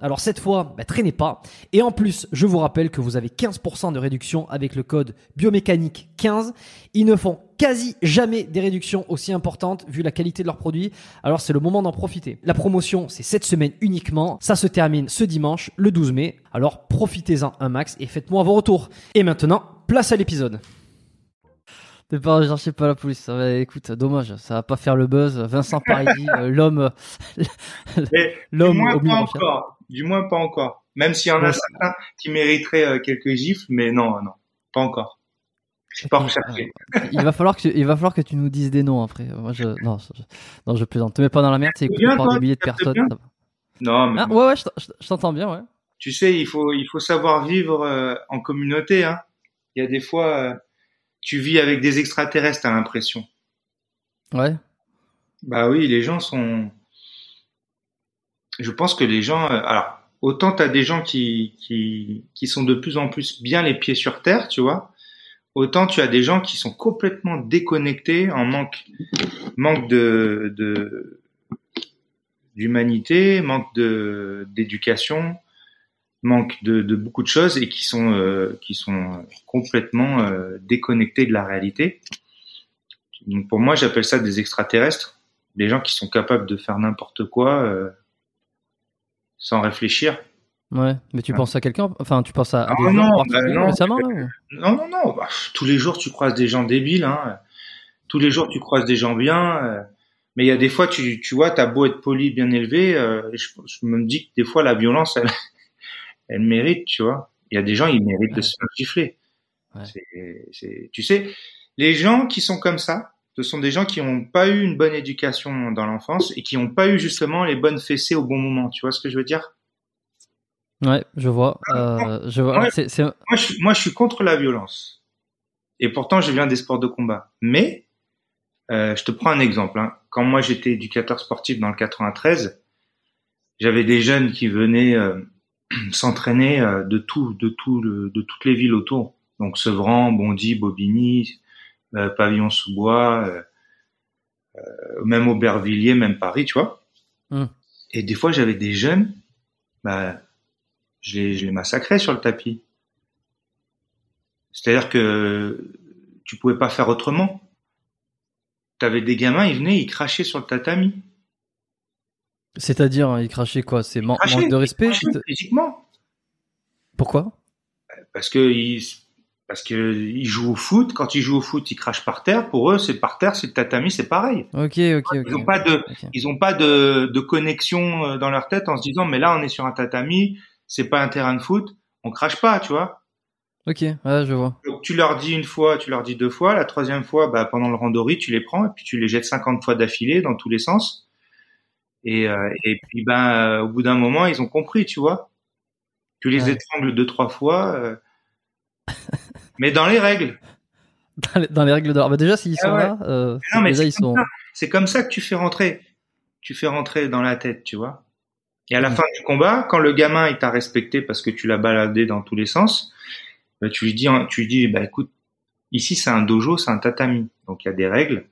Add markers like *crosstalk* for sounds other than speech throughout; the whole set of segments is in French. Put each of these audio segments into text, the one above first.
Alors cette fois, bah, traînez pas. Et en plus, je vous rappelle que vous avez 15% de réduction avec le code biomécanique 15. Ils ne font quasi jamais des réductions aussi importantes vu la qualité de leurs produits. Alors c'est le moment d'en profiter. La promotion, c'est cette semaine uniquement. Ça se termine ce dimanche, le 12 mai. Alors profitez-en un max et faites-moi vos retours. Et maintenant, place à l'épisode. T'es pas recherché pas la police. Ça va, écoute, dommage, ça va pas faire le buzz. Vincent Paridi, *laughs* euh, l'homme, l'homme au pas mur. encore. Du moins pas encore. Même s'il y en a Ouais. certains qui mériteraient euh, quelques gifles, mais non, non, pas encore. Je suis pas recherché. Il va falloir que tu, il va falloir que tu nous dises des noms après. Moi, je, non, je, non, je plaisante. Te mets pas dans la merde, c'est écouté par des milliers de personnes. Non, mais Ah, ouais, ouais, je, t'en- je- je t'entends bien, ouais. tu sais, il faut, il faut savoir vivre euh, en communauté. Hein. Il y a des fois, euh, tu vis avec des extraterrestres, t'as l'impression. Ouais. Bah oui, les gens sont. Je pense que les gens. euh, Alors, autant t'as des gens qui, qui, qui sont de plus en plus bien les pieds sur terre, tu vois. Autant tu as des gens qui sont complètement déconnectés, en manque, manque de, de d'humanité, manque de d'éducation, manque de, de beaucoup de choses et qui sont euh, qui sont complètement euh, déconnectés de la réalité. Donc pour moi, j'appelle ça des extraterrestres, des gens qui sont capables de faire n'importe quoi euh, sans réfléchir. Ouais. Mais tu Ah. penses à quelqu'un Enfin, tu penses à, à Ah des gens non, bah non. récemment là, ou- Non, non, non. bah, tous les jours, tu croises des gens débiles. Hein. Tous les jours, tu croises des gens bien. euh, mais il y a des fois, tu, tu vois, t'as beau être poli, bien élevé, euh, je, je me dis que des fois, la violence, elle, *laughs* elle mérite, tu vois. Il y a des gens, ils méritent de se faire gifler. Ouais. C'est- c'est- tu sais, les gens qui sont comme ça, ce sont des gens qui n'ont pas eu une bonne éducation dans l'enfance et qui n'ont pas eu justement les bonnes fessées au bon moment. Tu vois ce que je veux dire? Ouais, je vois. Euh, je. Moi je, suis- moi, je suis contre la violence. Et pourtant, je viens des sports de combat. Mais, euh, je te prends un exemple. hein. Quand moi, j'étais éducateur sportif dans le 93, j'avais des jeunes qui venaient euh, *clears throat* s'entraîner euh, de tout, de tout, le- de toutes les villes autour. Donc Sevran, Bondy, Bobigny, Pavillon-sous-Bois, euh, euh, même Aubervilliers, même Paris, tu vois. Hmm. Et des fois, j'avais des jeunes, bah, je les, je les massacrais sur le tapis. C'est-à-dire que tu pouvais pas faire autrement. T'avais des gamins, ils venaient, ils crachaient sur le tatami. C'est-à-dire, hein, il crachait quoi? C'est man- Crachaient, manque de ils respect crachaient Physiquement. Pourquoi? Parce que ils, parce que ils jouent au foot. Quand ils jouent au foot, ils crachent par terre. Pour eux, c'est par terre, c'est le tatami, c'est pareil. Ok, ok, ok. Ils ont pas de, ils ont pas de, de connexion euh, dans leur tête en se disant, mais là, on est sur un tatami, c'est pas un terrain de foot, on crache pas, tu vois. Ok, ouais, je vois. Donc, tu leur dis une fois, tu leur dis deux fois, la troisième fois, bah, pendant le randori, tu les prends et puis tu les jettes 50 fois d'affilée dans tous les sens. Et, euh, et puis, ben, euh, au bout d'un moment, ils ont compris, tu vois. Tu les Ouais. étrangles deux, trois fois, euh, *laughs* mais dans les règles. *laughs* Dans les, dans les règles d'or. Bah déjà, s'ils Ah sont ouais. là, euh, Non, mais déjà c'est ils comme sont. ça. C'est comme ça que tu fais rentrer. Tu fais rentrer dans la tête, tu vois. Et à la Mhm. fin du combat, quand le gamin il t'a respecté parce que tu l'as baladé dans tous les sens, bah, tu lui dis, tu lui dis, bah écoute, ici c'est un dojo, c'est un tatami, donc il y a des règles.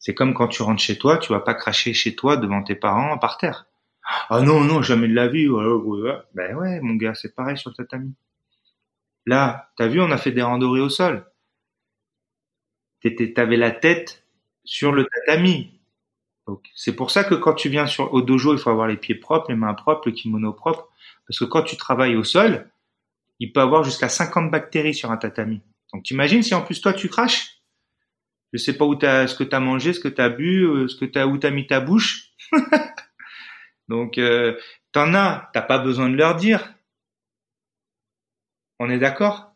C'est comme quand tu rentres chez toi, tu vas pas cracher chez toi devant tes parents par terre. Ah non non, jamais de la vie. Ben ouais, mon gars, c'est pareil sur le tatami. Là, t'as vu, on a fait des randonnées au sol. T'avais la tête sur le tatami. C'est pour ça que quand tu viens sur, au dojo, il faut avoir les pieds propres, les mains propres, le kimono propre. Parce que quand tu travailles au sol, il peut avoir jusqu'à 50 bactéries sur un tatami. Donc, t'imagines si en plus toi tu craches? Je sais pas où t'as, ce que t'as mangé, ce que t'as bu, euh, ce que t'as, où t'as mis ta bouche. *laughs* Donc, euh, t'en as, t'as pas besoin de leur dire. On est d'accord?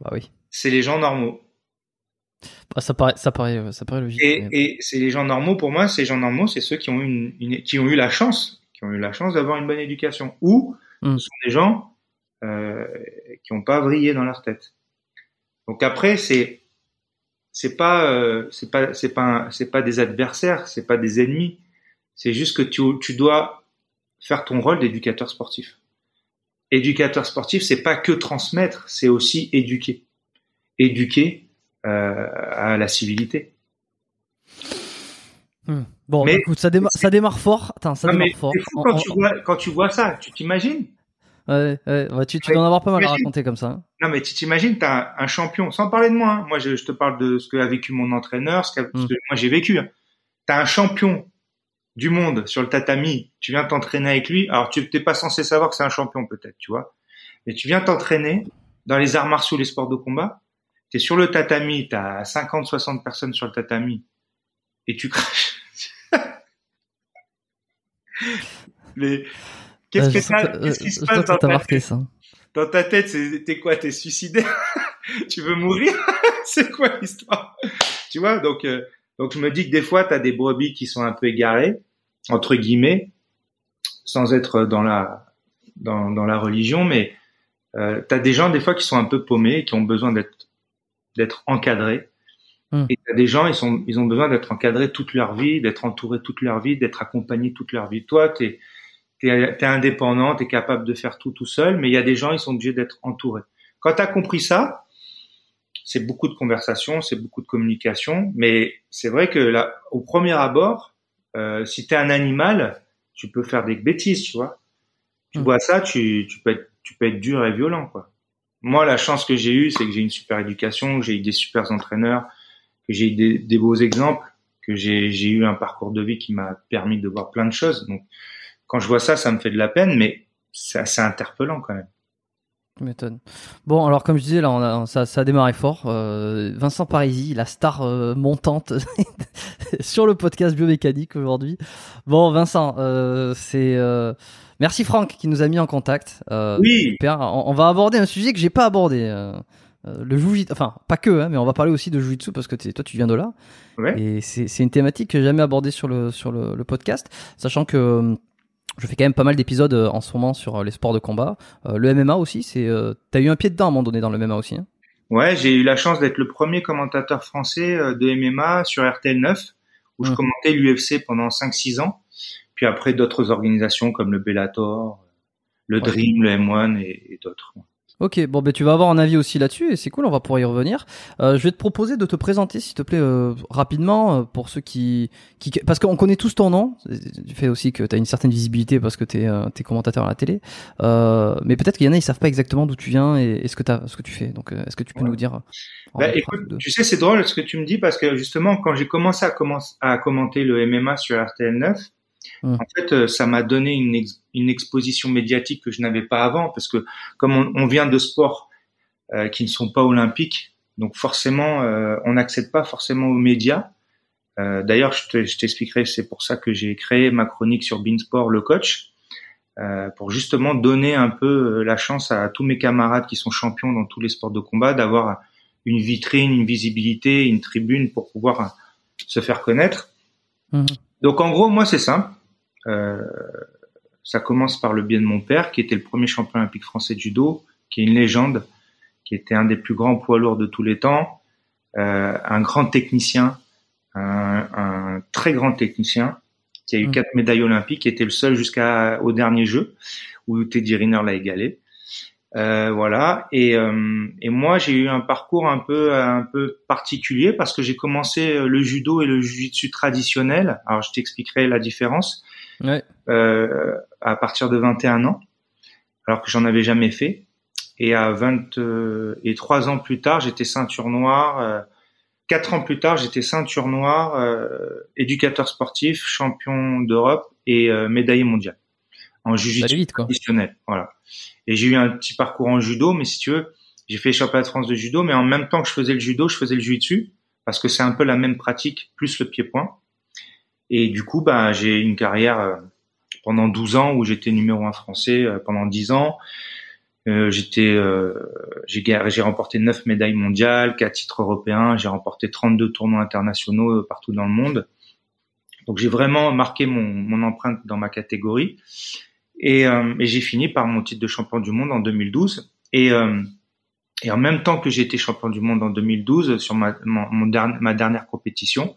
Bah oui. C'est les gens normaux. Bah, ça paraît, ça paraît, euh, ça paraît logique. Et, mais- et c'est les gens normaux, pour moi, ces gens normaux, c'est ceux qui ont, eu une, une- qui ont eu la chance, qui ont eu la chance d'avoir une bonne éducation. Ou Mm. ce sont des gens euh, qui n'ont pas vrillé dans leur tête. Donc après, c'est c'est pas euh, c'est pas c'est pas c'est pas des adversaires, c'est pas des ennemis. C'est juste que tu tu dois faire ton rôle d'éducateur sportif. Éducateur sportif, c'est pas que transmettre, c'est aussi éduquer. Éduquer euh, à la civilité. Hmm. Bon, Mais- écoute, ça démarre, ça démarre fort. Attends, ça Non, mais démarre fort. c'est fou quand, on- tu vois, quand tu vois ça, tu t'imagines? Ouais, ouais, ouais, tu, tu dois en avoir pas mal à raconter comme ça. hein. Non, mais tu t'imagines, t'as un, un champion, sans parler de moi. hein. Moi, je, je te parle de ce qu'a vécu mon entraîneur, ce, que moi j'ai vécu. Hein. T'as un champion du monde sur le tatami, tu viens t'entraîner avec lui. Alors, tu t'es pas censé savoir que c'est un champion, peut-être, tu vois. Mais tu viens t'entraîner dans les arts martiaux, les sports de combat. T'es sur le tatami, t'as 50, 60 personnes sur le tatami, et tu craches. *laughs* mais qu'est-ce que que- qu'est-ce qui euh, se passe dans ça t'a marqué ça. dans ta tête, c'est t'es quoi T'es suicidaire? *laughs* Tu veux mourir? *laughs* C'est quoi l'histoire? Tu vois Donc, euh, donc je me dis que des fois, t'as des brebis qui sont un peu égarées, entre guillemets, sans être dans la dans, dans la religion, mais euh, t'as des gens des fois qui sont un peu paumés, qui ont besoin d'être d'être encadrés. Hmm. Et t'as des gens, ils sont ils ont besoin d'être encadrés toute leur vie, d'être entourés toute leur vie, d'être accompagnés toute leur vie. Toi, t'es t'es es indépendant, t'es capable de faire tout tout seul, mais il y a des gens, ils sont obligés d'être entourés. Quand t'as compris ça, c'est beaucoup de conversation, c'est beaucoup de communication, mais c'est vrai que là, au premier abord, euh, si t'es un animal, tu peux faire des bêtises, tu vois. Tu Mm. vois ça, tu, tu peux être, tu peux être dur et violent, quoi. Moi, la chance que j'ai eue, c'est que j'ai une super éducation, que j'ai eu des super entraîneurs, que j'ai eu des, des beaux exemples, que j'ai j'ai eu un parcours de vie qui m'a permis de voir plein de choses. Donc, quand je vois ça, ça me fait de la peine, mais c'est assez interpellant quand même. Tu m'étonnes. Bon, alors comme je disais, là, on a, ça, ça a démarré fort. Euh, Vincent Parisi, la star euh, montante *laughs* sur le podcast biomécanique aujourd'hui. Bon, Vincent, euh, c'est merci Franck qui nous a mis en contact. Oui, super. On, on va aborder un sujet que j'ai pas abordé. le jujitsu, enfin pas que, hein, mais on va parler aussi de jujitsu parce que toi tu viens de là. ouais. Et c'est une thématique que j'ai jamais abordée sur le sur le, le podcast, sachant que je fais quand même pas mal d'épisodes en ce moment sur les sports de combat. le MMA aussi, c'est, t'as eu un pied dedans à un moment donné dans le MMA aussi. Hein? Ouais, j'ai eu la chance d'être le premier commentateur français de MMA sur RTL 9, où je mmh. commentais l'UFC pendant 5-6 ans. Puis après d'autres organisations comme le Bellator, le Dream, le M1 et, d'autres. Ok, bon ben tu vas avoir un avis aussi là-dessus et c'est cool, on va pouvoir y revenir. Euh, je vais te proposer de te présenter, s'il te plaît, euh, rapidement euh, pour ceux qui, qui parce qu'on connaît tous ton nom. Du fait aussi que tu as une certaine visibilité parce que tu es, es, commentateur à la télé, mais peut-être qu'il y en a ils savent pas exactement d'où tu viens et, ce que as, ce que tu fais. Donc est-ce que tu peux nous dire bah, écoute, tu sais c'est drôle ce que tu me dis parce que justement quand j'ai commencé à, commencer à commenter le MMA sur RTL 9 Mmh. En fait, euh, ça m'a donné une, une, exposition médiatique que je n'avais pas avant, parce que comme on, on vient de sports euh, qui ne sont pas olympiques, donc forcément, euh, on n'accède pas forcément aux médias. Euh, D'ailleurs, je t'expliquerai, c'est pour ça que j'ai créé ma chronique sur Beansport, le coach, pour justement donner un peu la chance à tous mes camarades qui sont champions dans tous les sports de combat d'avoir une vitrine, une visibilité, une tribune pour pouvoir se faire connaître. Mmh. Donc en gros, moi c'est simple. Euh, ça commence par le biais de mon père, qui était le premier champion olympique français de judo, qui est une légende, qui était un des plus grands poids lourds de tous les temps, euh, un grand technicien, un, un, très grand technicien, qui a eu mmh. quatre médailles olympiques, qui était le seul jusqu'au dernier jeu, où Teddy Riner l'a égalé. Euh, voilà. Et, euh, et moi, j'ai eu un parcours un peu un peu particulier parce que j'ai commencé le judo et le jiu-jitsu traditionnel. Alors, je t'expliquerai la différence. Ouais. Euh, à partir de 21 ans, alors que j'en avais jamais fait. Et à 23 euh, ans plus tard, j'étais ceinture noire. Euh, quatre ans plus tard, j'étais ceinture noire, euh, éducateur sportif, champion d'Europe et euh, médaillé mondial en jiu-jitsu traditionnel. Voilà. Et j'ai eu un petit parcours en judo, mais si tu veux, j'ai fait championnat de France de judo, mais en même temps que je faisais le judo, je faisais le jiu-jitsu parce que c'est un peu la même pratique plus le pied-point. Et du coup, bah, j'ai une carrière euh, pendant 12 ans où j'étais numéro un français euh, pendant 10 ans. Euh, j'étais, euh, j'ai, j'ai remporté 9 médailles mondiales, 4 titres européens, j'ai remporté 32 tournois internationaux partout dans le monde. Donc j'ai vraiment marqué mon, mon empreinte dans ma catégorie. Et, euh, et j'ai fini par mon titre de champion du monde en 2012. Et, et en même temps que j'ai été champion du monde en 2012 sur ma, mon, ma dernière compétition,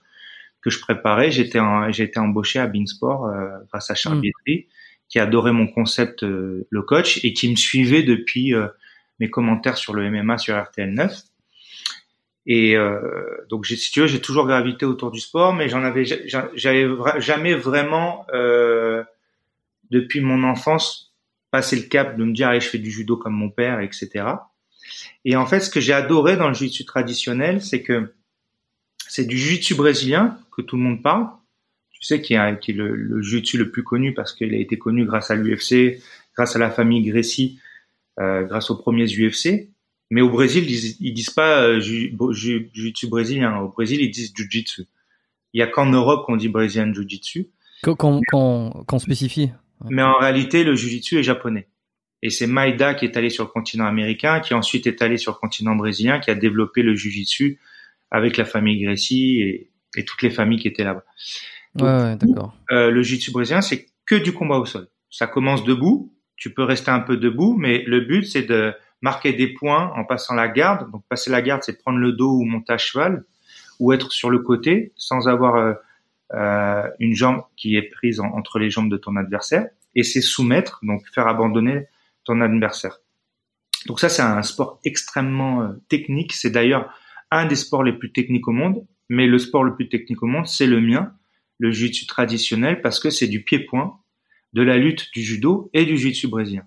que je préparais, j'étais j'ai été embauché à Beansport euh, grâce à Charles mmh. qui adorait mon concept euh, le coach et qui me suivait depuis euh, mes commentaires sur le MMA sur RTL 9. Et euh, donc, si tu veux, j'ai toujours gravité autour du sport, mais j'en avais, j'avais jamais vraiment, euh, depuis mon enfance, passé le cap de me dire, allez, je fais du judo comme mon père, etc. Et en fait, ce que j'ai adoré dans le jiu-jitsu traditionnel, c'est que c'est du jiu-jitsu brésilien que tout le monde parle. Tu sais qui est, qui est le, le jiu-jitsu le plus connu parce qu'il a été connu grâce à l'UFC, grâce à la famille Gracie, euh, grâce aux premiers UFC. Mais au Brésil, ils, disent, pas euh, jiu-jitsu brésilien. Au Brésil, ils disent jiu-jitsu. Il y a qu'en Europe qu'on dit brésilien jiu-jitsu. Qu'on spécifie. Mais en réalité, le jiu-jitsu est japonais. Et c'est Maeda qui est allé sur le continent américain, qui ensuite est allé sur le continent brésilien, qui a développé le jiu-jitsu avec la famille Gracie et, et toutes les familles qui étaient là-bas. Ouais, d'accord. Euh, le jiu-jitsu brésilien, c'est que du combat au sol. Ça commence debout, tu peux rester un peu debout, mais le but, c'est de marquer des points en passant la garde. Donc, passer la garde, c'est prendre le dos ou monter à cheval, ou être sur le côté sans avoir euh, une jambe qui est prise entre les jambes de ton adversaire. Et c'est soumettre, donc faire abandonner ton adversaire. Donc ça, c'est un sport extrêmement euh, technique. C'est d'ailleurs un des sports les plus techniques au monde, mais le sport le plus technique au monde, c'est le mien, le jiu-jitsu traditionnel, parce que c'est du pied-point, de la lutte du judo et du jiu-jitsu brésilien.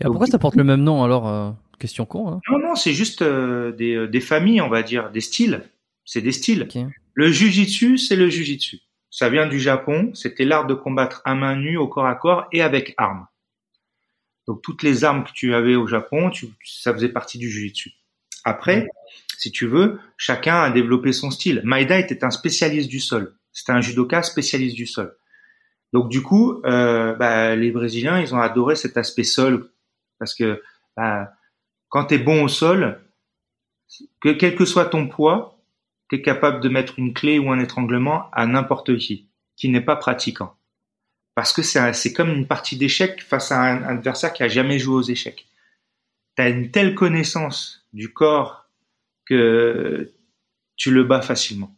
Et pourquoi ça porte le même nom alors euh, Question con. Hein? Non, non, c'est juste euh, des, des, familles, on va dire, des styles. C'est des styles. Le jiu-jitsu, c'est le jiu-jitsu. Ça vient du Japon. C'était l'art de combattre à main nue, au corps à corps et avec armes. Donc toutes les armes que tu avais au Japon, tu, ça faisait partie du jiu-jitsu. Après, si tu veux, chacun a développé son style. Maeda était un spécialiste du sol. C'était un judoka spécialiste du sol. Donc du coup, euh, bah, les Brésiliens, ils ont adoré cet aspect sol parce que bah, quand tu es bon au sol, que quel que soit ton poids, tu es capable de mettre une clé ou un étranglement à n'importe qui qui n'est pas pratiquant. parce que c'est comme une partie d'échecs face à un adversaire qui a jamais joué aux échecs. Tu as une telle connaissance du corps que tu le bats facilement.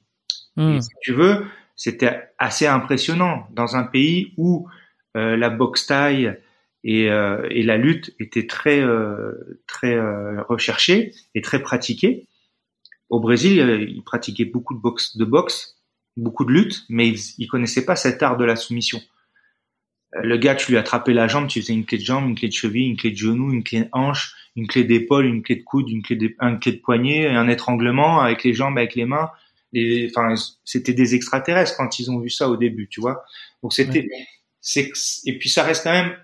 Hmm. si tu veux, c'était assez impressionnant dans un pays où euh, la boxe taille et, euh, et, la lutte étaient très euh, très recherchée et très pratiquée. Au Brésil, ils pratiquaient beaucoup de boxe, de boxe, beaucoup de lutte, mais ils, ils connaissaient pas cet art de la soumission. Le gars, tu lui attrapais la jambe, tu faisais une clé de jambe, une clé de cheville, une clé de genou, une clé de hanche, une clé d'épaule, une clé de coude, une clé de, une clé de poignet, un étranglement avec les jambes, avec les mains enfin, c'était des extraterrestres quand ils ont vu ça au début, tu vois. Donc c'était, c'est, et puis ça reste quand même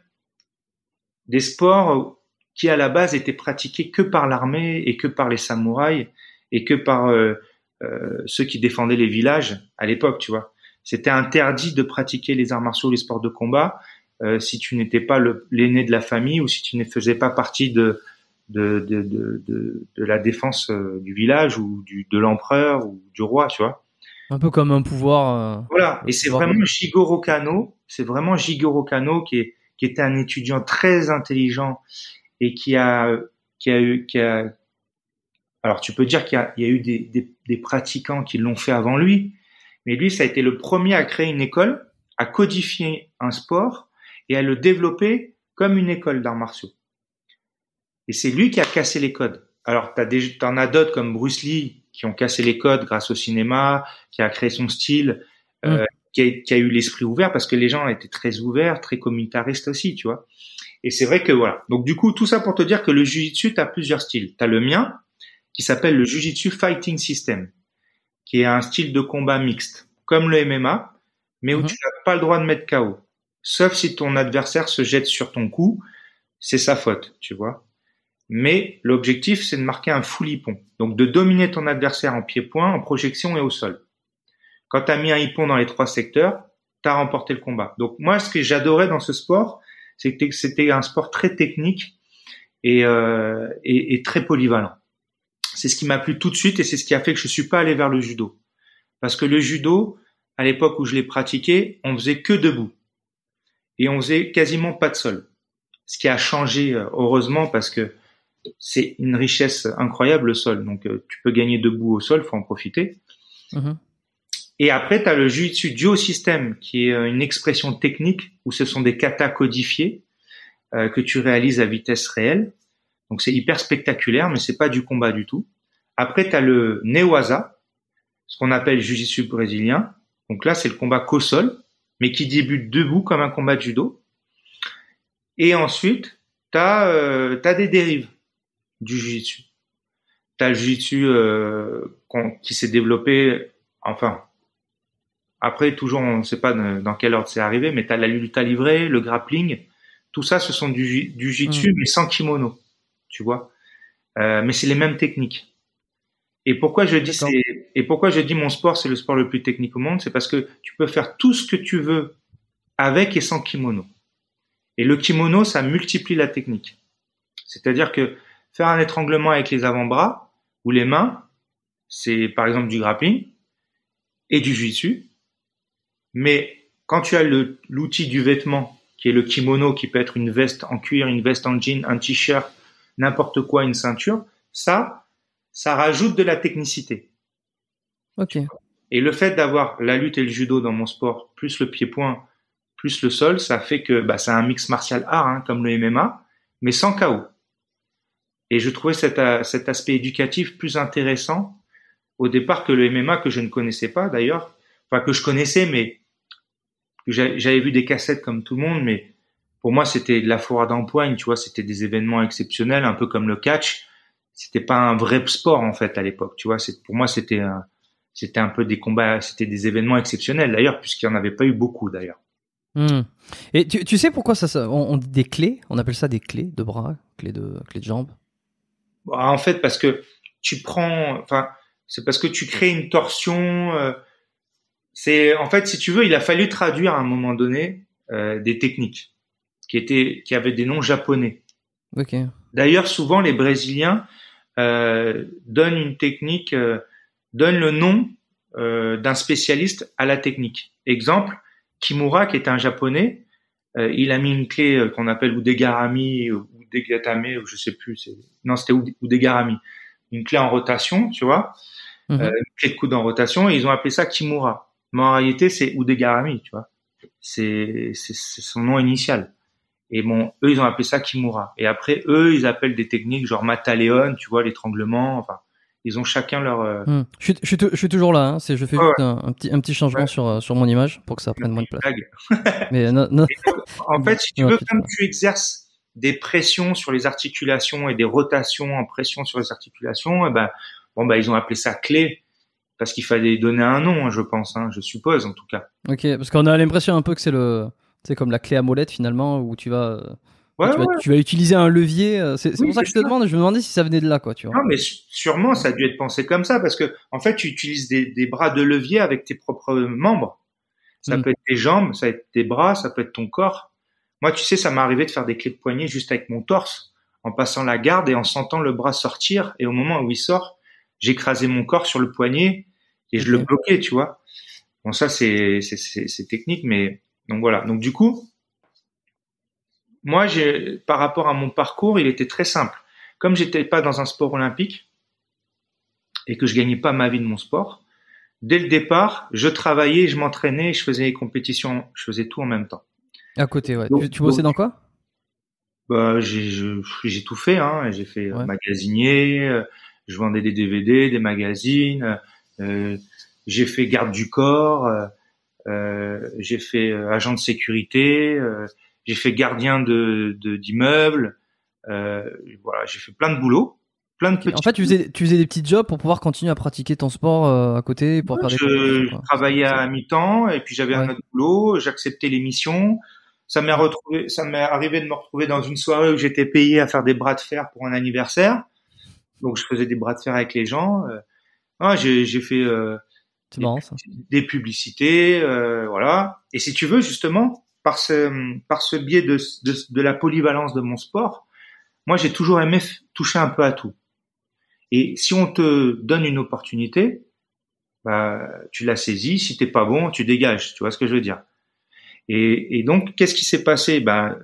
des sports qui à la base étaient pratiqués que par l'armée et que par les samouraïs et que par euh, euh, ceux qui défendaient les villages à l'époque, tu vois. C'était interdit de pratiquer les arts martiaux, les sports de combat, euh, si tu n'étais pas l'aîné de la famille ou si tu ne faisais pas partie de de, de, de, de, la défense euh, du village ou du, de l'empereur ou du roi, tu vois. Un peu comme un pouvoir. Euh, voilà, et c'est vraiment Jigoro Kano, c'est vraiment Jigoro Kano qui, est, qui était un étudiant très intelligent et qui a, qui a eu, qui a, alors tu peux dire qu'il y a, il y a eu des, des, des pratiquants qui l'ont fait avant lui, mais lui, ça a été le premier à créer une école, à codifier un sport et à le développer comme une école d'arts martiaux. Et c'est lui qui a cassé les codes. Alors, des, t'en as d'autres comme Bruce Lee qui ont cassé les codes grâce au cinéma, qui a créé son style, euh, qui, a, qui, a, eu l'esprit ouvert parce que les gens étaient très ouverts, très communautaristes aussi, tu vois. Et c'est vrai que voilà. Donc du coup, tout ça pour te dire que le jujitsu, t'as plusieurs styles. T'as le mien, qui s'appelle le jujitsu fighting system, qui est un style de combat mixte, comme le MMA, mais où mm-hmm. tu n'as pas le droit de mettre KO. Sauf si ton adversaire se jette sur ton cou, c'est sa faute, tu vois mais l'objectif c'est de marquer un full hippon, donc de dominer ton adversaire en pied-point, en projection et au sol. Quand tu as mis un hippon dans les trois secteurs, tu as remporté le combat. Donc moi, ce que j'adorais dans ce sport, c'est que c'était un sport très technique et, euh, et, et très polyvalent. C'est ce qui m'a plu tout de suite et c'est ce qui a fait que je suis pas allé vers le judo. Parce que le judo, à l'époque où je l'ai pratiqué, on faisait que debout. Et on faisait quasiment pas de sol. Ce qui a changé, euh, heureusement, parce que c'est une richesse incroyable le sol. Donc euh, tu peux gagner debout au sol, faut en profiter. Mhm. Et après, tu as le Jiu-Jitsu Duo-System, qui est euh, une expression technique où ce sont des katas codifiés euh, que tu réalises à vitesse réelle. Donc c'est hyper spectaculaire, mais c'est pas du combat du tout. Après, tu as le Newaza, ce qu'on appelle Jiu-Jitsu brésilien. Donc là, c'est le combat qu'au sol, mais qui débute debout comme un combat de judo. Et ensuite, tu as, des dérives du jiu-jitsu. T'as le jiu-jitsu euh, qui s'est développé, enfin, après toujours on ne sait pas dans quel ordre c'est arrivé, mais t'as la lutte à livrer, le grappling, tout ça ce sont du, du jiu-jitsu mm. mais sans kimono, tu vois. Euh, mais c'est les mêmes techniques. Et pourquoi je dis et pourquoi je dis mon sport c'est le sport le plus technique au monde, c'est parce que tu peux faire tout ce que tu veux avec et sans kimono. Et le kimono ça multiplie la technique. C'est-à-dire que Faire un étranglement avec les avant-bras ou les mains, c'est par exemple du grappling et du jiu Mais quand tu as l'outil du vêtement, qui est le kimono, qui peut être une veste en cuir, une veste en jean, un t-shirt, n'importe quoi, une ceinture, ça, ça rajoute de la technicité. Ok. Et le fait d'avoir la lutte et le judo dans mon sport, plus le pied-point, plus le sol, ça fait que bah, c'est un mix martial art, hein, comme le MMA, mais sans chaos. Et je trouvais cet, cet aspect éducatif plus intéressant au départ que le MMA que je ne connaissais pas d'ailleurs, enfin que je connaissais mais j'avais vu des cassettes comme tout le monde, mais pour moi c'était de la foire d'empoigne, tu vois, c'était des événements exceptionnels, un peu comme le catch. C'était pas un vrai sport en fait à l'époque, tu vois. C'est pour moi c'était un, c'était un peu des combats, c'était des événements exceptionnels d'ailleurs puisqu'il n'y en avait pas eu beaucoup d'ailleurs. Hmm. Et tu, tu, sais pourquoi ça, on, on, dit des clés, on appelle ça des clés de bras, clés de clés de jambes? Bah, en fait, parce que tu prends, enfin, c'est parce que tu crées une torsion. Euh, c'est, en fait, si tu veux, il a fallu traduire à un moment donné euh, des techniques qui étaient, qui avaient des noms japonais. Ok. D'ailleurs, souvent les Brésiliens euh, donnent une technique, euh, donnent le nom euh, d'un spécialiste à la technique. Exemple, Kimura, qui est un japonais, euh, il a mis une clé euh, qu'on appelle Udegarami ou Udegatame, je sais plus. c'est- Non, c'était Udegarami. Une clé en rotation, tu vois, euh, une clé de coude en rotation, et ils ont appelé ça Kimura. Mais en réalité, c'est Udegarami, tu vois. C'est son nom initial. Et bon, eux, ils ont appelé ça Kimura. Et après, eux, ils appellent des techniques genre Mataleon, tu vois, l'étranglement. Enfin, ils ont chacun leur. euh, Hmm. Je, suis, je, suis, je suis toujours là. Hein. C'est, je fais Ouais, juste un, un petit, un petit changement Ouais. sur, euh, sur mon image pour que ça prenne moins de place. *laughs* Mais non, non. En fait, si tu Ouais, veux, comme tu exerces des pressions sur les articulations et des rotations en pression sur les articulations, eh ben, bon, bah, ils ont appelé ça clé parce qu'il fallait donner un nom, hein, je pense, hein, je suppose en tout cas. Ok, parce qu'on a l'impression un peu que c'est le, c'est comme la clé à molette finalement où tu vas, euh, Ouais, tu, vas ouais. tu vas utiliser un levier. euh, C'est, Oui, pour ça que je te ça. demande. Je me demandais si ça venait de là, quoi. Tu vois. Non, mais sûrement, ça a dû être pensé comme ça parce que, en fait, tu utilises des, des bras de levier avec tes propres membres. Ça Mm. peut être tes jambes, ça peut être tes bras, ça peut être ton corps. Moi, tu sais, ça m'est arrivé de faire des clés de poignet juste avec mon torse, en passant la garde et en sentant le bras sortir. Et au moment où il sort, j'écrasais mon corps sur le poignet et je le bloquais, tu vois. Bon, ça, c'est technique, mais donc voilà. Donc du coup, moi, j'ai, par rapport à mon parcours, il était très simple. Comme j'étais pas dans un sport olympique et que je gagnais pas ma vie de mon sport, dès le départ, je travaillais, je m'entraînais, je faisais les compétitions, je faisais tout en même temps. À côté, ouais. Donc- tu, tu bossais donc- dans quoi? Bah, j'ai, j'ai tout fait, hein. J'ai fait euh, Ouais. magasinier, euh, je vendais des DVD, des magazines, euh, j'ai fait garde du corps, euh, j'ai fait euh, agent de sécurité, euh, j'ai fait gardien de, de d'immeubles, euh, voilà, j'ai fait plein de boulot, plein de. En fait, tu faisais, tu faisais des petits jobs pour pouvoir continuer à pratiquer ton sport euh, à côté, pour faire des je compétitions, quoi. travaillais à mi-temps et puis j'avais un autre boulot, j'acceptais les missions. Ça m'est retrouvé, ça m'est arrivé de me retrouver dans une soirée où j'étais payé à faire des bras de fer pour un anniversaire. Donc je faisais des bras de fer avec les gens. Euh, ah, j'ai, j'ai fait euh, C'est marrant ça. des publicités, euh, voilà. Et si tu veux justement par ce par ce biais de, de de la polyvalence de mon sport, moi j'ai toujours aimé toucher un peu à tout. Et si on te donne une opportunité, bah, tu la saisis. Si t'es pas bon, tu dégages. Tu vois ce que je veux dire? Et, et donc, qu'est-ce qui s'est passé? Bah,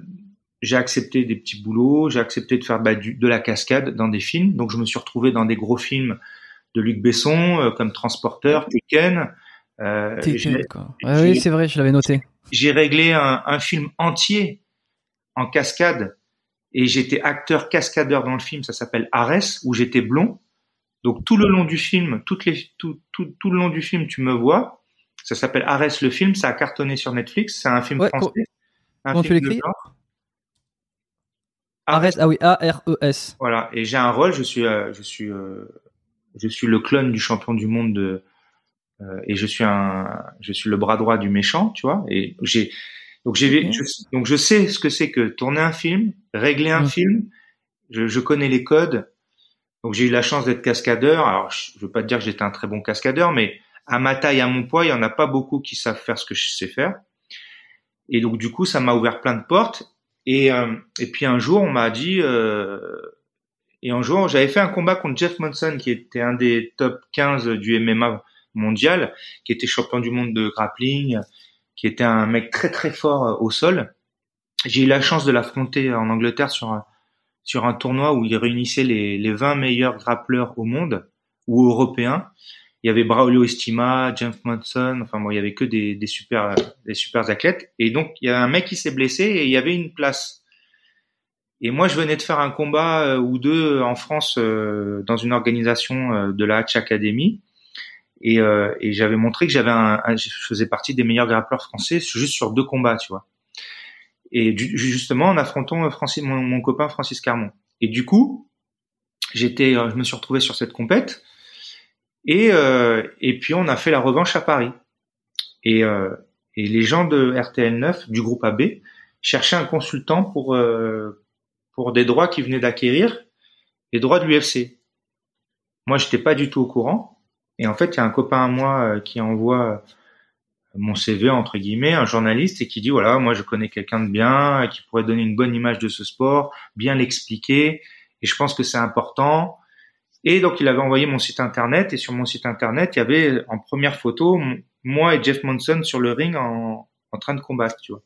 j'ai accepté des petits boulots, j'ai accepté de faire bah, du, de la cascade dans des films. Donc, je me suis retrouvé dans des gros films de Luc Besson, euh, comme Transporteur, Tekken. Euh, j'ai- quoi. Ouais, oui, c'est vrai, je l'avais noté. j'ai réglé un, un film entier en cascade et j'étais acteur cascadeur dans le film. Ça s'appelle Arès, où j'étais blond. Donc tout le long du film, toutes les, tout, tout, tout le long du film, tu me vois. Ça s'appelle Arès le film. Ça a cartonné sur Netflix. C'est un film Ouais, français. Un comment tu film de l'écris. Arès, ah oui, A-R-E-S. Voilà. Et j'ai un rôle. Je suis, euh, je suis, euh, je suis le clone du champion du monde de, euh, et je suis un, je suis le bras droit du méchant, tu vois. Et j'ai, donc j'ai, je, donc je sais ce que c'est que tourner un film, régler un film. Je, je connais les codes. Donc j'ai eu la chance d'être cascadeur. Alors je, je veux pas te dire que j'étais un très bon cascadeur, mais à ma taille, à mon poids, il y en a pas beaucoup qui savent faire ce que je sais faire. Et donc du coup, ça m'a ouvert plein de portes. Et euh, et puis un jour, on m'a dit. Euh, et un jour, j'avais fait un combat contre Jeff Monson, qui était un des top 15 du MMA mondial, qui était champion du monde de grappling, qui était un mec très très fort euh, au sol. J'ai eu la chance de l'affronter en Angleterre sur un, tournoi où il réunissait les, les 20 meilleurs grappleurs au monde ou européens. Il y avait Braulio Estima, James Monson, enfin bon, il y avait que des, des super des super athlètes. Et donc il y a un mec qui s'est blessé et il y avait une place. Et moi, je venais de faire un combat euh, ou deux en France euh, dans une organisation euh, de la Hatch Academy. Et, euh, et j'avais montré que j'avais un, un- je faisais partie des meilleurs grappleurs français juste sur deux combats, tu vois. Et du- justement, en affrontant Francis, mon, mon copain Francis Carmon. Et du coup, j'étais, euh, je me suis retrouvé sur cette compète. Et, euh, et puis on a fait la revanche à Paris. Et, euh, et les gens de RTL 9 du groupe AB cherchaient un consultant pour euh, pour des droits qu'ils venaient d'acquérir, les droits de l'UFC. Moi, j'étais pas du tout au courant. Et en fait, il y a un copain à moi euh, qui envoie euh, mon CV entre guillemets, un journaliste, et qui dit voilà, moi je connais quelqu'un de bien, euh, qui pourrait donner une bonne image de ce sport, bien l'expliquer, et je pense que c'est important. Et donc il avait envoyé mon site internet, et sur mon site internet, il y avait en première photo moi et Jeff Monson sur le ring en, en train de combattre, tu vois.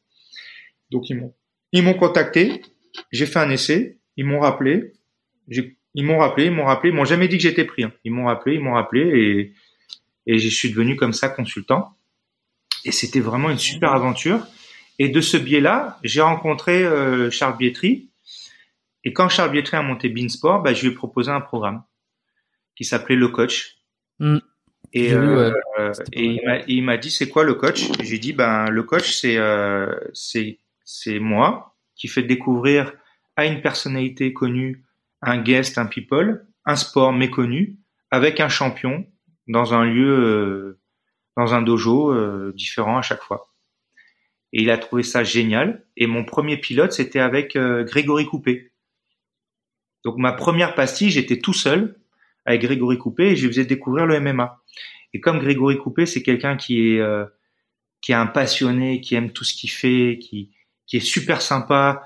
Donc ils m'ont ils m'ont contacté, j'ai fait un essai, ils m'ont rappelé, ils m'ont rappelé, ils m'ont rappelé, ils m'ont jamais dit que j'étais pris. Hein. Ils m'ont rappelé, ils m'ont rappelé et et je suis devenu comme ça consultant. Et c'était vraiment une super aventure. Et de ce biais-là, j'ai rencontré euh, Charles Bietri. Et quand Charles Bietri a monté Beansport, bah, je lui ai proposé un programme qui s'appelait Le Coach. Mm. Et, euh, et il m'a dit c'est quoi le coach? J'ai dit ben le coach c'est euh, c'est moi qui fait découvrir à une personnalité connue un guest, un people, un sport méconnu avec un champion dans un lieu, euh, dans un dojo euh, différent à chaque fois. Et il a trouvé ça génial. Et mon premier pilote, c'était avec euh, Grégory Coupé. Donc ma première pastille, j'étais tout seul avec Grégory Coupé et je lui faisais découvrir le MMA. Et comme Grégory Coupé, c'est quelqu'un qui est qui est un passionné, qui aime tout ce qu'il fait, qui qui est super sympa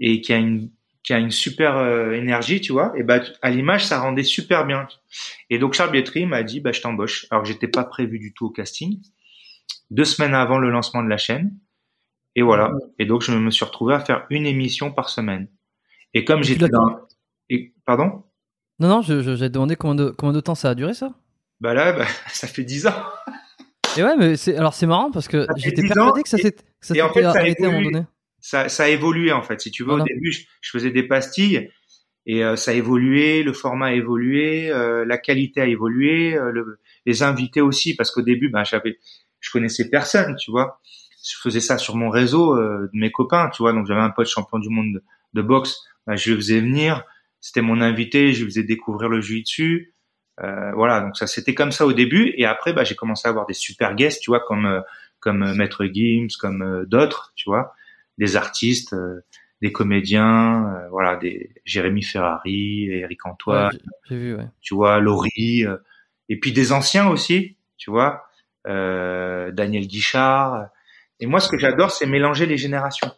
et qui a une qui a une super euh, énergie, tu vois, et bah à l'image ça rendait super bien. Et donc Charles Bietri m'a dit bah je t'embauche, alors j'étais pas prévu du tout au casting. Deux semaines avant le lancement de la chaîne, et voilà. Et donc je me suis retrouvé à faire une émission par semaine. Et comme j'étais dans, et pardon? Non non, je j'ai demandé combien de combien de temps ça a duré ça? Bah là, bah, *laughs* ça fait dix ans. Et ouais, mais c'est alors c'est marrant parce que j'étais persuadé que ça s'était arrêté à un moment donné ça, ça a évolué en fait. Si tu veux, au début, je, faisais des pastilles et euh, ça a évolué, le format a évolué, euh, la qualité a évolué, euh, le, les invités aussi, parce qu'au début, ben, j'avais, je connaissais personne, tu vois. Je faisais ça sur mon réseau de mes copains, tu vois. Donc j'avais un pote champion du monde de, boxe, ben, je le faisais venir, c'était mon invité, je lui faisais découvrir le jiu-jitsu. voilà, donc ça c'était comme ça au début, et après, ben, j'ai commencé à avoir des super guests, tu vois, comme comme Maître Gims, comme d'autres, tu vois des artistes, euh, des comédiens, euh, voilà, des Jérémy Ferrari, Eric Antoine, tu vois, Laurie, euh, et puis des anciens aussi, tu vois, Daniel Guichard. Et moi, ce que j'adore, c'est mélanger les générations.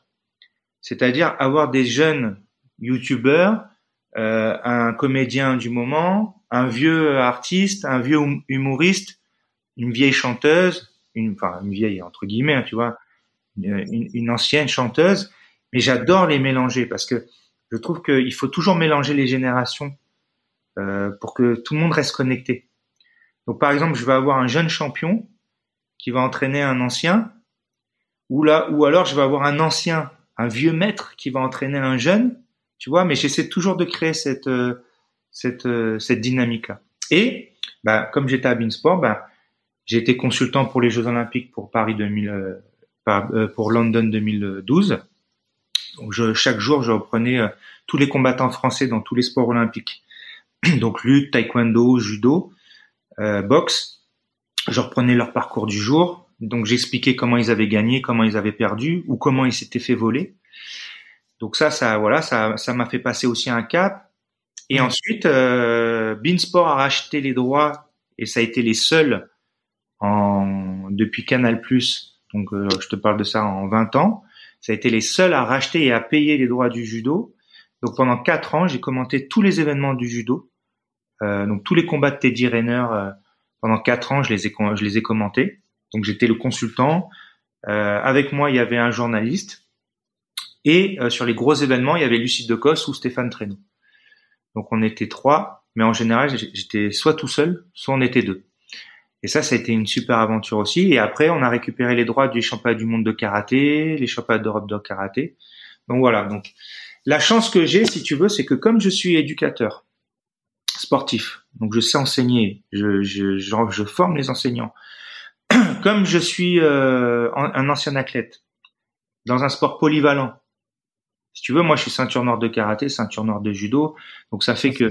C'est-à-dire avoir des jeunes youtubeurs, un comédien du moment, un vieux artiste, un vieux hum-, humoriste, une vieille chanteuse, une, enfin une vieille entre guillemets, hein, tu vois, une, une ancienne chanteuse, mais j'adore les mélanger parce que je trouve qu'il faut toujours mélanger les générations euh, pour que tout le monde reste connecté. Donc par exemple, je vais avoir un jeune champion qui va entraîner un ancien, ou là, ou alors je vais avoir un ancien, un vieux maître qui va entraîner un jeune, tu vois. Mais j'essaie toujours de créer cette euh, cette euh, cette dynamique-là. Et bah, comme j'étais à Beansport, bah, j'ai été consultant pour les Jeux Olympiques pour Paris 2000, euh, pour London 2012. Donc je, chaque jour, je reprenais euh, tous les combattants français dans tous les sports olympiques. *clears throat* Donc lutte, taekwondo, judo, euh, boxe. Je reprenais leur parcours du jour. Donc j'expliquais comment ils avaient gagné, comment ils avaient perdu ou comment ils s'étaient fait voler. Donc ça, ça, voilà, ça, ça m'a fait passer aussi un cap. Et ensuite, euh, Beansport a racheté les droits et ça a été les seuls en depuis Canal Plus donc euh, je te parle de ça en 20 ans. Ça a été les seuls à racheter et à payer les droits du judo. Donc pendant quatre ans, j'ai commenté tous les événements du judo. Euh, donc tous les combats de Teddy Rayner euh, pendant quatre ans, je les ai je commentés. Donc j'étais le consultant. Euh, avec moi, il y avait un journaliste. Et sur les gros événements, il y avait Lucide de Cos ou Stéphane Traîneau. Donc on était trois, mais en général, j'étais soit tout seul, soit on était deux. Et ça, ça a été une super aventure aussi. Et après, on a récupéré les droits du championnat du monde de karaté, les championnats d'Europe de karaté. Donc voilà. Donc la chance que j'ai, si tu veux, c'est que comme je suis éducateur sportif, donc je sais enseigner, je, je, je, forme les enseignants. *clears throat* Comme je suis euh, un ancien athlète dans un sport polyvalent, si tu veux, moi je suis ceinture noire de karaté, ceinture noire de judo, donc ça fait que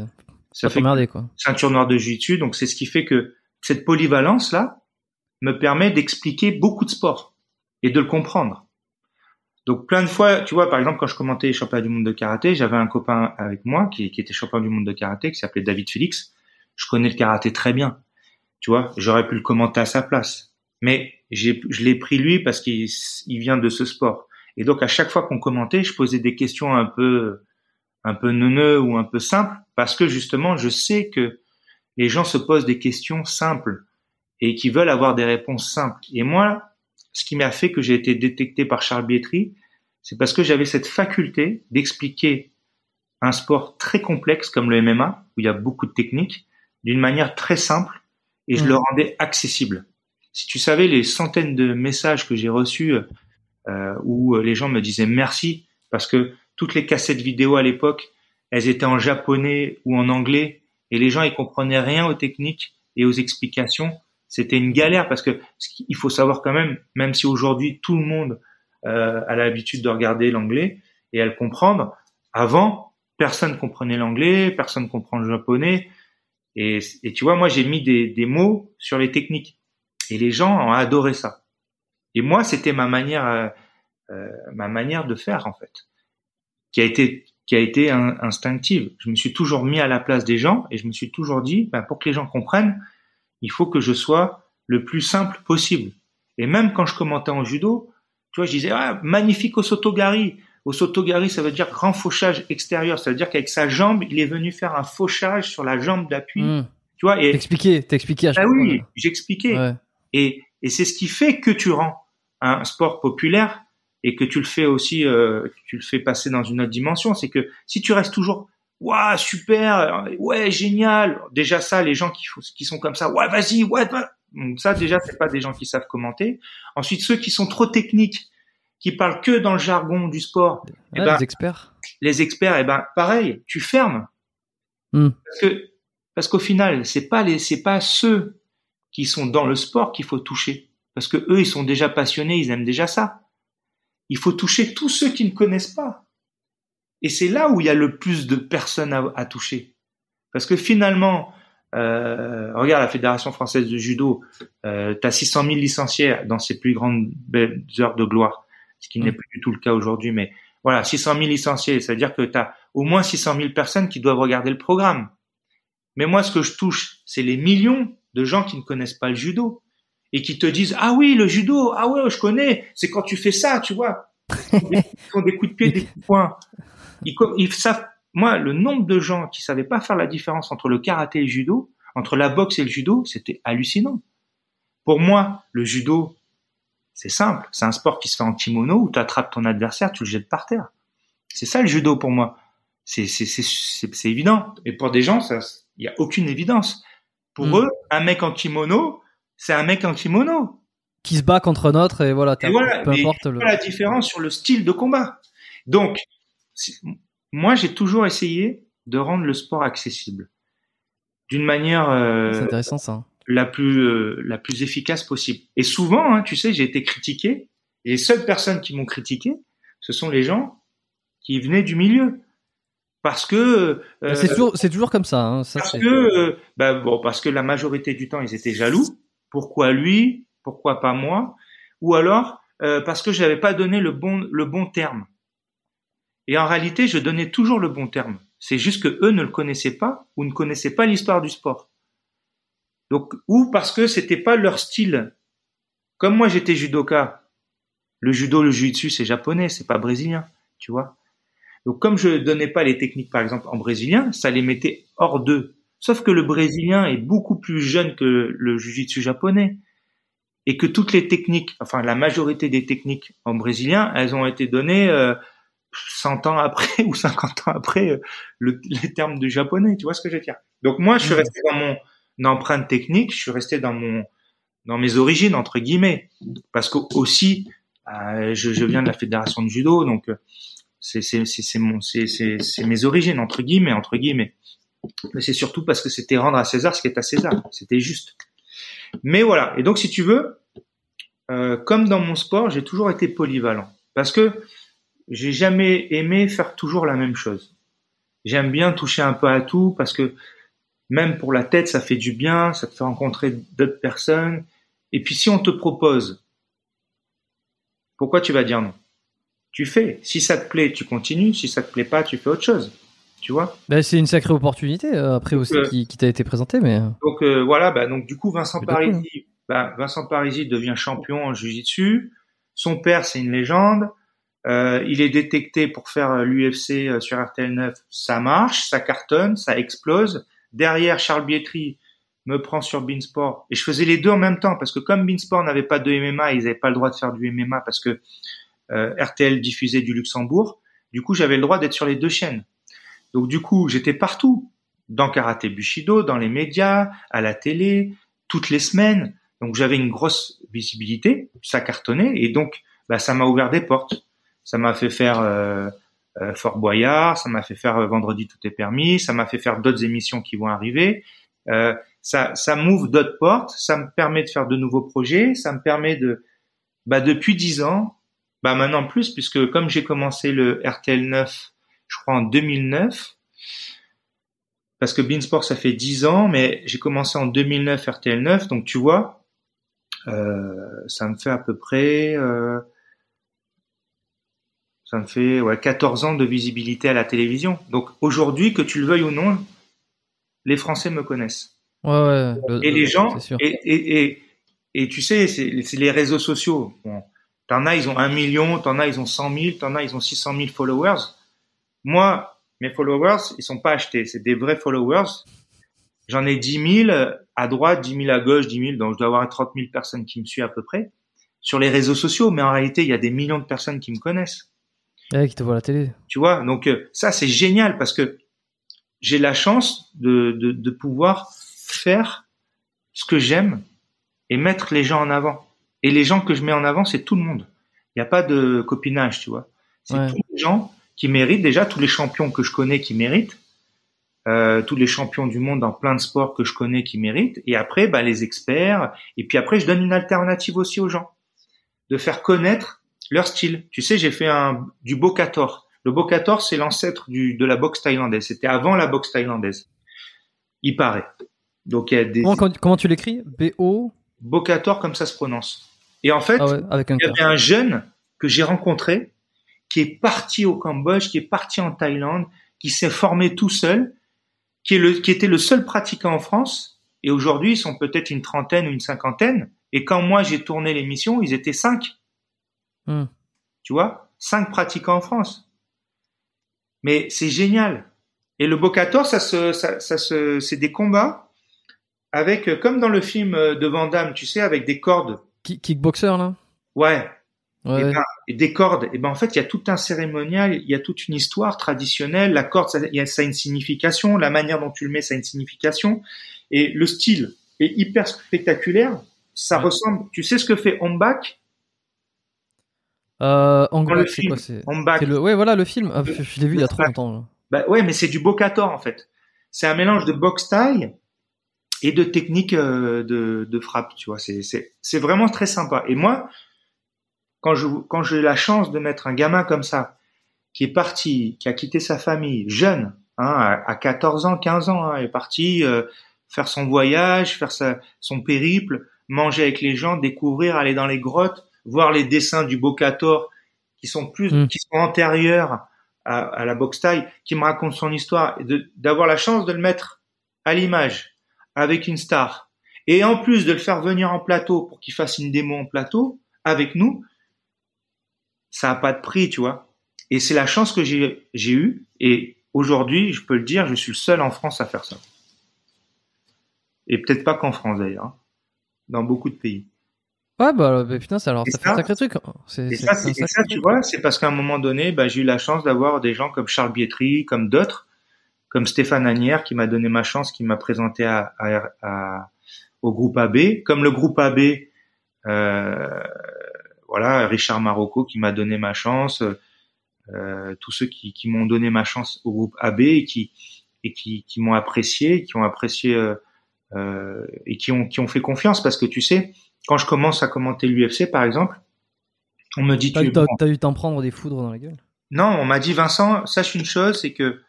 ça fait quoi. ceinture noire de jiu-jitsu, donc c'est ce qui fait que cette polyvalence-là me permet d'expliquer beaucoup de sports et de le comprendre. Donc plein de fois, tu vois, par exemple, quand je commentais les championnats du monde de karaté, j'avais un copain avec moi qui, était champion du monde de karaté, qui s'appelait David Félix. Je connais le karaté très bien. Tu vois, j'aurais pu le commenter à sa place. Mais je l'ai pris lui parce qu'il vient de ce sport. Et donc à chaque fois qu'on commentait, je posais des questions un peu, un peu neuneux ou un peu simples parce que justement, je sais que les gens se posent des questions simples et qui veulent avoir des réponses simples. Et moi, ce qui m'a fait que j'ai été détecté par Charles Bietri, c'est parce que j'avais cette faculté d'expliquer un sport très complexe comme le MMA, où il y a beaucoup de techniques, d'une manière très simple, et je Mm. le rendais accessible. Si tu savais les centaines de messages que j'ai reçus euh, où les gens me disaient merci, parce que toutes les cassettes vidéo à l'époque, elles étaient en japonais ou en anglais, et les gens ils comprenaient rien aux techniques et aux explications. C'était une galère parce que qu'il faut savoir quand même, même si aujourd'hui tout le monde euh, a l'habitude de regarder l'anglais et à le comprendre, avant personne comprenait l'anglais, personne comprend le japonais, et, tu vois moi j'ai mis des, des mots sur les techniques et les gens ont adoré ça. Et moi c'était ma manière, euh, euh, ma manière de faire en fait, qui a été qui a été un- instinctive. Je me suis toujours mis à la place des gens et je me suis toujours dit, ben, pour que les gens comprennent, il faut que je sois le plus simple possible. Et même quand je commentais en judo, tu vois, je disais, ah, magnifique au sotogari. Au sotogari, ça veut dire grand fauchage extérieur. Ça veut dire qu'avec sa jambe, il est venu faire un fauchage sur la jambe d'appui. Hmm. Tu vois, et, T'expliquais, t'expliquais à chaque ah oui, j'expliquais. Ouais. Et, et c'est ce qui fait que tu rends un sport populaire et que tu le fais aussi, euh, tu le fais passer dans une autre dimension. C'est que si tu restes toujours, waouh, super, ouais, génial. Déjà ça, les gens qui, qui sont comme ça, ouais, vas-y, ouais, va. Donc ça, déjà, c'est pas des gens qui savent commenter. Ensuite, ceux qui sont trop techniques, qui parlent que dans le jargon du sport, eh ben, les experts. les experts, eh ben, pareil, tu fermes. Hmm. Parce que, parce qu'au final, c'est pas les, c'est pas ceux qui sont dans le sport qu'il faut toucher. Parce que eux, ils sont déjà passionnés, ils aiment déjà ça. Il faut toucher tous ceux qui ne connaissent pas. Et c'est là où il y a le plus de personnes à, à toucher. Parce que finalement, euh, regarde la Fédération française de judo, euh, tu as 600 000 licenciés dans ses plus grandes belles heures de gloire, ce qui n'est plus du tout le cas aujourd'hui, mais voilà, 600 000 licenciés, ça veut dire que tu as au moins 600 000 personnes qui doivent regarder le programme. Mais moi, ce que je touche, c'est les millions de gens qui ne connaissent pas le judo et qui te disent ah oui le judo ah ouais je connais c'est quand tu fais ça tu vois. *laughs* Ils font des coups de pied des coups de poing. Ils, savent moi le nombre de gens qui savaient pas faire la différence entre le karaté et le judo entre la boxe et le judo c'était hallucinant. Pour moi le judo c'est simple. C'est un sport qui se fait en kimono où tu attrapes ton adversaire tu le jettes par terre. C'est ça le judo pour moi. C'est c'est c'est c'est c'est évident. Et pour des gens ça il y a aucune évidence. Pour Mm. eux un mec en kimono c'est un mec en kimono. Qui se bat contre un autre et voilà, Et voilà, peu mais importe le. la différence sur le style de combat. Donc, moi, j'ai toujours essayé de rendre le sport accessible d'une manière euh, C'est intéressant ça. la plus euh, la plus efficace possible. Et souvent, hein, tu sais, j'ai été critiqué. Et les seules personnes qui m'ont critiqué, ce sont les gens qui venaient du milieu, parce que euh, c'est toujours, c'est toujours comme ça. Hein. ça parce que euh, bah, bon parce que la majorité du temps ils étaient jaloux pourquoi lui pourquoi pas moi ou alors euh, parce que j'avais pas donné le bon le bon terme. Et en réalité je donnais toujours le bon terme. C'est juste que eux ne le connaissaient pas ou ne connaissaient pas l'histoire du sport. Donc ou parce que c'était pas leur style. Comme moi j'étais judoka. Le judo le jiu-jitsu c'est japonais c'est pas brésilien tu vois. Donc comme je donnais pas les techniques par exemple en brésilien, ça les mettait hors d'eux. Sauf que le brésilien est beaucoup plus jeune que le jiu-jitsu japonais et que toutes les techniques, enfin la majorité des techniques en brésilien, elles ont été données euh, 100 ans après *laughs* ou 50 ans après euh, le, les termes du japonais, tu vois ce que je veux dire? Donc moi je suis Mhm. resté dans mon empreinte technique, je suis resté dans mon dans mes origines entre guillemets parce que aussi euh, je, je viens de la fédération de judo donc euh, c'est c'est c'est c'est mon c'est c'est c'est mes origines entre guillemets entre guillemets mais c'est surtout parce que c'était rendre à César ce qui est à César. C'était juste. Mais voilà. Et donc si tu veux euh, comme dans mon sport j'ai toujours été polyvalent. Parce que j'ai jamais aimé faire toujours la même chose. J'aime bien toucher un peu à tout parce que même pour la tête ça fait du bien ça te fait rencontrer d'autres personnes. Et puis si on te propose pourquoi tu vas dire non? Tu fais. Si ça te plaît, tu continues. Si ça te plaît pas, tu fais autre chose. Tu vois Bah, c'est une sacrée opportunité euh, après aussi euh, qui, qui t'a été présentée, mais. Donc euh, voilà. Bah, donc du coup, Vincent cool. Parisi, bah, Vincent Parisi devient champion en jiu-jitsu. Son père, c'est une légende. Euh, il est détecté pour faire l'UFC sur RTL 9. Ça marche, ça cartonne, ça explose. Derrière, Charles Bietri me prend sur Beansport. Et je faisais les deux en même temps parce que comme Beansport n'avait pas de MMA, ils n'avaient pas le droit de faire du MMA parce que RTL diffusait du Luxembourg. Du coup, j'avais le droit d'être sur les deux chaînes. Donc du coup, j'étais partout, dans Karaté Bushido, dans les médias, à la télé, toutes les semaines. Donc j'avais une grosse visibilité, ça cartonnait, et donc bah, ça m'a ouvert des portes. Ça m'a fait faire euh, euh, Fort Boyard, ça m'a fait faire euh, Vendredi tout est permis, ça m'a fait faire d'autres émissions qui vont arriver. ça, ça m'ouvre d'autres portes, ça me permet de faire de nouveaux projets, ça me permet de, bah, depuis dix ans, bah maintenant plus, puisque comme j'ai commencé le RTL 9, je crois en 2009, parce que Beansport ça fait 10 ans, mais j'ai commencé en 2009 RTL 9, donc tu vois, euh, ça me fait à peu près, euh, ça me fait ouais 14 ans de visibilité à la télévision. Donc aujourd'hui, que tu le veuilles ou non, les Français me connaissent. Ouais, ouais. et les gens, et, et, et, et, tu sais, c'est les réseaux sociaux. Bon, t'en as, ils ont un million, t'en as, ils ont 100 000, t'en as, ils ont 600 000 followers. Moi, mes followers, ils sont pas achetés, c'est des vrais followers. J'en ai 10 000 à droite, 10 000 à gauche, 10 000, donc je dois avoir 30 000 personnes qui me suivent à peu près sur les réseaux sociaux, mais en réalité, il y a des millions de personnes qui me connaissent. Ouais, qui te voient à la télé. Tu vois, donc euh, ça c'est génial parce que j'ai la chance de, de, de pouvoir faire ce que j'aime et mettre les gens en avant. Et les gens que je mets en avant, c'est tout le monde. Il n'y a pas de copinage, tu vois. C'est tous les gens qui méritent déjà tous les champions que je connais qui méritent, euh, tous les champions du monde dans plein de sports que je connais qui méritent, et après bah, les experts, et puis après je donne une alternative aussi aux gens, de faire connaître leur style. Tu sais, j'ai fait un du Bokator. Le Bokator, c'est l'ancêtre du de la boxe thaïlandaise. C'était avant la boxe thaïlandaise. Il paraît. Donc il y a des. Comment, comment tu l'écris? B O. Bokator comme ça se prononce. Et en fait, ah avec un il y avait un jeune que j'ai rencontré qui est parti au Cambodge, qui est parti en Thaïlande, qui s'est formé tout seul, qui, est le, qui était le seul pratiquant en France. Et aujourd'hui, ils sont peut-être une trentaine ou une cinquantaine. Et quand moi j'ai tourné l'émission, ils étaient cinq. Hmm. Tu vois, cinq pratiquants en France. Mais c'est génial. Et le Bocator, ça se, ça, ça se, c'est des combats avec, comme dans le film de Van Damme, tu sais, avec des cordes. Kickboxer là? Ouais, et, ben, et, des cordes, et ben en fait il y a tout un cérémonial, il y a toute une histoire traditionnelle. La corde, ça, a, ça a une signification, la manière dont tu le mets, ça a une signification, et le style est hyper spectaculaire. Ça ressemble. Tu sais ce que fait Ombak? Euh, c'est quoi c'est le... Ouais, voilà le film. Ah, je, l'ai vu il y a trop longtemps. Bah ouais, mais c'est du bocator en fait. C'est un mélange de boxe taille et de technique euh, de, de frappe. Tu vois, c'est c'est vraiment très sympa. Et moi, quand je quand j'ai la chance de mettre un gamin comme ça qui est parti, qui a quitté sa famille jeune, hein, à, 14 ans, 15 ans, hein, est parti euh, faire son voyage, faire sa, son périple, manger avec les gens, découvrir, aller dans les grottes, voir les dessins du Bocator qui sont plus, mm. qui sont antérieurs à, à, la boxe taille, qui me raconte son histoire, et d'avoir la chance de le mettre à l'image avec une star, et en plus de le faire venir en plateau pour qu'il fasse une démo en plateau avec nous, ça a pas de prix, tu vois. Et c'est la chance que j'ai eue. Et aujourd'hui, je peux le dire, je suis le seul en France à faire ça. Et peut-être pas qu'en France d'ailleurs, hein. dans beaucoup de pays. Ouais, bah, bah putain, ça, alors, ça, fait un sacré truc. Et ça, ça tu vois, c'est parce qu'à un moment donné, bah, j'ai eu la chance d'avoir des gens comme Charles Bietri, comme d'autres, comme Stéphane Agnière, qui m'a donné ma chance, qui m'a présenté à, à, au groupe AB, comme le groupe AB, euh, voilà, Richard Marocco qui m'a donné ma chance, euh, tous ceux qui, qui m'ont donné ma chance au groupe AB et qui et qui, qui m'ont apprécié, qui ont apprécié euh, euh, et qui ont qui ont fait confiance parce que tu sais, quand je commence à commenter l'UFC par exemple, on me dit t'as, tu t'as, eu t'en prendre des foudres dans la gueule? Non, on m'a dit Vincent, sache une chose, c'est que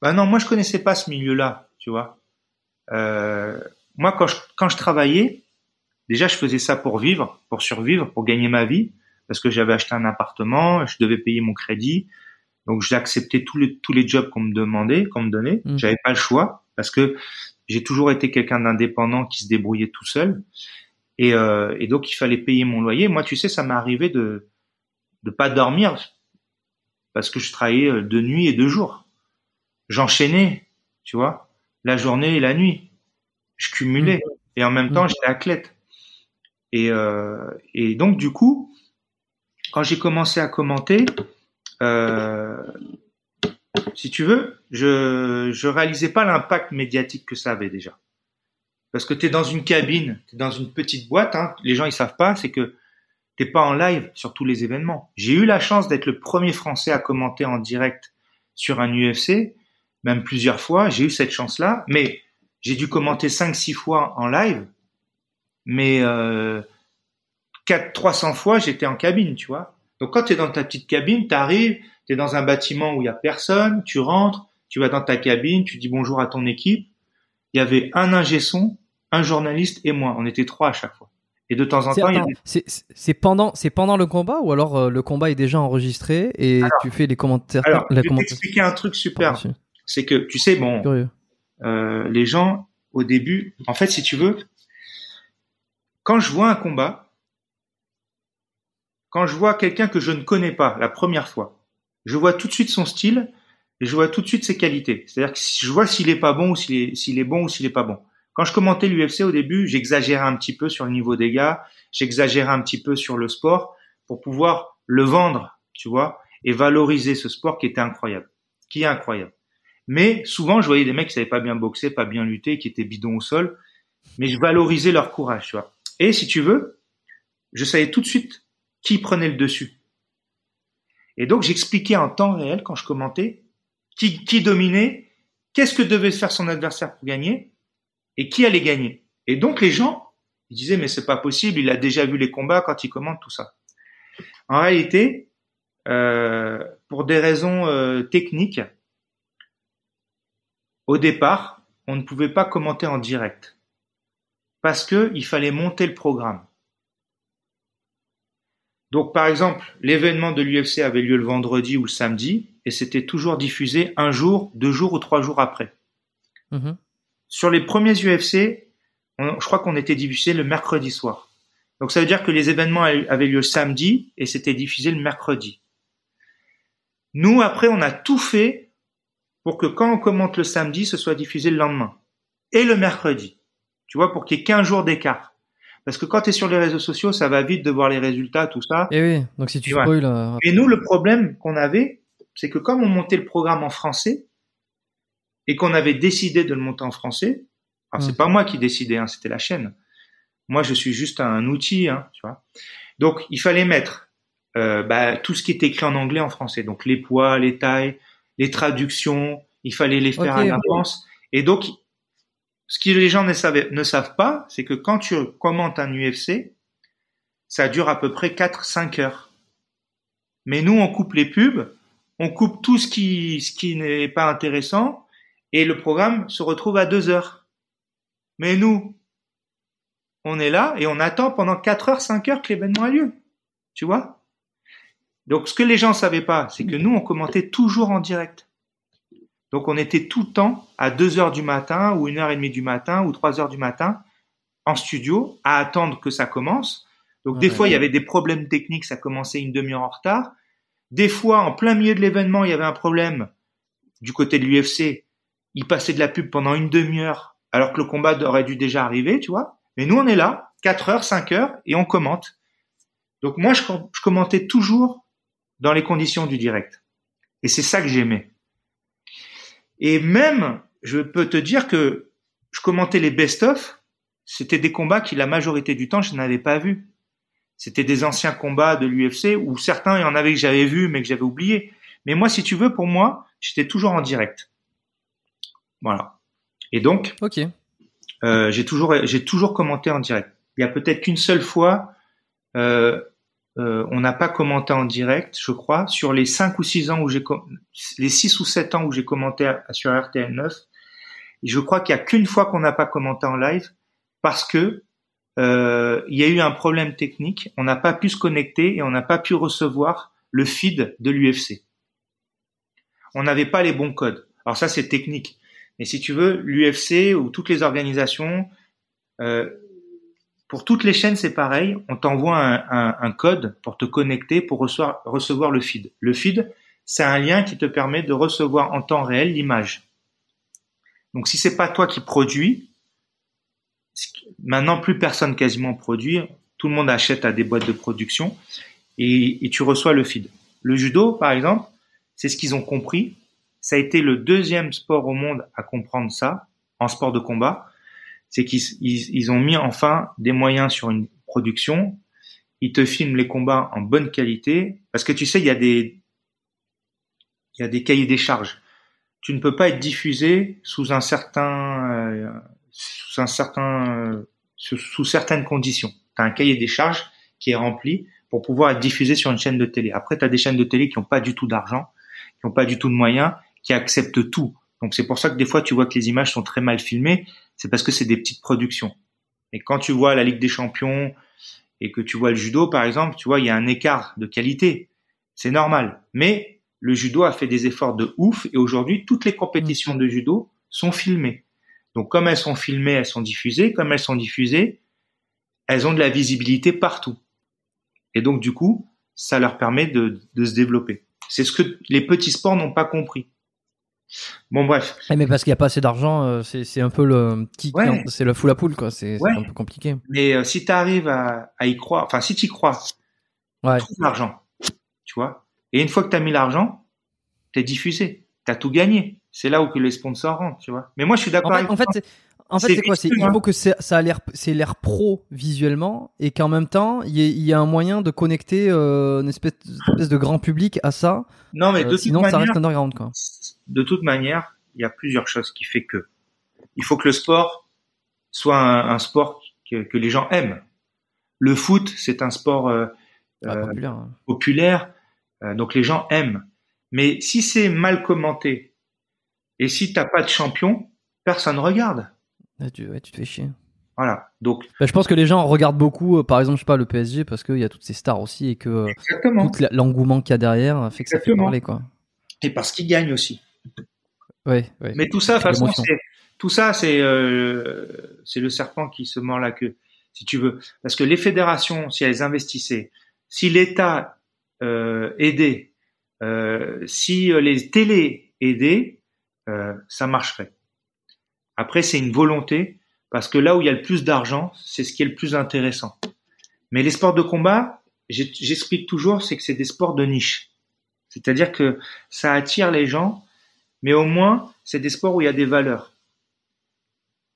bah non, moi je connaissais pas ce milieu-là, tu vois. Euh, moi quand je quand je travaillais, Déjà, je faisais ça pour vivre, pour survivre, pour gagner ma vie, parce que j'avais acheté un appartement, je devais payer mon crédit. Donc, j'ai accepté tous les, tous les jobs qu'on me demandait, qu'on me donnait. Mmh. J'avais pas le choix, parce que j'ai toujours été quelqu'un d'indépendant qui se débrouillait tout seul. Et, euh, et, donc, il fallait payer mon loyer. Moi, tu sais, ça m'est arrivé de de pas dormir parce que je travaillais euh, de nuit et de jour. J'enchaînais, tu vois, la journée et la nuit. Je cumulais. Mmh. Et en même temps, mmh. j'étais athlète. Et, euh, et donc du coup, quand j'ai commencé à commenter, euh, si tu veux, je je réalisais pas l'impact médiatique que ça avait déjà. Parce que tu es dans une cabine, tu es dans une petite boîte, hein, les gens ils savent pas, c'est que t'es pas en live sur tous les événements. J'ai eu la chance d'être le premier Français à commenter en direct sur un UFC, même plusieurs fois, j'ai eu cette chance-là, mais j'ai dû commenter 5-6 fois en live, mais euh, 4 300 fois j'étais en cabine, tu vois. Donc quand tu es dans ta petite cabine, tu arrives, tu es dans un bâtiment où il y a personne, tu rentres, tu vas dans ta cabine, tu dis bonjour à ton équipe. Il y avait un ingé son, un journaliste et moi, on était trois à chaque fois. Et de temps en temps, c'est pendant, c'est pendant le combat ou alors euh, le combat est déjà enregistré et tu fais les commentaires. Alors, je vais t'expliquer un truc super. C'est que tu sais, bon, euh, les gens au début, en fait, si tu veux, quand je vois un combat, quand je vois quelqu'un que je ne connais pas la première fois, je vois tout de suite son style et je vois tout de suite ses qualités. C'est-à-dire que je vois s'il est pas bon ou s'il est, bon ou s'il est pas bon. Quand je commentais l'UFC au début, j'exagérais un petit peu sur le niveau des gars, j'exagérais un petit peu sur le sport pour pouvoir le vendre, tu vois, et valoriser ce sport qui était incroyable, qui est incroyable. Mais souvent, je voyais des mecs qui savaient pas bien boxer, pas bien lutter, qui étaient bidons au sol, mais je valorisais leur courage, tu vois. Et si tu veux, je savais tout de suite qui prenait le dessus. Et donc, j'expliquais en temps réel, quand je commentais, qui, dominait, qu'est-ce que devait faire son adversaire pour gagner, et qui allait gagner. Et donc les gens, disaient mais c'est pas possible, il a déjà vu les combats quand il commente tout ça. En réalité, euh, pour des raisons euh, techniques, au départ, on ne pouvait pas commenter en direct parce que il fallait monter le programme. Donc par exemple, l'événement de l'UFC avait lieu le vendredi ou le samedi et c'était toujours diffusé un jour, deux jours ou trois jours après. Mm-hmm. Sur les premiers UFC, je crois qu'on était diffusé le mercredi soir. Donc ça veut dire que les événements avaient lieu samedi et c'était diffusé le mercredi. Nous, après, on a tout fait pour que quand on commente le samedi, ce soit diffusé le lendemain. Et le mercredi. Tu vois, pour qu'il y ait 15 jours d'écart. Parce que quand tu es sur les réseaux sociaux, ça va vite de voir les résultats, tout ça. Et oui, donc si tu spoil... Euh, et nous, le problème qu'on avait, c'est que comme on montait le programme en français, et qu'on avait décidé de le monter en français, alors c'est mmh. pas moi qui décidais, hein, c'était la chaîne. Moi, je suis juste un outil, hein, tu vois. Donc, il fallait mettre euh, bah, tout ce qui était écrit en anglais en français. Donc, les poids, les tailles, les traductions, il fallait les faire à l'avance. Et donc, ce que les gens ne, savent, ne savent pas, c'est que quand tu commentes un UFC, ça dure à peu près 4-5 heures. Mais nous, on coupe les pubs, on coupe tout ce qui, ce qui n'est pas intéressant, et le programme se retrouve à deux heures. Mais nous, on est là et on attend pendant quatre heures, cinq heures que l'événement ait lieu. Tu vois? Donc ce que les gens ne savaient pas, c'est que nous, on commentait toujours en direct. Donc on était tout le temps à deux heures du matin ou une heure et demie du matin ou trois heures du matin en studio à attendre que ça commence. Donc des fois il y avait des problèmes techniques, ça commençait une demi-heure en retard. Des fois en plein milieu de l'événement il y avait un problème du côté de l'UFC il passait de la pub pendant une demi-heure alors que le combat aurait dû déjà arriver, tu vois. Mais nous, on est là, 4 heures, 5 heures, et on commente. Donc moi, je, commentais toujours dans les conditions du direct. Et c'est ça que j'aimais. Et même, je peux te dire que je commentais les best-of, c'était des combats qui, la majorité du temps, je n'avais pas vus. C'était des anciens combats de l'UFC, où certains, il y en avait que j'avais vus, mais que j'avais oublié. Mais moi, si tu veux, pour moi, j'étais toujours en direct. Voilà. Et donc, ok. Euh, j'ai toujours j'ai toujours commenté en direct. Il y a peut-être qu'une seule fois, euh, euh, on n'a pas commenté en direct, je crois, sur les cinq ou six ans où j'ai les six ou sept ans où j'ai commenté sur RTL 9. je crois qu'il y a qu'une fois qu'on n'a pas commenté en live parce que euh, il y a eu un problème technique. On n'a pas pu se connecter et on n'a pas pu recevoir le feed de l'UFC. On n'avait pas les bons codes. Alors ça, c'est technique. Mais si tu veux, l'UFC ou toutes les organisations, euh, pour toutes les chaînes, c'est pareil. On t'envoie un, code pour te connecter pour recevoir, le feed. Le feed, c'est un lien qui te permet de recevoir en temps réel l'image. Donc si c'est pas toi qui produis, maintenant plus personne quasiment produit, tout le monde achète à des boîtes de production. et tu reçois le feed. Le judo, par exemple, c'est ce qu'ils ont compris. Ça a été le deuxième sport au monde à comprendre ça en sport de combat. C'est qu'ils ils, ils ont mis enfin des moyens sur une production. Ils te filment les combats en bonne qualité parce que tu sais, il y a des il y a des cahiers des charges. Tu ne peux pas être diffusé sous un certain euh, sous un certain euh, sous, certaines conditions. Tu as un cahier des charges qui est rempli pour pouvoir être diffusé sur une chaîne de télé. Après, tu as des chaînes de télé qui n'ont pas du tout d'argent, qui n'ont pas du tout de moyens, qui acceptent tout. Donc c'est pour ça que des fois tu vois que les images sont très mal filmées, c'est parce que c'est des petites productions. Et quand tu vois la Ligue des Champions et que tu vois le judo par exemple, tu vois il y a un écart de qualité. C'est normal. Mais le judo a fait des efforts de ouf et aujourd'hui toutes les compétitions de judo sont filmées. Donc comme elles sont filmées, elles sont diffusées. Comme elles sont diffusées, elles ont de la visibilité partout. Et donc du coup, ça leur permet de, de se développer. C'est ce que les petits sports n'ont pas compris. Bon bref. Eh, mais parce qu'il n'y a pas assez d'argent, euh, c'est un peu le Ouais. c'est le fou la poule quoi. C'est Ouais. un peu compliqué. Mais euh, si tu arrives à, à y croire, enfin si tu y crois, Ouais. trouve l'argent, tu vois? Et une fois que tu as mis l'argent, t'es diffusé, t'as tout gagné. C'est là où que les sponsors rentrent, tu vois. Mais moi je suis d'accord En fait, avec en toi. En fait, C'est quoi C'est il hein. faut que ça a l'air, c'est l'air pro visuellement et qu'en même temps, il y, y a un moyen de connecter euh, une espèce, une espèce de grand public à ça. non mais Euh, de toute sinon, ça manière, reste underground quoi. de toute manière, il y a plusieurs choses qui fait que il faut que le sport soit un, un sport que, que les gens aiment. Le foot, c'est un sport euh, Ah, euh, populaire. hein. populaire, euh, donc les gens aiment. Mais si c'est mal commenté et si t'as pas de champion, personne regarde. Ouais, tu, ouais, tu te fais chier. Voilà. Donc Bah, je pense que les gens regardent beaucoup, euh, par exemple, je sais pas, le PSG parce qu'il y a toutes ces stars aussi et que euh, tout l'engouement qu'il y a derrière fait que ça fait parler quoi. Et parce qu'ils gagnent aussi. Ouais, ouais. Mais tout ça, façon, tout ça, c'est euh, c'est le serpent qui se mord la queue, si tu veux. Parce que les fédérations, si elles investissaient, si l'État aidait, si les télés aidaient, ça marcherait. Après, c'est une volonté, parce que là où il y a le plus d'argent, c'est ce qui est le plus intéressant. Mais les sports de combat, j'explique toujours, c'est que c'est des sports de niche. C'est-à-dire que ça attire les gens, mais au moins, c'est des sports où il y a des valeurs.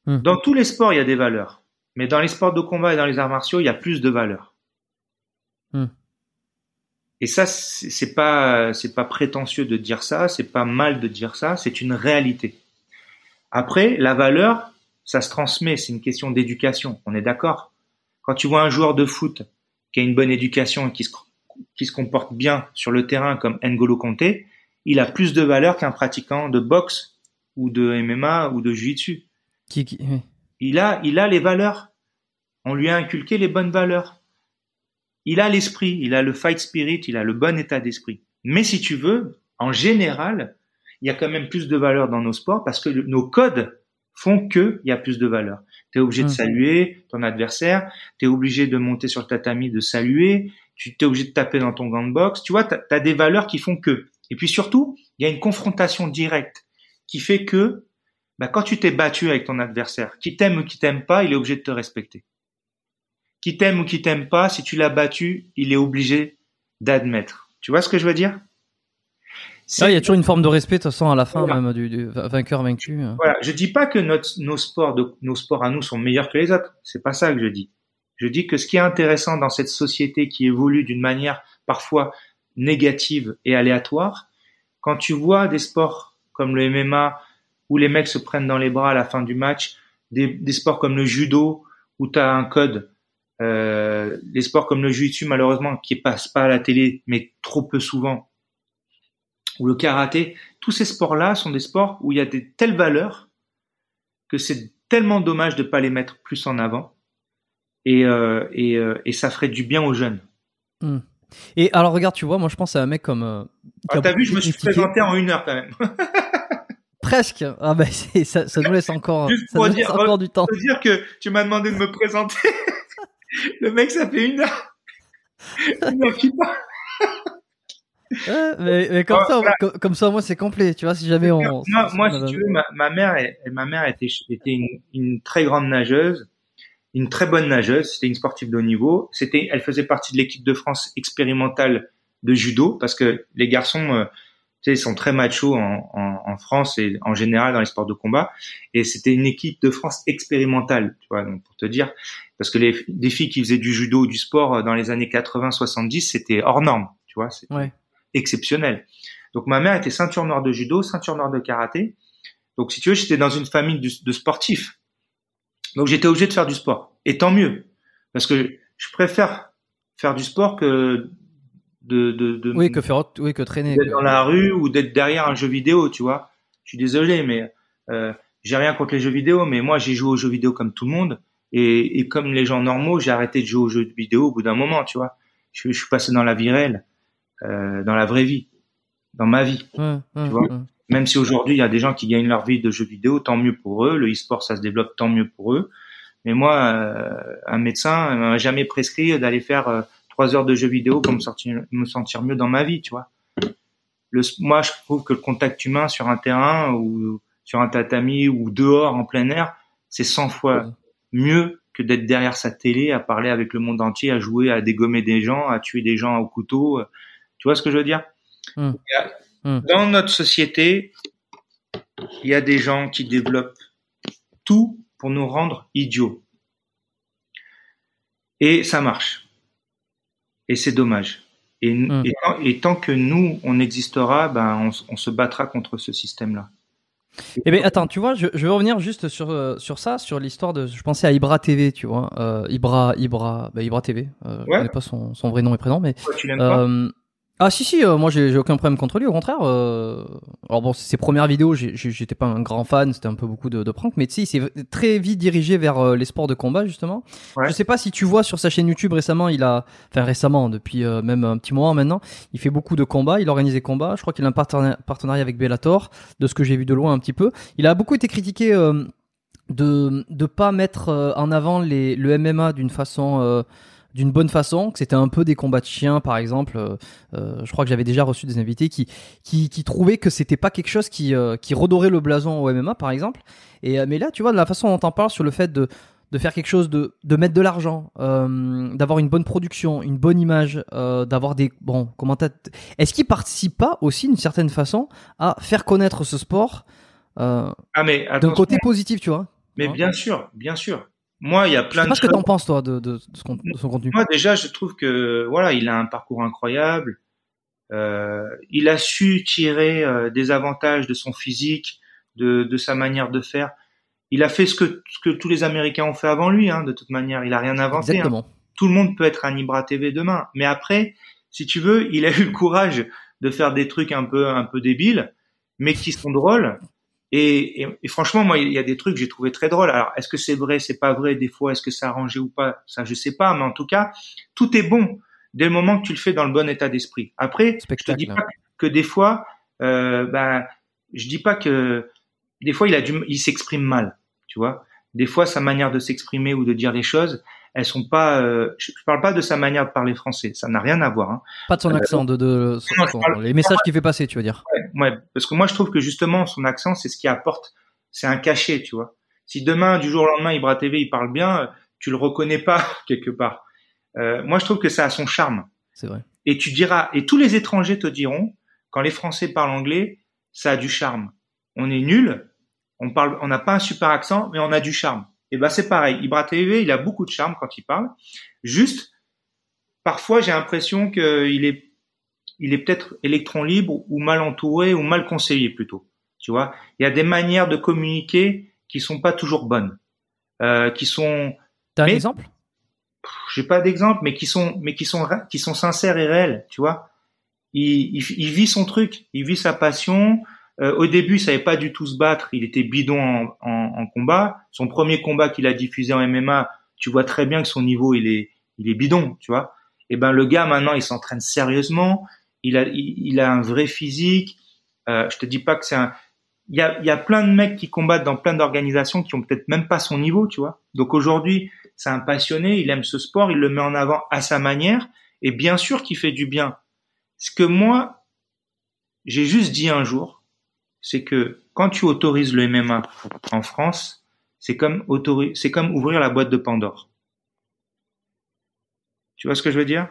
Hmm. Dans tous les sports, il y a des valeurs. Mais dans les sports de combat et dans les arts martiaux, il y a plus de valeurs. Hmm. Et ça, c'est pas, c'est pas prétentieux de dire ça, c'est pas mal de dire ça, c'est une réalité. Après, la valeur, ça se transmet, c'est une question d'éducation. On est d'accord? Quand tu vois un joueur de foot qui a une bonne éducation et qui se, qui se comporte bien sur le terrain comme N'Golo Kanté, il a plus de valeur qu'un pratiquant de boxe ou de MMA ou de jiu-jitsu. Qui, qui- ouais. Il a, il a les valeurs. On lui a inculqué les bonnes valeurs. Il a l'esprit, il a le fight spirit, il a le bon état d'esprit. Mais si tu veux, en général, il y a quand même plus de valeur dans nos sports parce que le- nos codes font que il y a plus de valeur. Tu es obligé de Mm. saluer ton adversaire, tu es obligé de monter sur le tatami, de saluer, tu es obligé de taper dans ton gant de boxe. Tu vois, tu as, des valeurs qui font que. Et puis surtout, il y a une confrontation directe qui fait que bah, quand tu t'es battu avec ton adversaire, qui t'aime ou qui t'aime pas, il est obligé de te respecter. Qui t'aime ou qui t'aime pas, si tu l'as battu, il est obligé d'admettre. Tu vois ce que je veux dire? Ah, il y a toujours une forme de respect de toute façon à la fin Voilà. même du, du vainqueur vaincu. euh. Voilà, je dis pas que notre, nos sports de, nos sports à nous sont meilleurs que les autres. C'est pas ça que je dis. Je dis que ce qui est intéressant dans cette société qui évolue d'une manière parfois négative et aléatoire, quand tu vois des sports comme le MMA où les mecs se prennent dans les bras à la fin du match, des, des sports comme le judo où tu as un code, euh, les sports comme le jiu-jitsu malheureusement qui passent pas à la télé mais trop peu souvent, ou le karaté, tous ces sports-là sont des sports où il y a des telles valeurs que c'est tellement dommage de pas les mettre plus en avant et, euh, et, euh, et ça ferait du bien aux jeunes. Et alors regarde, tu vois, moi je pense à un mec comme. euh, Ah, T'as vu, je me suis présenté en une heure quand même. *laughs* Presque. Ah ben ça, ça nous laisse encore, Juste ça pour nous dire- laisse encore du temps. Je veux dire que tu m'as demandé de me présenter. *laughs* Le mec, ça fait une heure. Une heure qui passe. Ouais, mais, mais comme ça, voilà. comme, comme ça, moi c'est complet. Tu vois, si jamais on. moi, si moi, tu veux, ma, ma mère, elle- ma mère était, était une, une très grande nageuse une très bonne nageuse, c'était une sportive de haut niveau. C'était, elle faisait partie de l'équipe de France expérimentale de judo parce que les garçons, euh, tu sais, sont très machos en, en, en, France et en général dans les sports de combat. Et c'était une équipe de France expérimentale, tu vois, donc pour te dire, parce que les, les filles qui faisaient du judo ou du sport euh, dans les années 80-70, c'était hors norme, tu vois, Ouais. Exceptionnel. Donc ma mère était ceinture noire de judo, ceinture noire de karaté. Donc si tu veux, j'étais dans une famille de, sportifs. Donc j'étais obligé de faire du sport. Et tant mieux, parce que je préfère faire du sport que de, de, de Oui, que faire oui, que traîner. d'être dans la rue ou d'être derrière un jeu vidéo, tu vois. Je suis désolé, mais euh, j'ai rien contre les jeux vidéo, mais moi j'ai joué aux jeux vidéo comme tout le monde et, et comme les gens normaux, j'ai arrêté de jouer aux jeux vidéo au bout d'un moment, tu vois. Je, je suis passé dans la vie réelle, euh, dans la vraie vie, dans ma vie. Ouais, Tu vois. Même si aujourd'hui il y a des gens qui gagnent leur vie de jeux vidéo, tant mieux pour eux. Le e-sport ça se développe, tant mieux pour eux. Mais moi, euh, un médecin m'a jamais prescrit d'aller faire euh, trois heures de jeux vidéo pour me, sentir mieux dans ma vie, tu vois. Le, moi, je trouve que le contact humain sur un terrain ou sur un tatami ou dehors en plein air, c'est 100 fois mieux que d'être derrière sa télé à parler avec le monde entier, à jouer, à dégommer des gens, à tuer des gens au couteau. Tu vois ce que je veux dire Hmm. A- Hmm. Dans notre société, il y a des gens qui développent tout pour nous rendre idiots. Et ça marche. Et c'est dommage. Et, Hmm. et, tant, et tant que nous, on existera, ben, on, se battra contre ce système-là. Eh ben attends, tu vois, je, je veux revenir juste sur euh, sur ça, sur l'histoire de. Je pensais à Ibra TV, tu vois, euh, Ibra, Ibra, bah, Ibra TV. Euh, Je Ouais. connais pas son son vrai nom et prénom, mais Toi, tu l'aimes pas ah si si, euh, moi j'ai aucun problème contre lui, au contraire. euh, alors bon, ses premières vidéos, j'étais pas un grand fan, c'était un peu beaucoup de, de pranks, mais tu sais, il s'est très vite dirigé vers euh, les sports de combat justement. Ouais. Je sais pas si tu vois sur sa chaîne YouTube récemment, il a, enfin récemment, depuis même un petit moment maintenant, il fait beaucoup de combats, il organise des combats. Je crois qu'il a un partenariat, partenariat avec Bellator, de ce que j'ai vu de loin un petit peu. Il a beaucoup été critiqué. de de pas mettre en avant les le MMA d'une façon d'une bonne façon, que c'était un peu des combats de chiens par exemple. Euh, euh, je crois que j'avais déjà reçu des invités qui qui, qui trouvaient que c'était pas quelque chose qui euh, qui redorait le blason au MMA par exemple. Et mais là, tu vois, de la façon dont on parle sur le fait de de faire quelque chose de de mettre de l'argent, euh, d'avoir une bonne production, une bonne image, euh, d'avoir des bon commentateurs. Est-ce qu'ils participent pas aussi d'une certaine façon à faire connaître ce sport euh, Ah mais d'un côté positif, tu vois? Mais Hein? bien sûr, bien sûr. Moi, il y a Je plein sais de pas ce que t'en penses toi de, de, de ce con- de son contenu. Moi, déjà, je trouve que voilà, il a un parcours incroyable. Euh, il a su tirer euh, des avantages de son physique, de, de sa manière de faire. Il a fait ce que, ce que tous les Américains ont fait avant lui. Hein, de toute manière, il a rien inventé. hein. Exactement. Tout le monde peut être un Ibra TV demain. Mais après, si tu veux, il a eu le courage de faire des trucs un peu un peu débiles, mais qui sont drôles. Et, et, et franchement, moi, il y a des trucs que j'ai trouvé très drôles. Alors, est-ce que c'est vrai, c'est pas vrai? Des fois, est-ce que c'est arrangé ou pas? Ça, je sais pas. Mais en tout cas, tout est bon dès le moment que tu le fais dans le bon état d'esprit. Après, je te dis pas que des fois, euh, ben, je dis pas que des fois il a du, il s'exprime mal, tu vois? Des fois, sa manière de s'exprimer ou de dire les choses, elles sont pas. euh, je, je parle pas de sa manière de parler français, ça n'a rien à voir. Hein. Pas de son accent, de, de son- Non, parle- les messages qu'il fait passer, tu veux dire. Ouais, ouais, parce que moi je trouve que justement son accent, c'est ce qui apporte, c'est un cachet, tu vois. Si demain, du jour au lendemain, Ibra TV il parle bien, tu le reconnais pas *laughs* quelque part. Euh, moi, je trouve que ça a son charme. C'est vrai. Et tu diras, et tous les étrangers te diront, quand les Français parlent anglais, ça a du charme. On est nul, on parle, on n'a pas un super accent, mais on a du charme. Et ben c'est pareil. Ibra TV, il a beaucoup de charme quand il parle. Juste, parfois j'ai l'impression qu'il est, il est peut-être électron libre ou mal entouré ou mal conseillé plutôt. Tu vois, il y a des manières de communiquer qui sont pas toujours bonnes, euh, qui sont T'as un Mais- exemple? J'ai pas d'exemple, mais qui sont, mais qui sont, qui sont sincères et réels, tu vois? Il, il, il vit son truc, il vit sa passion. Euh, au début, il savait pas du tout se battre, il était bidon en, en, en combat. Son premier combat qu'il a diffusé en MMA, tu vois très bien que son niveau il est, il est bidon, tu vois. Et ben le gars maintenant, il s'entraîne sérieusement, il a, il, il a un vrai physique. Euh, je te dis pas que c'est un, il y a, il y a plein de mecs qui combattent dans plein d'organisations qui ont peut-être même pas son niveau, tu vois. Donc aujourd'hui, c'est un passionné, il aime ce sport, il le met en avant à sa manière, et bien sûr qu'il fait du bien. Ce que moi, j'ai juste dit un jour, c'est que quand tu autorises le MMA en France, c'est comme c'est comme ouvrir la boîte de Pandore. Tu vois ce que je veux dire?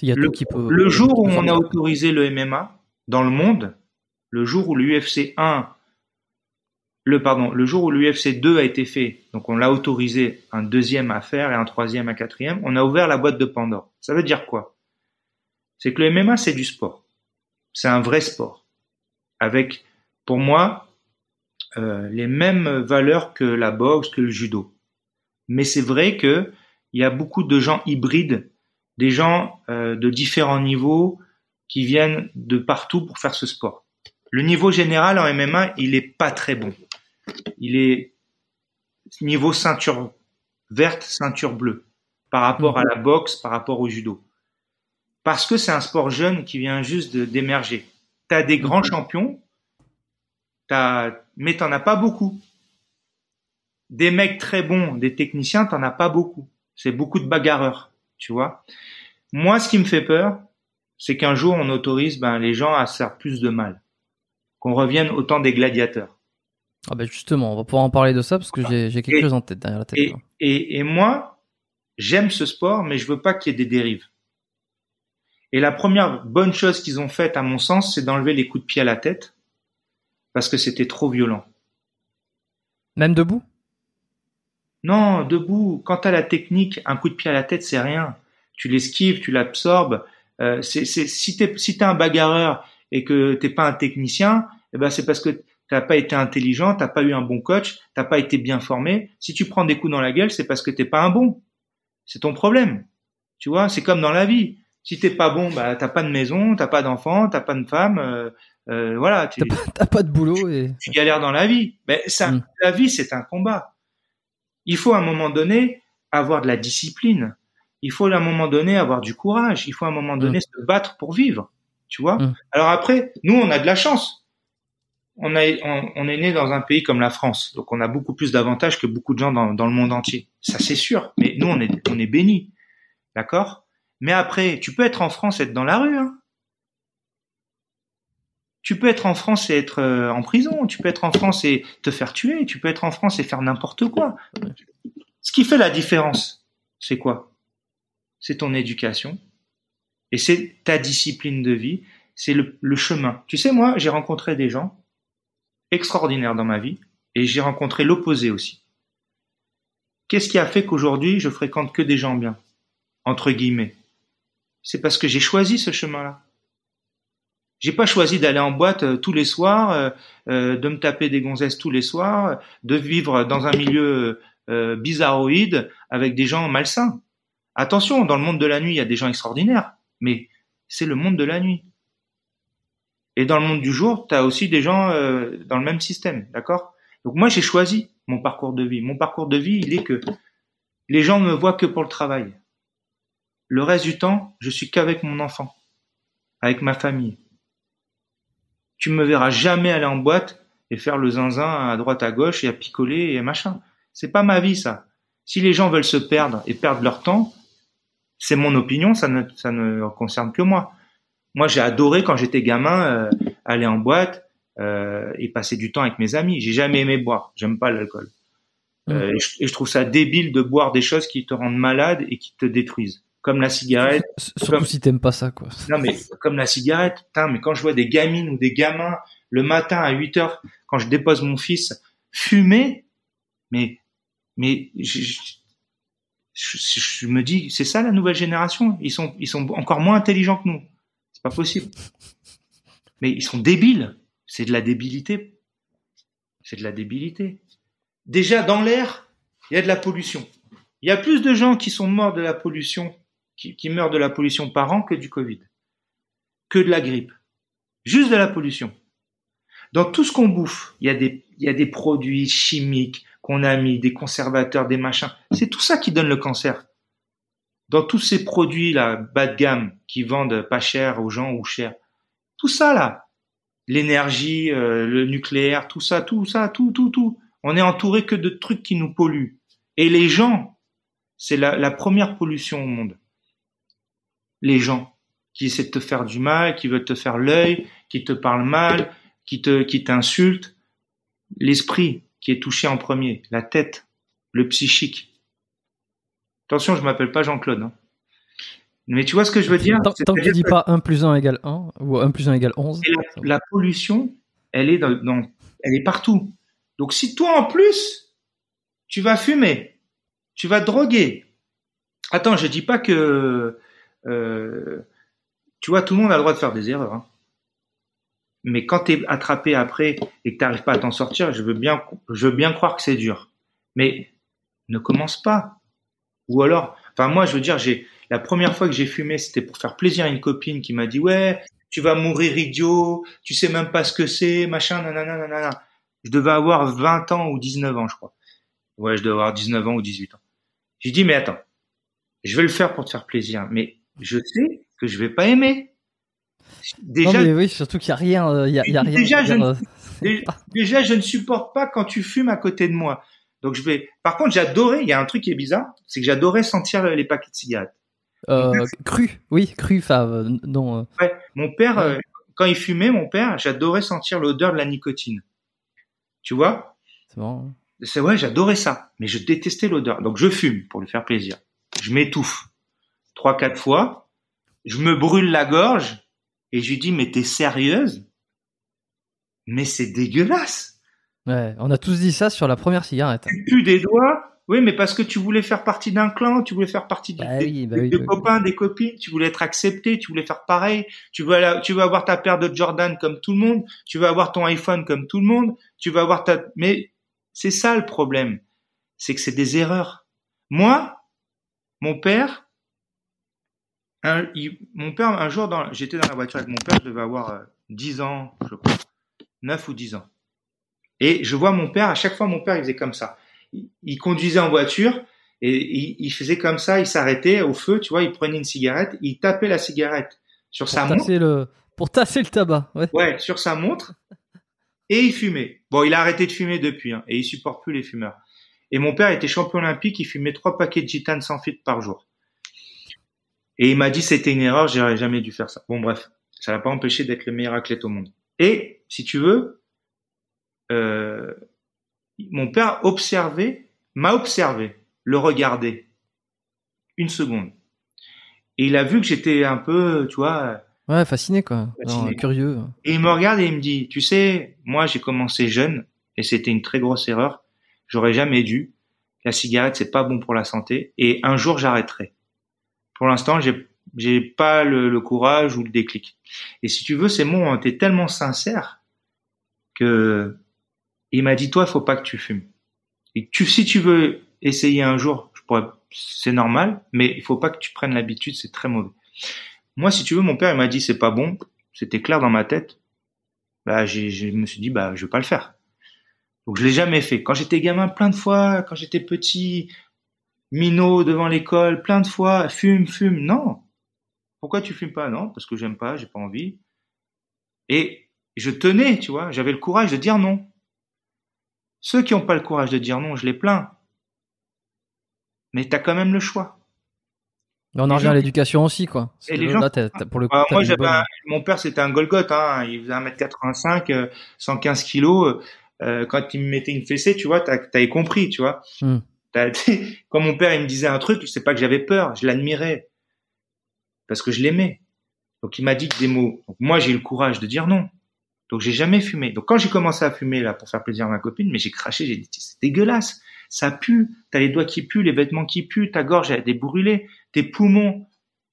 Il y a le, qui peut, le jour où on a autorisé le MMA dans le monde, le jour où l'UFC 1 le pardon, le jour où l'UFC 2 a été fait, donc on l'a autorisé un deuxième à faire et un troisième, un quatrième, on a ouvert la boîte de Pandore. Ça veut dire quoi? C'est que le MMA c'est du sport, c'est un vrai sport, avec pour moi euh, les mêmes valeurs que la boxe, que le judo. Mais c'est vrai que il y a beaucoup de gens hybrides, des gens euh, de différents niveaux qui viennent de partout pour faire ce sport. Le niveau général en MMA, il est pas très bon il est niveau ceinture verte, ceinture bleue, par rapport à la boxe, par rapport au judo. Parce que c'est un sport jeune qui vient juste d'émerger. Tu as des grands champions, as, mais t'en as pas beaucoup. Des mecs très bons, des techniciens, t'en as pas beaucoup. C'est beaucoup de bagarreurs, tu vois. Moi, ce qui me fait peur, c'est qu'un jour on autorise ben, les gens à se faire plus de mal, qu'on revienne au temps des gladiateurs. Ah ben justement, on va pouvoir en parler de ça parce que j'ai quelque chose en tête derrière la tête. Et, et, moi, j'aime ce sport, mais je veux pas qu'il y ait des dérives. Et la première bonne chose qu'ils ont faite, à mon sens, c'est d'enlever les coups de pied à la tête parce que c'était trop violent. Même debout? Non, debout. Quant à la technique, un coup de pied à la tête, c'est rien. Tu l'esquives, tu l'absorbes. Euh, c'est, si t'es si un bagarreur et que t'es pas un technicien, eh ben c'est parce que t'as pas été intelligent, t'as pas eu un bon coach, t'as pas été bien formé. Si tu prends des coups dans la gueule, c'est parce que t'es pas un bon. C'est ton problème. Tu vois, c'est comme dans la vie. Si t'es pas bon, bah t'as pas de maison, t'as pas d'enfant, t'as pas de femme, euh, euh, voilà. Tu, t'as pas, de boulot et tu galères dans la vie. Mais ça, mm. la vie, c'est un combat. Il faut à un moment donné avoir de la discipline. Il faut à un moment donné avoir du courage. Il faut à un moment donné mm. se battre pour vivre. Tu vois? Mm. Alors après, nous, on a de la chance on, est né dans un pays comme la France, donc on a beaucoup plus d'avantages que beaucoup de gens dans, le monde entier. Ça c'est sûr, mais nous on est, on est bénis, d'accord? Mais après, tu peux être en France et être dans la rue. Hein tu peux être en France et être euh, en prison, tu peux être en France et te faire tuer, tu peux être en France et faire n'importe quoi. Ce qui fait la différence, c'est quoi? C'est ton éducation et c'est ta discipline de vie, c'est le, chemin. Tu sais, moi, j'ai rencontré des gens extraordinaire dans ma vie et j'ai rencontré l'opposé aussi. Qu'est-ce qui a fait qu'aujourd'hui je fréquente que des gens bien? Entre guillemets. C'est parce que j'ai choisi ce chemin-là. J'ai pas choisi d'aller en boîte euh, tous les soirs, euh, euh, de me taper des gonzesses tous les soirs, de vivre dans un milieu bizarroïde avec des gens malsains. Attention, dans le monde de la nuit, il y a des gens extraordinaires, mais c'est le monde de la nuit. Et dans le monde du jour, tu as aussi des gens dans le même système, d'accord? Donc moi, j'ai choisi mon parcours de vie. Mon parcours de vie, il est que les gens ne me voient que pour le travail. Le reste du temps, je suis qu'avec mon enfant, avec ma famille. Tu me verras jamais aller en boîte et faire le zinzin à droite à gauche et à picoler et machin. C'est pas ma vie ça. Si les gens veulent se perdre et perdre leur temps, c'est mon opinion, ça ne, ça ne concerne que moi. Moi, j'ai adoré quand j'étais gamin euh, aller en boîte euh, et passer du temps avec mes amis. J'ai jamais aimé boire. J'aime pas l'alcool. Mmh. Euh, et, je, trouve ça débile de boire des choses qui te rendent malade et qui te détruisent, comme la cigarette. Surtout comme... si t'aimes pas ça, quoi. Non, mais comme la cigarette. Putain, mais quand je vois des gamines ou des gamins le matin à 8 heures, quand je dépose mon fils, fumer, mais mais je, je, je me dis, c'est ça la nouvelle génération? Ils sont ils sont encore moins intelligents que nous pas possible. Mais ils sont débiles. C'est de la débilité. C'est de la débilité. Déjà, dans l'air, il y a de la pollution. Il y a plus de gens qui sont morts de la pollution, qui, meurent de la pollution par an que du Covid. Que de la grippe. Juste de la pollution. Dans tout ce qu'on bouffe, il y a des, y a des produits chimiques qu'on a mis, des conservateurs, des machins. C'est tout ça qui donne le cancer dans tous ces produits là bas de gamme qui vendent pas cher aux gens ou cher, tout ça là, l'énergie, euh, le nucléaire, tout ça, tout ça, tout, tout, tout, on est entouré que de trucs qui nous polluent. Et les gens, c'est la, la première pollution au monde. Les gens qui essaient de te faire du mal, qui veulent te faire l'œil, qui te parlent mal, qui te, qui t'insultent, l'esprit qui est touché en premier, la tête, le psychique. Attention, je m'appelle pas Jean-Claude. Hein. Mais tu vois ce que je veux dire? Tant, tant que tu dis pas 1 plus 1 égale 1 ou 1 plus 1 égale 11. La, la, pollution, elle est, dans, dans, elle est partout. Donc si toi en plus, tu vas fumer, tu vas droguer. Attends, je dis pas que... Euh, tu vois, tout le monde a le droit de faire des erreurs. Hein. Mais quand tu es attrapé après et que tu n'arrives pas à t'en sortir, je veux bien, je veux bien croire que c'est dur. Mais ne commence pas. Ou alors, enfin moi, je veux dire, j'ai la première fois que j'ai fumé, c'était pour faire plaisir à une copine qui m'a dit ouais, tu vas mourir idiot, tu sais même pas ce que c'est, machin, nanana, nanana. Je devais avoir 20 ans ou 19 ans, je crois. Ouais, je devais avoir 19 ans ou 18 ans. J'ai dit mais attends, je vais le faire pour te faire plaisir, mais je sais que je vais pas aimer. Déjà, non mais oui, surtout qu'il y a rien, il y a, y a rien. Déjà, je ne, *laughs* déjà, je ne supporte pas quand tu fumes à côté de moi. Donc je vais. Par contre, j'adorais. Il y a un truc qui est bizarre, c'est que j'adorais sentir les paquets de cigarettes. Euh, cru, oui, cru. Enfin, euh, non. Euh. Ouais, mon père, euh, quand il fumait, mon père, j'adorais sentir l'odeur de la nicotine. Tu vois? C'est bon. Hein. C'est ouais, j'adorais ça, mais je détestais l'odeur. Donc je fume pour lui faire plaisir. Je m'étouffe trois, quatre fois. Je me brûle la gorge et je lui dis mais t'es sérieuse? Mais c'est dégueulasse. Ouais, on a tous dit ça sur la première cigarette. Tu pues des doigts? Oui, mais parce que tu voulais faire partie d'un clan, tu voulais faire partie bah des, oui, bah des- oui, des bah oui. copains, des copines, tu voulais être accepté, tu voulais faire pareil, tu veux, aller- tu veux avoir ta paire de Jordan comme tout le monde, tu veux avoir ton iPhone comme tout le monde, tu veux avoir ta... Mais c'est ça le problème, c'est que c'est des erreurs. Moi, mon père, un, il- mon père, un jour, dans, j'étais dans la voiture avec mon père, je devais avoir euh, 10 ans, je crois, 9 ou 10 ans. Et je vois mon père, à chaque fois, mon père, il faisait comme ça. Il, il conduisait en voiture et il, il faisait comme ça, il s'arrêtait au feu, tu vois, il prenait une cigarette, il tapait la cigarette sur sa montre, le, pour tasser le tabac. Ouais. ouais, sur sa montre, et il fumait. Bon, il a arrêté de fumer depuis, hein, et il supporte plus les fumeurs. Et mon père était champion olympique, il fumait trois paquets de gitane sans filtre par jour. Et il m'a dit c'était une erreur, j'aurais jamais dû faire ça. Bon bref, ça l'a pas empêché d'être le meilleur athlète au monde. Et si tu veux, euh, mon père observait, m'a observé, le regardait une seconde. Et il a vu que j'étais un peu, tu vois, Ouais, fasciné quoi. Fasciné. Non, curieux. et il me regarde et il me dit, tu sais, moi j'ai commencé jeune et c'était une très grosse erreur. J'aurais jamais dû. La cigarette c'est pas bon pour la santé et un jour j'arrêterai. Pour l'instant j'ai j'ai pas le, le courage ou le déclic. Et si tu veux, ces mots ont été tellement sincères que il m'a dit toi, faut pas que tu fumes. Et tu, si tu veux essayer un jour, je pourrais, c'est normal, mais il faut pas que tu prennes l'habitude, c'est très mauvais. Moi, si tu veux, mon père, il m'a dit c'est pas bon. C'était clair dans ma tête. Bah, je me suis dit bah, je vais pas le faire. Donc je l'ai jamais fait. Quand j'étais gamin, plein de fois, quand j'étais petit, minot devant l'école, plein de fois, fume, fume. Non. Pourquoi tu fumes pas? Non, parce que j'aime pas, j'ai pas envie. Et je tenais, tu vois, j'avais le courage de dire non. Ceux qui n'ont pas le courage de dire non, je les plains. Mais t'as quand même le choix. Mais on en revient à l'éducation aussi quoi. Et les tu pour le coup, Bah, moi, bonne- un- mon père, c'était un Golgoth, hein. Il faisait 1m85, euh, 115 kilos. Euh, quand il me mettait une fessée, tu vois, t'as, t'avais compris, tu vois. Hmm. *laughs* Quand mon père, il me disait un truc, c'est pas que j'avais peur, je l'admirais. Parce que je l'aimais. Donc, il m'a dit des mots. Donc, moi, j'ai eu le courage de dire non. Donc, j'ai jamais fumé. Donc, quand j'ai commencé à fumer, là, pour faire plaisir à ma copine, mais j'ai craché, j'ai dit, c'est dégueulasse. Ça pue. T'as les doigts qui puent, les vêtements qui puent, ta gorge, elle a des brûlés, tes poumons.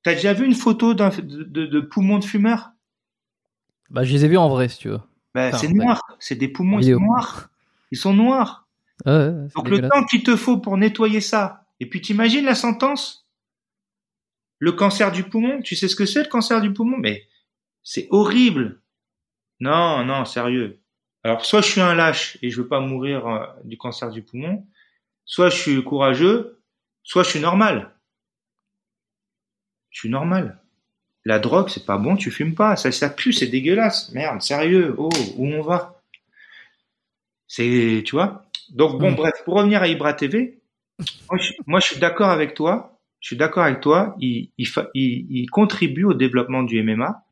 T'as déjà vu une photo de, de, de poumons de fumeurs? Bah, je les ai vus en vrai si tu veux. Enfin, c'est noir. C'est des poumons, ils sont noirs. Ils sont noirs. Ouais, Donc, le temps qu'il te faut pour nettoyer ça. Et puis, t'imagines la sentence? Le cancer du poumon. Tu sais ce que c'est, le cancer du poumon? Mais c'est horrible. Non, non, sérieux. Alors, soit je suis un lâche et je veux pas mourir euh, du cancer du poumon, soit je suis courageux, soit je suis normal. Je suis normal. La drogue, c'est pas bon, tu fumes pas. Ça, ça pue, c'est dégueulasse. Merde, sérieux. Oh, où on va? C'est, tu vois? Donc, bon, Mm. bref, pour revenir à Ibra TV, moi, je, moi, je suis d'accord avec toi. Je suis d'accord avec toi. Il, il, fa- il, il contribue au développement du MMA.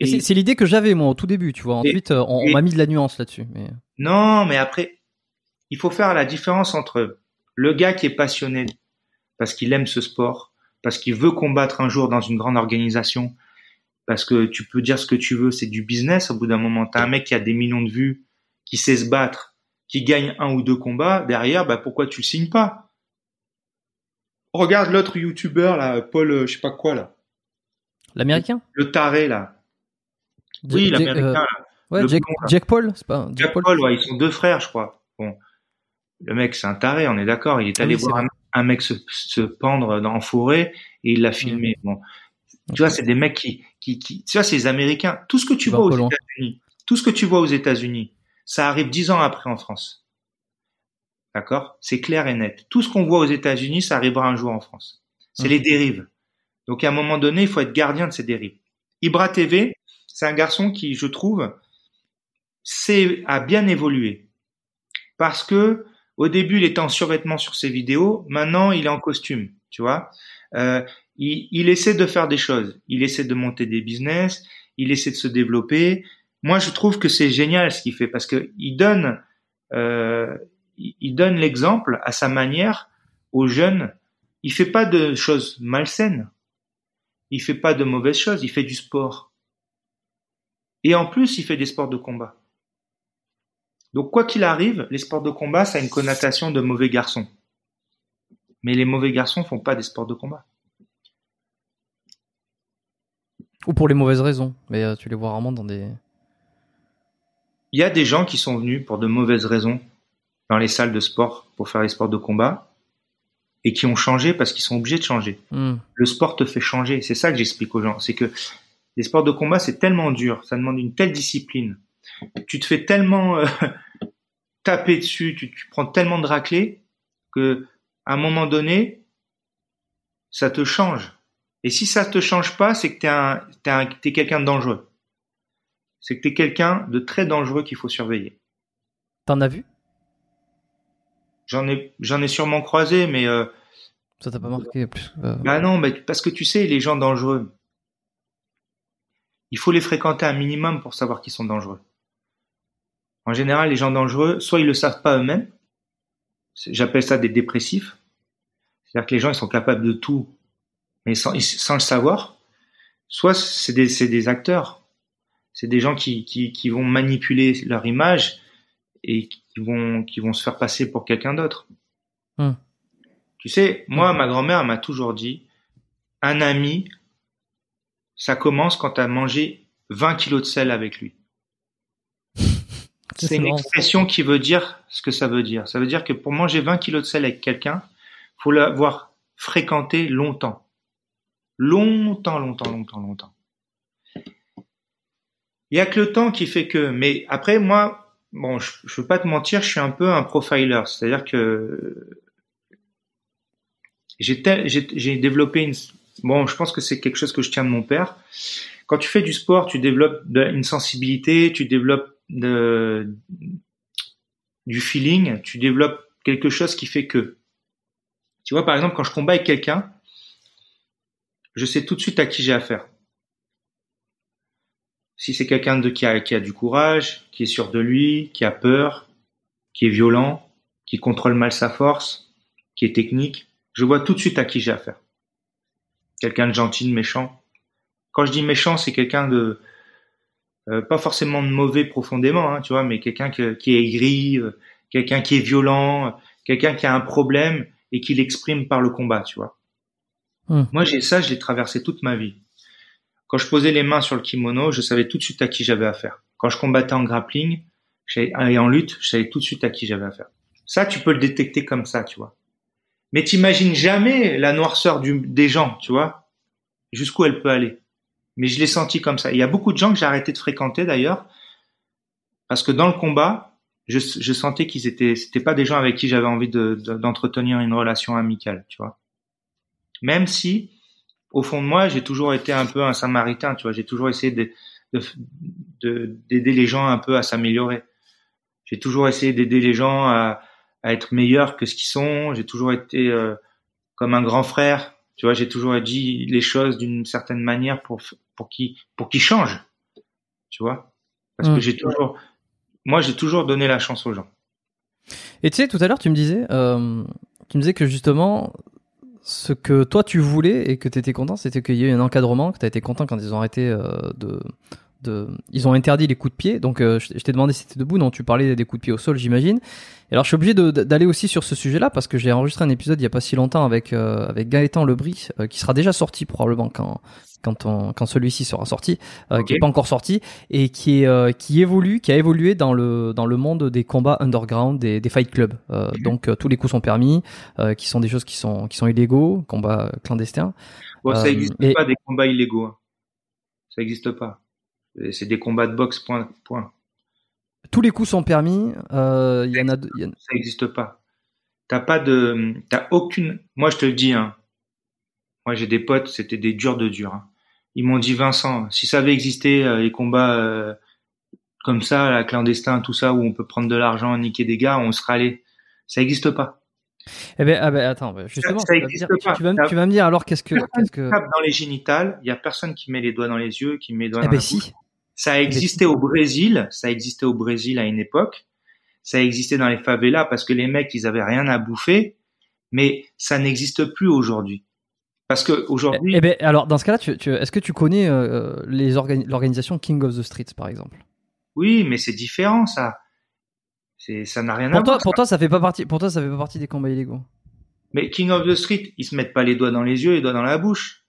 Et c'est- c'est l'idée que j'avais moi au tout début, tu vois. Ensuite, euh, on, m'a mis de la nuance là-dessus. Mais... Non, mais après, il faut faire la différence entre le gars qui est passionné parce qu'il aime ce sport, parce qu'il veut combattre un jour dans une grande organisation, parce que tu peux dire ce que tu veux, c'est du business. Au bout d'un moment, t'as un mec qui a des millions de vues, qui sait se battre, qui gagne un ou deux combats. Derrière, bah pourquoi tu le signes pas? Regarde l'autre youtubeur là, Paul, euh, je sais pas quoi là. L'américain? Le taré là. Oui, l'américain. Ouais, Jack, Jack, Paul, c'est pas Jack, Paul, ouais, ils sont deux frères, je crois. Bon, le mec, c'est un taré, on est d'accord. Il est ah allé voir un, mec se, se, pendre dans en forêt et il l'a filmé. Bon, tu vois, c'est des mecs qui, qui, qui, tu vois, c'est les Américains. Tout ce que tu vois aux États-Unis, tout ce que tu vois aux États-Unis, ça arrive dix ans après en France. D'accord? C'est clair et net. Tout ce qu'on voit aux États-Unis, ça arrivera un jour en France. C'est les dérives. Donc à un moment donné, il faut être gardien de ces dérives. Ibra TV, c'est un garçon qui, je trouve, c'est a bien évolué parce que au début il était en survêtement sur ses vidéos, maintenant il est en costume, tu vois? Euh, il, il, essaie de faire des choses, il essaie de monter des business, il essaie de se développer. Moi je trouve que c'est génial ce qu'il fait parce que il donne euh, il donne l'exemple à sa manière aux jeunes. Il fait pas de choses malsaines, il fait pas de mauvaises choses, il fait du sport. Et en plus il fait des sports de combat. Donc quoi qu'il arrive, les sports de combat, ça a une connotation de mauvais garçons. Mais les mauvais garçons font pas des sports de combat. Ou pour les mauvaises raisons, mais euh, tu les vois rarement dans des... Il y a des gens qui sont venus pour de mauvaises raisons dans les salles de sport pour faire les sports de combat et qui ont changé parce qu'ils sont obligés de changer. Hmm. Le sport te fait changer. C'est ça que j'explique aux gens. C'est que les sports de combat, c'est tellement dur. Ça demande une telle discipline tu te fais tellement euh, *laughs* taper dessus, tu, prends tellement de raclés que à un moment donné, ça te change. Et si ça te change pas, c'est que t'es un, t'es, quelqu'un de dangereux. C'est que t'es quelqu'un de très dangereux qu'il faut surveiller. T'en as vu? J'en ai, j'en ai sûrement croisé, mais euh, ça t'a pas marqué plus. Euh, bah non, mais parce que tu sais, les gens dangereux, il faut les fréquenter un minimum pour savoir qu'ils sont dangereux. En général, les gens dangereux, soit ils le savent pas eux-mêmes, j'appelle ça des dépressifs, c'est-à-dire que les gens ils sont capables de tout, mais sans, sans le savoir, soit c'est des, des, acteurs, c'est des gens qui, qui, qui, vont manipuler leur image et qui vont, qui vont se faire passer pour quelqu'un d'autre. Hmm. Tu sais, moi, ma grand-mère m'a toujours dit, un ami, ça commence quand tu as mangé 20 kilos de sel avec lui. *laughs* C'est une expression qui veut dire ce que ça veut dire. Ça veut dire que pour manger 20 kilos de sel avec quelqu'un, faut l'avoir fréquenté longtemps. Longtemps, longtemps, longtemps, longtemps. Il y a que le temps qui fait que, mais après, moi, bon, je, je veux pas te mentir, je suis un peu un profiler. C'est-à-dire que j'ai développé une, bon, je pense que c'est quelque chose que je tiens de mon père. Quand tu fais du sport, tu développes une sensibilité, tu développes de, du feeling, tu développes quelque chose qui fait que. Tu vois, par exemple, quand je combats avec quelqu'un, je sais tout de suite à qui j'ai affaire. Si c'est quelqu'un de qui a, qui a du courage, qui est sûr de lui, qui a peur, qui est violent, qui contrôle mal sa force, qui est technique, je vois tout de suite à qui j'ai affaire. Quelqu'un de gentil, de méchant. Quand je dis méchant, c'est quelqu'un de euh, pas forcément de mauvais profondément, hein, tu vois, mais quelqu'un qui est aigri, euh, quelqu'un qui est violent, quelqu'un qui a un problème et qui l'exprime par le combat, tu vois. Hmm. Moi, j'ai ça, je l'ai traversé toute ma vie. Quand je posais les mains sur le kimono, je savais tout de suite à qui j'avais affaire. Quand je combattais en grappling et en lutte, je savais tout de suite à qui j'avais affaire. Ça, tu peux le détecter comme ça, tu vois. Mais t'imagines jamais la noirceur des gens, tu vois, jusqu'où elle peut aller mais je l'ai senti comme ça. Il y a beaucoup de gens que j'ai arrêté de fréquenter d'ailleurs, parce que dans le combat, je, sentais qu'ils étaient, c'était pas des gens avec qui j'avais envie d'entretenir de, une relation amicale, tu vois. Même si, au fond de moi, j'ai toujours été un peu un samaritain, tu vois. J'ai toujours essayé de, d'aider les gens un peu à s'améliorer. J'ai toujours essayé d'aider les gens à, à, être meilleurs que ce qu'ils sont. J'ai toujours été euh, comme un grand frère tu vois, j'ai toujours dit les choses d'une certaine manière pour pour qu'ils pour qu'ils changent. Tu vois, parce que mmh. j'ai toujours, moi, j'ai toujours donné la chance aux gens. Et tu sais, tout à l'heure, tu me disais, euh, tu me disais que justement, ce que toi tu voulais et que tu étais content, c'était qu'il y ait un encadrement, que tu été content quand ils ont arrêté euh, de, de. Ils ont interdit les coups de pied. Donc, euh, je, t'ai demandé si c'était debout. Non, tu parlais des coups de pied au sol, j'imagine. Et alors, je suis obligé d'aller aussi sur ce sujet-là parce que j'ai enregistré un épisode il y a pas si longtemps avec, euh, avec Gaëtan Lebris, euh, qui sera déjà sorti probablement quand. Quand, on, quand celui-ci sera sorti, euh, qui est pas encore sorti et qui est euh, qui évolue, qui a évolué dans le dans le monde des combats underground, des, des fight clubs. Euh, Donc tous les coups sont permis, euh, qui sont des choses qui sont qui sont illégaux, combats clandestins. Bon, ça n'existe et- pas des combats illégaux. hein. Ça n'existe pas. C'est des combats de boxe, point. point. Tous les coups sont permis. euh, Il y en a, y en- Ça n'existe pas. T'as pas de, t'as aucune. Moi, je te le dis. Hein. Moi, j'ai des potes, c'était des durs de durs. hein. Ils m'ont dit Vincent, si ça avait existé euh, les combats euh, comme ça, la clandestin, tout ça, où on peut prendre de l'argent, niquer des gars, on serait allé. Ça n'existe pas. Eh ben, ah ben, attends, ben, justement, ça tu, vas existe dire- pas. tu vas, me- tu vas me dire alors qu'est-ce que, qui que. dans les génitales. Il y a personne qui met les doigts dans les yeux, qui met les doigts Eh dans ben la si. bouche. Ça a existé au Brésil, ça a existé au Brésil à une époque, ça a existé dans les favelas parce que les mecs ils avaient rien à bouffer, mais ça n'existe plus aujourd'hui. Parce que aujourd'hui, Eh ben, alors dans ce cas-là, tu, tu- est-ce que tu connais euh, les organi- l'organisation King of the Streets par exemple? Oui, mais c'est différent ça. C'est ça n'a rien à Pour toi, voir. pour toi, ça fait pas partie. Pour toi, ça fait pas partie des combats illégaux? Mais King of the Street, ils se mettent pas les doigts dans les yeux, les doigts dans la bouche.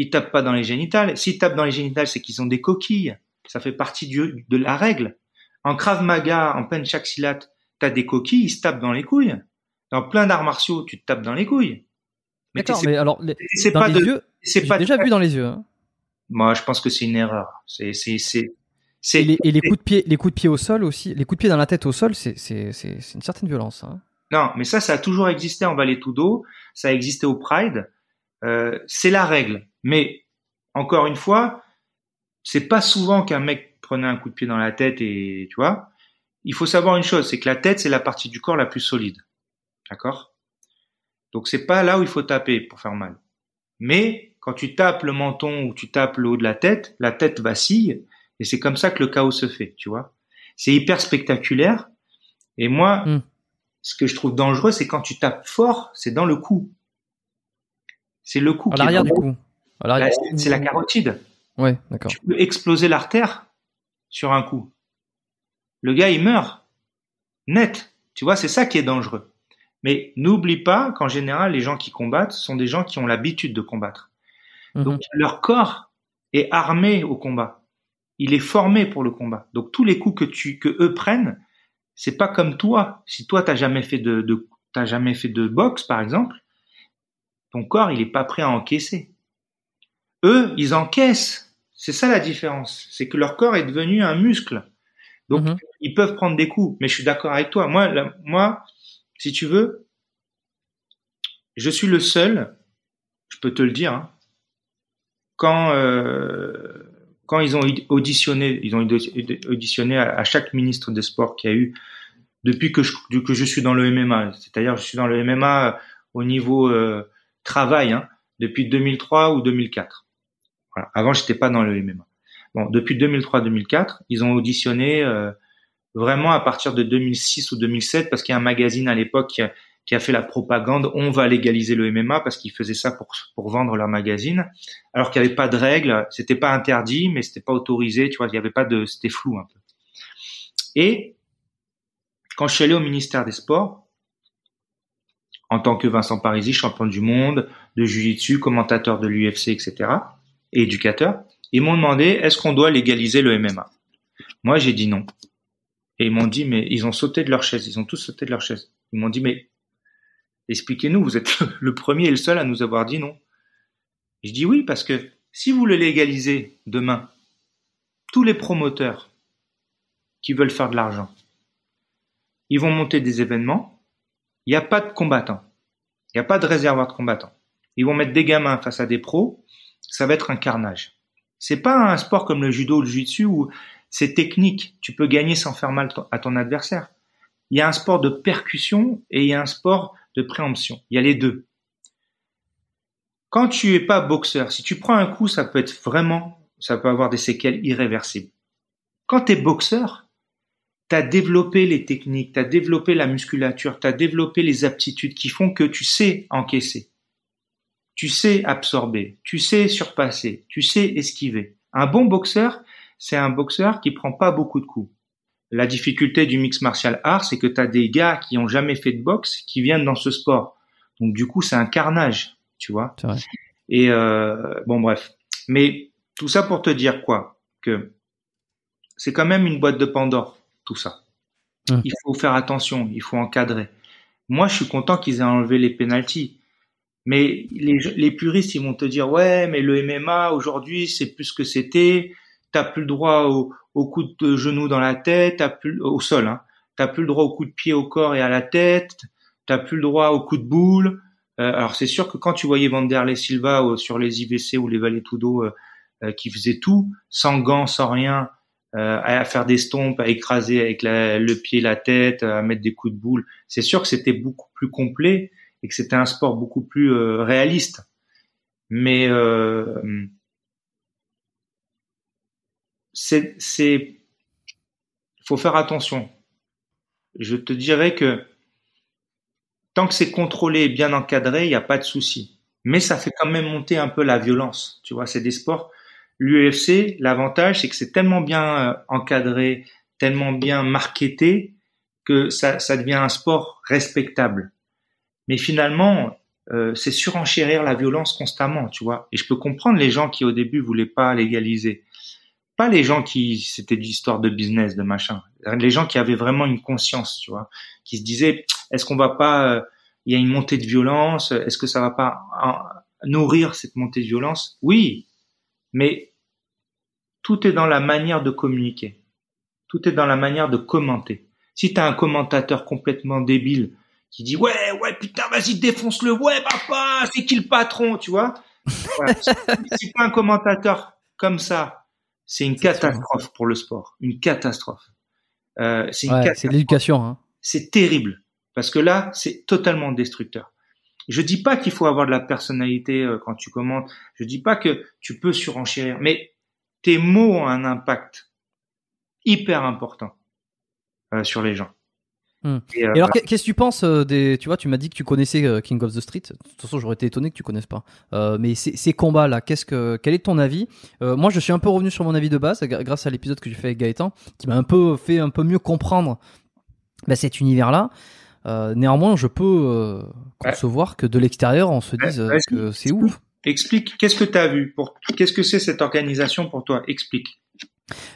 Ils tapent pas dans les génitales. S'ils tapent dans les génitales, c'est qu'ils ont des coquilles. Ça fait partie du, de la règle. En Krav Maga, en Penchak Silat, t'as des coquilles, ils se tapent dans les couilles. Dans plein d'arts martiaux, tu te tapes dans les couilles. Mais D'accord, mais alors c'est pas les de, yeux, c'est pas déjà vu dans les yeux. hein. Moi, je pense que c'est une erreur. C'est, c'est, c'est, c'est, Et les, et les c'est- coups de pied, les coups de pied au sol aussi, les coups de pied dans la tête au sol, c'est c'est c'est c'est une certaine violence. Hein. Non, mais ça, ça a toujours existé en Vallée Tudo, ça a existé au Pride. Euh, c'est la règle. Mais encore une fois, c'est pas souvent qu'un mec prenait un coup de pied dans la tête et tu vois. Il faut savoir une chose, c'est que la tête c'est la partie du corps la plus solide, d'accord? Donc c'est pas là où il faut taper pour faire mal. Mais quand tu tapes le menton ou tu tapes le haut de la tête, la tête vacille et c'est comme ça que le chaos se fait, tu vois. C'est hyper spectaculaire. Et moi, Hmm. ce que je trouve dangereux, c'est quand tu tapes fort, c'est dans le cou. C'est le cou. À l'arrière du cou. Là, C'est la carotide. Ouais, d'accord. Tu peux exploser l'artère sur un coup. Le gars, il meurt. Net. Tu vois, c'est ça qui est dangereux. Mais n'oublie pas qu'en général, les gens qui combattent sont des gens qui ont l'habitude de combattre. Mhm. Donc, leur corps est armé au combat. Il est formé pour le combat. Donc, tous les coups que tu, que eux prennent, c'est pas comme toi. Si toi, t'as jamais fait de, de t'as jamais fait de boxe, par exemple, ton corps, il est pas prêt à encaisser. Eux, ils encaissent. C'est ça la différence. C'est que leur corps est devenu un muscle. Donc, Mhm. ils peuvent prendre des coups. Mais je suis d'accord avec toi. Moi, la- moi, si tu veux, je suis le seul, je peux te le dire, hein, quand, euh, quand ils ont auditionné, ils ont auditionné à, à chaque ministre des Sports qu'il y a eu depuis que je, que je suis dans le MMA. C'est-à-dire, je suis dans le MMA au niveau euh, travail hein, depuis 2003 ou 2004. Voilà. Avant, j'étais pas dans le MMA. Bon, depuis 2003-2004, ils ont auditionné euh, vraiment à partir de 2006 ou 2007 parce qu'il y a un magazine à l'époque qui a, fait la propagande on va légaliser le MMA parce qu'ils faisaient ça pour vendre leur magazine alors qu'il n'y avait pas de règles c'était pas interdit mais c'était pas autorisé tu vois il avait pas de c'était flou un peu et quand je suis allé au ministère des Sports en tant que Vincent Parisi champion du monde de jiu-jitsu commentateur de l'UFC etc et éducateur ils m'ont demandé est-ce qu'on doit légaliser le MMA moi j'ai dit non et ils m'ont dit mais ils ont sauté de leur chaise ils ont tous sauté de leur chaise ils m'ont dit mais expliquez-nous, vous êtes *laughs* le premier et le seul à nous avoir dit non. Je dis oui parce que si vous le légalisez demain, tous les promoteurs qui veulent faire de l'argent, ils vont monter des événements, il n'y a pas de combattants, il n'y a pas de réservoir de combattants. Ils vont mettre des gamins face à des pros, ça va être un carnage. C'est pas un sport comme le judo ou le jiu-jitsu où c'est technique, tu peux gagner sans faire mal à ton adversaire. Il y a un sport de percussion et il y a un sport de préemption. Il y a les deux. Quand tu es pas boxeur, si tu prends un coup, ça peut être vraiment, ça peut avoir des séquelles irréversibles. Quand tu es boxeur, tu as développé les techniques, tu as développé la musculature, tu as développé les aptitudes qui font que tu sais encaisser. Tu sais absorber, tu sais surpasser, tu sais esquiver. Un bon boxeur, c'est un boxeur qui prend pas beaucoup de coups. La difficulté du mix martial art, c'est que tu as des gars qui ont jamais fait de boxe qui viennent dans ce sport. Donc du coup, c'est un carnage, tu vois. Vrai. Et euh, bon, bref. Mais tout ça pour te dire quoi? Que c'est quand même une boîte de Pandore, tout ça. Hum. Il faut faire attention, il faut encadrer. Moi, je suis content qu'ils aient enlevé les pénalties. Mais les, les puristes, ils vont te dire, ouais, mais le MMA, aujourd'hui, c'est plus ce que c'était. T'as plus le droit au, au coup de genou dans la tête, t'as plus, au sol, hein. T'as plus le droit au coup de pied au corps et à la tête. T'as plus le droit au coup de boule. Euh, alors c'est sûr que quand tu voyais Vanderlei Silva euh, sur les IVC ou les Valetudo euh, euh, qui faisait tout, sans gants, sans rien, euh, à faire des stompes, à écraser avec la, le pied, la tête, à mettre des coups de boule, c'est sûr que c'était beaucoup plus complet et que c'était un sport beaucoup plus euh, réaliste. Mais euh, c'est, faut faire attention. Je te dirais que tant que c'est contrôlé et bien encadré, il n'y a pas de souci. Mais ça fait quand même monter un peu la violence. Tu vois, c'est des sports. L'UFC, l'avantage, c'est que c'est tellement bien euh, encadré, tellement bien marketé que ça, ça devient un sport respectable. Mais finalement, euh, c'est surenchérir la violence constamment, tu vois. Et je peux comprendre les gens qui au début voulaient pas légaliser. Pas les gens qui c'était de l'histoire de business, de machin. Les gens qui avaient vraiment une conscience, tu vois, qui se disaient est-ce qu'on va pas euh, il y a une montée de violence, est-ce que ça va pas en- nourrir cette montée de violence? Oui, mais tout est dans la manière de communiquer. Tout est dans la manière de commenter. Si tu as un commentateur complètement débile qui dit ouais ouais putain vas-y défonce-le ouais papa c'est qui le patron tu vois? Voilà. si t'as un commentateur comme ça c'est une C'est catastrophe pour le sport. Une catastrophe. Euh, c'est Ouais, c'est l'éducation. Hein. c'est terrible. Parce que là c'est totalement destructeur. Je dis pas qu'il faut avoir de la personnalité euh, quand tu commentes. Je dis pas que tu peux surenchérir. Mais tes mots ont un impact hyper important euh, sur les gens Et, euh, Et alors, qu'est- qu'est-ce que tu penses euh, des. Tu vois, tu m'as dit que tu connaissais euh, King of the Street. De toute façon, j'aurais été étonné que tu connaisses pas. Euh, mais ces, ces combats-là, qu'est-ce que, quel est ton avis? Euh, Moi, je suis un peu revenu sur mon avis de base grâce à l'épisode que j'ai fait avec Gaëtan, qui m'a un peu fait un peu mieux comprendre bah, cet univers-là. Euh, néanmoins, je peux euh, Ouais. concevoir que de l'extérieur, on se Ouais, dise que c'est ouf. Explique, qu'est-ce que tu as vu pour qu'est-ce que c'est cette organisation pour toi? Explique.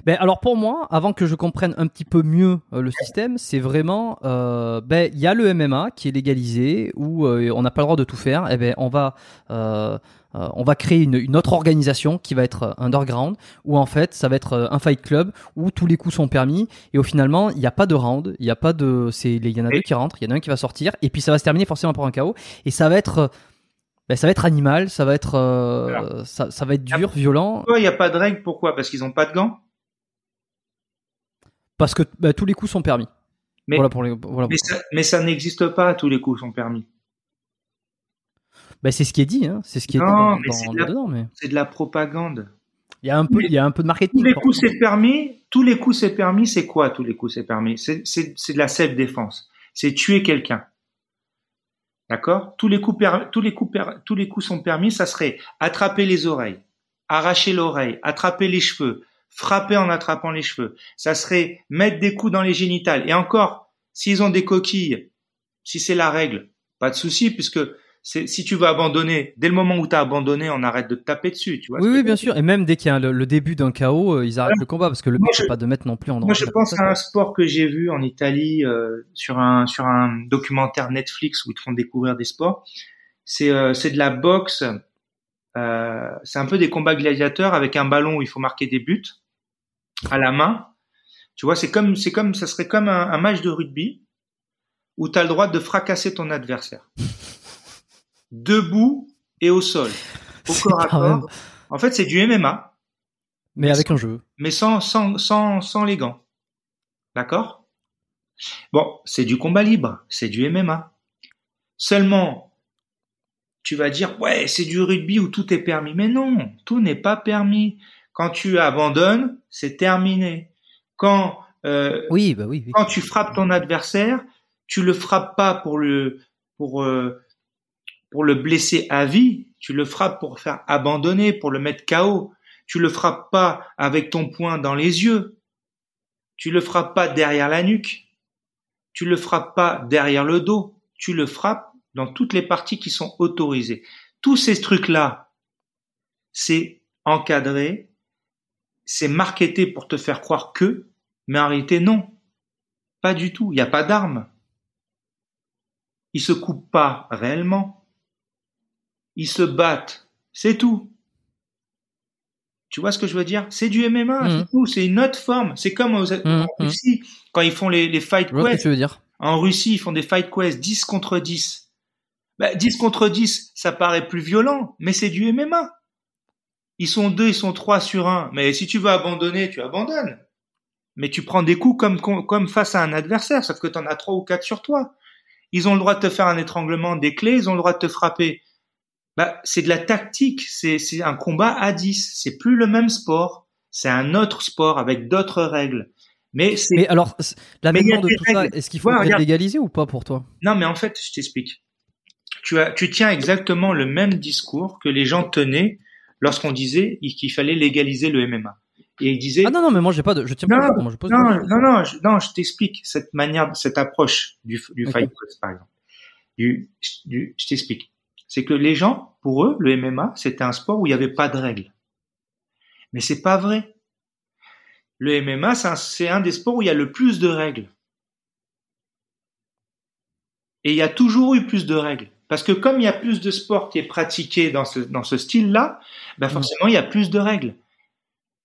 Ben alors pour moi, avant que je comprenne un petit peu mieux euh, le système, c'est vraiment, euh, ben il y a le MMA qui est légalisé où euh, on n'a pas le droit de tout faire. Et ben on va, euh, euh, on va créer une, une autre organisation qui va être euh, underground où en fait ça va être un fight club où tous les coups sont permis. Et au finalement il n'y a pas de round, il n'y a pas de, c'est, il y en a deux qui rentrent, il y en a un qui va sortir et puis ça va se terminer forcément par un KO et ça va être ben, ça va être animal, ça va être, euh, ça, ça va être dur, violent, Pourquoi il n'y a pas de règle Pourquoi? Parce qu'ils n'ont pas de gants? Parce que ben, tous les coups sont permis. Mais- voilà pour les, voilà Mais ça, mais ça n'existe pas, tous les coups sont permis. Ben, c'est ce qui est dit, hein. c'est ce qui est dit Non, dans, mais dans- c'est de la- dedans, mais C'est de la propagande. il y a un peu, il y a un peu de marketing. Tous les coups c'est permis, tous les coups c'est permis, c'est quoi tous les coups c'est permis? C'est c'est- c'est de la self-défense. C'est tuer quelqu'un. D'accord? Tous les, coups tous, tous les coups sont permis, ça serait attraper les oreilles, arracher l'oreille, attraper les cheveux, frapper en attrapant les cheveux. Ça serait mettre des coups dans les génitales. Et encore, s'ils ont des coquilles, si c'est la règle, pas de souci, puisque c'est- si tu veux abandonner, dès le moment où tu as abandonné, on arrête de te taper dessus. Tu vois Oui, oui, bien sûr. Et même dès qu'il y a le, le début d'un chaos, euh, ils arrêtent le combat parce que le but c'est pas de mettre non plus en danger. Moi, je pense à un sport que j'ai vu en Italie euh, sur un sur un documentaire Netflix où ils te font découvrir des sports. C'est euh, c'est de la boxe. C'est un peu des combats gladiateurs avec un ballon où il faut marquer des buts à la main. Tu vois, c'est comme c'est comme ça serait comme un, un match de rugby où tu as le droit de fracasser ton adversaire *laughs* debout et au sol, au corps à même- corps. En fait, c'est du MMA Mais avec un jeu. mais sans, sans, sans, sans les gants. D'accord? Bon, c'est du combat libre, c'est du MMA. Seulement, tu vas dire, ouais, c'est du rugby où tout est permis. Mais non, tout n'est pas permis. Quand tu abandonnes, c'est terminé. Quand euh, Oui, bah oui. oui. quand tu frappes ton adversaire, tu le frappes pas pour le pour euh, pour le blesser à vie, tu le frappes pour faire abandonner, pour le mettre KO. Tu le frappes pas avec ton poing dans les yeux. Tu le frappes pas derrière la nuque. Tu le frappes pas derrière le dos. Tu le frappes dans toutes les parties qui sont autorisées. Tous ces trucs-là, c'est encadré, c'est marketé pour te faire croire que, mais en réalité non. Pas du tout. Il n'y a pas d'armes. Ils se coupent pas réellement. Ils se battent. C'est tout. Tu vois ce que je veux dire? C'est du MMA, c'est tout. C'est une autre forme. C'est comme aux- en Mhm. Russie, quand ils font les, les fight Je vois ce que quests. tu veux dire. En Russie, ils font des fight quests 10 contre 10. Bah, 10 contre 10, ça paraît plus violent, mais c'est du MMA. Ils sont deux, ils sont trois sur un. Mais si tu veux abandonner, tu abandonnes. Mais tu prends des coups comme, comme face à un adversaire, sauf que tu en as trois ou quatre sur toi. Ils ont le droit de te faire un étranglement des clés, ils ont le droit de te frapper. Bah, c'est de la tactique, c'est, c'est un combat à 10. C'est plus le même sport. C'est un autre sport avec d'autres règles. Mais c'est, Mais alors, c- Mais il y a l'amendement de tout ça, est-ce qu'il Ouais, le regarde. légaliser ou pas pour toi? Non, mais en fait, je t'explique. Tu as, tu tiens exactement le même discours que les gens tenaient lorsqu'on disait qu'il fallait légaliser le MMA. Et ils disaient, Ah non, non, mais moi j'ai pas de. Je tiens pas Non, d'accord, moi je pose non, non, non, je, non, je t'explique cette manière, cette approche du, du Ok. fight par exemple. Du, du- je t'explique. C'est que les gens, pour eux, le MMA, c'était un sport où il n'y avait pas de règles. Mais c'est pas vrai. Le MMA, c'est un, des sports où il y a le plus de règles. Et il y a toujours eu plus de règles. Parce que comme il y a plus de sport qui est pratiqué dans ce, dans ce style-là, ben Mm. forcément, il y a plus de règles.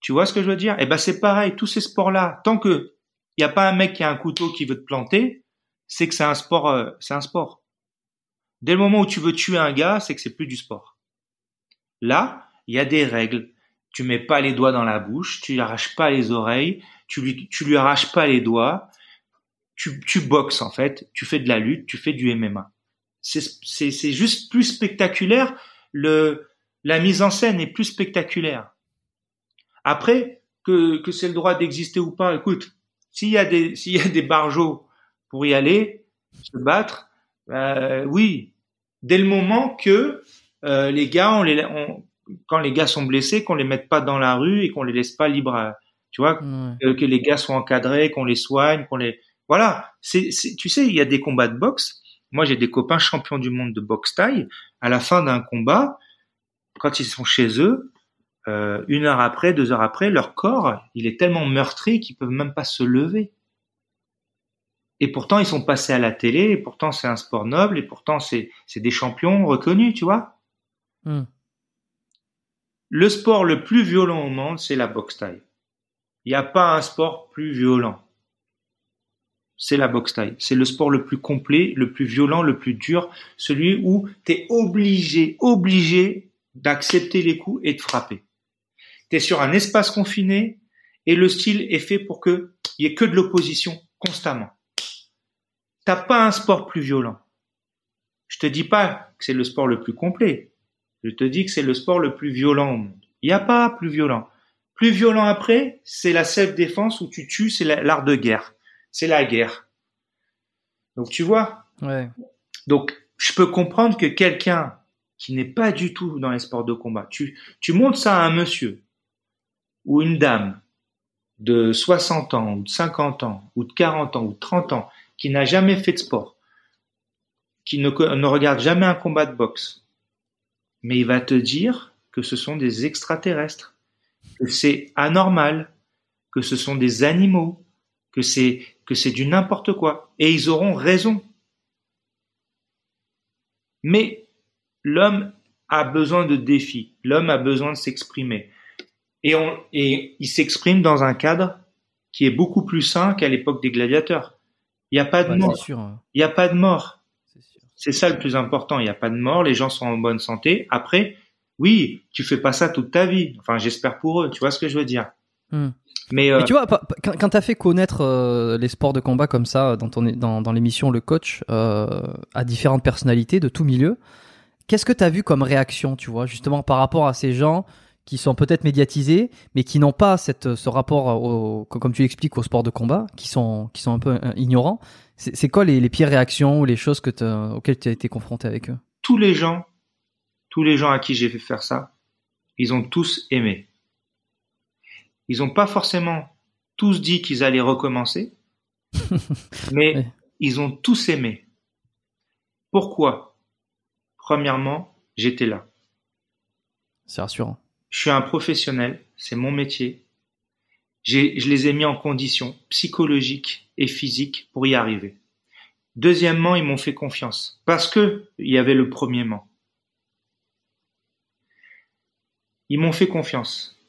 Tu vois ce que je veux dire? Eh ben c'est pareil, tous ces sports-là, tant que il n'y a pas un mec qui a un couteau qui veut te planter, c'est que c'est un sport, euh, c'est un sport. Dès le moment où tu veux tuer un gars, c'est que c'est plus du sport. Là, il y a des règles. Tu mets pas les doigts dans la bouche, tu lui arraches pas les oreilles, tu lui, tu lui arraches pas les doigts. Tu, tu boxes en fait, tu fais de la lutte, tu fais du MMA. C'est, juste plus spectaculaire. Le, la mise en scène est plus spectaculaire. Après, que, que c'est le droit d'exister ou pas, écoute, s'il y a des, s'il y a des barjots pour y aller, se battre, euh, oui. Dès le moment que euh, les gars, on les, on, quand les gars sont blessés, qu'on les mette pas dans la rue et qu'on les laisse pas libres, à- tu vois, Ouais. que, que les gars soient encadrés, qu'on les soigne, qu'on les, voilà. C'est, c'est, tu sais, il y a des combats de boxe. Moi, j'ai des copains champions du monde de boxe taille. À la fin d'un combat, quand ils sont chez eux, euh, une heure après, deux heures après, leur corps, il est tellement meurtri qu'ils peuvent même pas se lever. Et pourtant, ils sont passés à la télé, et pourtant, c'est un sport noble, et pourtant, c'est, c'est des champions reconnus, tu vois. Hmm. Le sport le plus violent au monde, c'est la boxe taille. Il n'y a pas un sport plus violent. C'est la boxe taille. C'est le sport le plus complet, le plus violent, le plus dur, celui où tu es obligé, obligé d'accepter les coups et de frapper. Tu es sur un espace confiné et le style est fait pour que il y ait que de l'opposition constamment. T'as pas un sport plus violent. Je te dis pas que c'est le sport le plus complet. Je te dis que c'est le sport le plus violent au monde. Il n'y a pas plus violent. Plus violent après, c'est la self-défense où tu tues, c'est la- l'art de guerre. C'est la guerre. Donc tu vois, Ouais. donc, je peux comprendre que quelqu'un qui n'est pas du tout dans les sports de combat, tu, tu montres ça à un monsieur ou une dame de 60 ans ou de 50 ans ou de 40 ans ou de 30 ans qui n'a jamais fait de sport, qui ne, regarde jamais un combat de boxe, mais il va te dire que ce sont des extraterrestres, que c'est anormal, que ce sont des animaux, que c'est que c'est du n'importe quoi. Et ils auront raison. Mais l'homme a besoin de défis. L'homme a besoin de s'exprimer. Et il s'exprime dans un cadre qui est beaucoup plus sain qu'à l'époque des gladiateurs. Il n'y a pas de Ouais, mort. c'est sûr. hein. Il n'y a pas de mort. C'est ça le plus important. Il n'y a pas de mort. Les gens sont en bonne santé. Après, oui, tu fais pas ça toute ta vie. Enfin, j'espère pour eux. Tu vois ce que je veux dire? Hmm. Mais, euh, Mais tu vois, quand, quand t'as fait connaître euh, les sports de combat comme ça dans, ton, dans, dans l'émission Le Coach euh, à différentes personnalités de tout milieu, qu'est-ce que t'as vu comme réaction, tu vois, justement par rapport à ces gens qui sont peut-être médiatisés, mais qui n'ont pas cette, ce rapport, au, comme tu l'expliques, au sport de combat, qui sont, qui sont un peu euh, ignorants. C'est quoi les, les, pires réactions ou les choses que auxquelles tu as été confronté avec eux? Tous les gens, tous les gens à qui j'ai fait faire ça, ils ont tous aimé. Ils n'ont pas forcément tous dit qu'ils allaient recommencer, *laughs* mais ils ont tous aimé. Pourquoi? Premièrement, j'étais là. C'est rassurant. Je suis un professionnel, c'est mon métier. Je les ai mis en condition psychologiques et physiques pour y arriver. Deuxièmement, ils m'ont fait confiance parce que il y avait le premièrement. Ils m'ont fait confiance.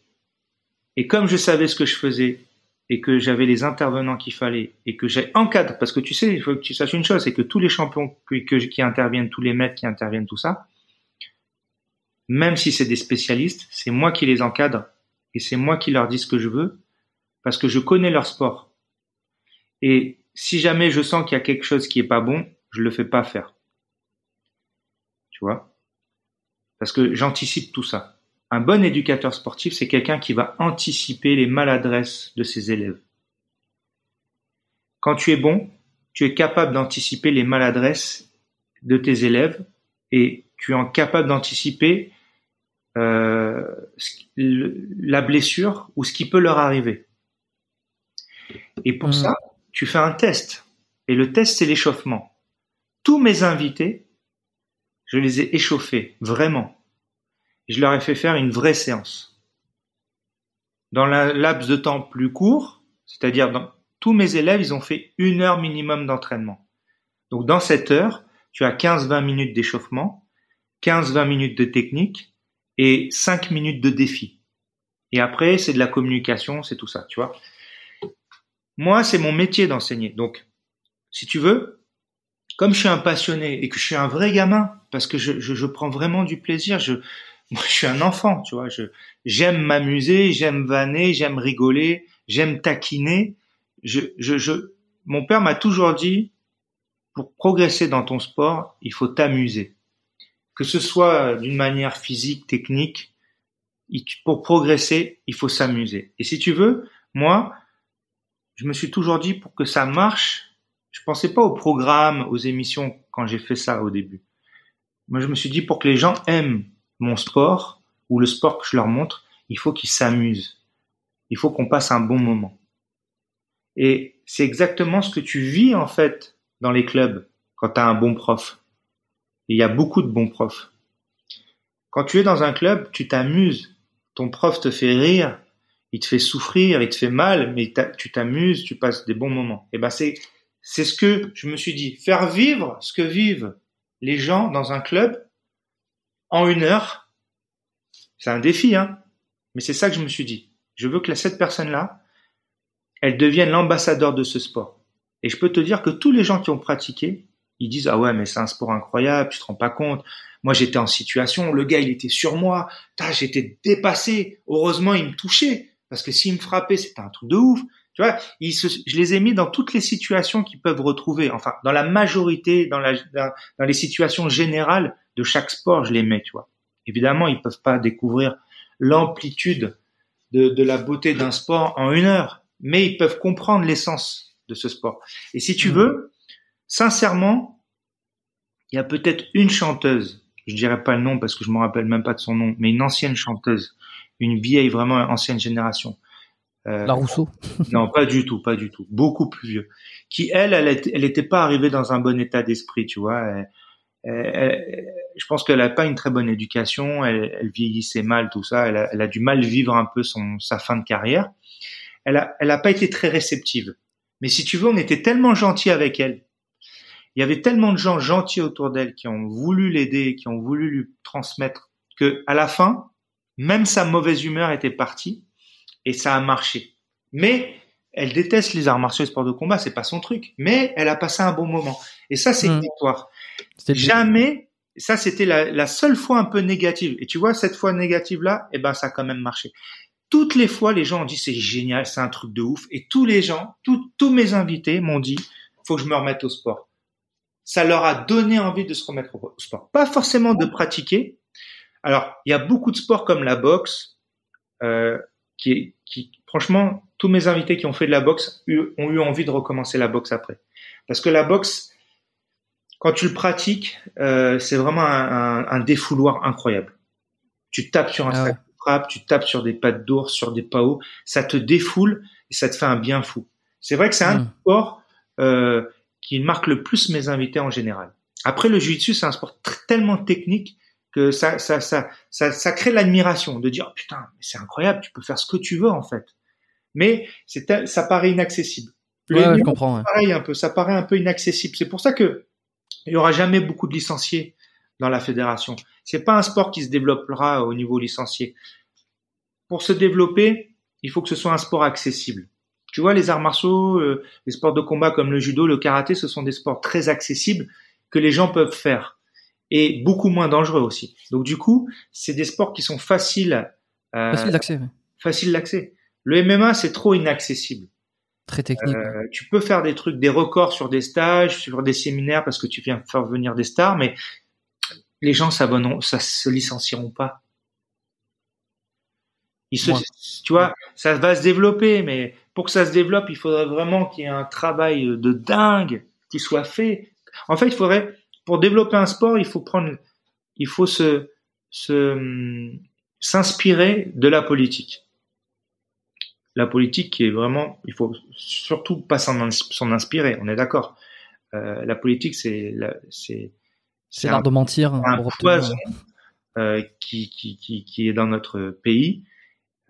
Et comme je savais ce que je faisais et que j'avais les intervenants qu'il fallait et que j'ai encadre, parce que tu sais, il faut que tu saches une chose, c'est que tous les champions qui interviennent, tous les maîtres qui interviennent, tout ça, même si c'est des spécialistes, c'est moi qui les encadre et c'est moi qui leur dis ce que je veux parce que je connais leur sport. Et si jamais je sens qu'il y a quelque chose qui est pas bon, je le fais pas faire. Tu vois? Parce que j'anticipe tout ça. Un bon éducateur sportif, c'est quelqu'un qui va anticiper les maladresses de ses élèves. Quand tu es bon, tu es capable d'anticiper les maladresses de tes élèves et tu es capable d'anticiper euh, la blessure ou ce qui peut leur arriver. Et pour mmh. ça, tu fais un test. Et le test, c'est l'échauffement. Tous mes invités, je les ai échauffés, vraiment. Je leur ai fait faire une vraie séance. Dans un laps de temps plus court, c'est-à-dire dans tous mes élèves, ils ont fait une heure minimum d'entraînement. Donc dans cette heure, tu as 15-20 minutes d'échauffement, 15-20 minutes de technique, et cinq minutes de défi. Et après, c'est de la communication, c'est tout ça, tu vois. Moi, c'est mon métier d'enseigner. Donc, si tu veux, comme je suis un passionné et que je suis un vrai gamin, parce que je, je, prends vraiment du plaisir, je, moi, je suis un enfant, tu vois. Je, j'aime m'amuser, j'aime vanner, j'aime rigoler, j'aime taquiner. Je, je, je, mon père m'a toujours dit, pour progresser dans ton sport, il faut t'amuser que ce soit d'une manière physique, technique, pour progresser, il faut s'amuser. Et si tu veux, moi, je me suis toujours dit pour que ça marche, je pensais pas au programme, aux émissions quand j'ai fait ça au début. Moi, je me suis dit pour que les gens aiment mon sport ou le sport que je leur montre, il faut qu'ils s'amusent. Il faut qu'on passe un bon moment. Et c'est exactement ce que tu vis en fait dans les clubs quand tu as un bon prof il y a beaucoup de bons profs. Quand tu es dans un club, tu t'amuses. Ton prof te fait rire, il te fait souffrir, il te fait mal, mais tu t'amuses, tu passes des bons moments. Et ben c'est c'est ce que je me suis dit, faire vivre ce que vivent les gens dans un club en une heure, c'est un défi, hein. Mais c'est ça que je me suis dit. Je veux que cette personne-là, elle devienne l'ambassadeur de ce sport. Et je peux te dire que tous les gens qui ont pratiqué, ils disent ah ouais mais c'est un sport incroyable, tu te rends pas compte. Moi j'étais en situation, le gars il était sur moi, j'étais dépassé. Heureusement il me touchait parce que s'il me frappait c'était un truc de ouf. Tu vois, je les ai mis dans toutes les situations qu'ils peuvent retrouver. Enfin, dans la majorité, dans, la, dans, les situations générales de chaque sport, je les mets. Tu vois. Évidemment, ils peuvent pas découvrir l'amplitude de, de la beauté d'un sport en une heure, mais ils peuvent comprendre l'essence de ce sport. Et si tu mmh. veux, Sincèrement, il y a peut-être une chanteuse, je dirais pas le nom parce que je me rappelle même pas de son nom, mais une ancienne chanteuse, une vieille vraiment ancienne génération. Euh, La Rousseau *laughs* Non, pas du tout, pas du tout, beaucoup plus vieux. Qui elle, elle, était pas arrivée dans un bon état d'esprit, tu vois. je pense qu'elle a pas une très bonne éducation, elle, vieillissait mal, tout ça. Elle a, du mal vivre un peu son sa fin de carrière. Elle a, elle a pas été très réceptive. Mais si tu veux, on était tellement gentils avec elle il y avait tellement de gens gentils autour d'elle qui ont voulu l'aider, qui ont voulu lui transmettre que à la fin, même sa mauvaise humeur était partie et ça a marché. Mais elle déteste les arts martiaux et sports de combat, c'est pas son truc. Mais elle a passé un bon moment. Et ça, c'est une hmm. victoire. Jamais, ça, c'était la, seule fois un peu négative. Et tu vois, cette fois négative là, eh ben, ça a quand même marché. Toutes les fois, les gens ont dit c'est génial, c'est un truc de ouf. Et tous les gens, tous mes invités m'ont dit, faut que je me remette au sport ça leur a donné envie de se remettre au sport. Pas forcément de pratiquer. Alors, il y a beaucoup de sports comme la boxe, euh, qui, qui, franchement, tous mes invités qui ont fait de la boxe ont eu envie de recommencer la boxe après. Parce que la boxe, quand tu le pratiques, euh, c'est vraiment un, un, un, défouloir incroyable. Tu tapes sur un ah sac de frappe, tu tapes sur des pattes d'ours, sur des paos, ça te défoule et ça te fait un bien fou. C'est vrai que c'est un hmm. sport euh, qui marque le plus mes invités en général. Après, le jiu-jitsu, c'est un sport tellement technique que ça, ça, ça, ça, ça crée l'admiration de dire oh, putain, c'est incroyable, tu peux faire ce que tu veux en fait. Mais c'est, ça paraît inaccessible. Ouais, je comprends. Pareil un peu, ça paraît un peu inaccessible. C'est pour ça que il y aura jamais beaucoup de licenciés dans la fédération. C'est pas un sport qui se développera au niveau licencié. Pour se développer, il faut que ce soit un sport accessible. Tu vois, les arts martiaux, euh, les sports de combat comme le judo, le karaté, ce sont des sports très accessibles que les gens peuvent faire et beaucoup moins dangereux aussi. Donc du coup, c'est des sports qui sont faciles. Euh, facile d'accès. Facile d'accès. Le MMA, c'est trop inaccessible. Très technique. Euh, tu peux faire des trucs, des records sur des stages, sur des séminaires parce que tu viens faire venir des stars, mais les gens s'abonneront, ça se licencieront pas. Ils se, tu vois, ça va se développer, mais pour que ça se développe, il faudrait vraiment qu'il y ait un travail de dingue qui soit fait. En fait, il faudrait, pour développer un sport, il faut prendre, il faut se, se, s'inspirer de la politique. La politique qui est vraiment, il faut surtout pas s'en, inspirer. On est d'accord. Euh, la politique, c'est, c'est, c'est l'art de mentir. Un poison euh, qui, qui, qui, qui, est dans notre pays.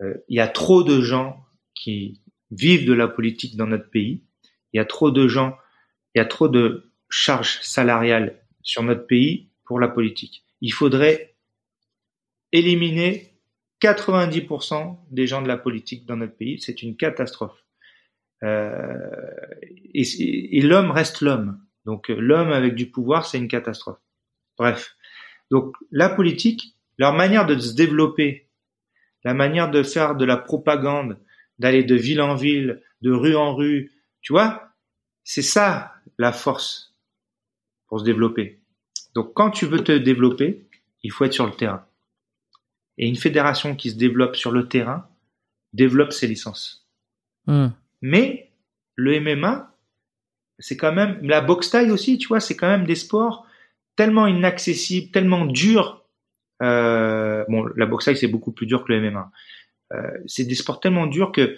Euh, il y a trop de gens qui vivent de la politique dans notre pays. Il y a trop de gens, il y a trop de charges salariales sur notre pays pour la politique. Il faudrait éliminer 90% des gens de la politique dans notre pays. C'est une catastrophe. Euh, et, et l'homme reste l'homme. Donc l'homme avec du pouvoir, c'est une catastrophe. Bref. Donc la politique, leur manière de se développer, la manière de faire de la propagande, d'aller de ville en ville, de rue en rue, tu vois, c'est ça la force pour se développer. Donc quand tu veux te développer, il faut être sur le terrain. Et une fédération qui se développe sur le terrain développe ses licences. Hmm. Mais le MMA, c'est quand même la boxe taille aussi, tu vois, c'est quand même des sports tellement inaccessibles, tellement durs. Euh, bon, la boxe taille c'est beaucoup plus dur que le MMA. Euh, c'est des sports tellement durs que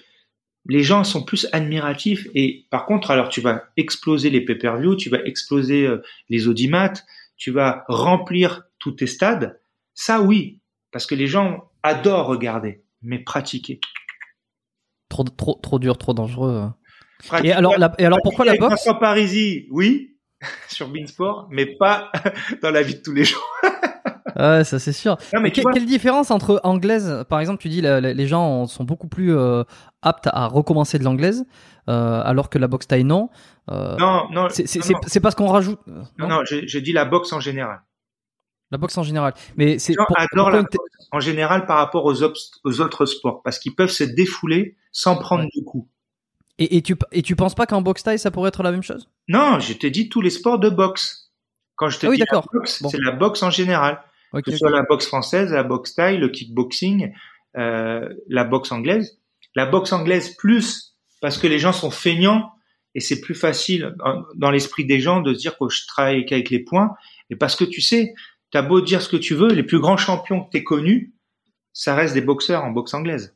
les gens sont plus admiratifs et par contre alors tu vas exploser les pay-per-view, tu vas exploser euh, les audimats, tu vas remplir tous tes stades. Ça oui, parce que les gens adorent regarder, mais pratiquer. Trop trop trop dur, trop dangereux. et alors et alors pourquoi la boxe? Parisie, oui, *laughs* sur Beansport, mais pas *laughs* dans la vie de tous les jours. Ouais, ça c'est sûr. mais quelle différence entre anglaise, par exemple, tu dis les gens sont beaucoup plus euh, aptes à recommencer de l'anglaise, euh, alors que la boxe taille non. Euh, non, non. C'est parce qu'on rajoute. Non, non, je, dis la boxe en général. La boxe en général. Mais c'est. La boxe en général par rapport aux, aux autres sports, parce qu'ils peuvent se défouler sans prendre du coup. Et, et, tu et tu penses pas qu'en boxe taille ça pourrait être la même chose? Non, je t'ai dit tous les sports de boxe. Quand je te ah dis la boxe, c'est la boxe en général que ce soit la boxe française, la boxe thaï, le kickboxing, euh, la boxe anglaise. La boxe anglaise plus parce que les gens sont feignants et c'est plus facile dans l'esprit des gens de se dire que je travaille qu'avec les points. Et parce que tu sais, t'as beau dire ce que tu veux, les plus grands champions que t'es connus, ça reste des boxeurs en boxe anglaise.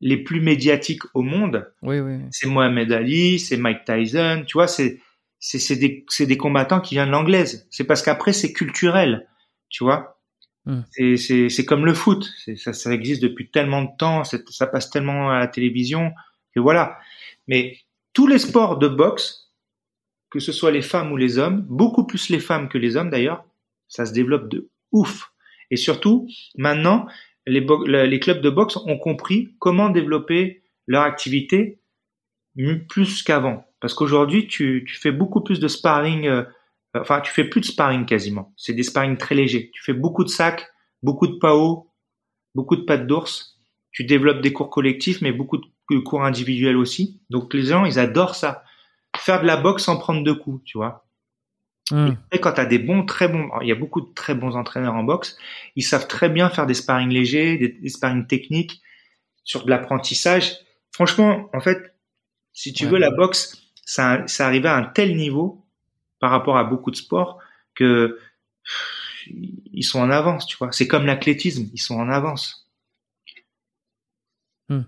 Les plus médiatiques au monde, oui, oui. c'est Mohamed Ali, c'est Mike Tyson, tu vois, c'est c'est des, des combattants qui viennent de l'anglaise. C'est parce qu'après c'est culturel tu vois. Hmm. C'est comme le foot, ça, ça existe depuis tellement de temps, ça passe tellement à la télévision que voilà. Mais tous les sports de boxe, que ce soit les femmes ou les hommes, beaucoup plus les femmes que les hommes d'ailleurs, ça se développe de ouf. Et surtout, maintenant, les, les clubs de boxe ont compris comment développer leur activité plus qu'avant. Parce qu'aujourd'hui, tu, tu, fais beaucoup plus de sparring euh, Enfin, tu fais plus de sparring quasiment. C'est des sparring très légers. Tu fais beaucoup de sacs, beaucoup de PAO, beaucoup de pattes d'ours. Tu développes des cours collectifs, mais beaucoup de cours individuels aussi. Donc les gens, ils adorent ça. Faire de la boxe sans prendre de coups, tu vois. Hmm. Et quand tu as des bons, très bons, il y a beaucoup de très bons entraîneurs en boxe, ils savent très bien faire des sparring légers, des, des sparring techniques sur de l'apprentissage. Franchement, en fait, si tu Ouais. veux, la boxe, ça, ça arrivé à un tel niveau par rapport à beaucoup de sports que pff, ils sont en avance, tu vois. C'est comme l'athlétisme, ils sont en avance. Hmm.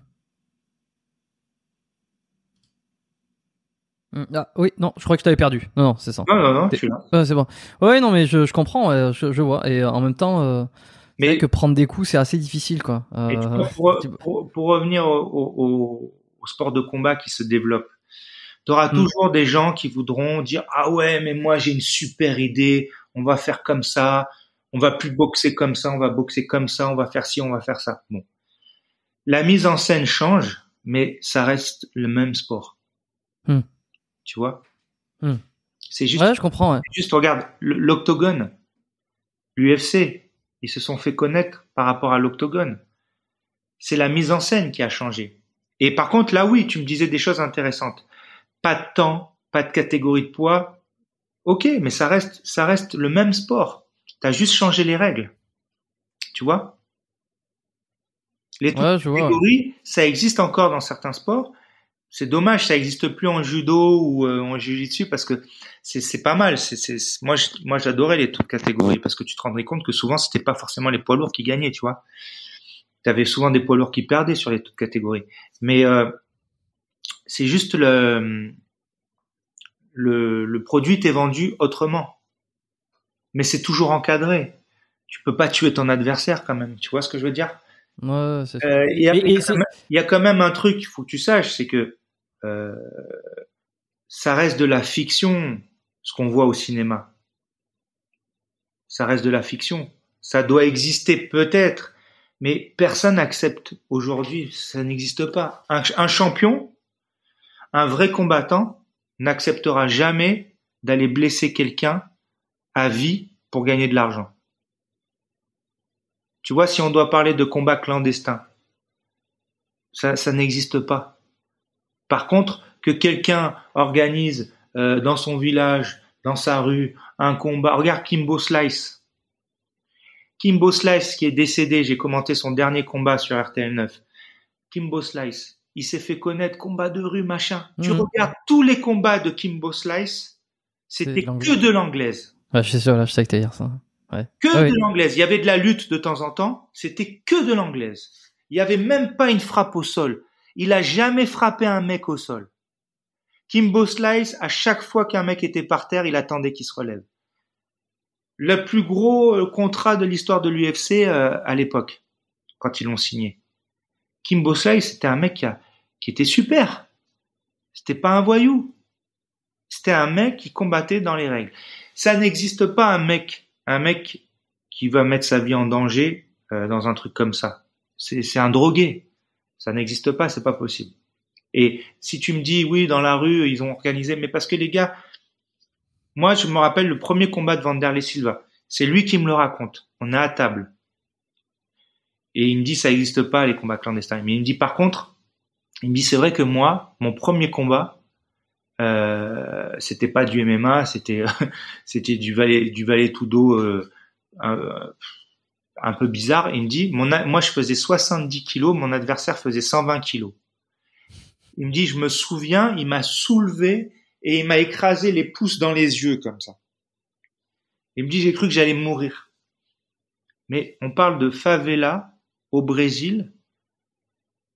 Ah, oui, non, je crois que je t'avais perdu. Non, non, c'est ça. Non, non, non, je suis là. C'est bon. Ouais, non, mais je, je comprends, ouais, je, je vois. Et en même temps, euh, vrai Mais que prendre des coups, c'est assez difficile, quoi. Euh, Et *laughs* tu vois, pour, tu- pour- pour revenir au, au- au- au sport de combat qui se développe, tu auras Mm. toujours des gens qui voudront dire ah ouais mais moi j'ai une super idée, on va faire comme ça, on va plus boxer comme ça, on va boxer comme ça, on va faire ci, on va faire ça. Bon, la mise en scène change, mais ça reste le même sport. Mm. Tu vois? Mm. C'est juste, ouais, je comprends. Ouais. juste regarde l'octogone, l'UFC, ils se sont fait connaître par rapport à l'octogone. C'est la mise en scène qui a changé. Et par contre, là, oui, tu me disais des choses intéressantes. Pas de temps, pas de catégorie de poids. Ok, mais ça reste, ça reste le même sport. T'as juste changé les règles. Tu vois? Les Ouais, vois. catégories, ça existe encore dans certains sports. C'est dommage, ça existe plus en judo ou euh, en jiu-jitsu parce que c'est pas mal. C'est moi je- moi j'adorais les toutes catégories parce que tu te rendrais compte que souvent c'était pas forcément les poids lourds qui gagnaient, tu vois. T'avais souvent des poids lourds qui perdaient sur les toutes catégories. Mais euh, c'est juste le le le produit t'est vendu autrement. Mais c'est toujours encadré. Tu peux pas tuer ton adversaire quand même. Tu vois ce que je veux dire? Ouais, c'est sûr. Euh, il y a- Et- et quand même- il y a quand même un truc, il faut que tu saches, c'est que euh, ça reste de la fiction, ce qu'on voit au cinéma. Ça reste de la fiction. Ça doit exister peut-être, mais personne n'accepte aujourd'hui, ça n'existe pas. Un, un champion, un vrai combattant, n'acceptera jamais d'aller blesser quelqu'un à vie pour gagner de l'argent. Tu vois, si on doit parler de combat clandestin, ça, n'existe pas. Par contre, que quelqu'un organise euh, dans son village, dans sa rue, un combat. Regarde Kimbo Slice. Kimbo Slice qui est décédé, j'ai commenté son dernier combat sur RTL 9. Kimbo Slice, il s'est fait connaître combat de rue, machin. Tu Mhm. regardes tous les combats de Kimbo Slice, c'était que de l'anglaise. Ouais, je suis sûr, là, je sais que t'allais dire ça. Ouais. Que Ah oui. de l'anglaise. Il y avait de la lutte de temps en temps, c'était que de l'anglaise. Il y avait même pas une frappe au sol. Il a jamais frappé un mec au sol. Kimbo Slice, à chaque fois qu'un mec était par terre, il attendait qu'il se relève. Le plus gros euh, contrat de l'histoire de l'UFC euh, à l'époque, quand ils l'ont signé. Kimbo Slice, c'était un mec qui, a- qui était super. C'était pas un voyou. C'était un mec qui combattait dans les règles. Ça n'existe pas un mec, un mec qui va mettre sa vie en danger euh, dans un truc comme ça. C'est, un drogué. Ça n'existe pas, c'est pas possible. Et si tu me dis oui, dans la rue, ils ont organisé, mais parce que les gars, moi je me rappelle le premier combat de Vanderlei Silva. C'est lui qui me le raconte. On est à table. Et il me dit ça n'existe pas les combats clandestins. Mais il me dit par contre, il me dit c'est vrai que moi, mon premier combat, euh, c'était pas du MMA, c'était *laughs* c'était du valet du valet tout dos euh, un, un peu bizarre. Il me dit mon moi je faisais 70 kilos, mon adversaire faisait 120 kilos. Il me dit je me souviens, il m'a soulevé et il m'a écrasé les pouces dans les yeux comme ça. Il me dit j'ai cru que j'allais mourir. Mais on parle de favela au Brésil.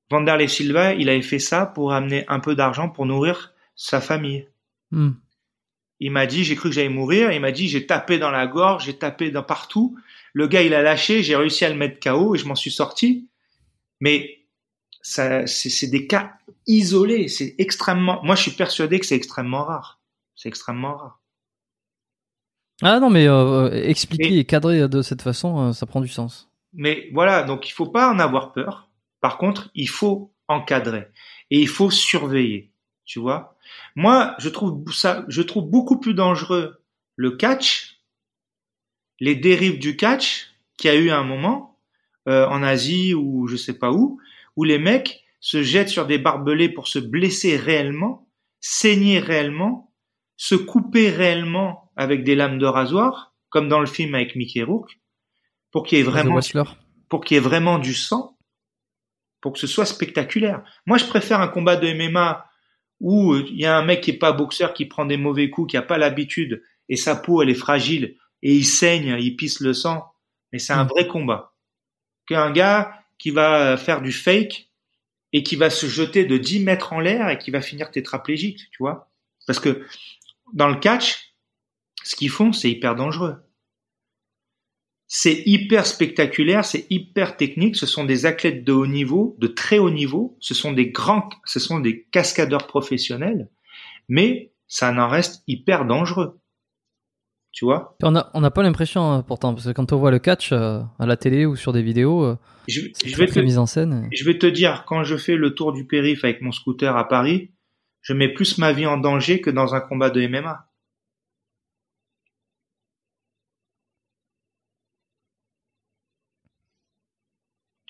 Vanderlei Silva, il avait fait ça pour amener un peu d'argent pour nourrir sa famille. Hmm. Il m'a dit, j'ai cru que j'allais mourir. Il m'a dit, j'ai tapé dans la gorge, j'ai tapé dans partout. Le gars, il a lâché, j'ai réussi à le mettre KO et je m'en suis sorti. Mais ça, c'est c'est des cas isolés. C'est extrêmement. Moi, je suis persuadé que c'est extrêmement rare. C'est extrêmement rare. Ah non, mais euh, euh, expliquer Et- et cadrer de cette façon, euh, ça prend du sens. Mais voilà, donc il faut pas en avoir peur. Par contre, il faut encadrer et il faut surveiller. Tu vois. Moi, je trouve ça, je trouve beaucoup plus dangereux le catch, les dérives du catch qu'il y a eu à un moment euh, en Asie ou je sais pas où, où les mecs se jettent sur des barbelés pour se blesser réellement, saigner réellement, se couper réellement avec des lames de rasoir, comme dans le film avec Mickey Rourke, pour qu'il y ait vraiment, pour qu'il y ait vraiment du sang, pour que ce soit spectaculaire. Moi, je préfère un combat de MMA où il y a un mec qui est pas boxeur, qui prend des mauvais coups, qui a pas l'habitude, et sa peau, elle est fragile, et il saigne, il pisse le sang. Mais c'est un mm. vrai combat. Qu'un gars qui va faire du fake et qui va se jeter de 10 mètres en l'air et qui va finir tétraplégique, tu vois. Parce que dans le catch, ce qu'ils font, c'est hyper dangereux. C'est hyper spectaculaire, c'est hyper technique. Ce sont des athlètes de haut niveau, de très haut niveau. Ce sont des grands, ce sont des cascadeurs professionnels. Mais ça n'en reste hyper dangereux. Tu vois? On n'a on pas l'impression hein, pourtant, parce que quand on voit le catch euh, à la télé ou sur des vidéos, euh, je, je vais te, mise en scène. Je vais te dire, quand je fais le tour du périph avec mon scooter à Paris, je mets plus ma vie en danger que dans un combat de MMA.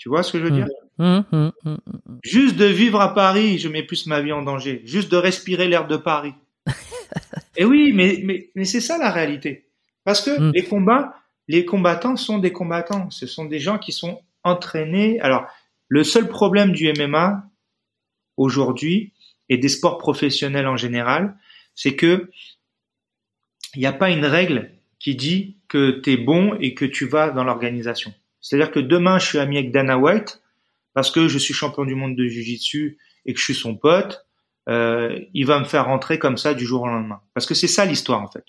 Tu vois ce que je veux dire mmh, mmh, mmh, Juste de vivre à Paris, je mets plus ma vie en danger. Juste de respirer l'air de Paris. *laughs* Et oui, mais, mais, mais c'est ça la réalité. Parce que les combats, les combattants sont des combattants. Ce sont des gens qui sont entraînés. Alors, le seul problème du MMA aujourd'hui et des sports professionnels en général, c'est que il n'y a pas une règle qui dit que tu es bon et que tu vas dans l'organisation. C'est-à-dire que demain, je suis ami avec Dana White parce que je suis champion du monde de Jiu-Jitsu et que je suis son pote. Euh, il va me faire rentrer comme ça du jour au lendemain. Parce que c'est ça l'histoire en fait.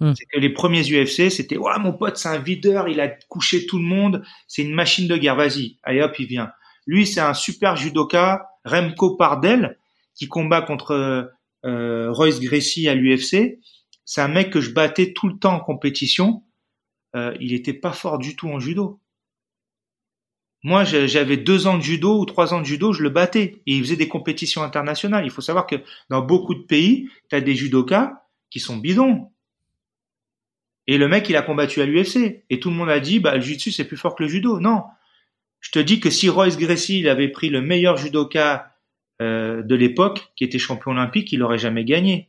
Hmm. C'est que les premiers UFC, c'était ouais mon pote c'est un videur, il a couché tout le monde, c'est une machine de guerre, vas-y, allez hop il vient. Lui c'est un super judoka, Remco Pardel, qui combat contre euh, Royce Gracie à l'UFC. C'est un mec que je battais tout le temps en compétition. Euh, il était pas fort du tout en judo. Moi, j'avais deux ans de judo ou trois ans de judo, je le battais. Et il faisait des compétitions internationales. Il faut savoir que dans beaucoup de pays, tu as des judokas qui sont bidons. Et le mec, il a combattu à l'UFC. Et tout le monde a dit, bah, le jiu-jitsu, c'est plus fort que le judo. Non. Je te dis que si Royce Gracie, il avait pris le meilleur judoka euh, de l'époque, qui était champion olympique, il n'aurait jamais gagné.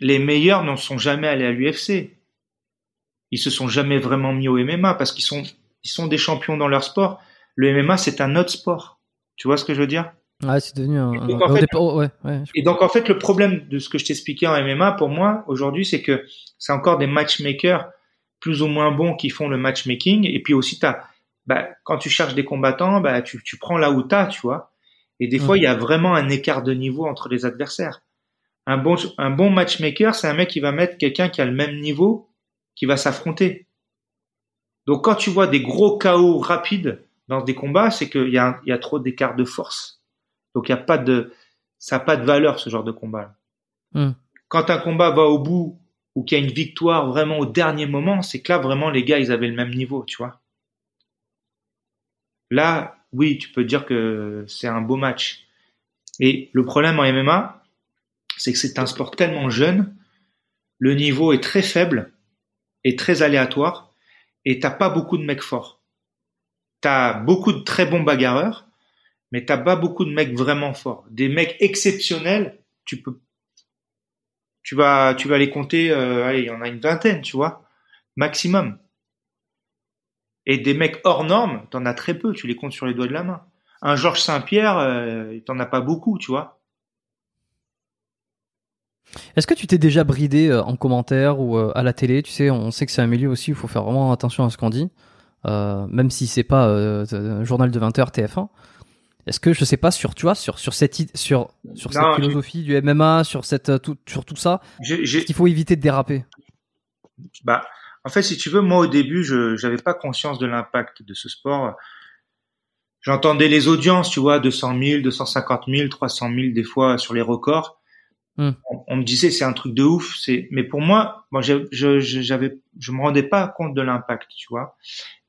Les meilleurs n'en sont jamais allés à l'UFC. Ils se sont jamais vraiment mis au MMA parce qu'ils sont ils sont des champions dans leur sport. Le MMA, c'est un autre sport. Tu vois ce que je veux dire? Ouais, c'est devenu un. Et donc, en fait, le problème de ce que je t'expliquais en MMA, pour moi, aujourd'hui, c'est que c'est encore des matchmakers plus ou moins bons qui font le matchmaking. Et puis aussi, t'as, bah, quand tu cherches des combattants, bah, tu, tu prends là où t'as, tu vois. Et des fois, il y a vraiment un écart de niveau entre les adversaires. Un bon, un bon matchmaker, c'est un mec qui va mettre quelqu'un qui a le même niveau, qui va s'affronter. Donc quand tu vois des gros chaos rapides dans des combats, c'est qu'il y a, y a trop d'écart de force. Donc il y a pas de, ça n'a pas de valeur ce genre de combat. Hmm. Quand un combat va au bout ou qu'il y a une victoire vraiment au dernier moment, c'est que là vraiment les gars ils avaient le même niveau, tu vois. Là, oui, tu peux dire que c'est un beau match. Et le problème en MMA, c'est que c'est un sport tellement jeune, le niveau est très faible et très aléatoire et t'as pas beaucoup de mecs forts. T'as beaucoup de très bons bagarreurs, mais t'as pas beaucoup de mecs vraiment forts. Des mecs exceptionnels, tu peux, tu vas, les compter. Euh, il y en a une vingtaine, tu vois, maximum. Et des mecs hors normes, t'en as très peu. Tu les comptes sur les doigts de la main. Un Georges Saint-Pierre, euh, t'en as pas beaucoup, tu vois. Est-ce que tu t'es déjà bridé euh, en commentaire ou euh, à la télé? Tu sais, on sait que c'est un milieu aussi où il faut faire vraiment attention à ce qu'on dit, euh, même si c'est pas un journal de 20h TF1. Est-ce que je sais pas sur tu vois sur sur cette sur sur cette philosophie du MMA, sur cette tout, sur tout ça, qu'il faut éviter de déraper? Bah, en fait, si tu veux, moi au début, je j'avais pas conscience de l'impact de ce sport. J'entendais les audiences, tu vois, 200 000, 250 000, 300 000 des fois sur les records. Hmm. On, me disait c'est un truc de ouf, c'est mais pour moi, moi je, j'avais je me rendais pas compte de l'impact, tu vois.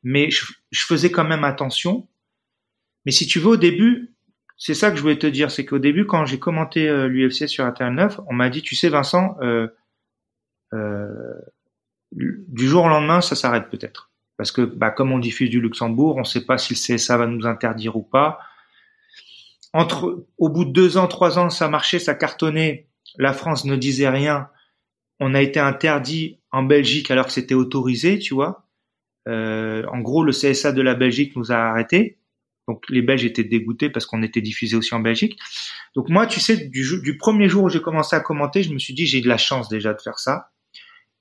Mais je, faisais quand même attention. Mais si tu veux au début, c'est ça que je voulais te dire, c'est qu'au début quand j'ai commenté euh, l'UFC sur Internet 9, on m'a dit tu sais Vincent euh, euh, du jour au lendemain ça s'arrête peut-être parce que bah, comme on diffuse du Luxembourg, on ne sait pas si le CSA va nous interdire ou pas. Entre au bout de deux ans, trois ans, ça marchait, ça cartonnait la France ne disait rien on a été interdit en Belgique alors que c'était autorisé, tu vois. Euh, en gros, le CSA de la Belgique nous a arrêtés. Donc les Belges étaient dégoûtés parce qu'on était diffusé aussi en Belgique. Donc moi, tu sais, du, du premier jour où j'ai commencé à commenter, je me suis dit j'ai de la chance déjà de faire ça.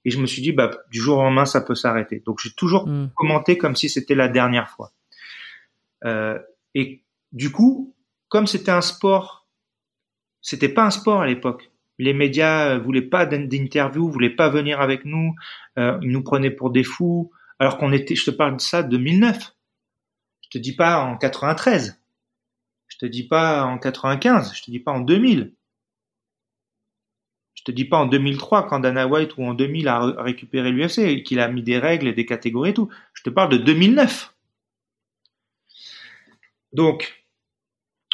Et je me suis dit bah du jour au lendemain ça peut s'arrêter. Donc j'ai toujours Mm. commenté comme si c'était la dernière fois. Euh, et du coup, comme c'était un sport, c'était pas un sport à l'époque. Les médias euh, voulaient pas d'in- d'interview, voulaient pas venir avec nous. Euh, ils nous prenaient pour des fous, alors qu'on était. Je te parle de ça de 2009. Je te dis pas en 93. Je te dis pas en 95. Je te dis pas en 2000. Je te dis pas en 2003 quand Dana White ou en 2000 a récupéré l'UFC et qu'il a mis des règles et des catégories et tout. Je te parle de 2009. Donc,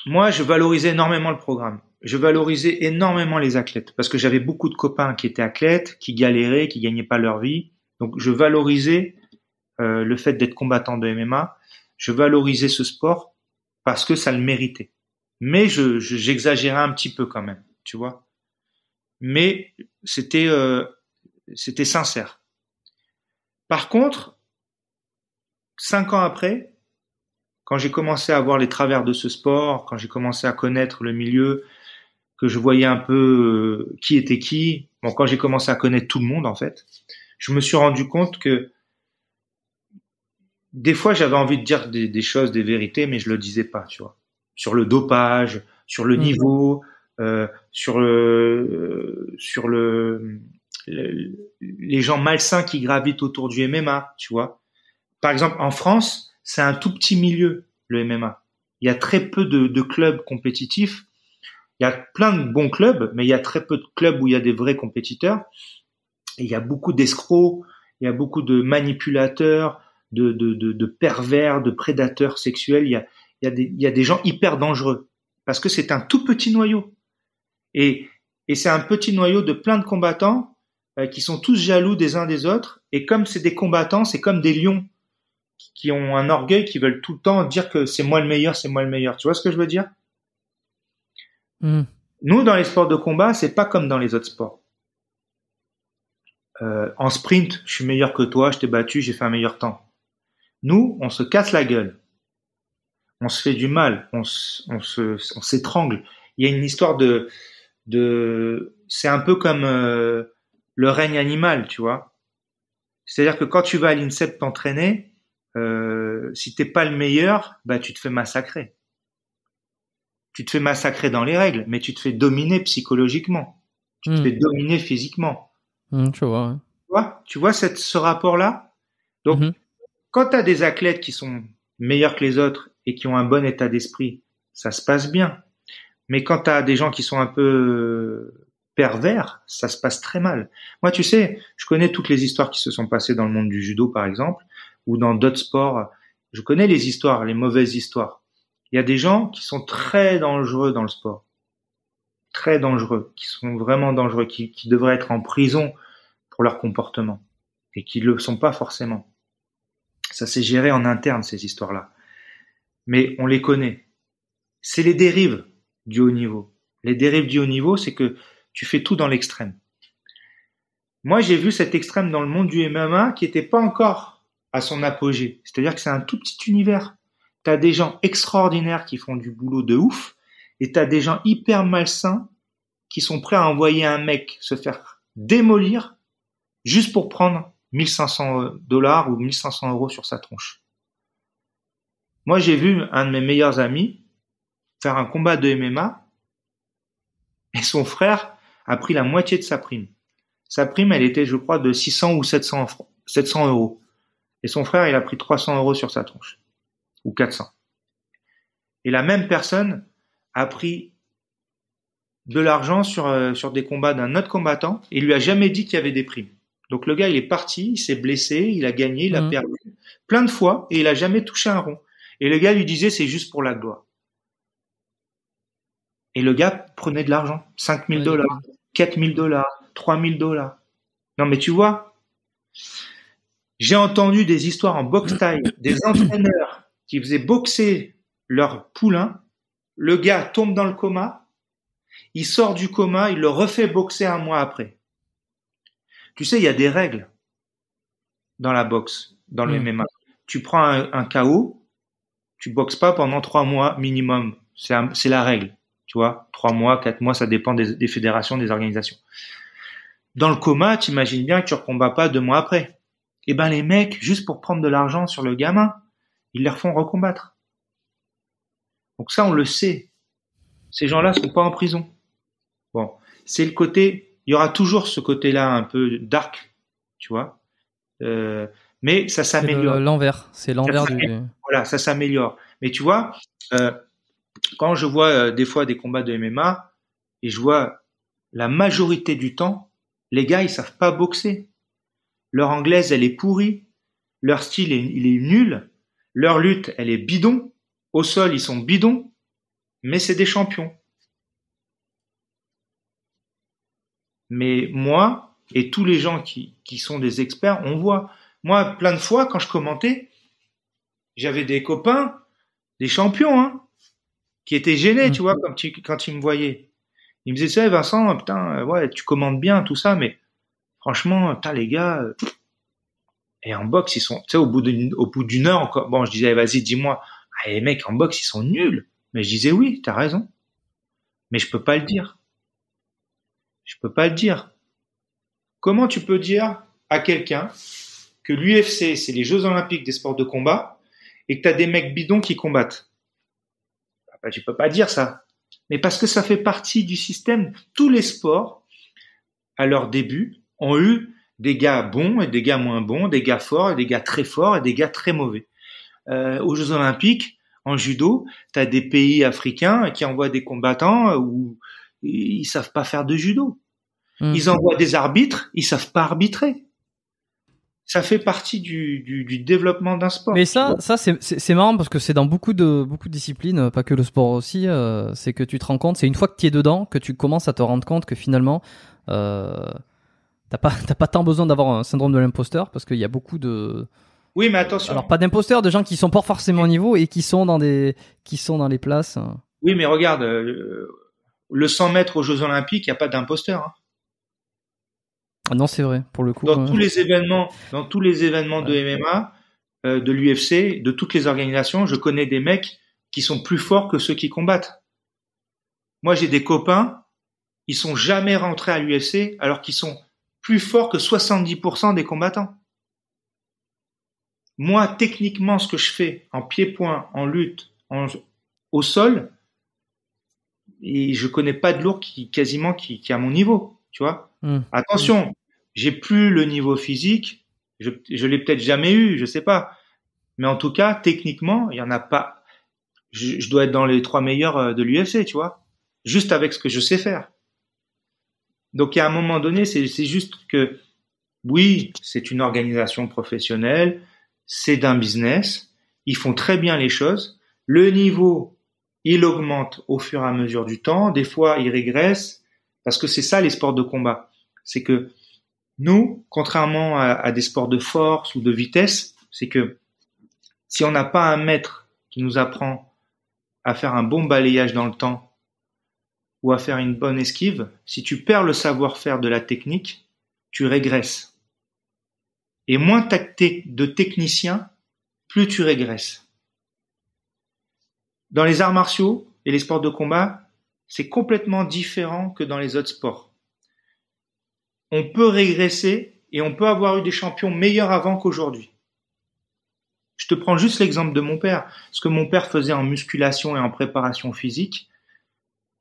moi, je valorisais énormément le programme. Je valorisais énormément les athlètes parce que j'avais beaucoup de copains qui étaient athlètes, qui galéraient, qui gagnaient pas leur vie. Donc, je valorisais euh, le fait d'être combattant de MMA. Je valorisais ce sport parce que ça le méritait. Mais je, je- j'exagérais un petit peu quand même, tu vois. Mais c'était euh, c'était sincère. Par contre, cinq ans après, quand j'ai commencé à voir les travers de ce sport, quand j'ai commencé à connaître le milieu, que je voyais un peu euh, qui était qui, bon, quand j'ai commencé à connaître tout le monde en fait, je me suis rendu compte que des fois j'avais envie de dire des, des choses, des vérités, mais je le disais pas, tu vois, sur le dopage, sur le Mhm. niveau, euh, sur le, sur le, le- les gens malsains qui gravitent autour du MMA, tu vois. Par exemple, en France, c'est un tout petit milieu, le MMA. Il y a très peu de, de clubs compétitifs. Il y a plein de bons clubs, mais il y a très peu de clubs où il y a des vrais compétiteurs. Il y a beaucoup d'escrocs, il y a beaucoup de manipulateurs, de, de, de, pervers, de prédateurs sexuels. Il y a, il y a des gens hyper dangereux parce que c'est un tout petit noyau. Et, et c'est un petit noyau de plein de combattants euh, qui sont tous jaloux des uns des autres. Et comme c'est des combattants, c'est comme des lions qui ont un orgueil, qui veulent tout le temps dire que c'est moi le meilleur, c'est moi le meilleur. Tu vois ce que je veux dire? Mm. Nous, dans les sports de combat, c'est pas comme dans les autres sports. Euh, en sprint, je suis meilleur que toi, je t'ai battu, j'ai fait un meilleur temps. Nous, on se casse la gueule. On se fait du mal, on s'étrangle. Il y a une histoire de, de, c'est un peu comme euh, le règne animal, tu vois. C'est-à-dire que quand tu vas à l'INSEP t'entraîner, euh, si t'es pas le meilleur, bah tu te fais massacrer. Tu te fais massacrer dans les règles, mais tu te fais dominer psychologiquement. Tu te Mm. fais dominer physiquement. Mm, vois. ouais. Tu vois, tu vois cette, ce rapport-là? Donc, Mhm. quand tu as des athlètes qui sont meilleurs que les autres et qui ont un bon état d'esprit, ça se passe bien. Mais quand tu as des gens qui sont un peu euh, pervers, ça se passe très mal. Moi, tu sais, je connais toutes les histoires qui se sont passées dans le monde du judo, par exemple, ou dans d'autres sports. Je connais les histoires, les mauvaises histoires. Il y a des gens qui sont très dangereux dans le sport. Très dangereux, qui sont vraiment dangereux, qui, devraient être en prison pour leur comportement et qui ne le sont pas forcément. Ça s'est géré en interne, ces histoires-là. Mais on les connaît. C'est les dérives du haut niveau. Les dérives du haut niveau, c'est que tu fais tout dans l'extrême. Moi, j'ai vu cet extrême dans le monde du MMA qui n'était pas encore à son apogée. C'est-à-dire que c'est un tout petit univers. Tu as des gens extraordinaires qui font du boulot de ouf et tu as des gens hyper malsains qui sont prêts à envoyer un mec se faire démolir juste pour prendre 1500 dollars ou 1500 euros sur sa tronche. Moi, j'ai vu un de mes meilleurs amis faire un combat de MMA et son frère a pris la moitié de sa prime. Sa prime, elle était, je crois, de 600 ou 700, francs- 700 euros. Et son frère, il a pris 300 euros sur sa tronche. Ou 400. Et la même personne a pris de l'argent sur, euh, sur des combats d'un autre combattant et il lui a jamais dit qu'il y avait des primes. Donc le gars, il est parti, il s'est blessé, il a gagné, il a Mhm. perdu plein de fois et il a jamais touché un rond. Et le gars lui disait c'est juste pour la gloire. Et le gars prenait de l'argent, 5000 Ouais, dollars, 4000 dollars, 3000 dollars. Non mais tu vois, j'ai entendu des histoires en boxe taille, des entraîneurs qui faisaient boxer leur poulain, le gars tombe dans le coma, il sort du coma, il le refait boxer un mois après. Tu sais, il y a des règles dans la boxe, dans le Mm. MMA. Tu prends un, un KO, tu boxes pas pendant trois mois minimum. C'est la règle, tu vois. Trois mois, quatre mois, ça dépend des, des fédérations, des organisations. Dans le coma, tu imagines bien que tu ne recombats pas deux mois après. Eh ben les mecs, juste pour prendre de l'argent sur le gamin, ils les refont recombattre. Donc ça, on le sait. Ces gens-là sont pas en prison. Bon, c'est le côté. Il y aura toujours ce côté-là un peu dark, tu vois. Euh, mais ça s'améliore. l'envers. C'est l'envers du. Voilà, ça s'améliore. Mais tu vois, euh, quand je vois euh, des fois des combats de MMA et je vois la majorité du temps, les gars, ils savent pas boxer. Leur anglaise, elle est pourrie. Leur style, il est nul. Leur lutte, elle est bidon. Au sol, ils sont bidons. Mais c'est des champions. Mais moi et tous les gens qui, qui sont des experts, on voit. Moi, plein de fois, quand je commentais, j'avais des copains, des champions, hein, qui étaient gênés, Mm. tu vois, quand, tu, quand ils me voyaient. Ils me disaient, ça, Vincent, putain, ouais, tu commandes bien, tout ça, mais franchement, putain, les gars, euh, et en boxe, ils sont, tu sais, au bout d'une, heure, encore, bon, je disais, vas-y, dis-moi, ah, les mecs, en boxe, ils sont nuls. Mais je disais, oui, t'as raison. Mais je peux pas le dire. Je peux pas le dire. Comment tu peux dire à quelqu'un que l'UFC, c'est les Jeux Olympiques des sports de combat, et que t'as des mecs bidons qui combattent? Ah bah, tu peux pas dire ça. Mais parce que ça fait partie du système. Tous les sports, à leur début, ont eu des gars bons et des gars moins bons, des gars forts et des gars très forts et des gars très mauvais. Euh, aux Jeux Olympiques, en judo, tu as des pays africains qui envoient des combattants où ils savent pas faire de judo. Mm. Ils envoient des arbitres, ils savent pas arbitrer. Ça fait partie du, du, du développement d'un sport. Mais ça, ça c'est- marrant parce que c'est dans beaucoup de beaucoup de disciplines, pas que le sport aussi. euh, c'est que tu te rends compte, c'est une fois que tu es dedans que tu commences à te rendre compte que finalement, euh, t'as pas t'as pas tant besoin d'avoir un syndrome de l'imposteur parce qu'il y a beaucoup de Oui, mais attention. alors pas d'imposteurs, de gens qui sont pas forcément au niveau et qui sont dans des qui sont dans les places. euh. Oui, mais regarde, euh, le 100 mètres aux Jeux Olympiques, il n'y a pas d'imposteur. hein. Ah Non, c'est vrai pour le coup. Dans euh, tous les événements, dans tous les événements de MMA, euh, de l'UFC, de toutes les organisations, je connais des mecs qui sont plus forts que ceux qui combattent. Moi, j'ai des copains, ils sont jamais rentrés à l'UFC alors qu'ils sont plus forts que 70% des combattants. Moi, techniquement, ce que je fais en pied-point, en lutte, en, au sol, et je connais pas de lourd qui quasiment qui, qui à mon niveau, tu vois. hmm. Attention, j'ai plus le niveau physique, je, je l'ai peut-être jamais eu, je sais pas. Mais en tout cas, techniquement, il y en a pas. Je, je dois être dans les trois meilleurs euh, de l'UFC, tu vois. Juste avec ce que je sais faire. Donc, à un moment donné, c'est juste que, oui, c'est une organisation professionnelle, c'est d'un business, ils font très bien les choses. Le niveau, il augmente au fur et à mesure du temps. Des fois, il régresse, parce que c'est ça les sports de combat. C'est que nous, contrairement à des sports de force ou de vitesse, c'est que si on n'a pas un maître qui nous apprend à faire un bon balayage dans le temps ou à faire une bonne esquive, si tu perds le savoir-faire de la technique, tu régresses. Et moins t'as te- de techniciens, plus tu régresses. Dans les arts martiaux et les sports de combat, c'est complètement différent que dans les autres sports. On peut régresser et on peut avoir eu des champions meilleurs avant qu'aujourd'hui. Je te prends juste l'exemple de mon père. Ce que mon père faisait en musculation et en préparation physique,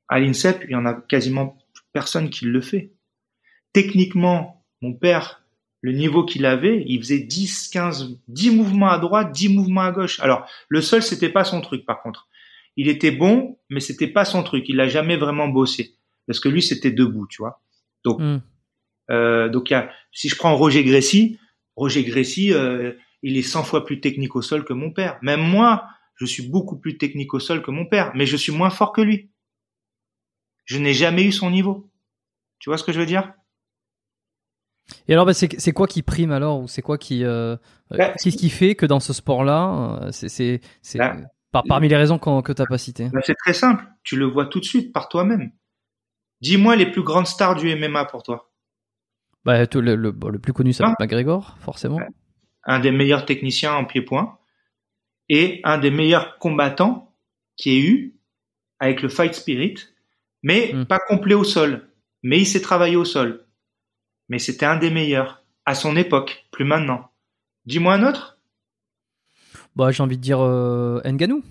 à l'INSEP, il y en a quasiment personne qui le fait. Techniquement, mon père, le niveau qu'il avait, il faisait 10, 15, 10 mouvements à droite, 10 mouvements à gauche. Alors, le sol, c'était pas son truc, par contre. Il était bon, mais c'était pas son truc. Il l'a jamais vraiment bossé. Parce que lui, c'était debout, tu vois. Donc, Hmm. euh, donc y a, si je prends Roger Grécy, Roger Grécy, euh, il est 100 fois plus technique au sol que mon père. Même moi, je suis beaucoup plus technique au sol que mon père, mais je suis moins fort que lui. Je n'ai jamais eu son niveau. Tu vois ce que je veux dire? Et alors, bah, c'est quoi qui prime alors? Ou c'est quoi qui euh, euh, Bah, qu'est-ce qui fait que dans ce sport-là, euh, c'est Bah, par, parmi les raisons que t'as pas citées. C'est très simple. Tu le vois tout de suite par toi-même. Dis-moi les plus grandes stars du MMA pour toi. Bah, le, le, le plus connu, ça va être McGregor, forcément. Un des meilleurs techniciens en pied-point et un des meilleurs combattants qui ait eu avec le fight spirit, mais Mm. pas complet au sol. Mais il s'est travaillé au sol. Mais c'était un des meilleurs à son époque, plus maintenant. Dis-moi un autre? Bah, j'ai envie de dire euh, Ngannou,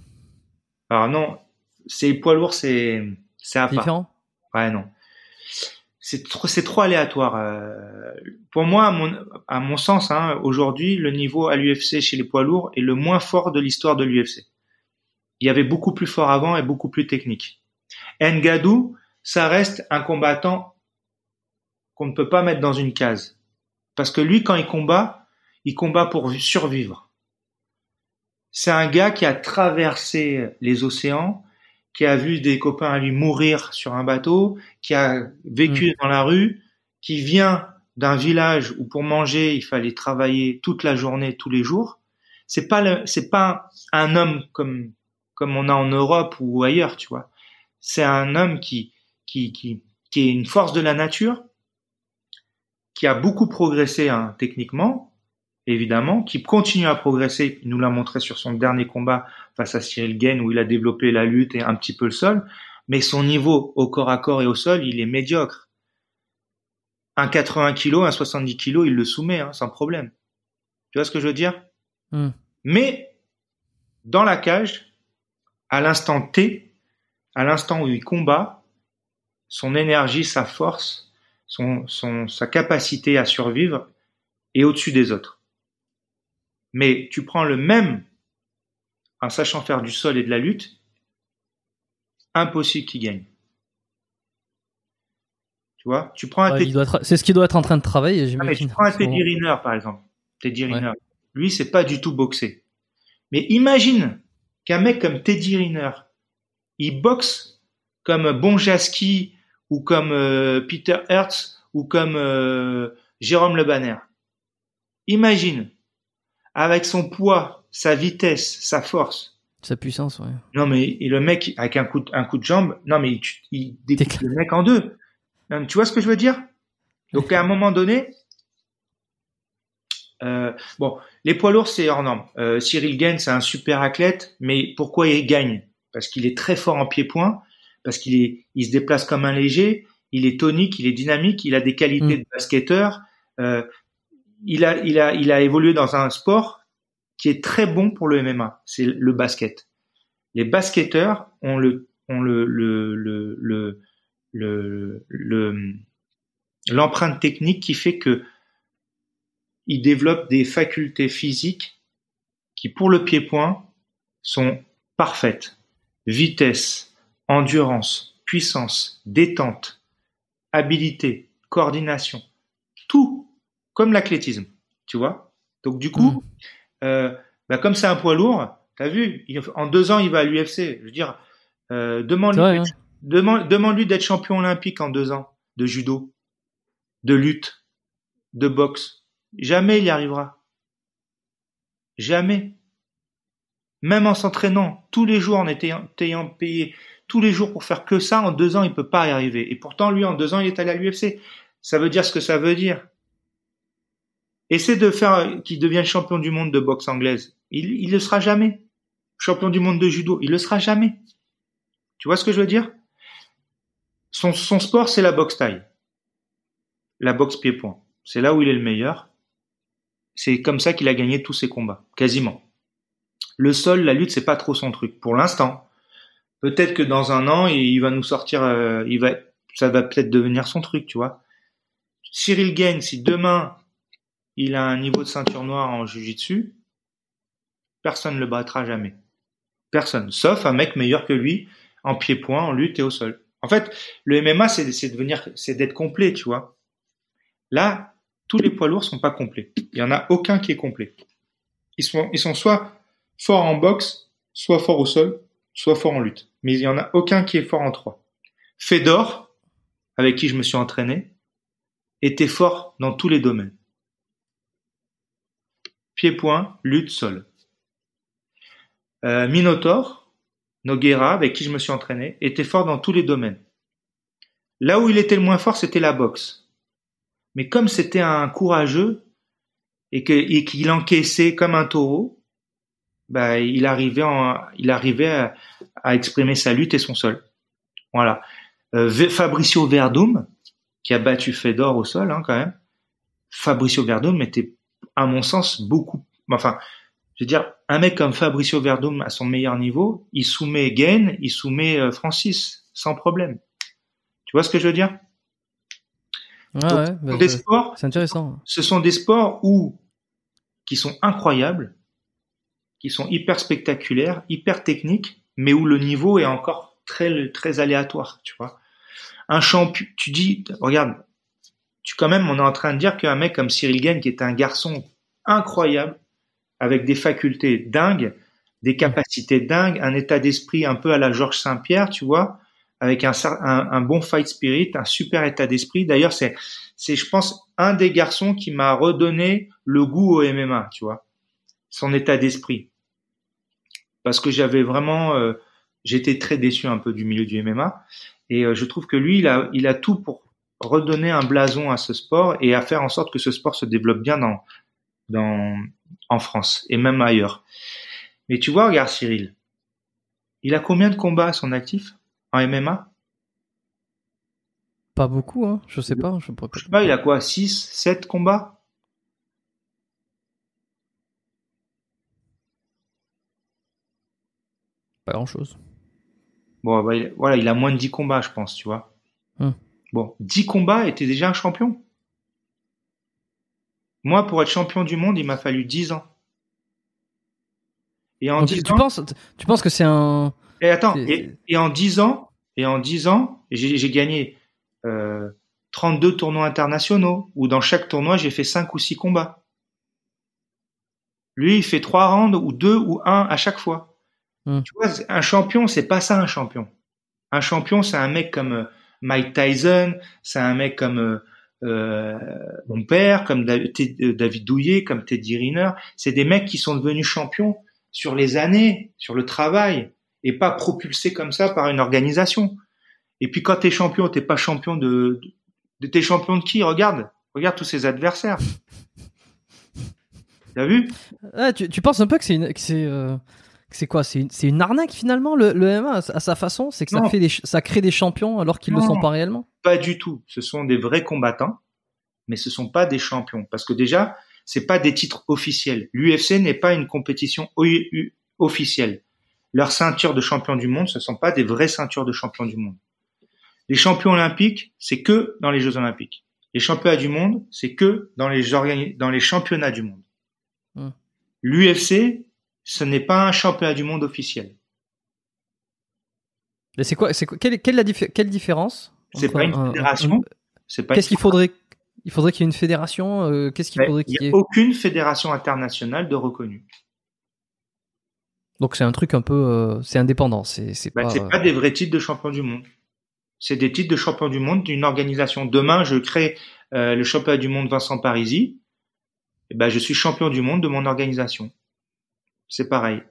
Alors non, c'est poids lourd, c'est c'est différent? Ouais, non. C'est trop, c'est trop aléatoire. euh. Pour moi, à mon, à mon sens, hein, aujourd'hui, le niveau à l'UFC chez les poids lourds est le moins fort de l'histoire de l'UFC. Il y avait beaucoup plus fort avant et beaucoup plus technique. Ngadou, ça reste un combattant qu'on ne peut pas mettre dans une case. Parce que lui, quand il combat, il combat pour survivre. C'est un gars qui a traversé les océans, qui a vu des copains à lui mourir sur un bateau, qui a vécu dans la rue, qui vient d'un village où pour manger il fallait travailler toute la journée, tous les jours. C'est pas le, c'est pas un homme comme comme on a en Europe ou ailleurs, tu vois. C'est un homme qui qui qui qui est une force de la nature, qui a beaucoup progressé hein, techniquement, évidemment, qui continue à progresser. Il nous l'a montré sur son dernier combat face à Cyril Gain où il a développé la lutte et un petit peu le sol, mais son niveau au corps à corps et au sol, il est médiocre. Un 80 kg, un 70 kg, il le soumet hein, sans problème. Tu vois ce que je veux dire? Hmm. Mais dans la cage, à l'instant T, à l'instant où il combat, son énergie, sa force, son, son, sa capacité à survivre est au-dessus des autres. Mais tu prends le même en sachant faire du sol et de la lutte, impossible qu'il gagne. Tu vois, tu prends un Ouais, être- C'est ce qu'il doit être en train de travailler, ah, mais tu prends un. Teddy Riner, par exemple. Teddy Ouais. Riner. Lui, c'est pas du tout boxé. Mais imagine qu'un mec comme Teddy Riner, il boxe comme Bonjaski ou comme euh, Peter Hertz ou comme euh, Jérôme Le Banner. Imagine, avec son poids, sa vitesse, sa force. Sa puissance, ouais. Non, mais et le mec, avec un coup de, un coup de jambe, non, mais il, il découpe le mec en deux. Non, mais tu vois ce que je veux dire? Donc, à un moment donné, euh, bon, les poids lourds, c'est hors norme. Euh, Cyril Gain, c'est un super athlète, mais pourquoi il gagne? Parce qu'il est très fort en pied-point, parce qu'il est, il se déplace comme un léger, il est tonique, il est dynamique, il a des qualités Mm. de basketteur. Euh, il a, il a, il a évolué dans un sport qui est très bon pour le MMA, c'est le basket. Les basketteurs ont le, ont le, le, le, le, le, le- l'empreinte technique qui fait que ils développent des facultés physiques qui, pour le pied-point, sont parfaites. Vitesse, endurance, puissance, détente, habilité, coordination, tout comme l'athlétisme, tu vois. Donc du coup, euh, bah, comme c'est un poids lourd, t'as vu, il- en deux ans il va à l'UFC. Je veux dire, euh, demande-lui hein. demande- demande-lui d'être champion olympique en deux ans de judo, de lutte, de boxe. Jamais il y arrivera. Jamais. Même en s'entraînant tous les jours, en étant payé tous les jours pour faire que ça, en deux ans, il peut pas y arriver. Et pourtant, lui, en deux ans, il est allé à l'UFC. Ça veut dire ce que ça veut dire. Essaie de faire qu'il devienne champion du monde de boxe anglaise. Il, il le sera jamais. Champion du monde de judo, il le sera jamais. Tu vois ce que je veux dire? Son, son sport, c'est la boxe taille. La boxe pied-point. C'est là où il est le meilleur. C'est comme ça qu'il a gagné tous ses combats, quasiment. Le sol, la lutte, c'est pas trop son truc pour l'instant. Peut-être que dans un an, il va nous sortir, euh, il va, ça va peut-être devenir son truc, tu vois. Cyril Gain, si demain il a un niveau de ceinture noire en jiu-jitsu, personne ne le battra jamais. Personne, sauf un mec meilleur que lui en pied-point, en lutte et au sol. En fait, le MMA, c'est c'est d'être complet, tu vois. Là, tous les poids lourds sont pas complets. Il y en a aucun qui est complet. Ils sont, ils sont soit forts en boxe, soit forts au sol, soit forts en lutte. Mais il y en a aucun qui est fort en trois. Fedor, avec qui je me suis entraîné, était fort dans tous les domaines. Pied-point, lutte, sol. Euh, Minotaur, Noguera, avec qui je me suis entraîné, était fort dans tous les domaines. Là où il était le moins fort, c'était la boxe. Mais comme c'était un courageux et qu'il encaissait comme un taureau, bah il arrivait en, il arrivait à, à exprimer sa lutte et son sol. Voilà. Euh, Fabricio Verdum, qui a battu Fedor au sol, hein, quand même. Fabricio Verdum était, à mon sens, beaucoup. Enfin, je veux dire, un mec comme Fabricio Verdum à son meilleur niveau, il soumet Gain, il soumet euh, Francis sans problème. Tu vois ce que je veux dire? Ouais, ouais, bah, des sports, C'est intéressant. ce sont des sports où qui sont incroyables, qui sont hyper spectaculaires, hyper techniques, mais où le niveau est encore très très aléatoire, tu vois. Un champion, tu dis, regarde, tu quand même, on est en train de dire qu'un mec comme Cyril Gain, qui est un garçon incroyable, avec des facultés dingues, des capacités dingues, un état d'esprit un peu à la Georges Saint-Pierre, tu vois, avec un, un, un, bon fight spirit, un super état d'esprit. D'ailleurs, c'est, c'est, je pense, un des garçons qui m'a redonné le goût au MMA, tu vois, son état d'esprit. Parce que j'avais vraiment, euh, j'étais très déçu un peu du milieu du MMA, et euh, je trouve que lui, il a, il a tout pour redonner un blason à ce sport et à faire en sorte que ce sport se développe bien dans, dans, en France et même ailleurs. Mais tu vois, regarde Cyril, il a combien de combats à son actif en MMA Pas beaucoup, hein. Je sais pas. Je, je sais pas, il a quoi? 6, 7 combats? Pas grand chose. Bon, bah, il, voilà, il a moins de 10 combats, je pense, tu vois. Hum. Bon, 10 combats était déjà un champion. Moi, pour être champion du monde, il m'a fallu 10 ans. Et en Donc, 10 tu, ans, tu penses, tu penses que c'est un. Et attends, et, et, en 10 ans, et en 10 ans, j'ai gagné euh, 32 tournois internationaux, où dans chaque tournoi, j'ai fait 5 ou 6 combats. Lui, il fait 3 rounds, ou 2 ou 1 à chaque fois. Hum. Tu vois, un champion, c'est pas ça un champion. Un champion, c'est un mec comme euh, Mike Tyson, c'est un mec comme euh, euh, mon père, comme David Douillet, comme Teddy Riner. C'est des mecs qui sont devenus champions sur les années, sur le travail, et pas propulsés comme ça par une organisation. Et puis quand t'es champion, t'es pas champion de, de t'es champion de qui? Regarde, regarde tous ses adversaires. *laughs* T'as vu? Ah, tu, tu, penses un peu que c'est une, que c'est, euh, c'est quoi C'est une, arnaque finalement le, le MMA à sa façon? C'est que ça, fait des, ça crée des champions alors qu'ils ne le sont pas réellement? Pas du tout. Ce sont des vrais combattants, mais ce sont pas des champions. Parce que déjà, c'est pas des titres officiels. L'UFC n'est pas une compétition officielle. Leurs ceintures de champion du monde, ce sont pas des vraies ceintures de champion du monde. Les champions olympiques, c'est que dans les Jeux olympiques. Les championnats du monde, c'est que dans les, dans les championnats du monde. Hum. L'UFC, ce n'est pas un championnat du monde officiel. Mais c'est quoi, c'est quelle, quelle, la quelle différence C'est pas une fédération. Qu'est-ce qu'il faudrait Il faudrait qu'il y ait une fédération. Euh, Qu'est-ce qu'il faudrait qu'il y ait Il n'y a aucune fédération internationale de reconnue. Donc c'est un truc un peu, euh, c'est indépendant. C'est c'est bah, pas. C'est pas des vrais titres de champion du monde. C'est des titres de champion du monde d'une organisation. Demain, je crée euh, le championnat du monde Vincent Parisi. Et ben, je suis champion du monde de mon organisation c'est pareil.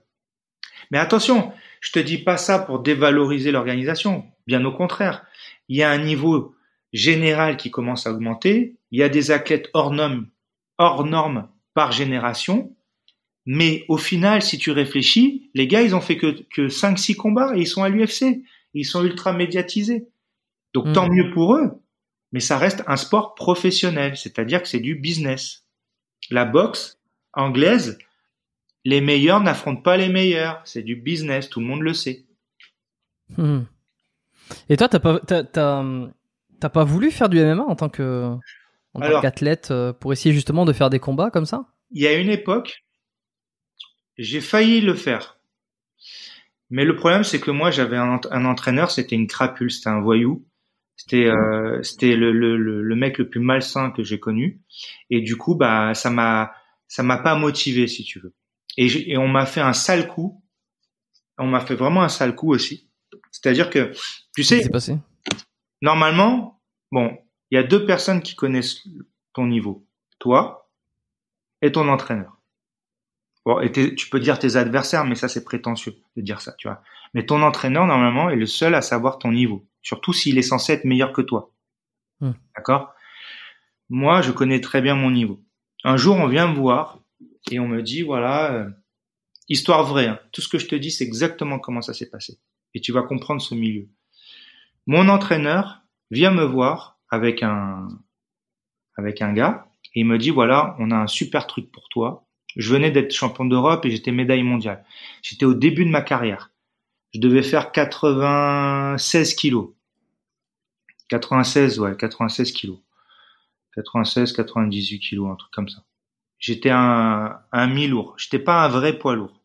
Mais attention, je te dis pas ça pour dévaloriser l'organisation. Bien au contraire. Il y a un niveau général qui commence à augmenter. Il y a des athlètes hors normes, hors normes par génération. Mais au final, si tu réfléchis, les gars, ils ont fait que, que 5-6 combats et ils sont à l'UFC. Ils sont ultra médiatisés. Donc, tant mieux pour eux. Mais ça reste un sport professionnel. C'est-à-dire que c'est du business. La boxe anglaise, les meilleurs n'affrontent pas les meilleurs. C'est du business, tout le monde le sait. Hmm. Et toi, t'as pas, pas voulu faire du MMA en tant que, en tant qu'athlète euh, pour essayer justement de faire des combats comme ça? Il y a une époque, j'ai failli le faire. Mais le problème, c'est que moi, j'avais un, entraîneur, c'était une crapule, c'était un voyou. C'était euh, c'était le, le, le, mec le plus malsain que j'ai connu. Et du coup, bah, ça m'a ça m'a pas motivé, si tu veux. Et, et on m'a fait un sale coup. On m'a fait vraiment un sale coup aussi. C'est-à-dire que, tu sais, passé? normalement, bon, il y a deux personnes qui connaissent ton niveau. Toi et ton entraîneur. Bon, et tu peux dire tes adversaires, mais ça c'est prétentieux de dire ça, tu vois. Mais ton entraîneur, normalement, est le seul à savoir ton niveau. Surtout s'il est censé être meilleur que toi. Hmm. D'accord? Moi, je connais très bien mon niveau. Un jour, on vient me voir et on me dit, voilà, euh, histoire vraie, hein. tout ce que je te dis, c'est exactement comment ça s'est passé. Et tu vas comprendre ce milieu. Mon entraîneur vient me voir avec un, avec un gars et il me dit, voilà, on a un super truc pour toi. Je venais d'être champion d'Europe et j'étais médaille mondiale. J'étais au début de ma carrière. Je devais faire 96 kilos. 96, ouais, 96 kilos. 96, 98 kilos, un truc comme ça. J'étais un, mi-lourd. J'étais pas un vrai poids lourd.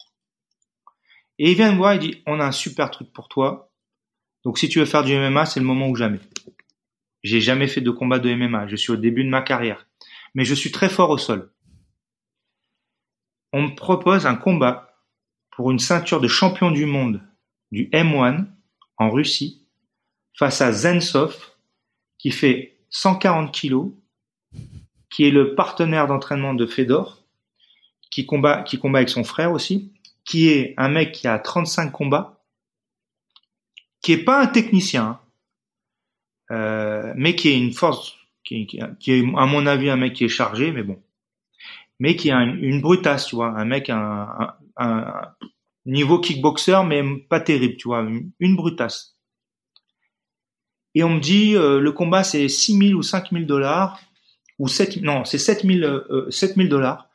Et il vient me voir, il dit, on a un super truc pour toi. Donc si tu veux faire du MMA, c'est le moment ou jamais. J'ai jamais fait de combat de MMA. Je suis au début de ma carrière. Mais je suis très fort au sol. On me propose un combat pour une ceinture de champion du monde du M1 en Russie face à Zensov qui fait 140 kilos qui est le partenaire d'entraînement de Fedor, qui combat, qui combat avec son frère aussi, qui est un mec qui a 35 combats, qui est pas un technicien, hein, euh, mais qui est une force, qui, qui, est à mon avis un mec qui est chargé, mais bon, mais qui a une, brutasse, tu vois, un mec un, un, niveau kickboxer, mais pas terrible, tu vois, une, brutasse. Et on me dit, euh, le combat c'est 6000 ou 5000 dollars, ou 7, non, c'est 7000 euh, 7000 dollars.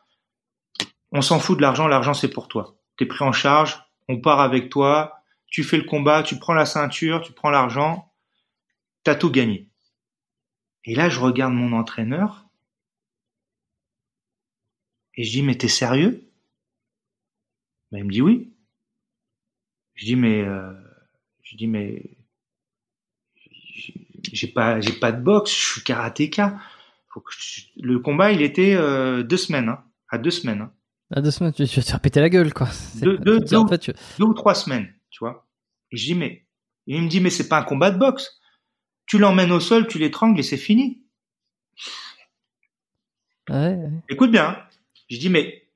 On s'en fout de l'argent, l'argent c'est pour toi. T'es pris en charge, on part avec toi, tu fais le combat, tu prends la ceinture, tu prends l'argent, t'as tout gagné. Et là, je regarde mon entraîneur et je dis mais t'es sérieux? Ben, Il me dit oui. Je dis mais euh, je dis mais j'ai pas de boxe, je suis karatéka le combat, il était euh, deux semaines, hein, à deux semaines. Hein. À deux semaines, tu, vas te faire péter la gueule, quoi. Deux, deux, deux, ou trois semaines, tu vois. Et je dis, mais, il me dit, mais c'est pas un combat de boxe. Tu l'emmènes au sol, tu l'étrangles et c'est fini. Ouais, Écoute bien. Je dis, mais,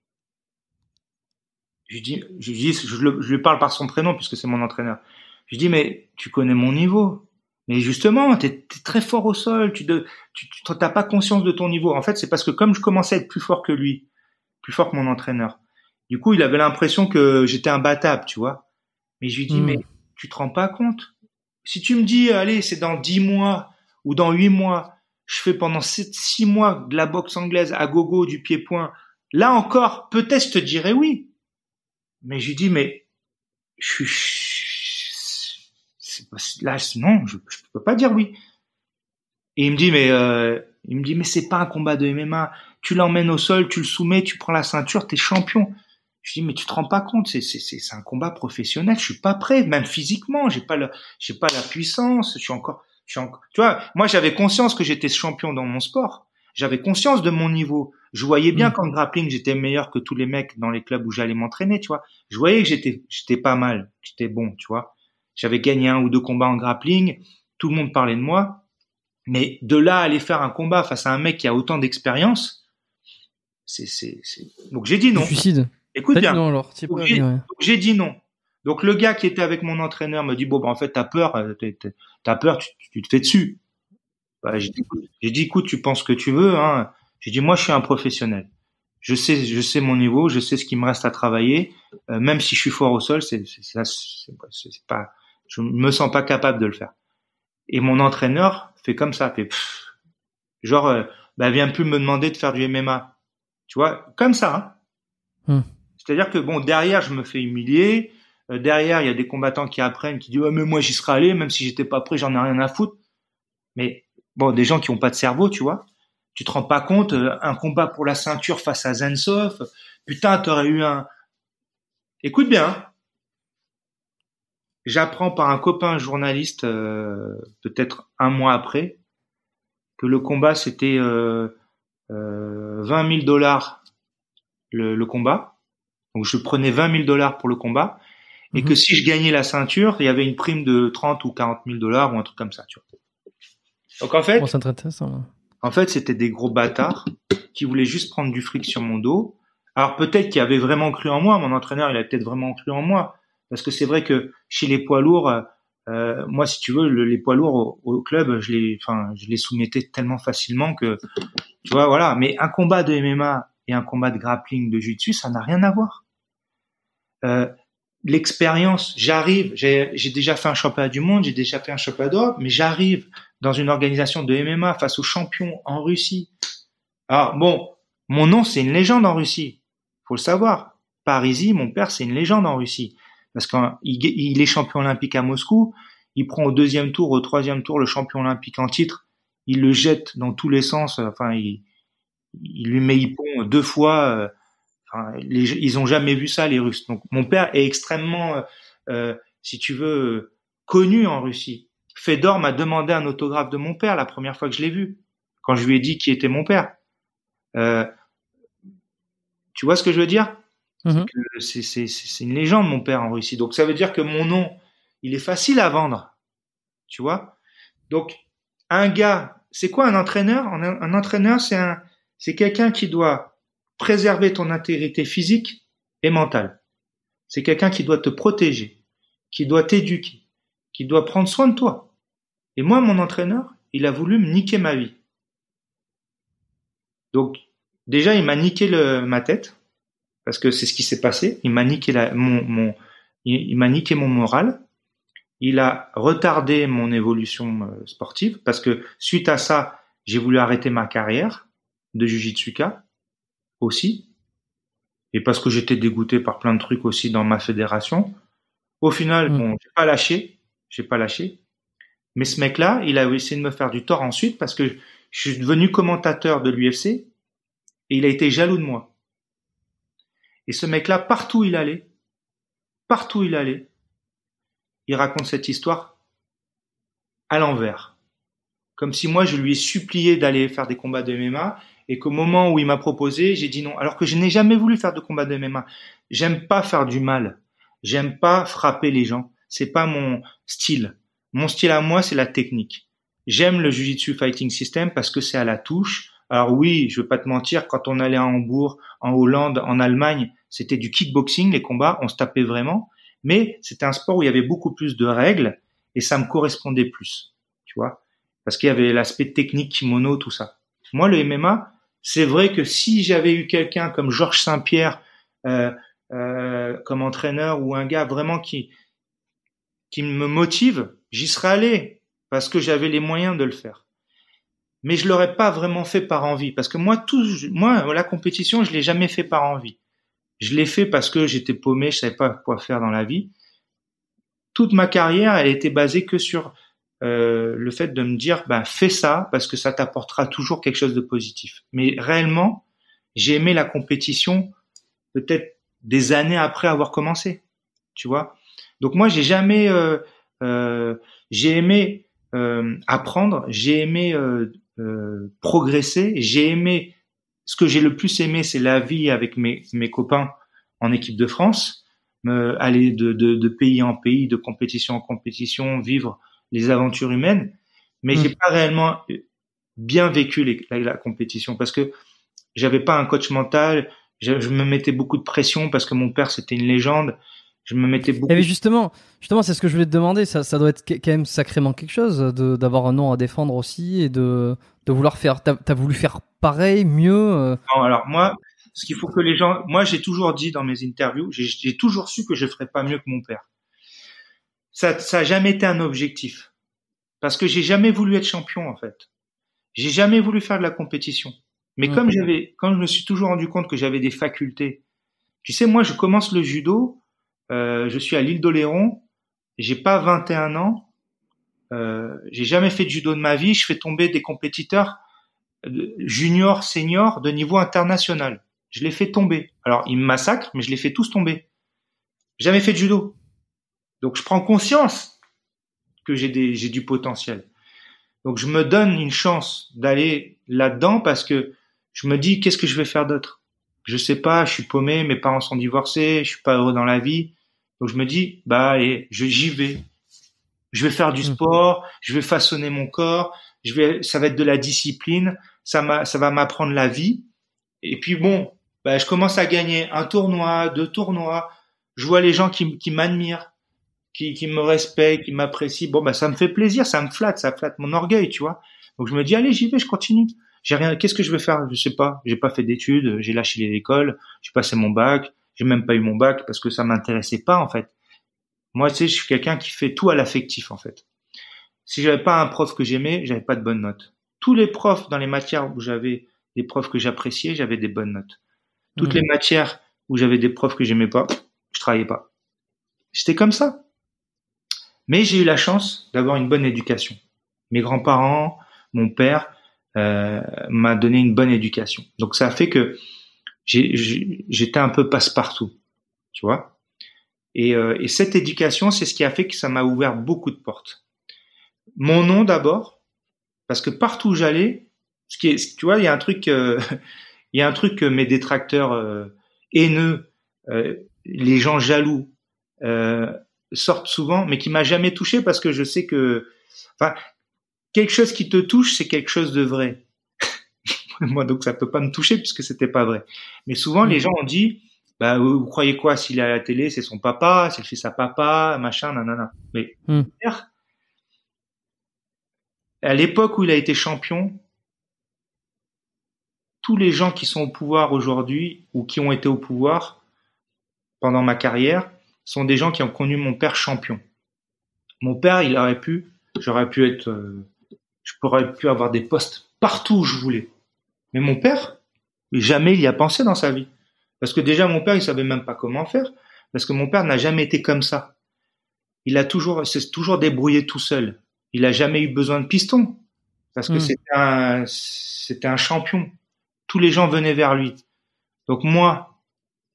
je dis, je, dis je, je, lui parle par son prénom puisque c'est mon entraîneur. Je dis, mais tu connais mon niveau. Mais justement, tu es, très fort au sol, tu n'as tu, pas conscience de ton niveau. En fait, c'est parce que comme je commençais à être plus fort que lui, plus fort que mon entraîneur, du coup, il avait l'impression que j'étais imbattable, tu vois. Mais je lui dis, hmm. mais tu te rends pas compte? Si tu me dis, allez, c'est dans dix mois ou dans huit mois, je fais pendant six mois de la boxe anglaise à gogo, du pied-point, là encore, peut-être je te dirais oui. Mais je lui dis, mais je suis là non, je, je peux pas dire oui. Et il me dit mais euh, il me dit mais c'est pas un combat de MMA. Tu l'emmènes au sol, tu le soumets, tu prends la ceinture, t'es champion. Je dis mais tu te rends pas compte, c'est c'est c'est un combat professionnel. Je suis pas prêt, même physiquement, j'ai pas le j'ai pas la puissance. Je suis encore je suis encore. Tu vois, moi j'avais conscience que j'étais champion dans mon sport. J'avais conscience de mon niveau. Je voyais bien mm. qu'en grappling j'étais meilleur que tous les mecs dans les clubs où j'allais m'entraîner. Tu vois, je voyais que j'étais j'étais pas mal, j'étais bon. Tu vois. J'avais gagné un ou deux combats en grappling, tout le monde parlait de moi. Mais de là à aller faire un combat face à un mec qui a autant d'expérience, c'est, c'est, c'est... Donc j'ai dit non. Suicide. Écoute bien. Non, alors, donc, j'ai, j'ai dit non. Donc le gars qui était avec mon entraîneur me dit bon bah en fait t'as peur, euh, t'as peur, tu, tu, te fais dessus. Bah, j'ai, dit, j'ai dit écoute tu penses ce que tu veux. Hein. J'ai dit moi je suis un professionnel. Je sais je sais mon niveau, je sais ce qui me reste à travailler. Euh, même si je suis fort au sol, c'est, c'est, c'est, c'est pas je me sens pas capable de le faire. Et mon entraîneur fait comme ça, fait genre, euh, bah viens plus me demander de faire du MMA. Tu vois, comme ça. Hein. Hmm. C'est-à-dire que bon, derrière, je me fais humilier. Euh, derrière, il y a des combattants qui apprennent, qui disent, ouais, mais moi, j'y serais allé, même si j'étais pas prêt, j'en ai rien à foutre. Mais bon, des gens qui ont pas de cerveau, tu vois. Tu te rends pas compte, euh, un combat pour la ceinture face à Zensov, putain, t'aurais eu un. Écoute bien, hein j'apprends par un copain journaliste, euh, peut-être un mois après, que le combat c'était euh, euh, 20 000 dollars le, combat. Donc je prenais 20 000 dollars pour le combat et que mhm. si je gagnais la ceinture, il y avait une prime de 30 ou 40 000 dollars ou un truc comme ça. Tu vois. Donc en fait, en fait, c'était des gros bâtards qui voulaient juste prendre du fric sur mon dos. Alors peut-être qu'ils avaient vraiment cru en moi, mon entraîneur, il a peut-être vraiment cru en moi, parce que c'est vrai que chez les poids lourds, euh, Euh, moi, si tu veux, les poids lourds au, club, je les, enfin, je les soumettais tellement facilement que, tu vois, voilà. Mais un combat de MMA et un combat de grappling, de jiu-jitsu, ça n'a rien à voir. Euh, l'expérience, j'arrive, j'ai déjà fait un championnat du monde, j'ai déjà fait un championnat d'Europe, mais j'arrive dans une organisation de MMA face aux champions en Russie. Alors bon, mon nom c'est une légende en Russie, faut le savoir. Parisi, mon père c'est une légende en Russie parce qu'il il est champion olympique à Moscou, il prend au deuxième tour, au troisième tour le champion olympique en titre, il le jette dans tous les sens, enfin il, lui met hippon deux fois. Les, ils ont jamais vu ça les Russes. Donc mon père est extrêmement, euh, euh si tu veux, connu en Russie. Fedor m'a demandé un autographe de mon père la première fois que je l'ai vu, quand je lui ai dit qui était mon père. Euh, tu vois ce que je veux dire? Mhm. C'est une légende, mon père, en Russie. Donc ça veut dire que mon nom, il est facile à vendre. Tu vois? Donc, un gars, c'est quoi un entraîneur? Un, entraîneur, c'est un, c'est quelqu'un qui doit préserver ton intégrité physique et mentale. C'est quelqu'un qui doit te protéger, qui doit t'éduquer, qui doit prendre soin de toi. Et moi, mon entraîneur, il a voulu me niquer ma vie. Donc, déjà, il m'a niqué le, ma tête, parce que c'est ce qui s'est passé. Il m'a niqué la, mon, mon, il, m'a niqué mon moral. Il a retardé mon évolution euh, sportive, parce que suite à ça, j'ai voulu arrêter ma carrière de Jujitsuka aussi, et parce que j'étais dégoûté par plein de trucs aussi dans ma fédération. Au final, mm. bon, j'ai pas lâché, j'ai pas lâché. Mais ce mec-là, il a essayé de me faire du tort ensuite parce que je suis devenu commentateur de l'UFC et il a été jaloux de moi. Et ce mec-là, partout il allait, partout il allait, il raconte cette histoire à l'envers. Comme si moi je lui ai supplié d'aller faire des combats de MMA et qu'au moment où il m'a proposé, j'ai dit non. Alors que je n'ai jamais voulu faire de combats de MMA. J'aime pas faire du mal. J'aime pas frapper les gens. C'est pas mon style. Mon style à moi, c'est la technique. J'aime le Jiu-Jitsu Fighting System parce que c'est à la touche. Alors oui, je veux pas te mentir, quand on allait à Hambourg, en Hollande, en Allemagne, c'était du kickboxing, les combats, on se tapait vraiment. Mais c'était un sport où il y avait beaucoup plus de règles et ça me correspondait plus, tu vois, parce qu'il y avait l'aspect technique, kimono, tout ça. Moi, le MMA, c'est vrai que si j'avais eu quelqu'un comme Georges Saint-Pierre euh, euh, comme entraîneur ou un gars vraiment qui qui me motive, j'y serais allé parce que j'avais les moyens de le faire. Mais je l'aurais pas vraiment fait par envie parce que moi tout moi la compétition, je l'ai jamais fait par envie. Je l'ai fait parce que j'étais paumé, je savais pas quoi faire dans la vie. Toute ma carrière, elle était basée que sur euh, le fait de me dire ben fais ça parce que ça t'apportera toujours quelque chose de positif. Mais réellement, j'ai aimé la compétition peut-être des années après avoir commencé. Tu vois donc moi, j'ai jamais, euh, euh, j'ai aimé euh, apprendre, j'ai aimé progresser, j'ai aimé. Ce que j'ai le plus aimé, c'est la vie avec mes, mes copains en équipe de France, me, aller de, de, de, pays en pays, de compétition en compétition, vivre les aventures humaines. Mais j'ai mm. pas réellement bien vécu les, la, compétition parce que j'avais pas un coach mental. Je, je, me mettais beaucoup de pression parce que mon père c'était une légende je me mettais beaucoup. Et justement, justement, c'est ce que je voulais te demander. Ça, ça doit être quand même sacrément quelque chose d'avoir un nom à défendre aussi et de, de vouloir faire. T'as as voulu faire pareil, mieux. Euh? Non, alors moi, ce qu'il faut que les gens. Moi, j'ai toujours dit dans mes interviews, j'ai toujours su que je ferais pas mieux que mon père. Ça, ça a jamais été un objectif parce que j'ai jamais voulu être champion en fait. J'ai jamais voulu faire de la compétition. Mais mmh. comme j'avais, quand je me suis toujours rendu compte que j'avais des facultés. Tu sais, moi, je commence le judo euh, je suis à l'île d'Oléron. J'ai pas 21 ans. Euh, j'ai jamais fait de judo de ma vie. Je fais tomber des compétiteurs euh, junior, senior de niveau international. Je les fais tomber. Alors ils me massacrent, mais je les fais tous tomber. Jamais fait de judo. Donc je prends conscience que j'ai du potentiel. Donc je me donne une chance d'aller là-dedans parce que je me dis qu'est-ce que je vais faire d'autre? Je sais pas, je suis paumé, mes parents sont divorcés, je suis pas heureux dans la vie. Donc je me dis, bah allez, j'y vais. Je vais faire du mmh. sport, je vais façonner mon corps, je vais, ça va être de la discipline, ça m'a, ça va m'apprendre la vie. Et puis bon, bah, je commence à gagner un tournoi, deux tournois. Je vois les gens qui, qui m'admirent. qui, qui me respectent, qui m'apprécient, bon bah ça me fait plaisir, ça me flatte, ça flatte mon orgueil, tu vois. Donc je me dis allez, j'y vais, je continue. J'ai rien. Qu'est-ce que je vais faire? Je sais pas. J'ai pas fait d'études. J'ai lâché l'école. J'ai passé mon bac. J'ai même pas eu mon bac parce que ça m'intéressait pas en fait. Moi, tu sais, je suis quelqu'un qui fait tout à l'affectif en fait. Si j'avais pas un prof que j'aimais, j'avais pas de bonnes notes. Tous les profs dans les matières où j'avais des profs que j'appréciais, j'avais des bonnes notes. Toutes Mhm. les matières où j'avais des profs que j'aimais pas, je travaillais pas. J'étais comme ça. Mais j'ai eu la chance d'avoir une bonne éducation. Mes grands-parents, mon père euh, m'a donné une bonne éducation. Donc ça a fait que j'étais un peu passe-partout, tu vois? Et, euh, et cette éducation, c'est ce qui a fait que ça m'a ouvert beaucoup de portes. Mon nom d'abord, parce que partout où j'allais, ce qui est, tu vois, il y a un truc, euh, *laughs* il y a un truc que mes détracteurs euh, haineux, euh, les gens jaloux euh, sortent souvent, mais qui m'a jamais touché parce que je sais que, enfin, quelque chose qui te touche, c'est quelque chose de vrai. *laughs* Moi, donc ça peut pas me toucher puisque c'était pas vrai. Mais souvent, les gens ont dit, bah, vous, vous croyez quoi s'il est à la télé, c'est son papa, c'est le fils à papa, machin, nanana. Mais père, à l'époque où il a été champion, tous les gens qui sont au pouvoir aujourd'hui ou qui ont été au pouvoir pendant ma carrière sont des gens qui ont connu mon père champion. Mon père, il aurait pu, j'aurais pu être, euh, je pourrais pu avoir des postes partout où je voulais. Mais mon père, jamais il y a pensé dans sa vie. Parce que déjà, mon père, il savait même pas comment faire. Parce que mon père n'a jamais été comme ça. Il a toujours, s'est toujours débrouillé tout seul. Il a jamais eu besoin de piston. Parce que Mm. c'était un, c'était un champion. Tous les gens venaient vers lui. Donc moi,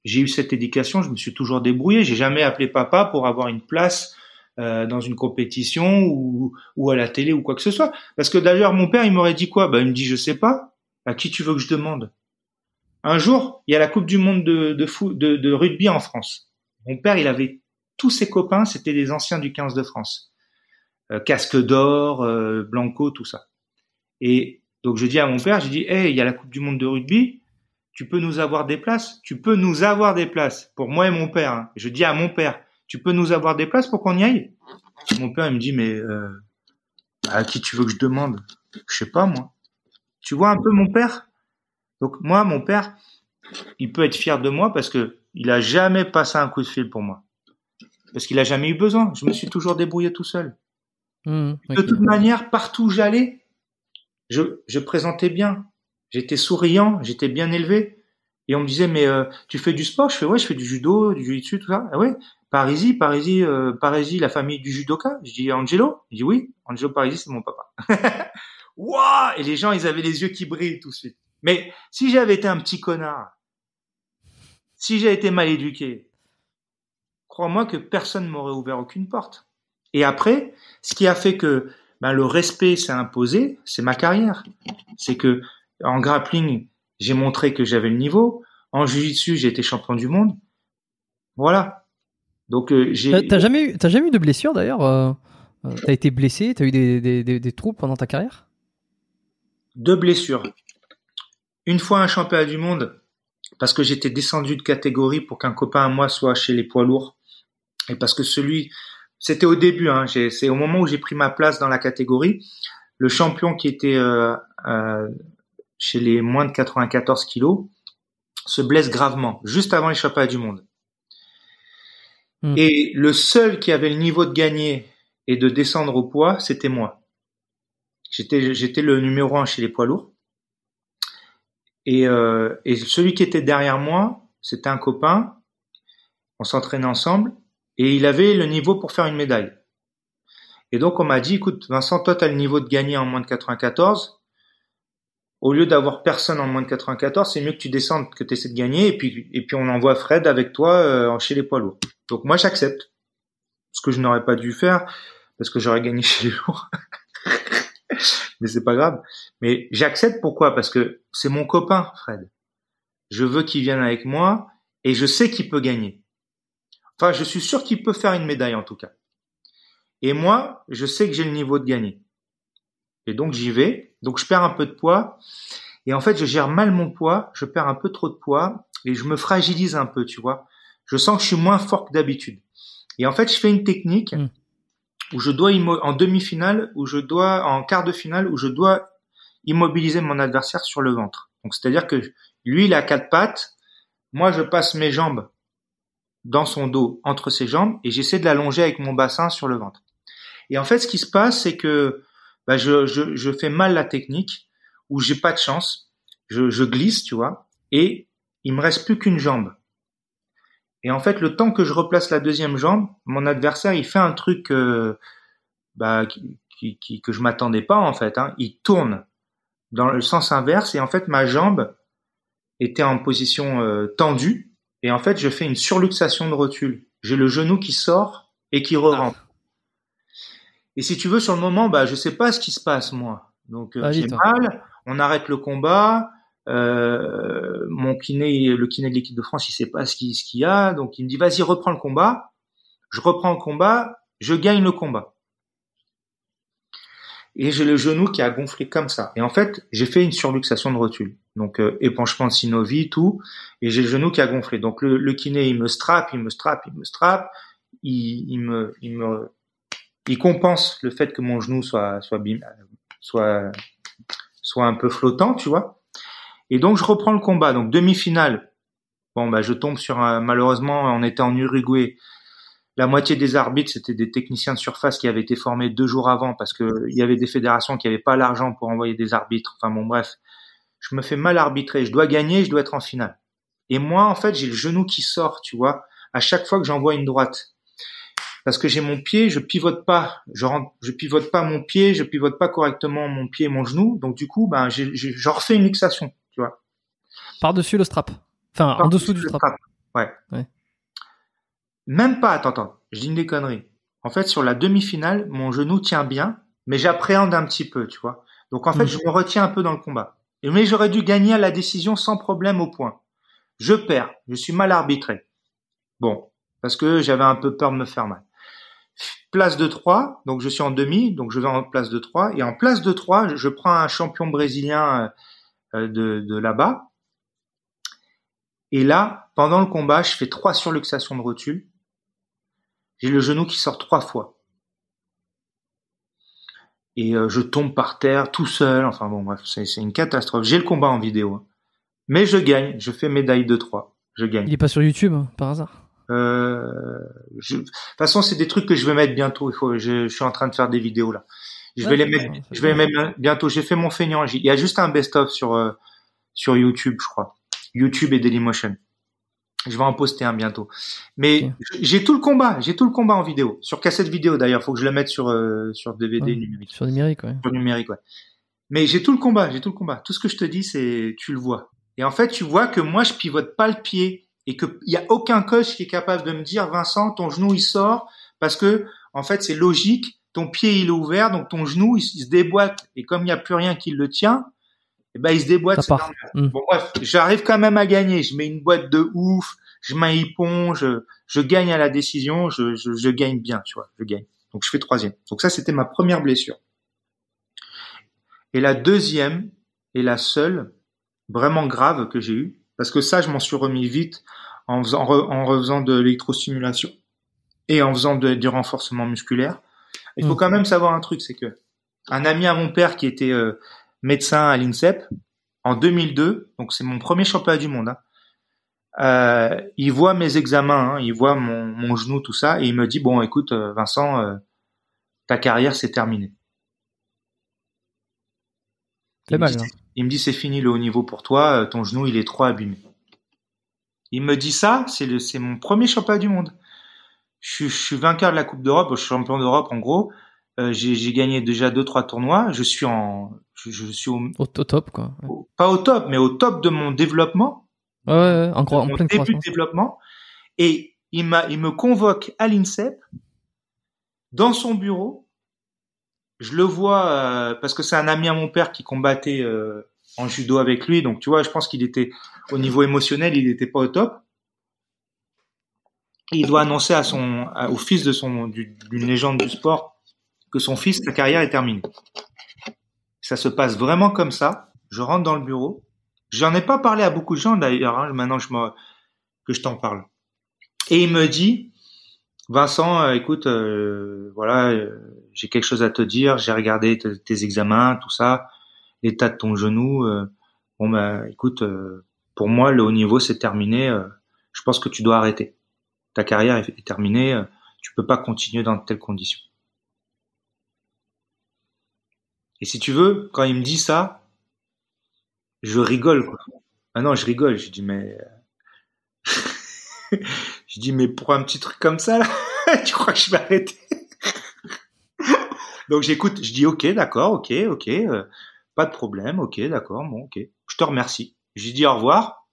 j'ai eu cette éducation, je me suis toujours débrouillé. J'ai jamais appelé papa pour avoir une place euh, dans une compétition ou, ou à la télé ou quoi que ce soit. Parce que d'ailleurs, mon père, il m'aurait dit quoi? Bah, il me dit, je sais pas. À qui tu veux que je demande? Un jour, il y a la Coupe du Monde de, rugby en France. Mon père, il avait tous ses copains, c'était des anciens du 15 de France. Euh, Casque d'or, euh, Blanco, tout ça. Et donc je dis à mon père, j'ai dit, hey, il y a la Coupe du Monde de rugby, tu peux nous avoir des places? Tu peux nous avoir des places pour moi et mon père. hein. Je dis à mon père, tu peux nous avoir des places pour qu'on y aille? Mon père il me dit, mais euh, à qui tu veux que je demande? Je sais pas moi. Tu vois un peu mon père? Donc moi, mon père, il peut être fier de moi parce que il a jamais passé un coup de fil pour moi. Parce qu'il a jamais eu besoin. Je me suis toujours débrouillé tout seul. Mhm, De ok. toute manière, partout où j'allais, je, je présentais bien. J'étais souriant, j'étais bien élevé. Et on me disait, mais euh, tu fais du sport? Je fais, ouais, je fais du judo, du jiu-jitsu, tout ça. Ah ouais? Parisi, Parisi, euh, Parisi, la famille du judoka? Je dis, Angelo? Il dit, oui, Angelo Parisi, c'est mon papa. *laughs* Waouh Et les gens, ils avaient les yeux qui brillent tout de suite. Mais si j'avais été un petit connard, si j'avais été mal éduqué, crois-moi que personne m'aurait ouvert aucune porte. Et après, ce qui a fait que ben, le respect s'est imposé, c'est ma carrière. C'est que en grappling, j'ai montré que j'avais le niveau. En jiu-jitsu, j'ai été champion du monde. Voilà. Donc euh, j'ai. T'as t'as jamais eu, t'as jamais eu de blessure d'ailleurs euh, euh, T'as été blessé T'as eu des, des, des, des troubles pendant ta carrière? Deux blessures. Une fois un championnat du monde, parce que j'étais descendu de catégorie pour qu'un copain à moi soit chez les poids lourds. Et parce que celui, c'était au début, hein, c'est au moment où j'ai pris ma place dans la catégorie, le champion qui était euh, euh, chez les moins de 94 kilos se blesse gravement, juste avant les championnats du monde. Hmm. Et le seul qui avait le niveau de gagner et de descendre au poids, c'était moi. J'étais, j'étais le numéro un chez les poids lourds. Et, euh, et celui qui était derrière moi, c'était un copain. On s'entraînait ensemble et il avait le niveau pour faire une médaille. Et donc on m'a dit, écoute, Vincent, toi, tu as le niveau de gagner en moins de 94. Au lieu d'avoir personne en moins de 94, c'est mieux que tu descendes, que tu essaies de gagner, et puis, et puis on envoie Fred avec toi euh, chez les poids lourds. Donc moi, j'accepte. Ce que je n'aurais pas dû faire, parce que j'aurais gagné *laughs* chez les lourds. *laughs* Mais c'est pas grave. Mais j'accepte pourquoi Parce que c'est mon copain, Fred. Je veux qu'il vienne avec moi, et je sais qu'il peut gagner. Enfin, je suis sûr qu'il peut faire une médaille en tout cas. Et moi, je sais que j'ai le niveau de gagner. Et donc j'y vais. Donc je perds un peu de poids. Et en fait, je gère mal mon poids. Je perds un peu trop de poids et je me fragilise un peu, tu vois. Je sens que je suis moins fort que d'habitude. Et en fait, je fais une technique Mm. Où je dois en demi-finale, où je dois en quart de finale, où je dois immobiliser mon adversaire sur le ventre. Donc c'est-à-dire que lui, il a quatre pattes, moi je passe mes jambes dans son dos, entre ses jambes, et j'essaie de l'allonger avec mon bassin sur le ventre. Et en fait, ce qui se passe, c'est que bah, je fais mal la technique, où j'ai pas de chance, je, je glisse, tu vois, et il me reste plus qu'une jambe. Et en fait, le temps que je replace la deuxième jambe, mon adversaire, il fait un truc euh, bah, qui, qui- qui- que je m'attendais pas en fait. Hein. Il tourne dans le sens inverse et en fait, ma jambe était en position euh, tendue et en fait, je fais une surluxation de rotule. J'ai le genou qui sort et qui re-rentre. Et si tu veux, sur le moment, bah, je sais pas ce qui se passe moi. Donc euh, Ah, j'ai hein. mal. On arrête le combat. Euh, mon kiné, le kiné de l'équipe de France, il sait pas ce qu'il ce qu'il y a, donc il me dit vas-y reprends le combat. Je reprends le combat, je gagne le combat. Et j'ai le genou qui a gonflé comme ça. Et en fait, j'ai fait une surluxation de rotule. Donc euh, épanchement de synovie, tout. Et j'ai le genou qui a gonflé. Donc le, le kiné, il me strappe, il me strappe, il me strappe. Il, il me, il me, il compense le fait que mon genou soit, soit, soit, soit un peu flottant, tu vois. Et donc je reprends le combat. Donc demi-finale. Bon bah je tombe sur un, malheureusement on était en Uruguay. La moitié des arbitres c'était des techniciens de surface qui avaient été formés deux jours avant parce que il y avait des fédérations qui n'avaient pas l'argent pour envoyer des arbitres. Enfin bon bref, je me fais mal arbitrer. Je dois gagner, je dois être en finale. Et moi en fait j'ai le genou qui sort, tu vois, à chaque fois que j'envoie une droite. Parce que j'ai mon pied, je pivote pas, je rentre, je pivote pas mon pied, je pivote pas correctement mon pied et mon genou, donc du coup, ben, j'en refais une luxation. Par-dessus le strap. Enfin, en dessous du strap. strap. Ouais. Ouais. Même pas, attends, attends, je dis des conneries. En fait, sur la demi-finale, mon genou tient bien, mais j'appréhende un petit peu, tu vois. Donc en fait, Mhm. je me retiens un peu dans le combat. Et- Mais j'aurais dû gagner à la décision sans problème au point. Je perds, je suis mal arbitré. Bon, parce que j'avais un peu peur de me faire mal. Place de 3, donc je suis en demi, donc je vais en place de 3. Et en place de 3, je- prends un champion brésilien euh, de, de là-bas. Et là, pendant le combat, je fais trois surluxations de rotule. J'ai le genou qui sort trois fois. Et euh, je tombe par terre tout seul. Enfin bon, bref, c'est une catastrophe. J'ai le combat en vidéo. hein. Mais je gagne. Je fais médaille de 3. Je gagne. Il est pas sur YouTube, hein, par hasard? Euh, je- De toute façon, c'est des trucs que je vais mettre bientôt. Il faut. Je, je suis en train de faire des vidéos là. Je Ouais, vais les c'est mettre. bon, c'est Je vais les bon. mettre bientôt. J'ai fait mon feignant. Il y a juste un best-of sur euh, sur YouTube, je crois. YouTube et Dailymotion. Je vais en poster un bientôt. Mais j'ai tout le combat. J'ai tout le combat en vidéo. Sur cassette vidéo d'ailleurs. Faut que je le mette sur euh, sur DVD Ouais. numérique. Sur numérique, ouais. Sur numérique, ouais. Mais j'ai tout le combat. J'ai tout le combat. Tout ce que je te dis, c'est tu le vois. Et en fait, tu vois que moi, je pivote pas le pied et que il y a aucun coach qui est capable de me dire Vincent, ton genou il sort parce que en fait, c'est logique. Ton pied il est ouvert, donc ton genou il, il se déboîte et comme il n'y a plus rien qui le tient, eh ben il se déboîte. Ça c'est part. normal. Mm. Bon bref, j'arrive quand même à gagner. Je mets une boîte de ouf, je mets un hippon, je, je gagne à la décision, je, je, je gagne bien, tu vois, je gagne. Donc je fais troisième. Donc ça c'était ma première blessure. Et la deuxième et la seule vraiment grave que j'ai eue, parce que ça je m'en suis remis vite en faisant, en refaisant de l'électrostimulation et en faisant de- du renforcement musculaire. Il faut Mm. quand même savoir un truc, c'est que un ami à mon père qui était euh, médecin à l'INSEP en 2002, donc c'est mon premier championnat du monde. Hein, euh, il voit mes examens, hein, il voit mon, mon genou, tout ça, et il me dit bon, écoute, euh, Vincent, euh, ta carrière c'est terminé. C'est Il me mal, dit, là. c'est- Il me dit c'est fini le haut niveau pour toi, ton genou il est trop abîmé. Il me dit ça, c'est le, c'est mon premier championnat du monde. Je, suis- je suis vainqueur de la Coupe d'Europe, je suis champion d'Europe en gros. Euh, j'ai, gagné déjà deux trois tournois. Je suis en, je, je suis au, Au, au top, quoi. Ouais, au- pas au top, mais au top de mon développement, ouais, ouais, en, cro- en pleine début de développement. Et il m'a, il me convoque à l'INSEP dans son bureau. Je le vois euh, parce que c'est un ami à mon père qui combattait euh, en judo avec lui, donc tu vois, je pense qu'il était au niveau émotionnel, il n'était pas au top. Et il doit annoncer à son, à- au fils de son, du- d'une légende du sport, son fils, sa carrière est terminée. Ça se passe vraiment comme ça. Je rentre dans le bureau. J'en ai pas parlé à beaucoup de gens d'ailleurs. hein, maintenant, je que je t'en parle. Et il me dit, Vincent, euh, écoute, euh, voilà, euh, j'ai quelque chose à te dire. J'ai regardé tes examens, tout ça, l'état de ton genou. bon bah, écoute, pour moi, le haut niveau c'est terminé. je pense que tu dois arrêter. Ta carrière est, terminée. tu peux pas continuer dans de telles conditions. Et si tu veux, quand il me dit ça, je rigole. Quoi. Ah non, je rigole. Je dis mais *laughs* je dis, mais pour un petit truc comme ça, là, *laughs* tu crois que je vais arrêter? Donc j'écoute, je dis, ok, d'accord, ok, ok, euh, pas de problème, ok, d'accord, bon, ok. Je te remercie. Je dis au revoir.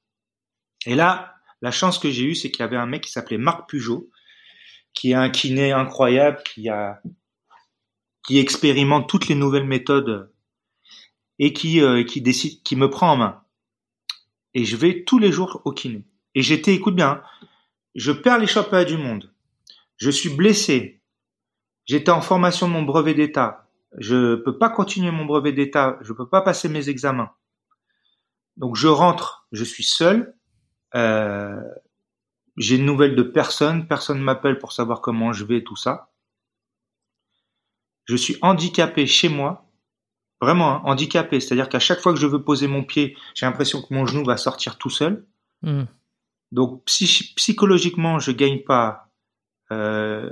Et là, la chance que j'ai eue, c'est qu'il y avait un mec qui s'appelait Marc Pujot, qui est un kiné incroyable, qui a, qui expérimente toutes les nouvelles méthodes et qui, euh, qui décide, qui me prend en main. Et je vais tous les jours au kiné. Et j'étais, écoute bien, je perds les championnats du monde. Je suis blessé. J'étais en formation de mon brevet d'état. Je peux pas continuer mon brevet d'état. Je peux pas passer mes examens. Donc je rentre. Je suis seul. Euh, j'ai une nouvelle de personne. Personne m'appelle pour savoir comment je vais, tout ça. Je suis handicapé chez moi. Vraiment hein, handicapé. C'est-à-dire qu'à chaque fois que je veux poser mon pied, j'ai l'impression que mon genou va sortir tout seul. Hmm. Donc psychologiquement, je gagne pas. Euh,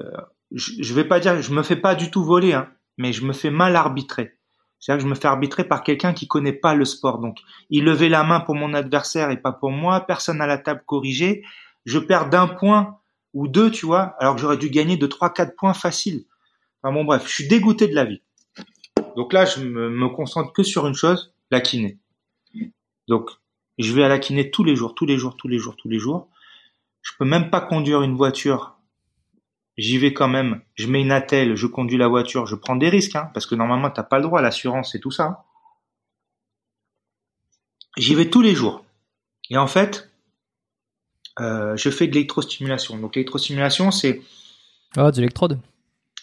je, je vais pas dire, je me fais pas du tout voler, hein, mais je me fais mal arbitrer. C'est-à-dire que je me fais arbitrer par quelqu'un qui connaît pas le sport. Donc, il levait la main pour mon adversaire et pas pour moi. Personne à la table corrigé. Je perds d'un point ou deux, tu vois, alors que j'aurais dû gagner de trois, quatre points faciles. Enfin bon, bref, je suis dégoûté de la vie. Donc là, je me, me concentre que sur une chose, la kiné. Donc, je vais à la kiné tous les jours, tous les jours, tous les jours, tous les jours. Je peux même pas conduire une voiture. J'y vais quand même. Je mets une attelle, je conduis la voiture, je prends des risques, hein, parce que normalement t'as pas le droit à l'assurance et tout ça. J'y vais tous les jours. Et en fait, euh, je fais de l'électrostimulation. Donc l'électrostimulation, c'est ah, des électrodes.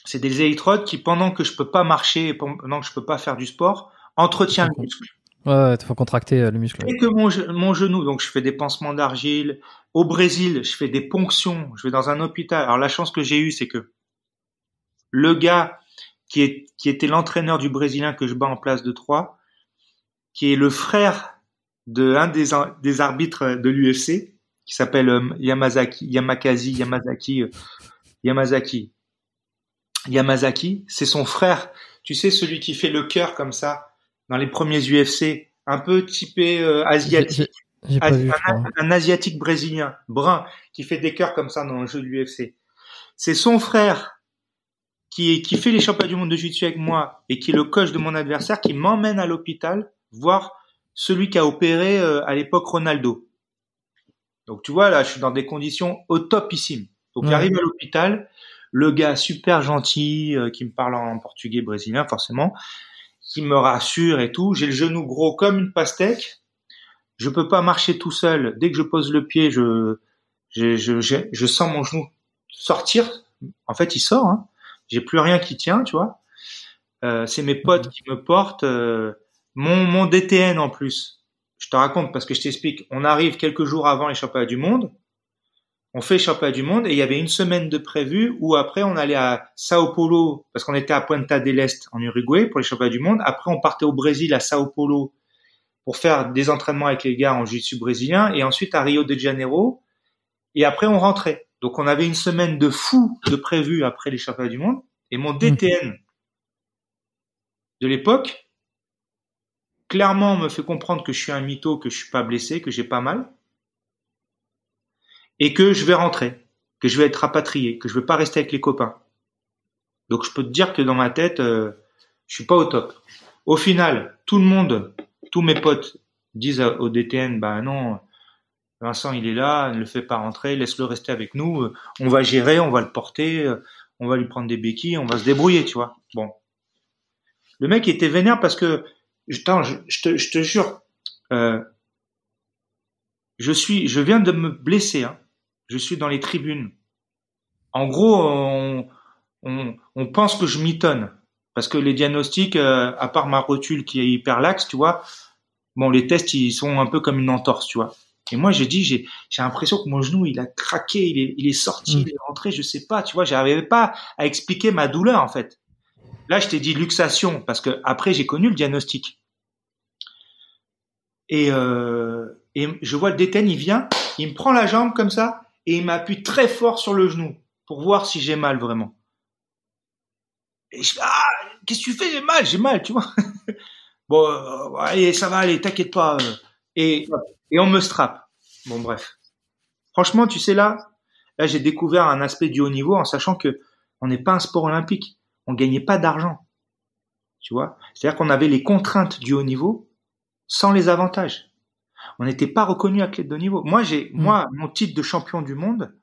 C'est des électrodes qui, pendant que je peux pas marcher, pendant que je peux pas faire du sport, entretiennent le muscle. Ouais, il faut contracter euh, le muscle. Et que mon, mon, genou, donc je fais des pansements d'argile. Au Brésil, je fais des ponctions. Je vais dans un hôpital. Alors la chance que j'ai eue, c'est que le gars qui, est, qui était l'entraîneur du Brésilien que je bats en place de 3, qui est le frère de un des, des arbitres de l'UFC, qui s'appelle euh, Yamazaki, Yamakazi, Yamazaki, euh, Yamazaki, Yamazaki, c'est son frère. Tu sais, celui qui fait le cœur comme ça dans les premiers UFC, un peu typé euh, asiatique. un, asiatique brésilien, brun, qui fait des cœurs comme ça dans le jeu de l'UFC. C'est son frère qui, qui fait les championnats du monde de jiu-jitsu avec moi et qui est le coach de mon adversaire qui m'emmène à l'hôpital voir celui qui a opéré euh, à l'époque Ronaldo. Donc tu vois là, je suis dans des conditions au topissimes. Donc j'arrive à l'hôpital, le gars super gentil euh, qui me parle en portugais brésilien forcément, qui me rassure et tout. J'ai le genou gros comme une pastèque. Je peux pas marcher tout seul. Dès que je pose le pied, je je, je, je, sens mon genou sortir. En fait, il sort. Hein. J'ai plus rien qui tient, tu vois. Euh, c'est mes potes mhm. qui me portent. Euh, mon, mon DTN en plus. Je te raconte parce que je t'explique. On arrive quelques jours avant les championnats du monde on fait championnat du monde et il y avait une semaine de prévu où après on allait à Sao Paulo parce qu'on était à Puerto del Este en Uruguay pour les championnats du monde. Après on partait au Brésil à Sao Paulo pour faire des entraînements avec les gars en jiu-jitsu brésilien et ensuite à Rio de Janeiro et après on rentrait. Donc on avait une semaine de fou de prévu après les championnats du monde et mon mmh. DTN de l'époque clairement me fait comprendre que je suis un mytho, que je suis pas blessé, que j'ai pas mal et que je vais rentrer, que je vais être rapatrié, que je vais pas rester avec les copains. Donc je peux te dire que dans ma tête, euh, je suis pas au top. Au final, tout le monde, tous mes potes disent au DTN, bah non, Vincent il est là, ne le fait pas rentrer, laisse-le rester avec nous, euh, on va gérer, on va le porter, euh, on va lui prendre des béquilles, on va se débrouiller, tu vois. Bon. Le mec était vénère parce que, je, je te jure, euh, je suis, je viens de me blesser, hein je suis dans les tribunes. En gros, on, on, pense que je m'étonne parce que les diagnostics, euh, à part ma rotule qui est hyper laxe, tu vois, bon, les tests ils sont un peu comme une entorse, tu vois. Et moi, j'ai dit, j'ai, j'ai l'impression que mon genou, il a craqué, il est, il est sorti, Mm. il est rentré, je sais pas, tu vois, j'arrivais pas à expliquer ma douleur, en fait. Là, je t'ai dit luxation, parce que après, j'ai connu le diagnostic. Et, euh, et je vois le déteigne, il vient, il me prend la jambe comme ça, et il m'appuie très fort sur le genou, pour voir si j'ai mal vraiment. Et je ah, qu'est-ce que tu fais? J'ai mal, j'ai mal, tu vois. *laughs* bon, euh, allez, ça va aller, t'inquiète pas. euh. Et, et on me strappe. Bon, bref. Franchement, tu sais, là, là, j'ai découvert un aspect du haut niveau en sachant que on n'est pas un sport olympique. On gagnait pas d'argent. Tu vois? C'est-à-dire qu'on avait les contraintes du haut niveau sans les avantages. On n'était pas reconnu athlète de haut niveau. Moi, j'ai, Mm. moi, mon titre de champion du monde,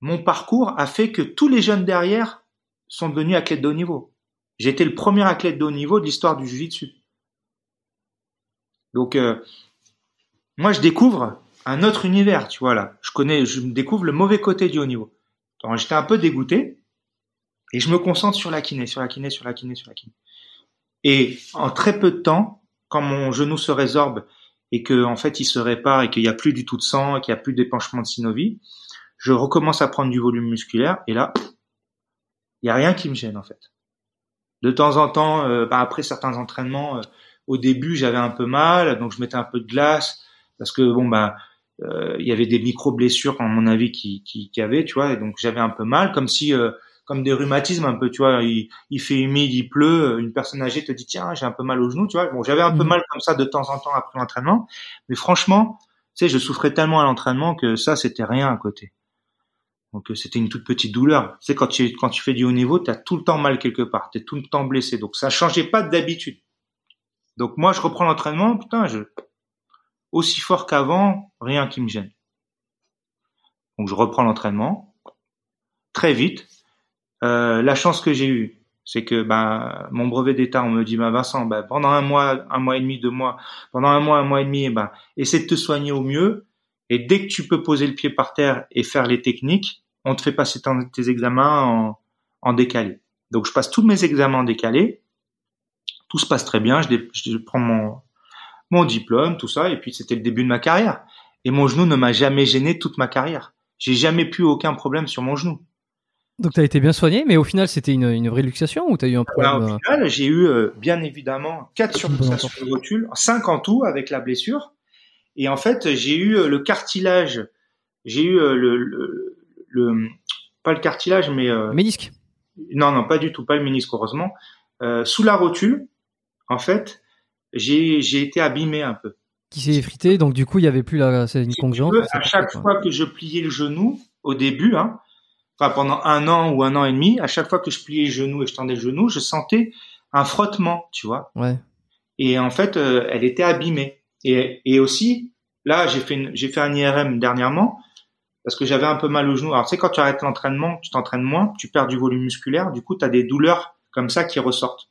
mon parcours a fait que tous les jeunes derrière sont devenus athlètes de haut niveau. J'ai été le premier athlète de haut niveau de l'histoire du jiu-jitsu. Donc, euh, moi, je découvre un autre univers, tu vois là. Je connais, je me découvre le mauvais côté du haut niveau. Donc, j'étais un peu dégoûté et je me concentre sur la kiné, sur la kiné, sur la kiné, sur la kiné. Et en très peu de temps, quand mon genou se résorbe et que en fait il se répare et qu'il n'y a plus du tout de sang, et qu'il n'y a plus d'épanchement de synovie, je recommence à prendre du volume musculaire et là, il y a rien qui me gêne en fait. De temps en temps, euh, bah, après certains entraînements, euh, au début j'avais un peu mal, donc je mettais un peu de glace parce que bon bah euh, il y avait des micro blessures à mon avis qui qui, qui avaient, tu vois, et donc j'avais un peu mal, comme si comme des rhumatismes un peu, tu vois, il, il fait humide, il pleut, une personne âgée te dit tiens j'ai un peu mal au genou, tu vois, bon j'avais un peu Mhm. mal comme ça de temps en temps après l'entraînement, mais franchement, tu sais, je souffrais tellement à l'entraînement que ça c'était rien à côté. Donc euh, c'était une toute petite douleur. Tu sais quand tu quand tu fais du haut niveau, tu as tout le temps mal quelque part, tu es tout le temps blessé. Donc ça changeait pas d'habitude. Donc moi je reprends l'entraînement, putain, je aussi fort qu'avant, rien qui me gêne. Donc je reprends l'entraînement très vite. Euh, la chance que j'ai eue, c'est que bah, mon brevet d'état, on me dit bah Vincent, bah, pendant un mois, un mois et demi, deux mois, pendant un mois, un mois et demi, bah, essaie de te soigner au mieux. Et dès que tu peux poser le pied par terre et faire les techniques, on te fait passer tes examens en, en décalé. Donc je passe tous mes examens en décalé. Tout se passe très bien. Je, je prends mon, mon diplôme, tout ça, et puis c'était le début de ma carrière. Et mon genou ne m'a jamais gêné toute ma carrière. J'ai jamais pu aucun problème sur mon genou. Donc t'as été bien soigné, mais au final c'était une, une vraie luxation ou t'as eu un Alors, problème au euh, final, j'ai eu euh, bien évidemment quatre Une bonne surluxations de rotule, cinq en tout avec la blessure. Et en fait, j'ai eu euh, le cartilage, j'ai eu le, le, le- pas le cartilage, mais euh, ménisque? Non, non, pas du tout, pas le ménisque heureusement. Euh, sous la rotule, en fait, j'ai j'ai été abîmé un peu. qui s'est effrité, donc du coup il y avait plus la, c'est une Si tu conjonction. veux, à chaque fois que je pliais le genou, au début, hein, enfin pendant un an ou un an et demi, à chaque fois que je pliais le genou et je tendais le genou, je sentais un frottement, tu vois. Ouais. Et en fait, euh, elle était abîmée. Et, et aussi, là, j'ai fait une- j'ai fait un IRM dernièrement parce que j'avais un peu mal au genou. Alors, tu sais, quand tu arrêtes l'entraînement, tu t'entraînes moins, tu perds du volume musculaire, du coup, tu as des douleurs comme ça qui ressortent.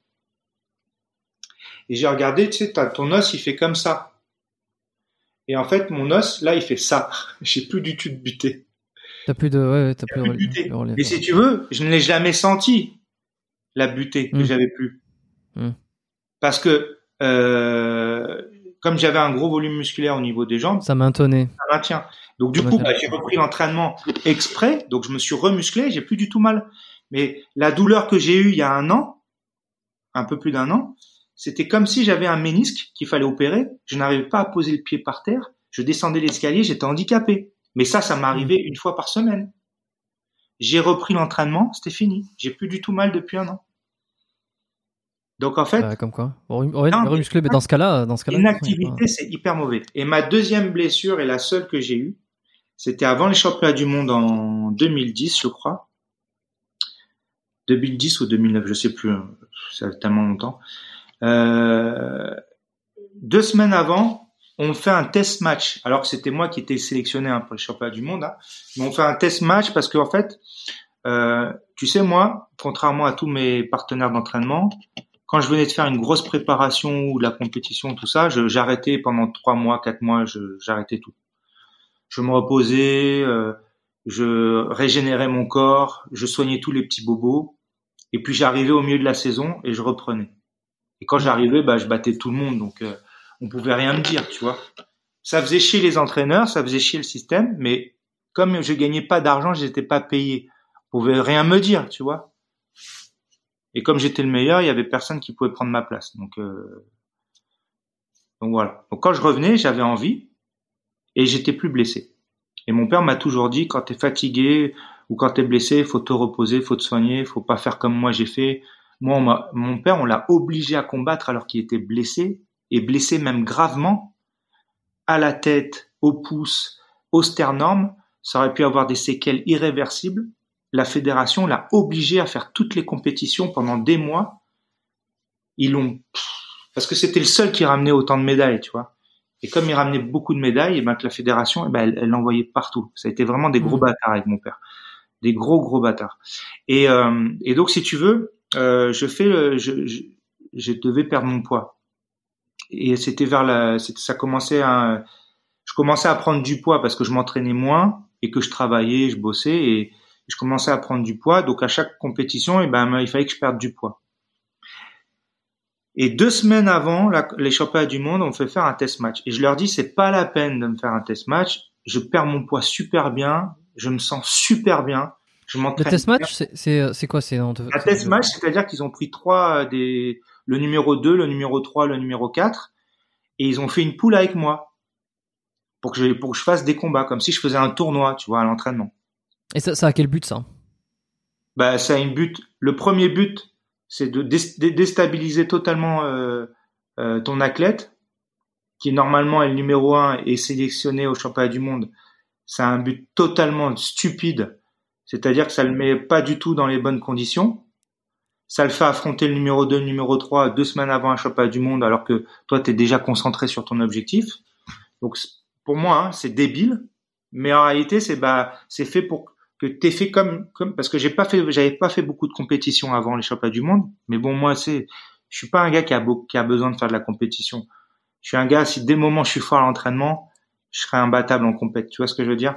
Et j'ai regardé, tu sais, t'as- ton os, il fait comme ça. Et en fait, mon os, là, il fait ça. *laughs* J'ai plus du tout de butée. T'as plus de, ouais, t'as plus plus de relais. Mais si tu veux, je ne l'ai jamais senti, la butée que Mm. j'avais plus. Mm. Parce que, euh, comme j'avais un gros volume musculaire au niveau des jambes, Ça maintenait. ça maintient. Donc du Ça coup, bah, j'ai repris l'entraînement exprès, donc je me suis remusclé, j'ai plus du tout mal. Mais la douleur que j'ai eue il y a un an, un peu plus d'un an, c'était comme si j'avais un ménisque qu'il fallait opérer. Je n'arrivais pas à poser le pied par terre. Je descendais l'escalier, j'étais handicapé. Mais ça, ça m'arrivait une fois par semaine. J'ai repris l'entraînement, c'était fini. J'ai plus du tout mal depuis un an. Donc en fait, Bah, comme quoi. Remuscler, mais dans ce cas-là, dans ce cas-là. L'inactivité, c'est hyper mauvais. Et ma deuxième blessure et la seule que j'ai eue, c'était avant les championnats du monde en 2010, je crois. 2010 ou 2009, je sais plus. hein. Ça fait tellement longtemps. Euh, deux semaines avant, on fait un test match. Alors que c'était moi qui étais sélectionné hein, pour les championnats du monde. hein. Mais on fait un test match parce qu'en fait, euh, tu sais, moi, contrairement à tous mes partenaires d'entraînement, quand je venais de faire une grosse préparation ou la compétition, tout ça, j'arrêtais pendant trois mois, quatre mois, j'arrêtais tout. Je me reposais, euh, je régénérais mon corps, je soignais tous les petits bobos, et puis j'arrivais au milieu de la saison et je reprenais. Et quand j'arrivais, bah, je battais tout le monde, donc euh, on pouvait rien me dire, tu vois. Ça faisait chier les entraîneurs, ça faisait chier le système, mais comme je gagnais pas d'argent, j'étais pas payé. Vous pouvez rien me dire, tu vois. Et comme j'étais le meilleur, il y avait personne qui pouvait prendre ma place. Donc, euh... donc voilà. Donc quand je revenais, j'avais envie et j'étais plus blessé. Et mon père m'a toujours dit quand t'es fatigué ou quand t'es blessé, faut te reposer, faut te soigner, faut pas faire comme moi j'ai fait. Moi, mon père, on l'a obligé à combattre alors qu'il était blessé et blessé même gravement à la tête, au pouce, au sternum. Ça aurait pu avoir des séquelles irréversibles. La fédération l'a obligé à faire toutes les compétitions pendant des mois. Ils l'ont parce que c'était le seul qui ramenait autant de médailles, tu vois. Et comme il ramenait beaucoup de médailles, et ben que la fédération, eh ben, elle l'envoyait partout. Ça a été vraiment des gros mmh. bâtards avec mon père, des gros gros bâtards. Et, euh, et donc si tu veux, euh, je fais, je, je, je, devais perdre mon poids. Et c'était vers la, ça commençait à, je commençais à prendre du poids parce que je m'entraînais moins et que je travaillais, je bossais et je commençais à prendre du poids. Donc à chaque compétition, et eh ben il fallait que je perde du poids. Et deux semaines avant les championnats du monde, on me fait faire un test match. Et je leur dis, c'est pas la peine de me faire un test match. Je perds mon poids super bien. Je me sens super bien. Je Le test match, c'est quoi c'est Un test match, c'est-à-dire qu'ils ont pris trois euh, des le numéro 2, le numéro 3, le numéro 4 et ils ont fait une poule avec moi pour que je pour que je fasse des combats comme si je faisais un tournoi, tu vois, à l'entraînement. Et ça, ça a quel but ça? Bah ça a une but. Le premier but, c'est de déstabiliser totalement euh, euh, ton athlète qui normalement est le numéro 1 et sélectionné au championnat du monde. C'est un but totalement stupide c'est-à-dire que ça le met pas du tout dans les bonnes conditions. Ça le fait affronter le numéro 2, le numéro 3 deux semaines avant un championnat du monde alors que toi tu es déjà concentré sur ton objectif. Donc pour moi, hein, c'est débile, mais en réalité c'est bah c'est fait pour que t'aies fait comme comme parce que j'ai pas fait j'avais pas fait beaucoup de compétitions avant les championnats du monde, mais bon moi c'est je suis pas un gars qui a qui a besoin de faire de la compétition. Je suis un gars si dès le moment je suis fort à l'entraînement, je serai imbattable en compète. Tu vois ce que je veux dire?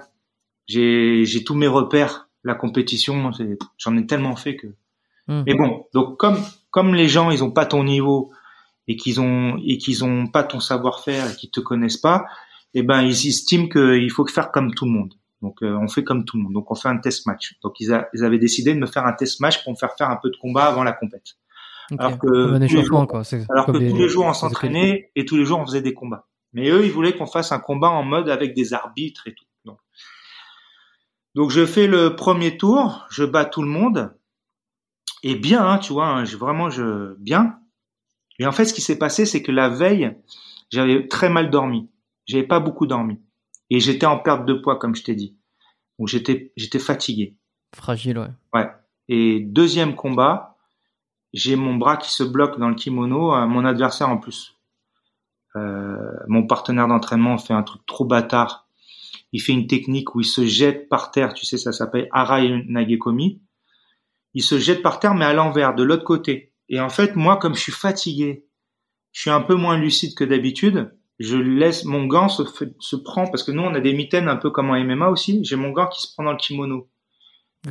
J'ai j'ai tous mes repères la compétition, j'en ai tellement fait que. Hmm. Mais bon, donc comme comme les gens ils ont pas ton niveau et qu'ils ont et qu'ils ont pas ton savoir-faire et qu'ils te connaissent pas, eh ben ils estiment qu'il faut faire comme tout le monde. Donc euh, on fait comme tout le monde. Donc on fait un test match. Donc ils, avaient décidé de me faire un test match pour me faire faire un peu de combat avant la compète. Alors que, tous les, jours, alors que tous les jours on s'entraînait et tous les jours on faisait des combats. Mais eux ils voulaient qu'on fasse un combat en mode avec des arbitres et tout. Donc donc je fais le premier tour, je bats tout le monde et bien, hein, tu vois, hein, vraiment je bien. Et en fait, ce qui s'est passé, c'est que la veille, j'avais très mal dormi. J'avais pas beaucoup dormi et j'étais en perte de poids, comme je t'ai dit. Donc j'étais j'étais fatigué. Fragile, ouais. Ouais. Et deuxième combat, j'ai mon bras qui se bloque dans le kimono. Euh, mon adversaire en plus, euh, mon partenaire d'entraînement fait un truc trop bâtard il fait une technique où il se jette par terre, tu sais, ça s'appelle Arai Nagekomi. Il se jette par terre, mais à l'envers, de l'autre côté. Et en fait, moi, comme je suis fatigué, je suis un peu moins lucide que d'habitude, je laisse mon gant se, se prend, parce que nous, on a des mitaines un peu comme en MMA aussi, j'ai mon gant qui se prend dans le kimono.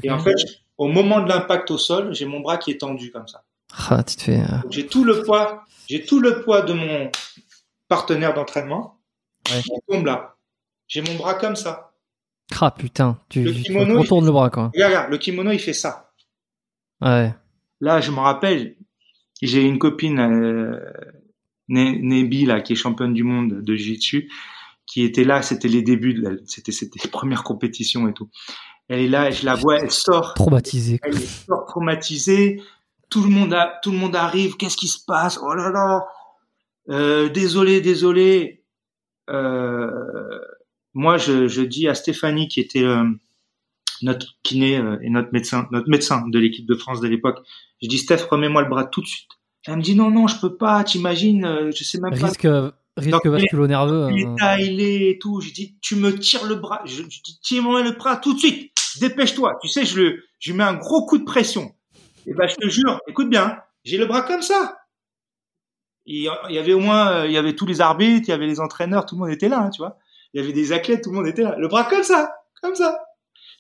Et en fait, au moment de l'impact au sol, j'ai mon bras qui est tendu comme ça. Ah, tu te fais... Euh, j'ai tout le poids, j'ai tout le poids de mon partenaire d'entraînement. Ouais. tombe là. J'ai mon bras comme ça. Ah putain, tu, le kimono, retournes le bras quoi. Regarde, le kimono il fait ça. Ouais. Là, je me rappelle, j'ai une copine, euh, Nebi là, qui est championne du monde de jiu-jitsu, qui était là. C'était les débuts, c'était c'était les *laughs* premières compétitions et tout. Elle est là, je la vois, elle sort. Traumatisée. Elle sort traumatisée. Tout le monde a, tout le monde arrive. Qu'est-ce qui se passe? Oh là là. Euh, désolé, désolé. Euh, moi, je, je, dis à Stéphanie, qui était euh, notre kiné euh, et notre médecin, notre médecin de l'équipe de France de l'époque, je dis Steph, remets-moi le bras tout de suite. Elle me dit non, non, je peux pas. T'imagines, euh, je sais même risque, pas. Risque vasculo-nerveux. Il est et tout. Je dis, tu me tires le bras. Je, je dis, tire-moi le bras tout de suite. Dépêche-toi. Tu sais, je le, je lui mets un gros coup de pression. Et ben, je te jure, écoute bien, j'ai le bras comme ça. Il y avait au moins, il y avait tous les arbitres, il y avait les entraîneurs, tout le monde était là, hein, tu vois il y avait des athlètes, tout le monde était là. Le bras comme ça, comme ça.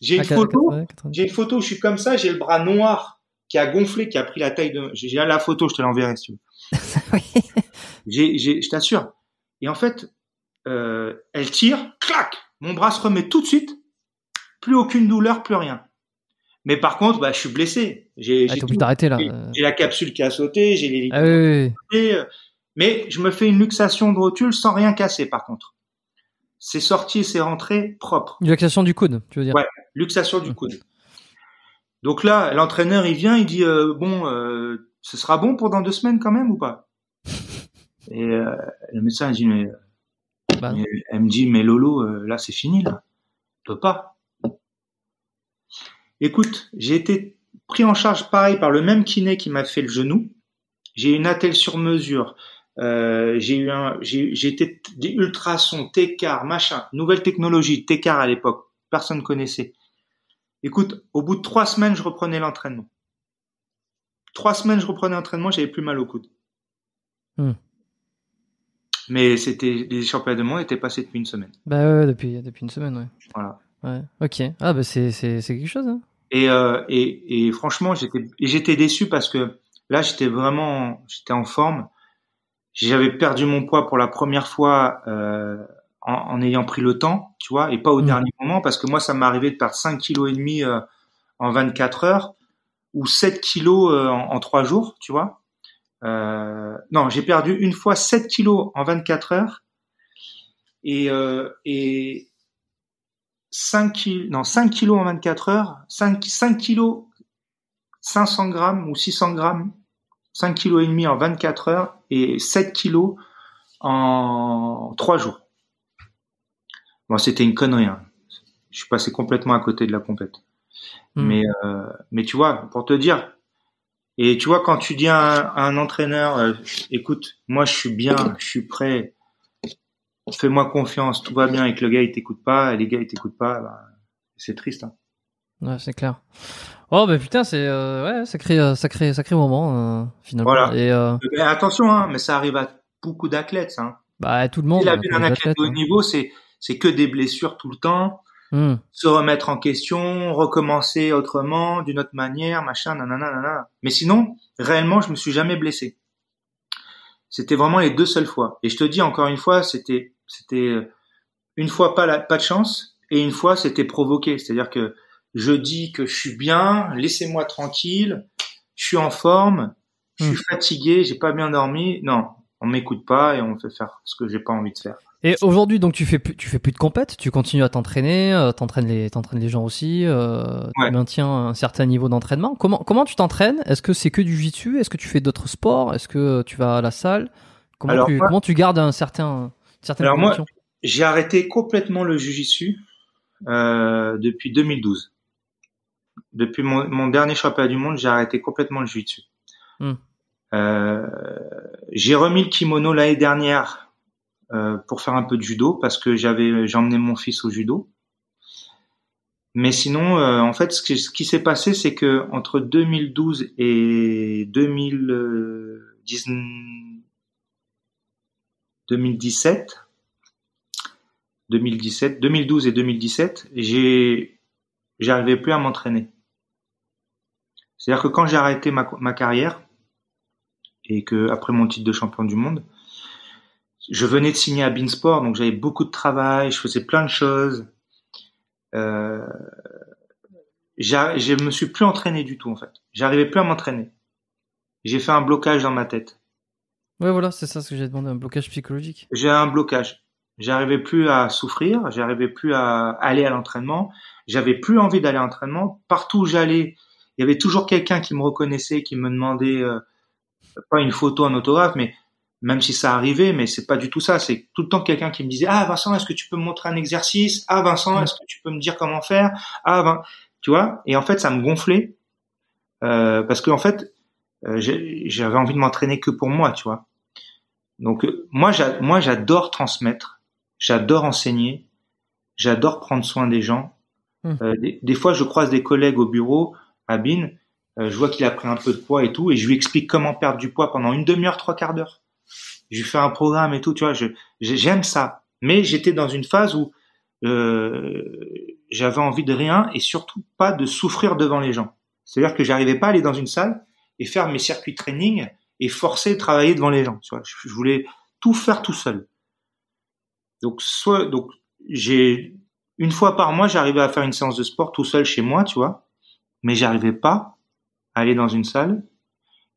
J'ai une ah, photo, j'ai une photo où je suis comme ça, j'ai le bras noir qui a gonflé, qui a pris la taille de. J'ai la photo, je te l'enverrai si tu veux. *laughs* j'ai, j'ai, je t'assure. Et en fait, euh, elle tire, clac, mon bras se remet tout de suite, plus aucune douleur, plus rien. Mais par contre, bah, je suis blessé. J'ai Ah, j'ai tout- là. euh. j'ai la capsule qui a sauté, j'ai les Ah oui, oui, oui. mais je me fais une luxation de rotule sans rien casser par contre. C'est sorti c'est rentré propre. Une luxation du coude, tu veux dire. Ouais. Luxation du coude. Donc là, l'entraîneur il vient, il dit euh, bon, euh, ce sera bon pour dans deux semaines quand même ou pas? *laughs* Et euh, le médecin il dit mais, Bah, mais- elle me dit mais Lolo, là c'est fini là, je peux pas. Écoute, j'ai été pris en charge pareil par le même kiné qui m'a fait le genou. J'ai une attelle sur mesure. J'ai eu un, j'ai, été des ultrasons, Técart, machin, nouvelle technologie, Técart à l'époque, personne connaissait. Écoute, au bout de trois semaines, je reprenais l'entraînement. Trois semaines, je reprenais l'entraînement, j'avais plus mal au coude. Hmm. Mais c'était les championnats de monde étaient passés depuis une semaine. bah ouais, depuis, depuis une semaine, ouais. Voilà. Ouais. Ok. Ah bah c'est, c'est, c'est quelque chose, hein. Et, euh, et, et franchement, j'étais j'étais déçu parce que là, j'étais vraiment, j'étais en forme. J'avais perdu mon poids pour la première fois euh, en, en ayant pris le temps, tu vois, et pas au Mhm. dernier moment, parce que moi, ça m'est arrivé de perdre 5 kilos et demi euh, en 24 heures ou 7 kilos euh, en, en 3 jours, tu vois. Euh, non, j'ai perdu une fois 7 kilos en 24 heures et, euh, et 5 kilos, non, 5 kilos en 24 heures, 5, 5 kilos, 500 grammes ou 600 grammes, 5 kilos et demi en 24 heures et 7 kilos en 3 jours. Bon, c'était une connerie. Hein. Je suis passé complètement à côté de la compète. Hmm. Mais, euh, mais tu vois, pour te dire, et tu vois, quand tu dis à un, à un entraîneur, euh, écoute, moi je suis bien, je suis prêt, fais-moi confiance, tout va bien, et que le gars il t'écoute pas, et les gars ils t'écoutent pas, bah, c'est triste. Hein. Ouais, c'est clair. Oh bah putain, c'est euh, ouais, sacré, euh, sacré, sacré moment euh, finalement. Voilà. Et euh, Mais attention, hein, mais ça arrive à beaucoup d'athlètes. Hein. bah tout le monde. Si la vie d'un athlète de haut hein. niveau, c'est c'est que des blessures tout le temps, Hmm. se remettre en question, recommencer autrement, d'une autre manière, machin, nanana, nanana. Mais sinon, réellement, je me suis jamais blessé. C'était vraiment les deux seules fois. Et je te dis encore une fois, c'était c'était une fois pas la, pas de chance et une fois c'était provoqué. C'est-à-dire que je dis que je suis bien, laissez-moi tranquille, je suis en forme, je suis fatigué, j'ai pas bien dormi. Non, on m'écoute pas et on fait faire ce que j'ai pas envie de faire. Et aujourd'hui, donc tu fais plus, tu fais plus de compète, tu continues à t'entraîner, euh, t'entraînes les, t'entraînes les gens aussi, euh, Ouais. tu maintiens un certain niveau d'entraînement. Comment, comment tu t'entraînes? Est-ce que c'est que du jiu-jitsu? Est-ce que tu fais d'autres sports? Est-ce que tu vas à la salle? Comment Alors, tu, moi- comment tu gardes un certain, certaine Alors, moi- J'ai arrêté complètement le jujitsu euh, depuis 2012. Depuis mon, mon dernier championnat du monde, j'ai arrêté complètement le jujitsu. Hmm. Euh, j'ai remis le kimono l'année dernière euh, pour faire un peu de judo parce que j'avais emmené mon fils au judo. Mais sinon, euh, en fait, ce qui, ce qui s'est passé, c'est que entre 2012 et 2010, 2017, 2017, 2012 et 2017, j'ai, j'arrivais plus à m'entraîner. C'est-à-dire que quand j'ai arrêté ma, ma carrière et que après mon titre de champion du monde, je venais de signer à Beansport, donc j'avais beaucoup de travail, je faisais plein de choses. Euh, je me suis plus entraîné du tout en fait. J'arrivais plus à m'entraîner. J'ai fait un blocage dans ma tête. Ouais, voilà, c'est ça ce que j'ai demandé, un blocage psychologique. J'ai un blocage. J'arrivais plus à souffrir, j'arrivais plus à aller à l'entraînement, j'avais plus envie d'aller à l'entraînement. Partout où j'allais, il y avait toujours quelqu'un qui me reconnaissait, qui me demandait euh, pas une photo, un autographe, mais même si ça arrivait, mais c'est pas du tout ça. C'est tout le temps quelqu'un qui me disait ah Vincent, est-ce que tu peux me montrer un exercice? Ah Vincent, est-ce que tu peux me dire comment faire? Ah Vin... tu vois? Et en fait, ça me gonflait euh, parce que en fait, euh, j'avais envie de m'entraîner que pour moi, tu vois. Donc euh, moi, j'a- moi, j'adore transmettre, j'adore enseigner, j'adore prendre soin des gens. Hmm. Euh, des, des fois, je croise des collègues au bureau, à Bin, euh, je vois qu'il a pris un peu de poids et tout, et je lui explique comment perdre du poids pendant une demi-heure, trois quarts d'heure. Je fais un programme et tout, tu vois. J'aime ça, mais j'étais dans une phase où euh, j'avais envie de rien et surtout pas de souffrir devant les gens. C'est-à-dire que j'arrivais pas à aller dans une salle et faire mes circuits training et forcer de travailler devant les gens. Tu vois, je, je voulais tout faire tout seul. Donc soit donc j'ai une fois par mois, j'arrivais à faire une séance de sport tout seul chez moi, tu vois, mais j'arrivais pas à aller dans une salle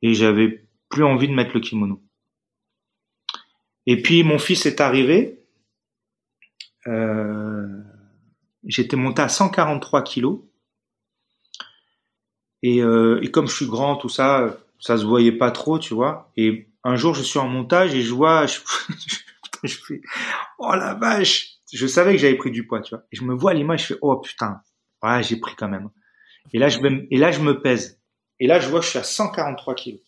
et j'avais plus envie de mettre le kimono. Et puis mon fils est arrivé. Euh, J'étais monté à 143 kilos. Et, euh, et, comme je suis grand, tout ça, ça se voyait pas trop, tu vois. Et un jour, je suis en montage et je vois, *laughs* je, oh la vache, je savais que j'avais pris du poids, tu vois. Et je me vois à l'image, je fais, oh putain, ouais, j'ai pris quand même. Et là, je me, et là, je me pèse. Et là, je vois que je suis à 143 kilos.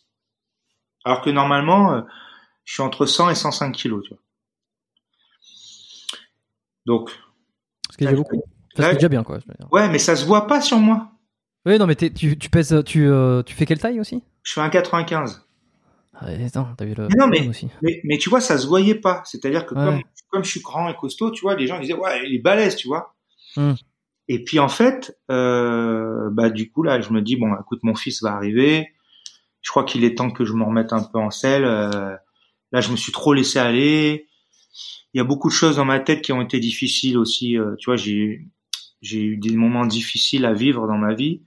Alors que normalement, euh, je suis entre 100 et 105 kilos, tu vois. Donc. Ce qui est beaucoup. Ça déjà bien, quoi. Ouais, mais ça se voit pas sur moi. Oui, non, mais tu, tu pèses, tu, euh, tu fais quelle taille aussi? Je fais un 95. Ah, attends, t'as vu le. Mais non, mais, aussi. mais, mais, tu vois, ça se voyait pas. C'est-à-dire que comme, comme je suis grand et costaud, tu vois, les gens disaient, ouais, il est balèze, tu vois. Hum. Et puis en fait, euh, bah du coup là, je me dis bon, écoute, mon fils va arriver. Je crois qu'il est temps que je me remette un peu en selle. Euh, là, je me suis trop laissé aller. Il y a beaucoup de choses dans ma tête qui ont été difficiles aussi. Euh, tu vois, j'ai j'ai eu des moments difficiles à vivre dans ma vie.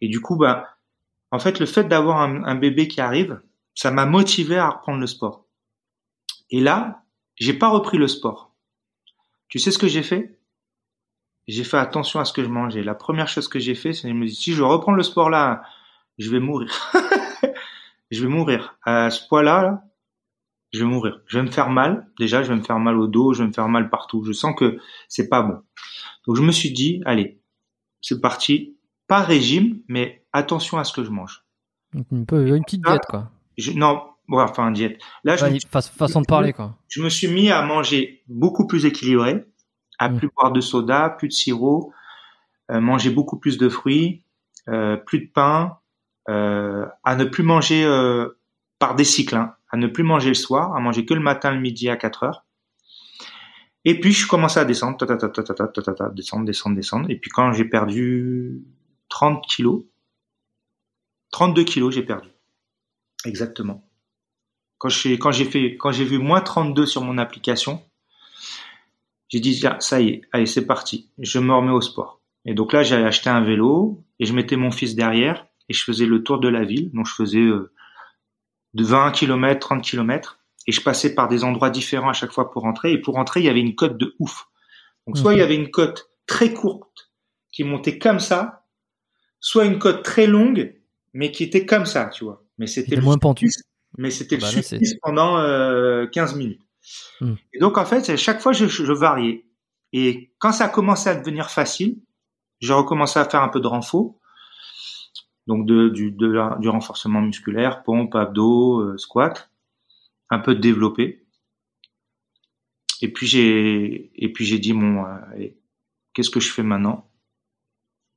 Et du coup, bah, en fait, le fait d'avoir un, bébé qui arrive, ça m'a motivé à reprendre le sport. Et là, j'ai pas repris le sport. Tu sais ce que j'ai fait? J'ai fait attention à ce que je mangeais. La première chose que j'ai fait, c'est de me dire si je reprends le sport là, je vais mourir. *laughs* je vais mourir. À ce poids-là, là, je vais mourir. Je vais me faire mal. Déjà, je vais me faire mal au dos, je vais me faire mal partout. Je sens que c'est pas bon. Donc je me suis dit, allez, c'est parti. Pas régime, mais attention à ce que je mange. Une, une petite diète, quoi. Je, non, ouais, enfin diète. Là, je façon de parler, quoi. Je me suis mis à manger beaucoup plus équilibré, à mmh. plus boire de soda, plus de sirop, euh, manger beaucoup plus de fruits, euh, plus de pain, euh, à ne plus manger euh, par des cycles, hein, à ne plus manger le soir, à manger que le matin, le midi à 4 heures. Et puis je commençais à descendre, ta, ta, ta, ta, descendre, descendre, descendre. Et puis quand j'ai perdu 30 kilos, 32 kilos j'ai perdu. Exactement. Quand j'ai fait quand j'ai vu moins 32 sur mon application, j'ai dit ça y est, allez c'est parti, je me remets au sport. Et donc là j'allais acheté un vélo et je mettais mon fils derrière et je faisais le tour de la ville. Donc je faisais euh, de 20 km, 30 km et je passais par des endroits différents à chaque fois pour rentrer. Et pour rentrer, il y avait une côte de ouf. Donc soit il y avait une côte très courte qui montait comme ça, soit une côte très longue mais qui était comme ça, tu vois. Mais c'était moins pentu. Mais c'était bah, le pendant euh, 15 minutes. Hmm. Et donc en fait, à chaque fois je, je variais. Et quand ça a commencé à devenir facile, j'ai recommencé à faire un peu de renfort. Donc du renforcement musculaire, pompe, abdos, euh, squat un peu développé. Et puis j'ai et puis j'ai dit bon, euh, qu'est-ce que je fais maintenant?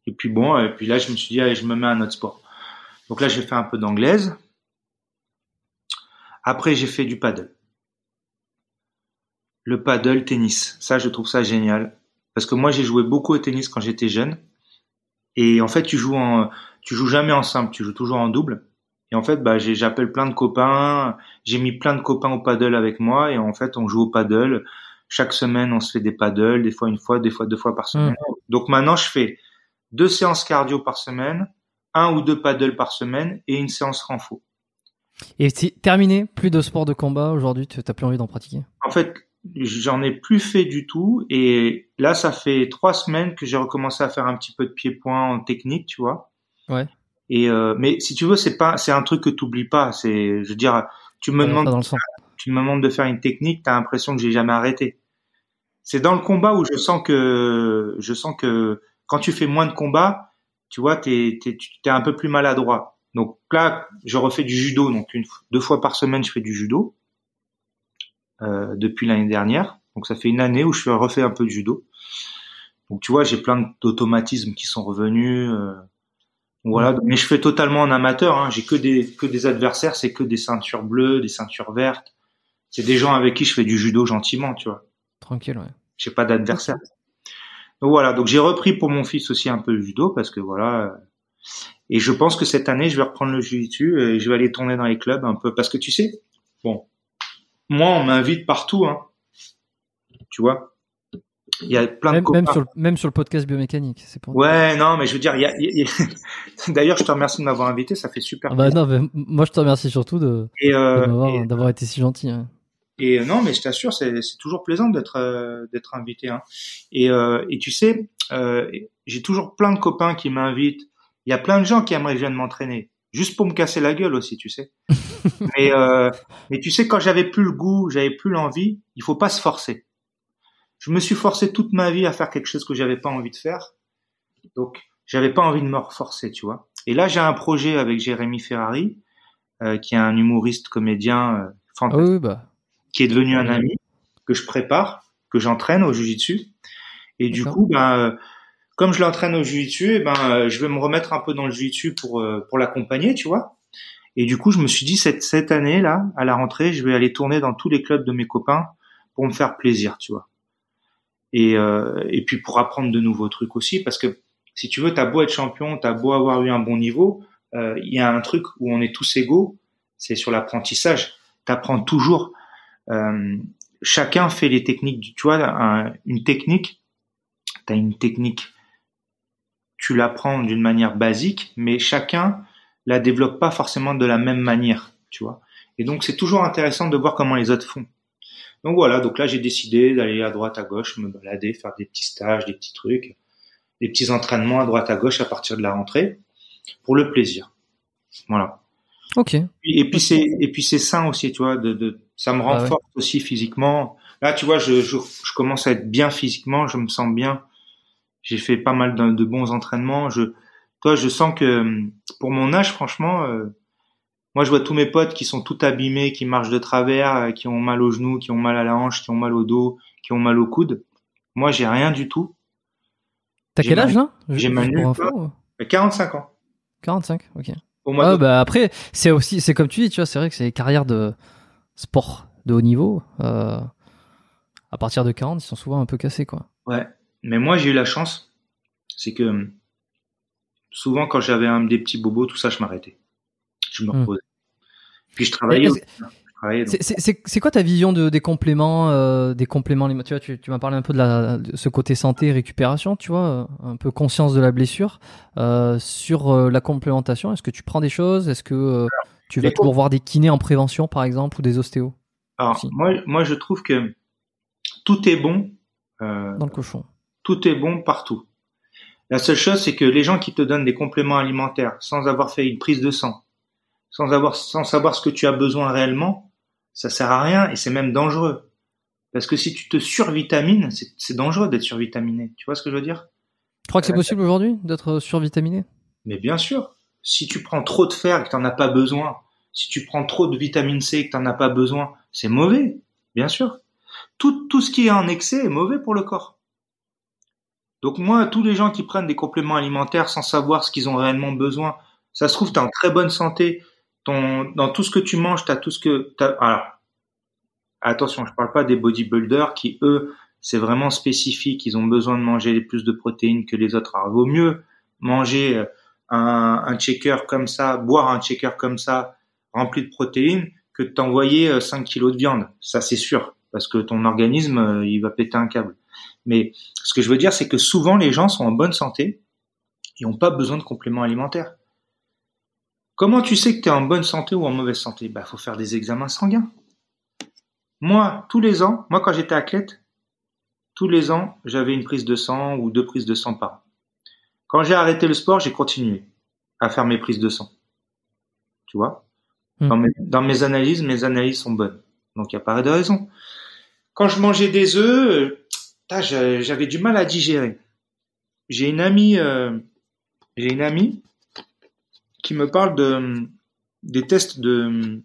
Et puis bon, et puis là je me suis dit allez, je me mets à un autre sport. Donc là j'ai fait un peu d'anglaise. Après j'ai fait du paddle. Le paddle tennis, ça je trouve ça génial parce que moi j'ai joué beaucoup au tennis quand j'étais jeune et en fait tu joues en tu joues jamais en simple, tu joues toujours en double. Et en fait, bah, j'appelle plein de copains. J'ai mis plein de copains au paddle avec moi. Et en fait, on joue au paddle. Chaque semaine, on se fait des paddles, des fois une fois, des fois deux fois par semaine. Mmh. Donc maintenant, je fais deux séances cardio par semaine, un ou deux paddles par semaine et une séance renfo. Et c'est terminé Plus de sport de combat aujourd'hui Tu n'as plus envie d'en pratiquer? En fait, j'en ai plus fait du tout. Et là, ça fait trois semaines que j'ai recommencé à faire un petit peu de pied-point en technique, tu vois. Ouais. Et euh, mais si tu veux, c'est pas, c'est un truc que tu oublies pas. C'est, je veux dire, tu me demandes, tu me demandes de faire une technique, t'as l'impression que j'ai jamais arrêté. C'est dans le combat où je sens que, je sens que quand tu fais moins de combats, tu vois, t'es, t'es, t'es un peu plus maladroit. Donc là, je refais du judo. Donc une, deux fois par semaine, je fais du judo euh, depuis l'année dernière. Donc ça fait une année où je refais un peu de judo. Donc tu vois, j'ai plein d'automatismes qui sont revenus. Euh, voilà, mais je fais totalement en amateur. Hein. J'ai que des que des adversaires, c'est que des ceintures bleues, des ceintures vertes. C'est des gens avec qui je fais du judo gentiment, tu vois. Tranquille, ouais. J'ai pas d'adversaire. Donc voilà, donc j'ai repris pour mon fils aussi un peu le judo parce que voilà. Et je pense que cette année, je vais reprendre le jiu-jitsu et je vais aller tourner dans les clubs un peu parce que tu sais, bon, moi on m'invite partout, hein. tu vois? Il y a plein de copains. même sur, le, même sur le podcast biomécanique, c'est pour. Ouais, non, mais je veux dire, il y a, y a- *laughs* d'ailleurs, je te remercie de m'avoir invité, ça fait super Ah bah non, mais moi je te remercie surtout de, euh, d'avoir été si gentil. hein. Et euh, non, mais je t'assure, c'est toujours plaisant d'être euh, d'être invité. Hein. Et, et tu sais, j'ai toujours plein de copains qui m'invitent. Il y a plein de gens qui aimeraient que je vienne m'entraîner, juste pour me casser la gueule aussi, tu sais. *laughs* mais mais tu sais, quand j'avais plus le goût, j'avais plus l'envie, il faut pas se forcer. Je me suis forcé toute ma vie à faire quelque chose que j'avais pas envie de faire, donc j'avais pas envie de me reforcer, tu vois. Et là, j'ai un projet avec Jérémy Ferrari, euh, qui est un humoriste comédien euh, Ah fantastique oui, bah. qui est devenu un ami que je prépare, que j'entraîne au jujitsu. Et du coup, ben, euh, comme je l'entraîne au jujitsu, eh ben, euh, je vais me remettre un peu dans le jujitsu pour euh, pour l'accompagner, tu vois. Et du coup, je me suis dit cette cette année là, à la rentrée, je vais aller tourner dans tous les clubs de mes copains pour me faire plaisir, tu vois. Et euh, et puis pour apprendre de nouveaux trucs aussi, parce que si tu veux, t'as beau être champion, t'as beau avoir eu un bon niveau, euh, il y a un truc où on est tous égaux, c'est sur l'apprentissage. T'apprends toujours. Euh, chacun fait les techniques. Tu vois, un- une technique, tu as une technique, tu l'apprends d'une manière basique, mais chacun la développe pas forcément de la même manière, tu vois. Et donc c'est toujours intéressant de voir comment les autres font. Donc voilà, donc là j'ai décidé d'aller à droite à gauche, me balader, faire des petits stages, des petits trucs, des petits entraînements à droite à gauche à partir de la rentrée pour le plaisir. Voilà. Ok. Et puis c'est et puis c'est sain aussi, tu vois. De, de ça me Ah ouais. renforce aussi physiquement. Là, tu vois, je, je je commence à être bien physiquement, je me sens bien. J'ai fait pas mal de, de bons entraînements. Je, toi, je sens que pour mon âge, franchement, euh, moi, je vois tous mes potes qui sont tout abîmés, qui marchent de travers, euh, qui ont mal aux genoux, qui ont mal à la hanche, qui ont mal au dos, qui ont mal au coude. Moi, j'ai rien du tout. T'as quel âge là? J'ai Juste ma pour nuque, info, là. ou- J'ai 45 ans. 45, ok. Au mois Ah, bah après, c'est aussi, c'est comme tu dis, tu vois, c'est vrai que c'est les carrières de sport de haut niveau. euh, à partir de 40, ils sont souvent un peu cassés, quoi. Ouais. Mais moi, j'ai eu la chance, c'est que souvent, quand j'avais un des petits bobos, tout ça, je m'arrêtais. Je me Hmm. reposais. Puis je travaillais. C'est- quoi ta vision de, des compléments, euh, des compléments alimentaires Tu vois, tu, tu m'as parlé un peu de, la, de ce côté santé, récupération, tu vois, un peu conscience de la blessure. Euh, sur euh, la complémentation, est-ce que tu prends des choses Est-ce que euh, tu vas toujours voir des kinés en prévention, par exemple, ou des ostéos Alors, moi, moi, je trouve que tout est bon. dans le cochon tout est bon partout. La seule chose, c'est que les gens qui te donnent des compléments alimentaires sans avoir fait une prise de sang, sans avoir, sans savoir ce que tu as besoin réellement, ça sert à rien et c'est même dangereux. Parce que si tu te survitamines, c'est dangereux d'être survitaminé. Tu vois ce que je veux dire? Tu crois que c'est possible aujourd'hui d'être survitaminé? Mais bien sûr, si tu prends trop de fer et que tu n'en as pas besoin, si tu prends trop de vitamine C et que tu n'en as pas besoin, c'est mauvais, bien sûr. Tout, tout ce qui est en excès est mauvais pour le corps. Donc moi, tous les gens qui prennent des compléments alimentaires sans savoir ce qu'ils ont réellement besoin, ça se trouve, tu es en très bonne santé. Dans tout ce que tu manges, tu as tout ce que... t'as- Alors, attention, je parle pas des bodybuilders qui, eux, c'est vraiment spécifique. Ils ont besoin de manger plus de protéines que les autres. Alors, vaut mieux manger euh, un, shaker comme ça, boire un shaker comme ça, rempli de protéines, que de t'envoyer euh, 5 kilos de viande. Ça, c'est sûr. Parce que ton organisme, euh, il va péter un câble. Mais ce que je veux dire, c'est que souvent, les gens sont en bonne santé et n'ont pas besoin de compléments alimentaires. Comment tu sais que tu es en bonne santé ou en mauvaise santé? Bah, faut faire des examens sanguins. Moi, tous les ans, moi quand j'étais athlète, tous les ans, j'avais une prise de sang ou deux prises de sang par an. Quand j'ai arrêté le sport, j'ai continué à faire mes prises de sang. Tu vois? Hmm. dans, mes, dans mes analyses, mes analyses sont bonnes. Donc il n'y a pas de raison. Quand je mangeais des œufs, euh, j'avais du mal à digérer. J'ai une amie, euh, j'ai une amie qui me parle de des tests de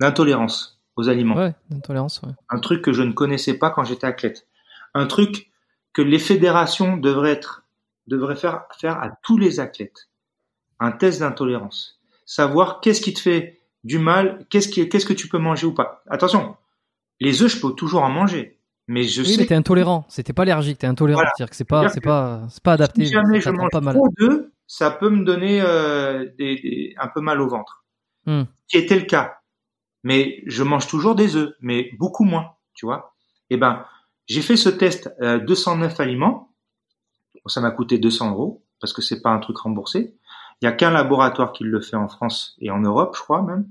d'intolérance aux aliments. Ouais, d'intolérance, ouais. Un truc que je ne connaissais pas quand j'étais athlète. Un truc que les fédérations devraient être devraient faire faire à tous les athlètes. Un test d'intolérance. Savoir qu'est-ce qui te fait du mal, qu'est-ce qui qu'est-ce que tu peux manger ou pas. Attention, les œufs je peux toujours en manger, mais je Oui, sais mais t'es intolérant. C'était pas allergique, t'es intolérant. Voilà. C'est-à-dire que c'est pas, c'est pas, c'est pas adapté. si jamais je mange pas mal. trop d'œufs, ça peut me donner euh, des, des- un peu mal au ventre. Hmm. Qui était le cas. Mais je mange toujours des œufs, mais beaucoup moins, tu vois. Eh ben, j'ai fait ce test euh, 209 aliments. Bon, ça m'a coûté 200 euros parce que c'est pas un truc remboursé. Il y a qu'un laboratoire qui le fait en France et en Europe, je crois même.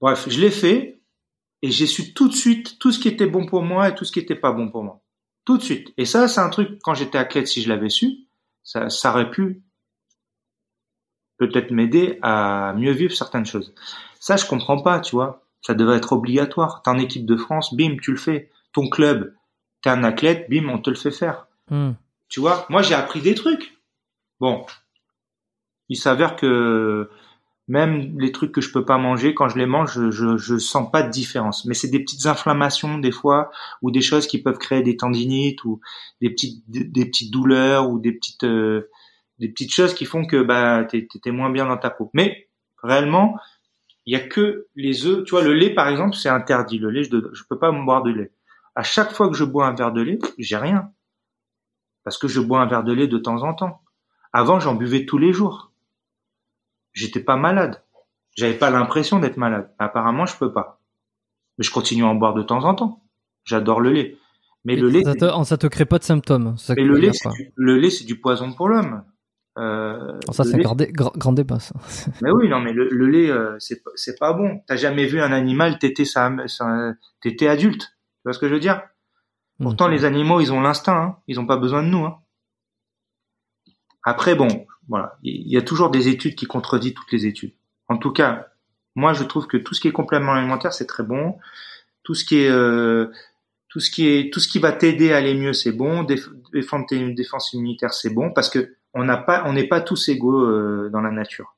Bref, je l'ai fait et j'ai su tout de suite tout ce qui était bon pour moi et tout ce qui était pas bon pour moi. Tout de suite. Et ça, c'est un truc, quand j'étais athlète, si je l'avais su, ça, ça aurait pu peut-être m'aider à mieux vivre certaines choses. Ça, je comprends pas, tu vois. Ça devrait être obligatoire. T'es en équipe de France, bim, tu le fais. Ton club, t'es un athlète, bim, on te le fait faire. Hmm. Tu vois, moi j'ai appris des trucs. Bon, il s'avère que même les trucs que je peux pas manger, quand je les mange, je, je, je sens pas de différence. Mais c'est des petites inflammations des fois, ou des choses qui peuvent créer des tendinites, ou des petites des, petites douleurs, ou des petites euh, des petites choses qui font que bah t'es t'es moins bien dans ta peau. Mais réellement, il y a que les œufs. Tu vois, le lait par exemple, c'est interdit. Le lait, je, je peux pas boire de lait. À chaque fois que je bois un verre de lait, j'ai rien parce que je bois un verre de lait de temps en temps. Avant, j'en buvais tous les jours. J'étais pas malade. J'avais pas l'impression d'être malade. Apparemment, je peux pas. Mais je continue à en boire de temps en temps. J'adore le lait. Mais le lait, ça te, ça te crée pas de symptômes. ça mais le lait, du, le lait, c'est du poison pour l'homme. Euh, ça, c'est un grand, dé- grand, grand débat, ça. *laughs* Mais oui, non, mais le, le lait, euh, c'est pas- c'est pas bon. T'as jamais vu un animal téter sa, sa téter adulte. Tu vois ce que je veux dire? Pourtant, Hmm. les animaux, ils ont l'instinct. Hein. Ils ont pas besoin de nous. Hein. Après, bon, voilà, il y a toujours des études qui contredisent toutes les études. En tout cas, moi, je trouve que tout ce qui est complément alimentaire, c'est très bon. Tout ce qui est euh, tout ce qui est tout ce qui va t'aider à aller mieux, c'est bon. Déf- défendre tes défense immunitaire, c'est bon parce que on n'a pas, on n'est pas tous égaux euh, dans la nature.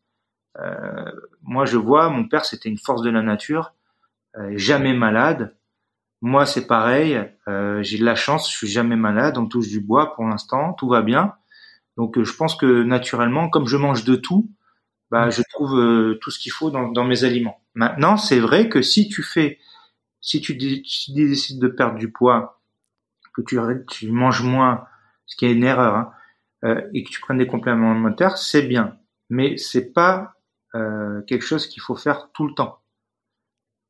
Euh, moi, je vois, mon père, c'était une force de la nature, euh, jamais malade. Moi, c'est pareil. Euh, j'ai de la chance, je suis jamais malade. On touche du bois pour l'instant, tout va bien. Donc, euh, je pense que naturellement, comme je mange de tout, bah, je trouve euh, tout ce qu'il faut dans, dans mes aliments. Maintenant, c'est vrai que si tu fais, si tu, si tu décides de perdre du poids, que tu, tu manges moins, ce qui est une erreur, hein, euh, et que tu prennes des compléments alimentaires, c'est bien. Mais c'est pas euh, quelque chose qu'il faut faire tout le temps.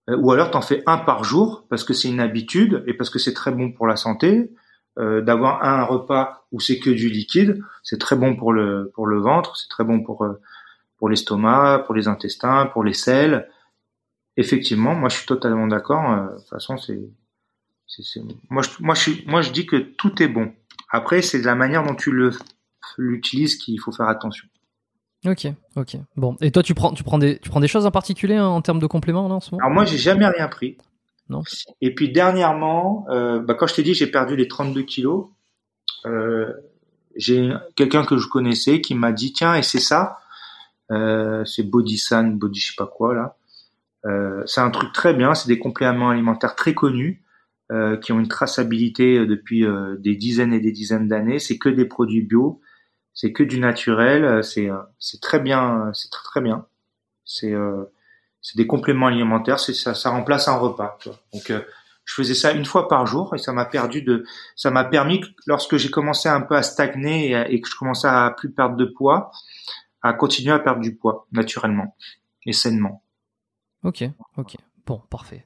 Ou alors t'en fais un par jour parce que c'est une habitude et parce que c'est très bon pour la santé. Euh, d'avoir un repas où c'est que du liquide, c'est très bon pour le pour le ventre, c'est très bon pour euh, pour l'estomac, pour les intestins, pour les selles. Effectivement, moi je suis totalement d'accord. euh, de toute façon, c'est moi je moi je suis moi je dis que tout est bon. Après, c'est de la manière dont tu le l'utilises qu'il faut faire attention. Ok, ok. Bon, et toi, tu prends, tu prends des, tu prends des choses en particulier hein, en termes de compléments là en ce moment? Alors moi, j'ai jamais rien pris. Et puis dernièrement, euh, bah, quand je t'ai dit j'ai perdu les 32 kilos, euh, j'ai quelqu'un que je connaissais qui m'a dit tiens et c'est ça, euh, c'est Bodysan, Body je sais pas quoi là. Euh, c'est un truc très bien, c'est des compléments alimentaires très connus euh, qui ont une traçabilité euh, depuis des dizaines et des dizaines d'années. C'est que des produits bio, c'est que du naturel, c'est c'est très bien, c'est très très bien. C'est euh, c'est des compléments alimentaires, c'est ça, ça remplace un repas. tu vois. Donc euh, je faisais ça une fois par jour et ça m'a perdu de, ça m'a permis que lorsque j'ai commencé un peu à stagner et, à- et que je commençais à plus perdre de poids, à continuer à perdre du poids naturellement et sainement. Ok, ok. Bon, parfait.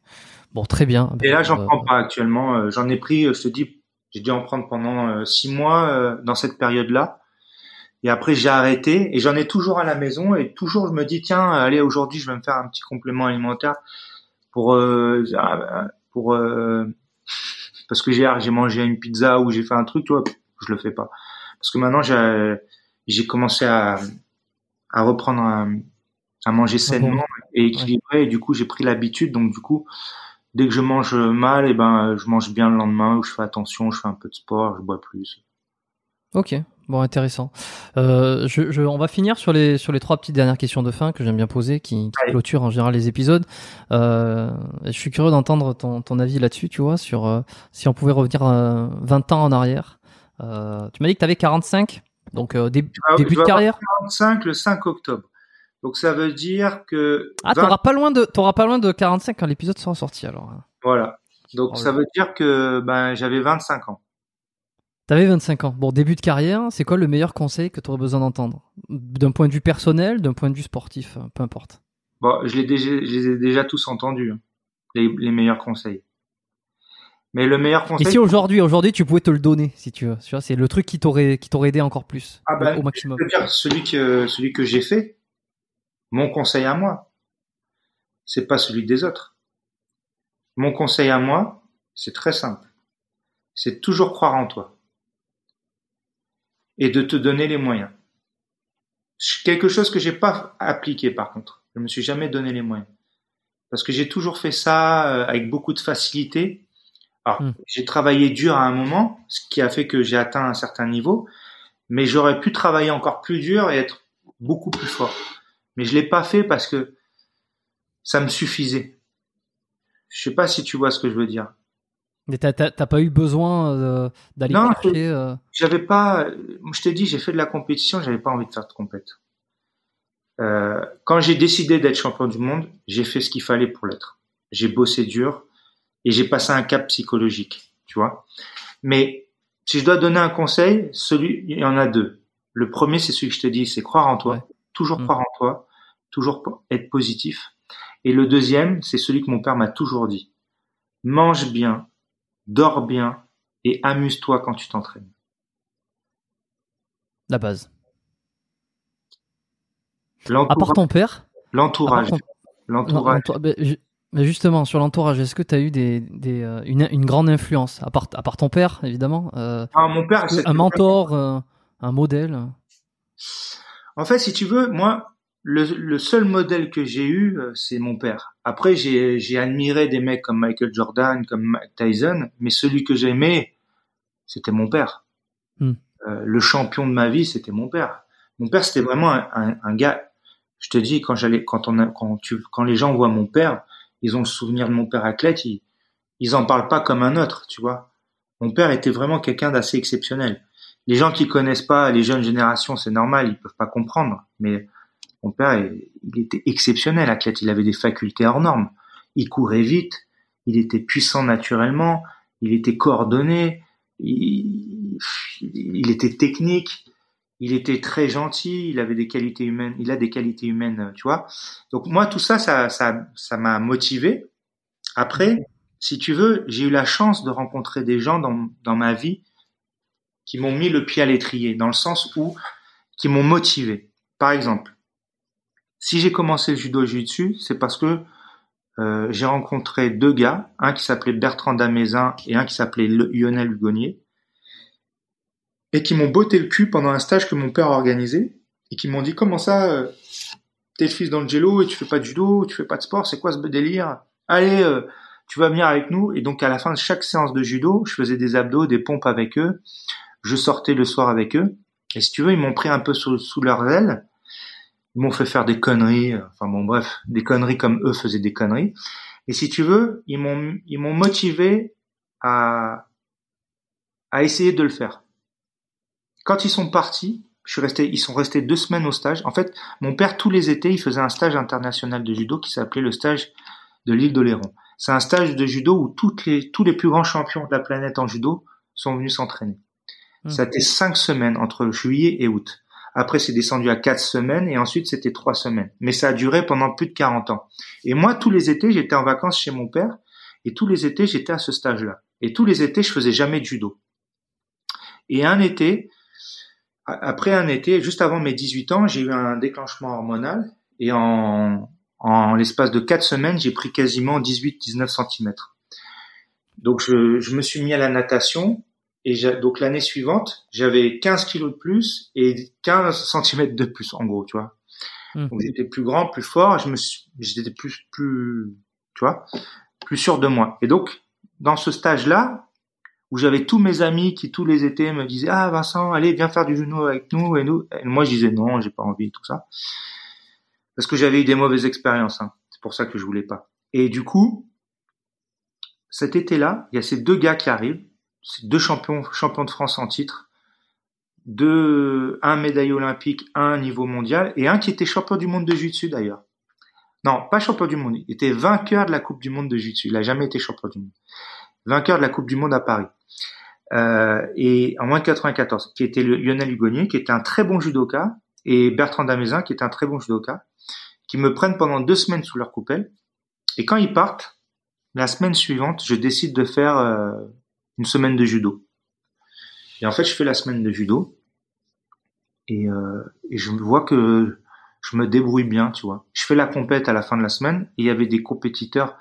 Bon, très bien. Et là, j'en Euh, prends pas actuellement. euh, J'en ai pris, je te dis, j'ai dû en prendre pendant six mois dans cette période-là. Et après, j'ai arrêté et j'en ai toujours à la maison et toujours je me dis tiens, allez aujourd'hui, je vais me faire un petit complément alimentaire pour euh, pour euh, parce que j'ai j'ai mangé une pizza ou j'ai fait un truc, tu vois, je le fais pas. Parce que maintenant, j'ai j'ai commencé à à reprendre à, à manger sainement et équilibré et du coup, j'ai pris l'habitude. Donc du coup, dès que je mange mal, et ben je mange bien le lendemain ou je fais attention, je fais un peu de sport, je bois plus. Ok, bon, intéressant. Euh, je, je, on va finir sur les sur les trois petites dernières questions de fin que j'aime bien poser, qui, qui clôturent en général les épisodes. Euh, je suis curieux d'entendre ton, ton avis là-dessus, tu vois, sur euh, si on pouvait revenir euh, 20 ans en arrière. Euh, tu m'as dit que tu avais 45, donc euh, dé- Ah, début de carrière. 45 le 5 octobre. Donc ça veut dire que Ah, 20 t'auras pas loin de t'auras pas loin de 45 quand l'épisode sera sorti alors. voilà. Donc Oh, ça veut dire que ben j'avais 25 ans. T'avais 25 ans. Bon, début de carrière, c'est quoi le meilleur conseil que tu aurais besoin d'entendre? D'un point de vue personnel, d'un point de vue sportif, euh, peu importe. Bon, je, l'ai déjà, je les ai déjà tous entendus, hein, les, les meilleurs conseils. Mais le meilleur conseil. Et si aujourd'hui, aujourd'hui, tu pouvais te le donner, si tu veux, c'est le truc qui t'aurait, qui t'aurait aidé encore plus, Ah bah, au maximum. Je veux dire, celui que, celui que j'ai fait, mon conseil à moi, c'est pas celui des autres. Mon conseil à moi, c'est très simple. C'est toujours croire en toi. Et de te donner les moyens. Quelque chose que j'ai pas appliqué par contre. Je me suis jamais donné les moyens. Parce que j'ai toujours fait ça euh, avec beaucoup de facilité. Alors, Hmm. j'ai travaillé dur à un moment, ce qui a fait que j'ai atteint un certain niveau, mais j'aurais pu travailler encore plus dur et être beaucoup plus fort. Mais je l'ai pas fait parce que ça me suffisait. Je sais pas si tu vois ce que je veux dire. Mais t'as, pas eu besoin euh, d'aller Non, chercher. euh, J'avais pas, je t'ai dit, j'ai fait de la compétition, j'avais pas envie de faire de compète. Euh, quand j'ai décidé d'être champion du monde, j'ai fait ce qu'il fallait pour l'être. J'ai bossé dur et j'ai passé un cap psychologique, tu vois. Mais si je dois donner un conseil, celui, il y en a deux. Le premier, c'est celui que je te dis, c'est croire en toi, Ouais. toujours Mm. croire en toi, toujours être positif. Et le deuxième, c'est celui que mon père m'a toujours dit. Mange bien, dors bien et amuse-toi quand tu t'entraînes. la base. À part ton père? l'entourage, l'entourage. justement, sur l'entourage, est-ce que tu as eu des, des, euh, une, une grande influence? À part, à part ton père, évidemment euh, Ah, mon père, c'est- Un mentor, euh, un modèle? En fait, si tu veux, moi, le, le seul modèle que j'ai eu, euh, c'est mon père. Après, j'ai, admiré des mecs comme Michael Jordan, comme Mike Tyson, mais celui que j'aimais, c'était mon père. Hmm. Euh, le champion de ma vie, c'était mon père. Mon père, c'était vraiment un, un- un gars. Je te dis, quand j'allais, quand on a, quand tu, quand les gens voient mon père, ils ont le souvenir de mon père athlète. Ils, ils en parlent pas comme un autre, tu vois. Mon père était vraiment quelqu'un d'assez exceptionnel. Les gens qui connaissent pas les jeunes générations, c'est normal, ils peuvent pas comprendre. Mais mon père, il, était exceptionnel athlète. Il avait des facultés hors normes. Il courait vite. Il était puissant naturellement. Il était coordonné. Il, il était technique. Il était très gentil. Il avait des qualités humaines. Il a des qualités humaines, tu vois. Donc moi, tout ça, ça, ça, ça m'a motivé. Après, si tu veux, j'ai eu la chance de rencontrer des gens dans, dans ma vie qui m'ont mis le pied à l'étrier, dans le sens où, qui m'ont motivé. Par exemple, si j'ai commencé le judo jiu-jitsu, c'est parce que euh, j'ai rencontré deux gars, un qui s'appelait Bertrand Damézin et un qui s'appelait Lionel Hugonnier, et qui m'ont botté le cul pendant un stage que mon père a organisé, et qui m'ont dit comment ça, euh, t'es le fils d'Angelo et tu fais pas de judo, tu fais pas de sport, c'est quoi ce délire? Allez, euh, tu vas venir avec nous. Et donc à la fin de chaque séance de judo, je faisais des abdos, des pompes avec eux, je sortais le soir avec eux, et si tu veux, ils m'ont pris un peu sous, sous leurs ailes, ils m'ont fait faire des conneries, euh, enfin bon bref, des conneries comme eux faisaient des conneries. Et si tu veux, ils m'ont ils m'ont motivé à à essayer de le faire. Quand ils sont partis, je suis resté, ils sont restés deux semaines au stage. En fait, mon père tous les étés, il faisait un stage international de judo qui s'appelait le stage de l'île d'Oléron. C'est un stage de judo où toutes les tous les plus grands champions de la planète en judo sont venus s'entraîner. Hmm. Ça a été cinq semaines entre juillet et août. Après, c'est descendu à quatre semaines et ensuite c'était trois semaines. Mais ça a duré pendant plus de 40 ans. Et moi, tous les étés, j'étais en vacances chez mon père et tous les étés, j'étais à ce stage-là. Et tous les étés, je faisais jamais de judo. Et un été, après un été, juste avant mes 18 ans, j'ai eu un déclenchement hormonal et en, en l'espace de quatre semaines, j'ai pris quasiment 18-19 cm. Donc je, je me suis mis à la natation et donc l'année suivante, j'avais 15 kilos de plus et 15 cm de plus, en gros, tu vois. Hmm. Donc j'étais plus grand, plus fort, je me suis, j'étais plus, plus, tu vois, plus sûr de moi. Et donc, dans ce stage-là, où j'avais tous mes amis qui tous les étés me disaient, ah Vincent, allez, viens faire du genou avec nous, et nous, et moi je disais non, j'ai pas envie, tout ça. Parce que j'avais eu des mauvaises expériences, hein. c'est pour ça que je voulais pas. Et du coup, cet été-là, il y a ces deux gars qui arrivent, deux champions, champions de France en titre, un médaille olympique, un niveau mondial, et un qui était champion du monde de jiu-jitsu d'ailleurs. Non, pas champion du monde, il était vainqueur de la Coupe du monde de jiu-jitsu, il a jamais été champion du monde. Vainqueur de la Coupe du monde à Paris. Euh, et en moins de 94, qui était Lionel Hugonnier, qui était un très bon judoka, et Bertrand Damézin, qui était un très bon judoka, qui me prennent pendant deux semaines sous leur coupelle. Et quand ils partent, la semaine suivante, je décide de faire euh, une semaine de judo. Et en fait, je fais la semaine de judo et, euh, et je vois que je me débrouille bien, tu vois. Je fais la compète à la fin de la semaine et il y avait des compétiteurs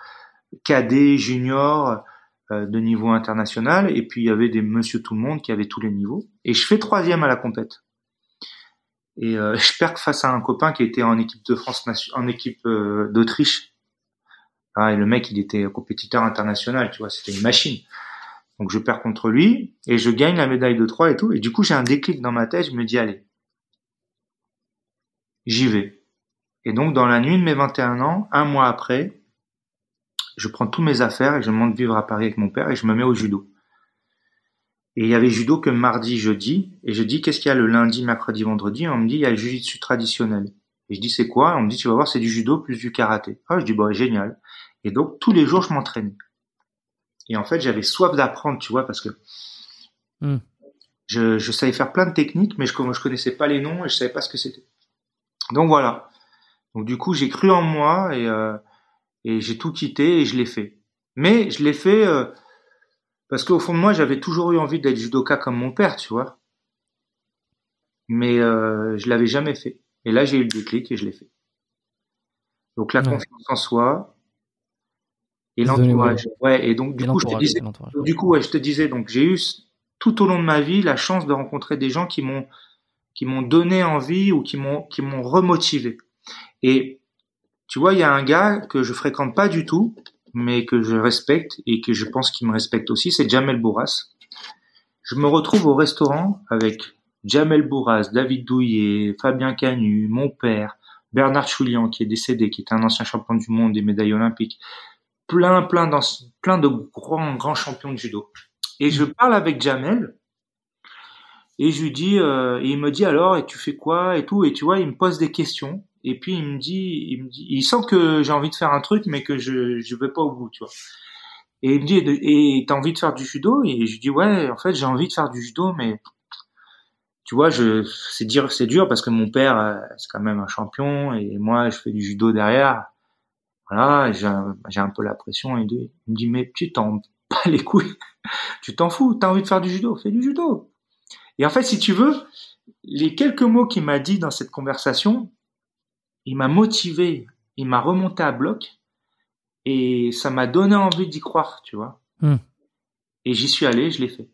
cadets, juniors, euh, de niveau international et puis il y avait des monsieur tout le monde qui avaient tous les niveaux et je fais troisième à la compète. Et euh, *laughs* je perds face à un copain qui était en équipe de France, en équipe d'Autriche. Ah, et le mec, il était compétiteur international, tu vois, c'était une machine. Donc je perds contre lui et je gagne la médaille de 3 et tout. Et du coup, j'ai un déclic dans ma tête, je me dis, allez, j'y vais. Et donc, dans la nuit de mes 21 ans, un mois après, je prends tous mes affaires et je monte vivre à Paris avec mon père et je me mets au judo. Et il y avait judo que mardi, jeudi. Et je dis, qu'est-ce qu'il y a le lundi, mercredi, vendredi? on me dit, il y a le jujitsu traditionnel. Et je dis, c'est quoi? on me dit, tu vas voir, c'est du judo plus du karaté. Ah, je dis, bon, génial. Et donc, tous les jours, je m'entraînais. Et en fait, j'avais soif d'apprendre, tu vois, parce que hmm. je, je, savais faire plein de techniques, mais je, je connaissais pas les noms et je savais pas ce que c'était. Donc voilà. Donc du coup, j'ai cru en moi et, euh, et j'ai tout quitté et je l'ai fait. Mais je l'ai fait euh, parce qu'au fond de moi, j'avais toujours eu envie d'être judoka comme mon père, tu vois. Mais euh, je l'avais jamais fait. Et là, j'ai eu le déclic et je l'ai fait. Donc la confiance en soi, et l'entourage. Ouais, et donc du coup, je te disais, du coup, ouais, je te disais, donc j'ai eu tout au long de ma vie la chance de rencontrer des gens qui m'ont qui m'ont donné envie ou qui m'ont qui m'ont remotivé. Et tu vois, il y a un gars que je fréquente pas du tout, mais que je respecte et que je pense qu'il me respecte aussi, c'est Jamel Bourras. Je me retrouve au restaurant avec Jamel Bourras, David Douillet, Fabien Canu, mon père, Bernard Choulian qui est décédé, qui est un ancien champion du monde des médailles olympiques, plein, plein, dans, plein de grands, grands champions de judo. Et je parle avec Jamel, et je lui dis, euh, et il me dit alors, et tu fais quoi et tout, et tu vois, il me pose des questions, et puis il me dit, il me dit, il sent que j'ai envie de faire un truc, mais que je je vais pas au bout, tu vois. Et il me dit, et t'as envie de faire du judo? Et je dis ouais, en fait j'ai envie de faire du judo, mais tu vois, je c'est dire c'est dur parce que mon père euh, c'est quand même un champion et moi je fais du judo derrière voilà, j'ai un peu la pression et il me dit mais tu t'en pas les couilles, *laughs* tu t'en fous, t'as envie de faire du judo, fais du judo. Et en fait, si tu veux, les quelques mots qu'il m'a dit dans cette conversation, il m'a motivé, il m'a remonté à bloc et ça m'a donné envie d'y croire, tu vois. Hmm. Et j'y suis allé, je l'ai fait.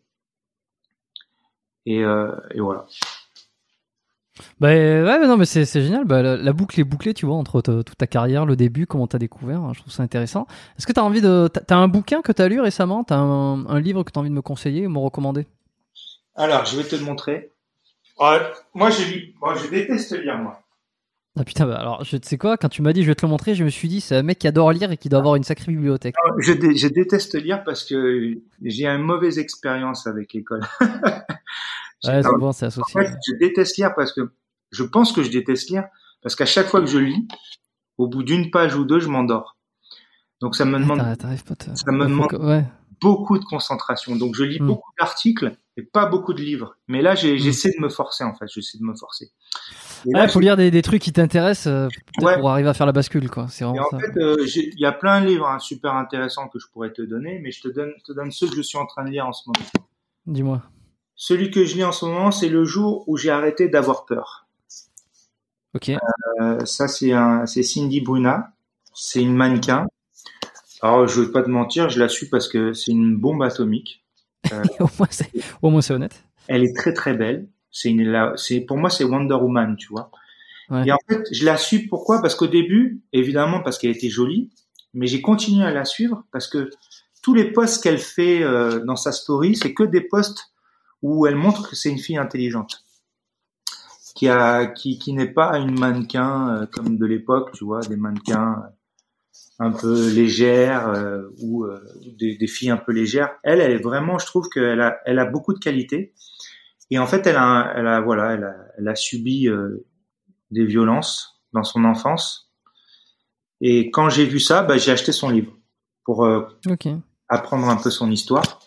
Et, euh, et voilà. Bah ouais, non, mais c'est génial. Bah, la, boucle est bouclée, tu vois, entre toute ta carrière, le début, comment t'as découvert. Hein, je trouve ça intéressant. Est-ce que t'as envie de, t'as un bouquin que t'as lu récemment, t'as un, un livre que t'as envie de me conseiller ou me recommander? Alors, je vais te le montrer. moi, j'ai moi, je déteste lire, moi. Ah putain, bah, alors, je sais quoi, quand tu m'as dit je vais te le montrer, je me suis dit, c'est un mec qui adore lire et qui doit avoir une sacrée bibliothèque. Je, je déteste lire parce que j'ai une mauvaise expérience avec l'école. *laughs* Ouais, souvent c'est associé. En fait, je déteste lire parce que je pense que je déteste lire parce qu'à chaque fois que je lis, au bout d'une page ou deux, je m'endors. Donc ça me demande, ça me demande beaucoup de concentration. Donc je lis hmm. beaucoup d'articles et pas beaucoup de livres. Mais là, hmm. j'essaie de me forcer en fait. J'essaie de me forcer. Il faut lire des, des, trucs qui t'intéressent euh, pour arriver à faire la bascule, quoi. C'est vraiment en fait, euh, il y a plein de livres hein, super intéressants que je pourrais te donner, mais je te donne, je te donne ceux que je suis en train de lire en ce moment. Dis-moi. Celui que je lis en ce moment, c'est le jour où j'ai arrêté d'avoir peur. Ok. Euh, ça, c'est Cindy Bruna. C'est une mannequin. Alors, je vais pas te mentir, je la suis parce que c'est une bombe atomique. *laughs* Euh, au moins, c'est, honnête. Elle est très très belle. C'est une, pour moi, c'est Wonder Woman, tu vois. Ouais. Et en fait, je la suis pourquoi? Parce qu'au début, évidemment, parce qu'elle était jolie, mais j'ai continué à la suivre parce que tous les posts qu'elle fait euh, dans sa story, c'est que des posts où elle montre que c'est une fille intelligente, qui a, qui, qui n'est pas une mannequin euh, comme de l'époque, tu vois, des mannequins euh, un peu légères euh, ou des, des, filles un peu légères. Elle, elle est vraiment, je trouve qu'elle a, elle a beaucoup de qualités. Et en fait, elle a, elle a voilà, elle a, elle a subi des violences dans son enfance. Et quand j'ai vu ça, bah, j'ai acheté son livre pour apprendre un peu son histoire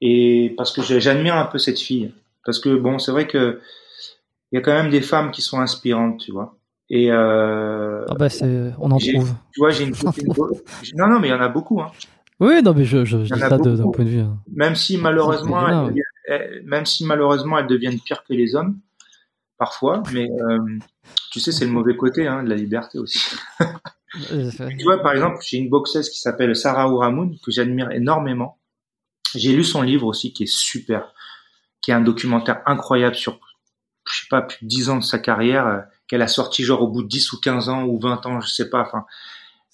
et parce que j'admire un peu cette fille parce que bon c'est vrai que il y a quand même des femmes qui sont inspirantes tu vois Et euh, Ah bah on en trouve. tu vois, j'ai une copine. *laughs* non, non, mais il y en a beaucoup. Hein. Oui, non, mais je, je, je dis ça d'un point de vue. hein. Même si malheureusement, elles ouais. deviennent- elles- même si malheureusement elles deviennent pires que les hommes, parfois. Mais euh, tu sais, c'est le mauvais côté hein, de la liberté aussi. *laughs* Tu vois, par exemple, j'ai une boxeuse qui s'appelle Sarah Ouramoun, que j'admire énormément. J'ai lu son livre aussi, qui est super, qui est un documentaire incroyable sur, je sais pas, plus de 10 ans de sa carrière, euh, qu'elle a sorti genre au bout de 10 ou 15 ans ou 20 ans, je sais pas. Enfin,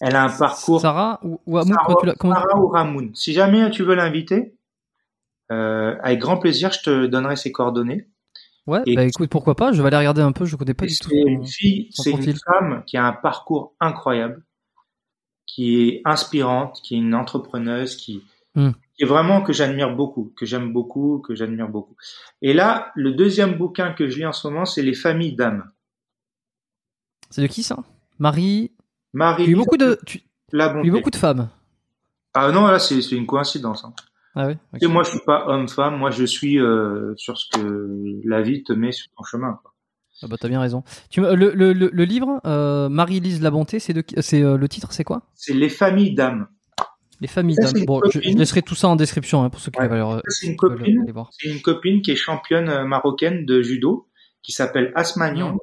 elle a un parcours. Sarah ou, ou Hamoud, Sarah, comment Sarah Ouramoun. Si jamais tu veux l'inviter, euh, avec grand plaisir, je te donnerai ses coordonnées. Ouais, Et- bah écoute, pourquoi pas, je vais aller regarder un peu, je connais pas du tout. C'est une fille, son c'est une profil. femme qui a un parcours incroyable, qui est inspirante, qui est une entrepreneuse, qui, Hmm. Qui est vraiment que j'admire beaucoup, que j'aime beaucoup, que j'admire beaucoup. Et là, le deuxième bouquin que je lis en ce moment, c'est Les familles d'âmes. C'est de qui ça? Marie. Marie. Tu beaucoup de, tu, tu beaucoup de femmes. Ah non, là, c'est une coïncidence. Hein. Ah oui. moi, je suis pas homme-femme. Moi, je suis euh, sur ce que la vie te met sur ton chemin. Quoi. Ah bah t'as bien raison. Tu le, le, le, le livre euh, Marie-Lise La Bonté, qui- c'est euh, le titre, c'est quoi? C'est Les familles d'âmes. Les familles une Bon, je, laisserai tout ça en description hein, pour ceux qui Ouais. veulent, Ça, C'est une copine aller voir. C'est une copine qui est championne euh, marocaine de judo, qui s'appelle Asma Niang, Mm.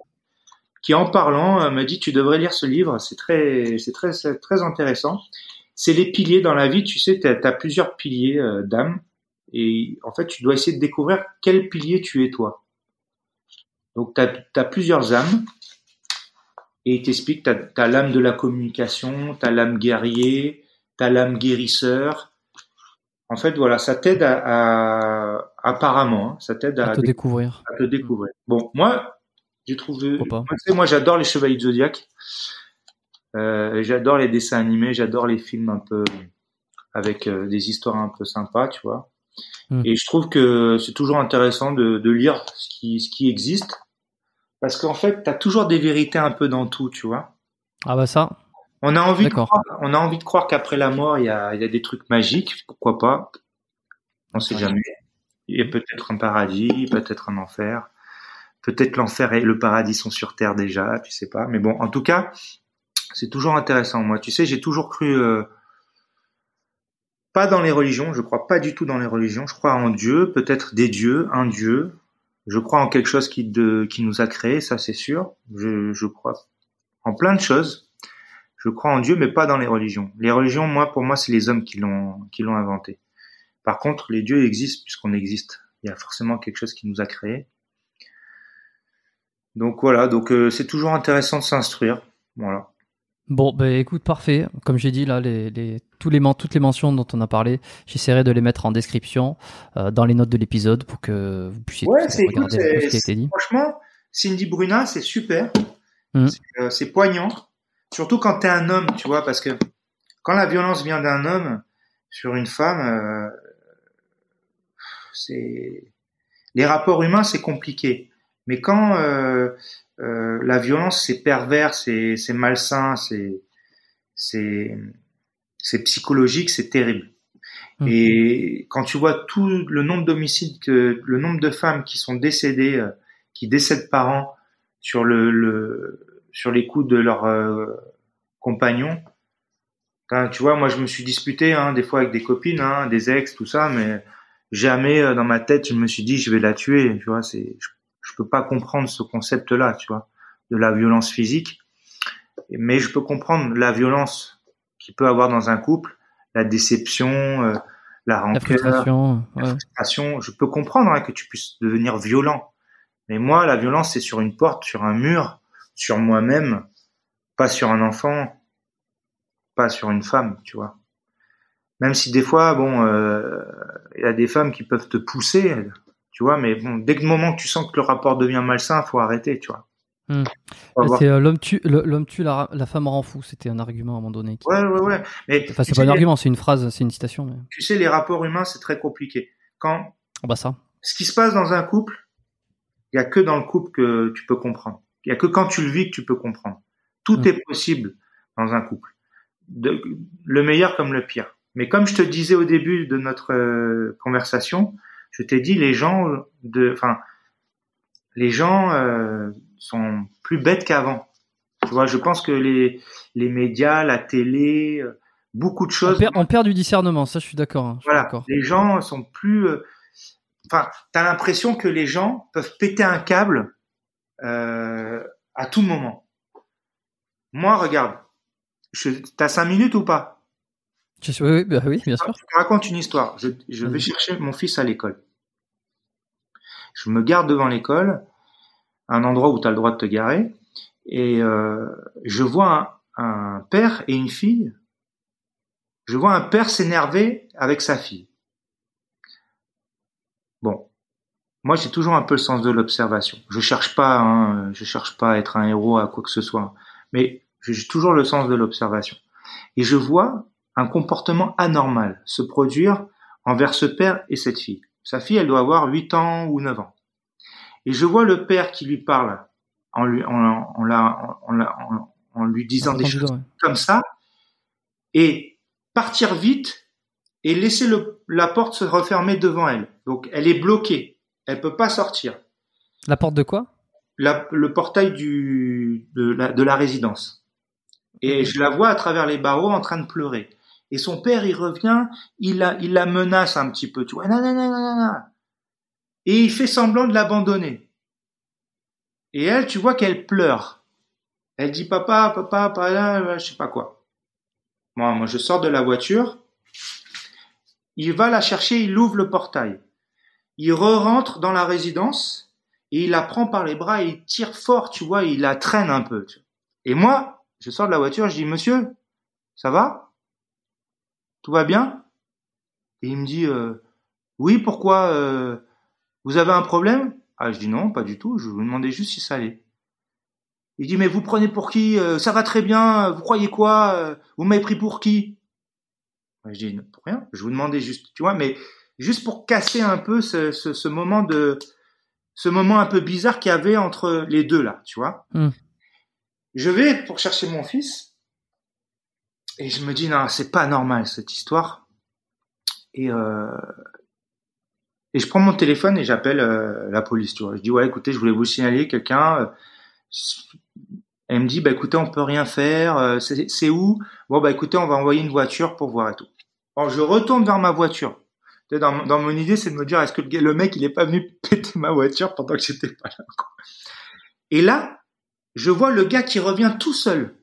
qui en parlant euh, me dit tu devrais lire ce livre, c'est très, c'est très, c'est très intéressant. C'est les piliers dans la vie, tu sais, tu as, plusieurs piliers euh, d'âme, et en fait tu dois essayer de découvrir quel pilier tu es toi. Donc tu as, plusieurs âmes, et il t'explique, tu as, l'âme de la communication, tu as l'âme guerrier, tu as l'âme guérisseur, en fait, voilà, ça t'aide à, à- apparemment, hein, ça t'aide à, À te dé- découvrir. à te découvrir. Bon, moi, j'ai trouvé. Moi, tu sais, moi, j'adore les Chevaliers du Zodiac. Euh, j'adore les dessins animés, j'adore les films un peu avec euh, des histoires un peu sympas, tu vois. Mm. Et je trouve que c'est toujours intéressant de, de lire ce qui, ce qui existe, parce qu'en fait, t'as toujours des vérités un peu dans tout, tu vois. Ah bah ça. On a envie de croire, on a envie de croire qu'après la mort, il y a, il y a des trucs magiques. Pourquoi pas On sait jamais. Il y a peut-être un paradis, peut-être un enfer. Peut-être l'enfer et le paradis sont sur terre déjà, tu sais pas. Mais bon, en tout cas, c'est toujours intéressant. Moi, tu sais, j'ai toujours cru euh, pas dans les religions. Je crois pas du tout dans les religions. Je crois en Dieu, peut-être des dieux, un Dieu. Je crois en quelque chose qui, de, qui nous a créés, ça c'est sûr. Je, je crois en plein de choses. Je crois en Dieu, mais pas dans les religions. Les religions, moi, pour moi, c'est les hommes qui l'ont qui l'ont inventé. Par contre, les dieux existent puisqu'on existe. Il y a forcément quelque chose qui nous a créés. Donc voilà, donc euh, c'est toujours intéressant de s'instruire. Voilà. Bon, bah écoute, parfait. Comme j'ai dit là, les, les, tous les, toutes les mentions dont on a parlé, j'essaierai de les mettre en description euh, dans les notes de l'épisode pour que vous puissiez Ouais, écoute, regarder peu ce qui a été dit. franchement, Cindy Bruna, c'est super. C'est, euh, C'est poignant, surtout quand t'es un homme, tu vois, parce que quand la violence vient d'un homme sur une femme, euh, c'est les rapports humains, c'est compliqué. Mais quand euh, euh, la violence, c'est pervers, c'est malsain, c'est c'est psychologique, c'est terrible. Mhm. Et quand tu vois tout le nombre d'homicides, le nombre de femmes qui sont décédées, euh, qui décèdent par an sur le, le sur les coups de leurs euh, compagnons, Enfin, tu vois, moi je me suis disputé hein, des fois avec des copines, hein, des ex, tout ça, mais jamais euh, dans ma tête je me suis dit je vais la tuer. Tu vois, c'est je, je peux pas comprendre ce concept-là, tu vois, de la violence physique, mais je peux comprendre la violence qu'il peut avoir dans un couple, la déception, euh, la La rancœur, frustration, la ouais. frustration. Je peux comprendre hein, que tu puisses devenir violent, mais moi la violence c'est sur une porte, sur un mur, sur moi-même, pas sur un enfant, pas sur une femme, tu vois. Même si des fois, bon, euh, il y a des femmes qui peuvent te pousser, tu vois, mais bon, dès que le moment que tu sens que le rapport devient malsain, faut arrêter, tu vois. Hmm. C'est euh, l'homme tue, le- l'homme tue, la, la femme rend fou. C'était un argument à un moment donné. qui- Ouais, ouais, ouais. Mais Enfin, c'est sais, pas un argument, c'est une phrase, c'est une citation. Mais... tu sais, les rapports humains, c'est très compliqué. Quand Oh, bah ça. ce qui se passe dans un couple, il y a que dans le couple que tu peux comprendre. Il y a que quand tu le vis que tu peux comprendre. Tout Mm. est possible dans un couple. De- le meilleur comme le pire. Mais comme je te disais au début de notre euh, conversation, je t'ai dit les gens de, enfin, les gens euh, sont plus bêtes qu'avant. Tu vois, je pense que les les médias, la télé, euh, beaucoup de On choses. perd, on perd du discernement, ça je suis d'accord. hein, Voilà, les gens sont plus. euh, Enfin, t'as l'impression que les gens peuvent péter un câble euh, à tout moment. Moi, regarde, t'as cinq minutes ou pas? Je suis- oui, oui, bah oui, bien sûr. Je te raconte une histoire. Je, je vais chercher mon fils à l'école. Je me garde devant l'école, un endroit où tu as le droit de te garer, et euh, je vois un, un père et une fille. Je vois un père s'énerver avec sa fille. Bon, moi j'ai toujours un peu le sens de l'observation. Je cherche pas, hein, je cherche pas à être un héros à quoi que ce soit, mais j'ai toujours le sens de l'observation. Et je vois un comportement anormal se produire envers ce père et cette fille. Sa fille, elle doit avoir 8 ans ou 9 ans. Et je vois le père qui lui parle en lui, en, en, la- en, la- en- en lui disant des choses ouais. comme ça et partir vite et laisser le, la porte se refermer devant elle. Donc elle est bloquée, elle peut pas sortir. La porte de quoi? La- le portail du, de, la, de la résidence. Et je la vois à travers les barreaux en train de pleurer. Et son père, il revient, il la, il la menace un petit peu, tu vois, non, non, non, non, non, non. Et il fait semblant de l'abandonner. Et elle, tu vois qu'elle pleure. Elle dit papa, papa, papa, je sais pas quoi. Moi, moi, je sors de la voiture. Il va la chercher, il ouvre le portail. Il re-rentre dans la résidence et il la prend par les bras et il tire fort, tu vois, il la traîne un peu. Et moi, je sors de la voiture, je dis monsieur, ça va? Tout va bien? Et il me dit euh, oui, pourquoi euh, Vous avez un problème? Ah, je dis non, pas du tout. Je vous demandais juste si ça allait. Il dit mais vous prenez pour qui? Euh, Ça va très bien. Vous croyez quoi? Vous m'avez pris pour qui? Je dis pour rien. Je vous demandais juste, tu vois, mais juste pour casser un peu ce, ce, ce moment de ce moment un peu bizarre qu'il y avait entre les deux là, tu vois. Hmm. Je vais pour chercher mon fils et je me dis non, c'est pas normal cette histoire. Et euh, et je prends mon téléphone et j'appelle euh, la police, tu vois. Je dis ouais, écoutez, je voulais vous signaler quelqu'un. Elle me dit bah écoutez, on peut rien faire. euh, C'est c'est où? Bon bah écoutez, on va envoyer une voiture pour voir et tout. Alors je retourne vers ma voiture. Dans, dans mon idée, c'est de me dire est-ce que le, mec il est pas venu *laughs* péter ma voiture pendant que j'étais pas là. quoi. Et là, je vois le gars qui revient tout seul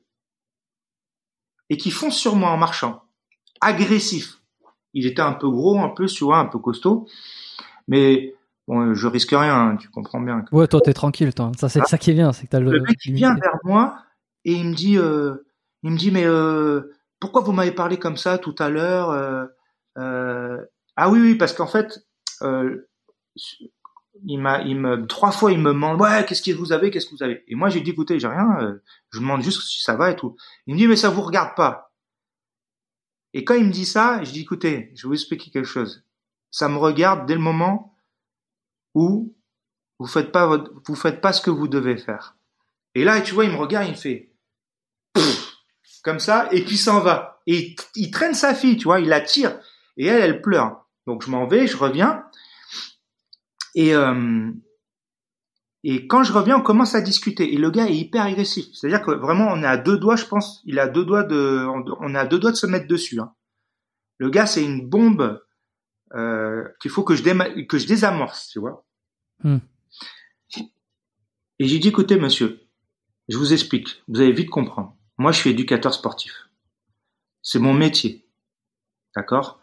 et qui fonce sur moi en marchant, agressif. Il était un peu gros, un peu, tu vois, un peu costaud, mais bon, je risque rien, hein, tu comprends bien. Ouais, toi t'es tranquille, toi. Ça c'est Ah. ça qui bien, c'est que t'as le. Le mec il vient vers moi et il me dit, euh, il me dit mais euh, pourquoi vous m'avez parlé comme ça tout à l'heure euh, Ah oui oui parce qu'en fait euh, trois fois il me demande ouais qu'est-ce que vous avez qu'est-ce que vous avez? Et moi j'ai dit écoutez j'ai rien euh, je demande juste si ça va et tout. Il me dit mais ça vous regarde pas. Et quand il me dit ça je dis écoutez je vais vous expliquer quelque chose. Ça me regarde dès le moment où vous faites pas faites pas ce que vous devez faire. Et là, tu vois, il me regarde, il me fait comme ça, et puis s'en va. Et il traîne sa fille, tu vois, il la tire, et elle, elle pleure. Donc je m'en vais, je reviens, et euh, et quand je reviens, on commence à discuter. Et le gars est hyper agressif. C'est-à-dire que vraiment, on est à deux doigts, je pense, il à deux doigts de, on est à deux doigts de se mettre dessus. Hein. Le gars, c'est une bombe euh, qu'il faut que je déma- que je désamorce, tu vois. Hmm. Et j'ai dit, écoutez, monsieur, je vous explique. Vous allez vite comprendre. Moi, je suis éducateur sportif. C'est mon métier. D'accord?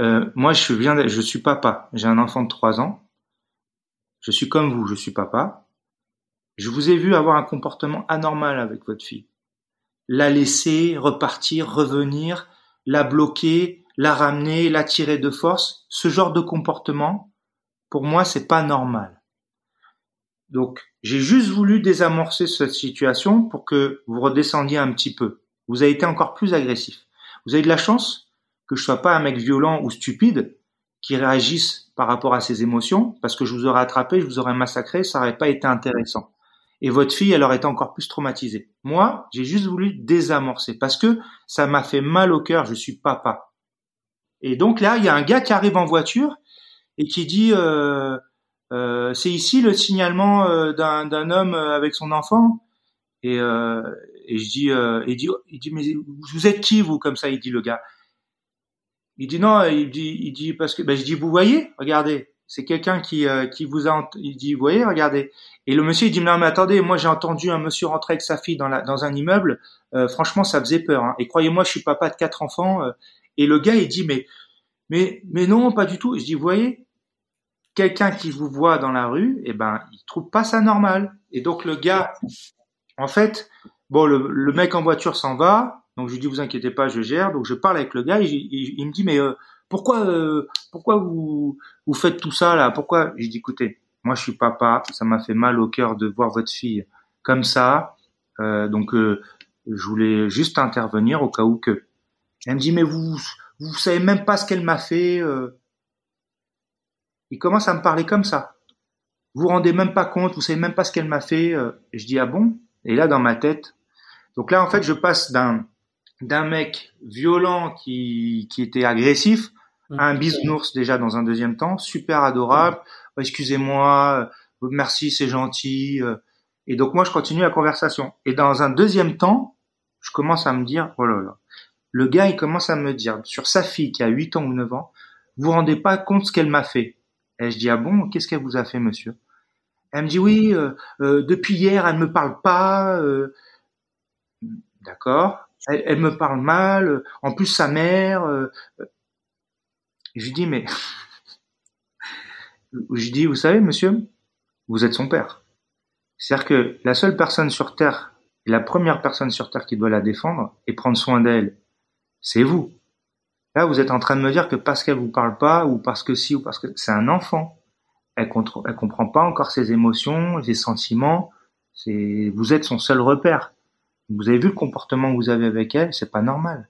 Euh, Moi, je viens, je suis papa. J'ai un enfant de 3 ans. Je suis comme vous, je suis papa. Je vous ai vu avoir un comportement anormal avec votre fille. La laisser repartir, revenir, la bloquer, la ramener, la tirer de force. Ce genre de comportement, pour moi, c'est pas normal. Donc, j'ai juste voulu désamorcer cette situation pour que vous redescendiez un petit peu. Vous avez été encore plus agressif. Vous avez de la chance? Que je sois pas un mec violent ou stupide qui réagisse par rapport à ses émotions, parce que je vous aurais attrapé, je vous aurais massacré, ça aurait pas été intéressant. Et votre fille, elle aurait été encore plus traumatisée. Moi, j'ai juste voulu désamorcer, parce que ça m'a fait mal au cœur, je suis papa. Et donc là, il y a un gars qui arrive en voiture et qui dit euh, euh, c'est ici le signalement euh, d'un homme avec son enfant? Et, et je dis, il dit, il dit, mais vous êtes qui vous comme ça? Il dit le gars. Il dit non, il dit, il dit parce que, ben je dis, vous voyez, regardez, c'est quelqu'un qui euh, qui vous a, il dit, vous voyez, regardez. Et le monsieur il dit, non mais attendez, moi j'ai entendu un monsieur rentrer avec sa fille dans la dans un immeuble. Euh, franchement, ça faisait peur. Hein. Et croyez-moi, je suis papa de quatre enfants. Euh. et le gars il dit, mais mais mais non, pas du tout. Je dis, vous voyez, quelqu'un qui vous voit dans la rue, eh ben, il trouve pas ça normal. Et donc le gars, en fait, bon, le, le mec en voiture s'en va. Donc je lui dis, vous inquiétez pas, je gère. Donc je parle avec le gars. Et il, me dit, mais euh, pourquoi, euh, pourquoi vous vous faites tout ça là? Pourquoi? Je dis, écoutez, moi je suis papa. Ça m'a fait mal au cœur de voir votre fille comme ça. Euh, donc euh, je voulais juste intervenir au cas où que. Elle me dit, mais vous vous savez même pas ce qu'elle m'a fait. Euh, il commence à me parler comme ça. Vous vous rendez même pas compte, vous savez même pas ce qu'elle m'a fait. Euh. Je dis ah bon? Et là dans ma tête, donc là en fait je passe d'un d'un mec violent qui qui était agressif à un bisounours déjà dans un deuxième temps, super adorable. Oh, excusez-moi, euh, merci, c'est gentil. Euh. Et donc moi je continue la conversation. Et dans un deuxième temps, je commence à me dire oh là là. Le gars il commence à me dire sur sa fille qui a 8 ans ou 9 ans, vous vous rendez pas compte ce qu'elle m'a fait? Et je dis ah bon, qu'est-ce qu'elle vous a fait, monsieur? Elle me dit oui, euh, euh, depuis hier, elle me parle pas. Euh, d'accord. Elle, me parle mal. En plus, sa mère. je lui dis mais, *laughs* je dis vous savez, monsieur, vous êtes son père. C'est-à-dire que la seule personne sur terre, la première personne sur terre qui doit la défendre et prendre soin d'elle, c'est vous. Là, vous êtes en train de me dire que parce qu'elle vous parle pas, ou parce que si, ou parce que c'est un enfant, elle, elle comprend pas encore ses émotions, ses sentiments. Vous êtes son seul repère. Vous avez vu le comportement que vous avez avec elle, c'est pas normal.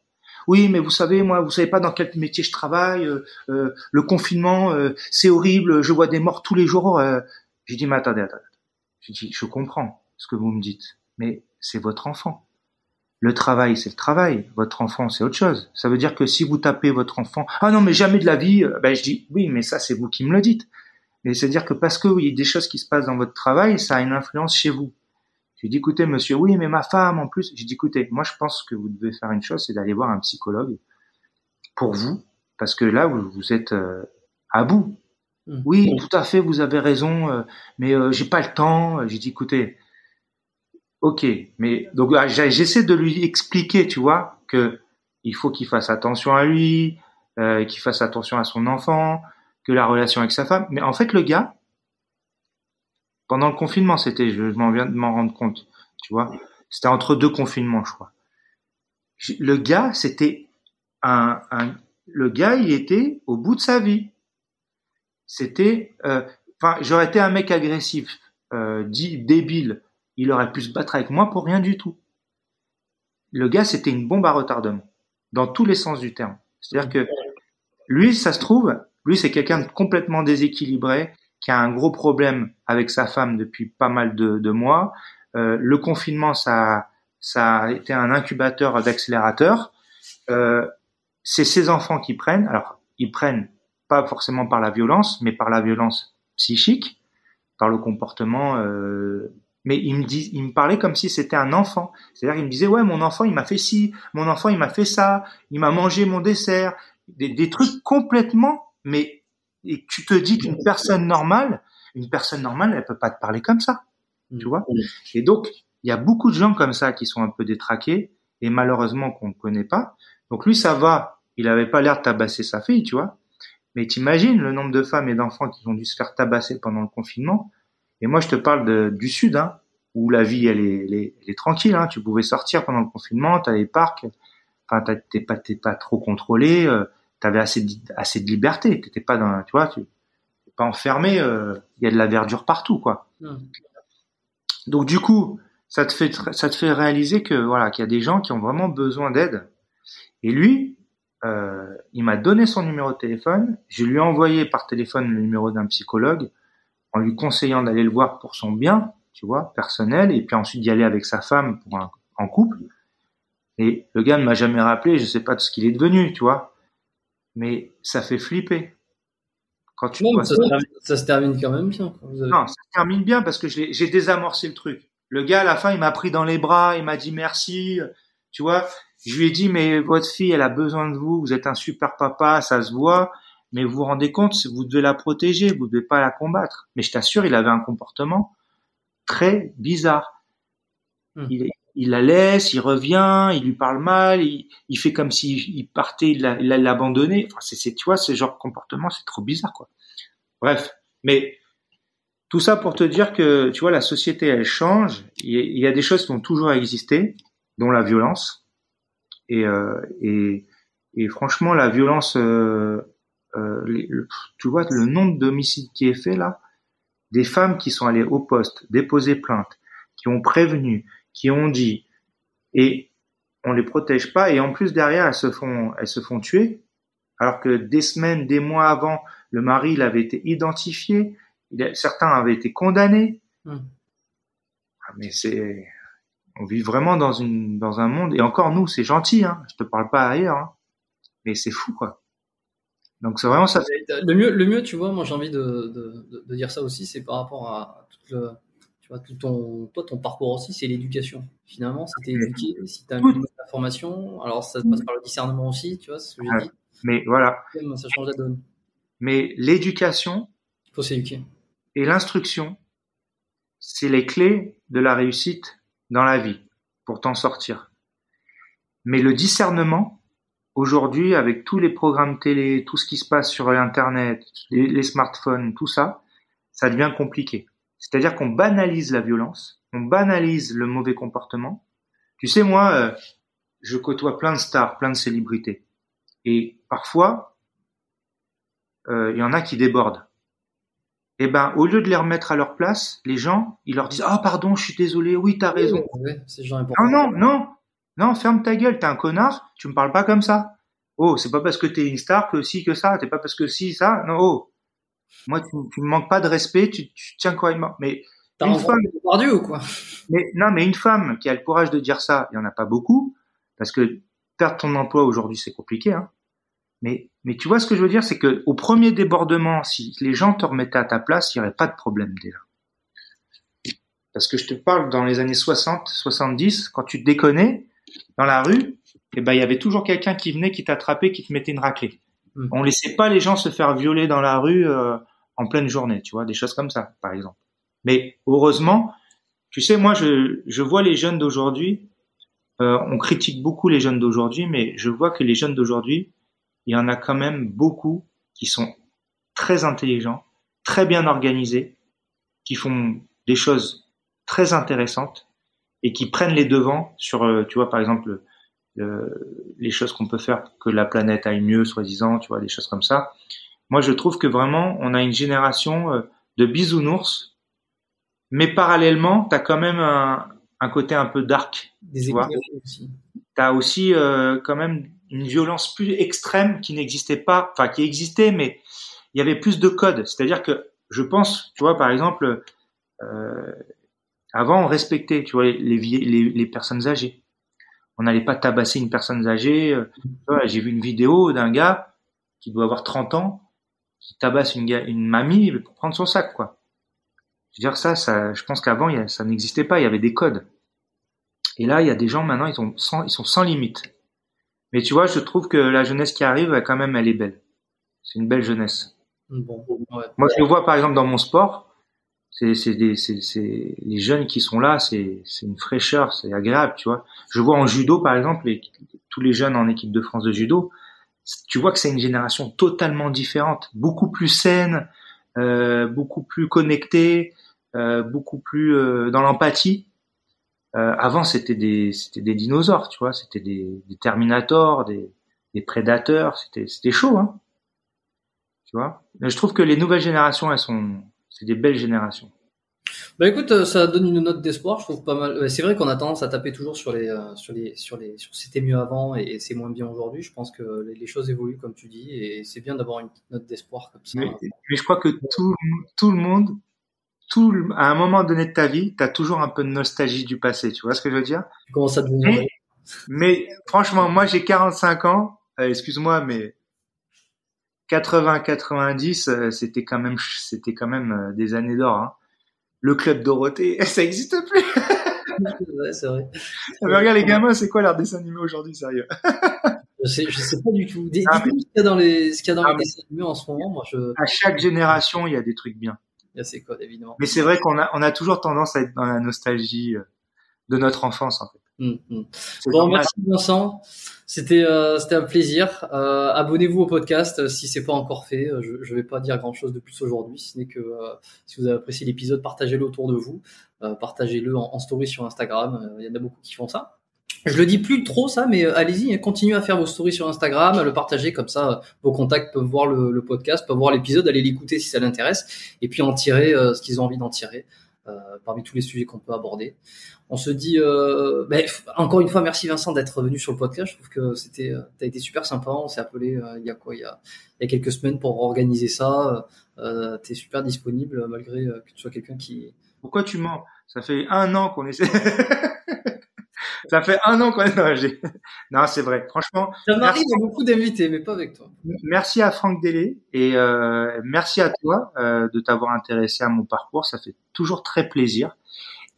Oui, mais vous savez, moi, vous savez pas dans quel métier je travaille. Euh, euh, le confinement, euh, c'est horrible. Je vois des morts tous les jours. J'ai dit, mais attendez, attendez. J'ai dit, je comprends ce que vous me dites, mais c'est votre enfant. Le travail, c'est le travail. Votre enfant, c'est autre chose. Ça veut dire que si vous tapez votre enfant, ah non, mais jamais de la vie, ben je dis, oui, mais ça, c'est vous qui me le dites. Mais c'est-à-dire que parce que il y a des choses qui se passent dans votre travail, ça a une influence chez vous. J'ai dit, écoutez, monsieur, oui, mais ma femme, en plus. J'ai dit, écoutez, moi, je pense que vous devez faire une chose, c'est d'aller voir un psychologue pour vous, parce que là, vous, vous êtes euh, à bout. Mmh. Oui, tout à fait, vous avez raison, euh, mais j'ai pas le temps. J'ai dit, écoutez, Ok, mais donc ah, j'essaie de lui expliquer, tu vois, que il faut qu'il fasse attention à lui, euh, qu'il fasse attention à son enfant, que la relation avec sa femme. Mais en fait, le gars, pendant le confinement, c'était, je m'en viens de m'en rendre compte, tu vois, c'était entre deux confinements, je crois. Le gars, c'était un, le gars, il était au bout de sa vie. C'était, euh, enfin, j'aurais été un mec agressif, euh, débile il aurait pu se battre avec moi pour rien du tout. Le gars, c'était une bombe à retardement, dans tous les sens du terme. C'est-à-dire que lui, ça se trouve, lui, c'est quelqu'un de complètement déséquilibré, qui a un gros problème avec sa femme depuis pas mal de, mois. Euh, le confinement, ça, ça a été un incubateur d'accélérateur. Euh, c'est ses enfants qui prennent. Alors, ils prennent pas forcément par la violence, mais par la violence psychique, par le comportement euh, mais il me dit, il me parlait comme si c'était un enfant. C'est-à-dire, il me disait, ouais, mon enfant, il m'a fait ci, mon enfant, il m'a fait ça, il m'a mangé mon dessert, des, des, trucs complètement, mais et tu te dis qu'une personne normale, une personne normale, elle peut pas te parler comme ça, tu vois. Et donc, il y a beaucoup de gens comme ça qui sont un peu détraqués et malheureusement qu'on ne connaît pas. Donc lui, ça va. Il avait pas l'air de tabasser sa fille, tu vois. Mais t'imagines le nombre de femmes et d'enfants qui ont dû se faire tabasser pendant le confinement et moi, je te parle de, du sud, hein, où la vie, elle est, elle est, elle est tranquille. Hein. Tu pouvais sortir pendant le confinement, tu as les parcs, enfin, t'es pas, pas trop contrôlé, euh, avais assez de, assez de liberté. T'étais pas dans, tu vois, tu pas enfermé. Euh, il y a de la verdure partout, quoi. Donc du coup, ça te fait, ça te fait réaliser que voilà, qu'il y a des gens qui ont vraiment besoin d'aide. Et lui, euh, il m'a donné son numéro de téléphone. Je lui ai envoyé par téléphone le numéro d'un psychologue en lui conseillant d'aller le voir pour son bien, tu vois, personnel, et puis ensuite d'y aller avec sa femme pour un, en couple. Et le gars ne m'a jamais rappelé, je sais pas de ce qu'il est devenu, tu vois. Mais ça fait flipper. Quand tu ça, se termine, quand même bien. Non, ça se termine bien parce que j'ai désamorcé le truc. Le gars, à la fin, il m'a pris dans les bras, il m'a dit merci. Tu vois, je lui ai dit, mais votre fille, elle a besoin de vous. Vous êtes un super papa, ça se voit. Mais vous vous rendez compte, vous devez la protéger, vous devez pas la combattre. Mais je t'assure, il avait un comportement très bizarre. Hmm. Il, il, la laisse, il revient, il lui parle mal, il, il fait comme s'il partait, il l'a abandonné. Enfin, c'est, tu vois, ce genre de comportement, c'est trop bizarre, quoi. Bref, mais tout ça pour te dire que, tu vois, la société, elle change. Il y a des choses qui ont toujours existé, dont la violence. Et, euh, et, et, franchement, la violence, euh, euh, tu vois, le nombre d'homicides qui est fait là, des femmes qui sont allées au poste, déposer plainte, qui ont prévenu, qui ont dit, et on les protège pas, et en plus derrière elles se font, elles se font tuer, alors que des semaines, des mois avant, le mari il avait été identifié, certains avaient été condamnés. Hmm. Ah, mais c'est, on vit vraiment dans une, dans un monde, et encore nous, c'est gentil, hein, je te parle pas ailleurs, hein, mais c'est fou quoi. Donc c'est vraiment ça. Le mieux, le mieux, tu vois, moi j'ai envie de, de, de, dire ça aussi, c'est par rapport à tout le, tout ton, toi ton parcours aussi, c'est l'éducation. Finalement, si t'es éduqué, si t'as une formation, alors ça passe par le discernement aussi, tu vois, c'est ce que j'ai dit. Mais voilà. Ça change la donne. Mais l'éducation. Il faut s'éduquer. Et l'instruction, c'est les clés de la réussite dans la vie pour t'en sortir. Mais le discernement, Aujourd'hui, avec tous les programmes télé, tout ce qui se passe sur Internet, les, smartphones, tout ça, ça devient compliqué. C'est-à-dire qu'on banalise la violence, on banalise le mauvais comportement. Tu sais, moi, euh, je côtoie plein de stars, plein de célébrités. Et parfois, euh, il y en a qui débordent. Eh ben, au lieu de les remettre à leur place, les gens, ils leur disent, ah, pardon, je suis désolé, oui, t'as raison. non, non, non, non, ferme ta gueule, t'es un connard, tu me parles pas comme ça. Oh, c'est pas parce que t'es une star que si que ça, t'es pas parce que si ça. Non, oh. Moi, tu, tu me manques pas de respect, tu, tu tiens correctement. Mais une femme, ou quoi? Mais non, mais une femme qui a le courage de dire ça, il y en a pas beaucoup, parce que perdre ton emploi aujourd'hui, c'est compliqué. Hein. Mais, mais tu vois ce que je veux dire, c'est que au premier débordement, si les gens te remettaient à ta place, il y aurait pas de problème déjà. Parce que je te parle dans les années 60, 70, quand tu te déconnais, dans la rue, eh ben, il y avait toujours quelqu'un qui venait, qui t'attrapait, qui te mettait une raclée. Hmm. On laissait pas les gens se faire violer dans la rue euh, en pleine journée, tu vois, des choses comme ça, par exemple. Mais heureusement, tu sais, moi, je, je vois les jeunes d'aujourd'hui, euh, on critique beaucoup les jeunes d'aujourd'hui, mais je vois que les jeunes d'aujourd'hui, il y en a quand même beaucoup qui sont très intelligents, très bien organisés, qui font des choses très intéressantes et qui prennent les devants sur, euh, tu vois, par exemple, les choses qu'on peut faire que la planète aille mieux, soi-disant, tu vois, des choses comme ça. Moi, je trouve que vraiment, on a une génération euh, de bisounours, mais parallèlement, tu as quand même un, un, côté un peu dark. Des tu aussi. Tu as aussi euh, quand même une violence plus extrême qui n'existait pas, enfin qui existait, mais il y avait plus de codes. C'est-à-dire que je pense, tu vois, par exemple, euh, avant, on respectait, tu vois, les, les, les personnes âgées. On n'allait pas tabasser une personne âgée. Euh, j'ai vu une vidéo d'un gars qui doit avoir 30 ans qui tabasse une, une mamie pour prendre son sac, quoi. Je veux dire ça, ça je pense qu'avant, ça n'existait pas. Il y avait des codes. Et là, il y a des gens maintenant, ils, ont sans, ils sont sans limite. Mais tu vois, je trouve que la jeunesse qui arrive, quand même, elle est belle. C'est une belle jeunesse. Bon, Moi, je le vois par exemple dans mon sport c'est c'est des c'est les jeunes qui sont là c'est c'est une fraîcheur c'est agréable tu vois. Je vois en judo par exemple les, tous les jeunes en équipe de France de judo tu vois que c'est une génération totalement différente beaucoup plus saine euh, beaucoup plus connectée euh, beaucoup plus euh, dans l'empathie. Euh, avant c'était des c'était des dinosaures tu vois. C'était des, des terminators des des prédateurs. C'était c'était chaud hein. Tu vois. Je trouve que les nouvelles générations elles sont c'est des belles générations. Bah écoute, euh, ça donne une note d'espoir, je trouve pas mal. C'est vrai qu'on a tendance à taper toujours sur les, euh, sur les, sur les, sur c'était mieux avant et c'est moins bien aujourd'hui. Je pense que les choses évoluent comme tu dis et c'est bien d'avoir une petite note d'espoir comme ça. Mais, je crois que tout, tout le monde, tout, à un moment donné de ta vie, tu as toujours un peu de nostalgie du passé. Tu vois ce que je veux dire? Tu commences à devenir. Mais, mais franchement, moi j'ai 45 ans. Euh, excuse-moi, mais 80-90, euh, c'était quand même, c'était quand même euh, des années d'or. Hein. Le club Dorothée, *laughs* ça n'existe plus. ouais, c'est vrai. Ah, mais regarde les gamins, c'est quoi leur dessin animé aujourd'hui, sérieux? Je sais, je sais pas du tout. Dis- Ah, Dis-nous ce qu'il y a dans les, ce qu'il y a dans Ah, les mais- dessins animés en ce moment. Moi, je, À chaque génération, il y a des trucs bien. il y a ces codes, évidemment. Mais c'est vrai qu'on a, on a toujours tendance à être dans la nostalgie euh, de notre enfance, en fait. Hum. C'est Bon, normal. merci Vincent. C'était euh, c'était un plaisir. Euh, Abonnez-vous au podcast euh, si c'est pas encore fait. Euh, Je je vais pas dire grand chose de plus aujourd'hui, si ce n'est que si vous avez apprécié l'épisode, partagez-le autour de vous. Partagez-le en, en story sur Instagram. Il y en a beaucoup qui font ça. Je le dis plus trop ça, mais allez-y, hein, continuez à faire vos stories sur Instagram, à le partager comme ça. Vos contacts peuvent voir le, le podcast, peuvent voir l'épisode, aller l'écouter si ça l'intéresse, et puis en tirer ce qu'ils ont envie d'en tirer parmi tous les sujets qu'on peut aborder. On se dit, euh, f- encore une fois, merci Vincent d'être venu sur le podcast. Je trouve que c'était, euh, t'as été super sympa. On s'est appelé euh, il y a quoi, il y a, il y a quelques semaines pour organiser ça. Euh, t'es super disponible malgré euh, que tu sois quelqu'un qui. Pourquoi tu mens? Ça fait un an qu'on essaie. *laughs* Ça fait un an qu'on est dans *laughs* Non, c'est vrai. Franchement, Ça m'arrive à beaucoup d'invités, mais pas avec toi. merci à Franck Délé et euh, merci à toi euh, de t'avoir intéressé à mon parcours. Ça fait toujours très plaisir.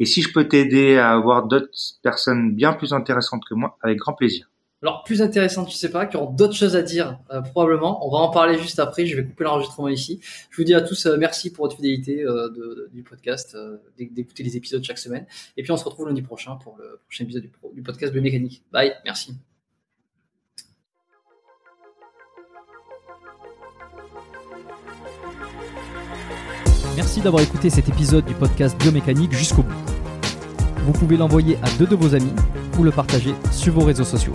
Et si je peux t'aider à avoir d'autres personnes bien plus intéressantes que moi, avec grand plaisir. Alors plus intéressant, tu sais pas, qui auront d'autres choses à dire euh, probablement. On va en parler juste après. Je vais couper l'enregistrement ici. Je vous dis à tous euh, merci pour votre fidélité euh, du podcast, d'é- d'écouter les épisodes chaque semaine. Et puis on se retrouve lundi prochain pour le prochain épisode du, du podcast Biomécanique. Bye, merci. Merci d'avoir écouté cet épisode du podcast Biomécanique jusqu'au bout. Vous pouvez l'envoyer à deux de vos amis ou le partager sur vos réseaux sociaux.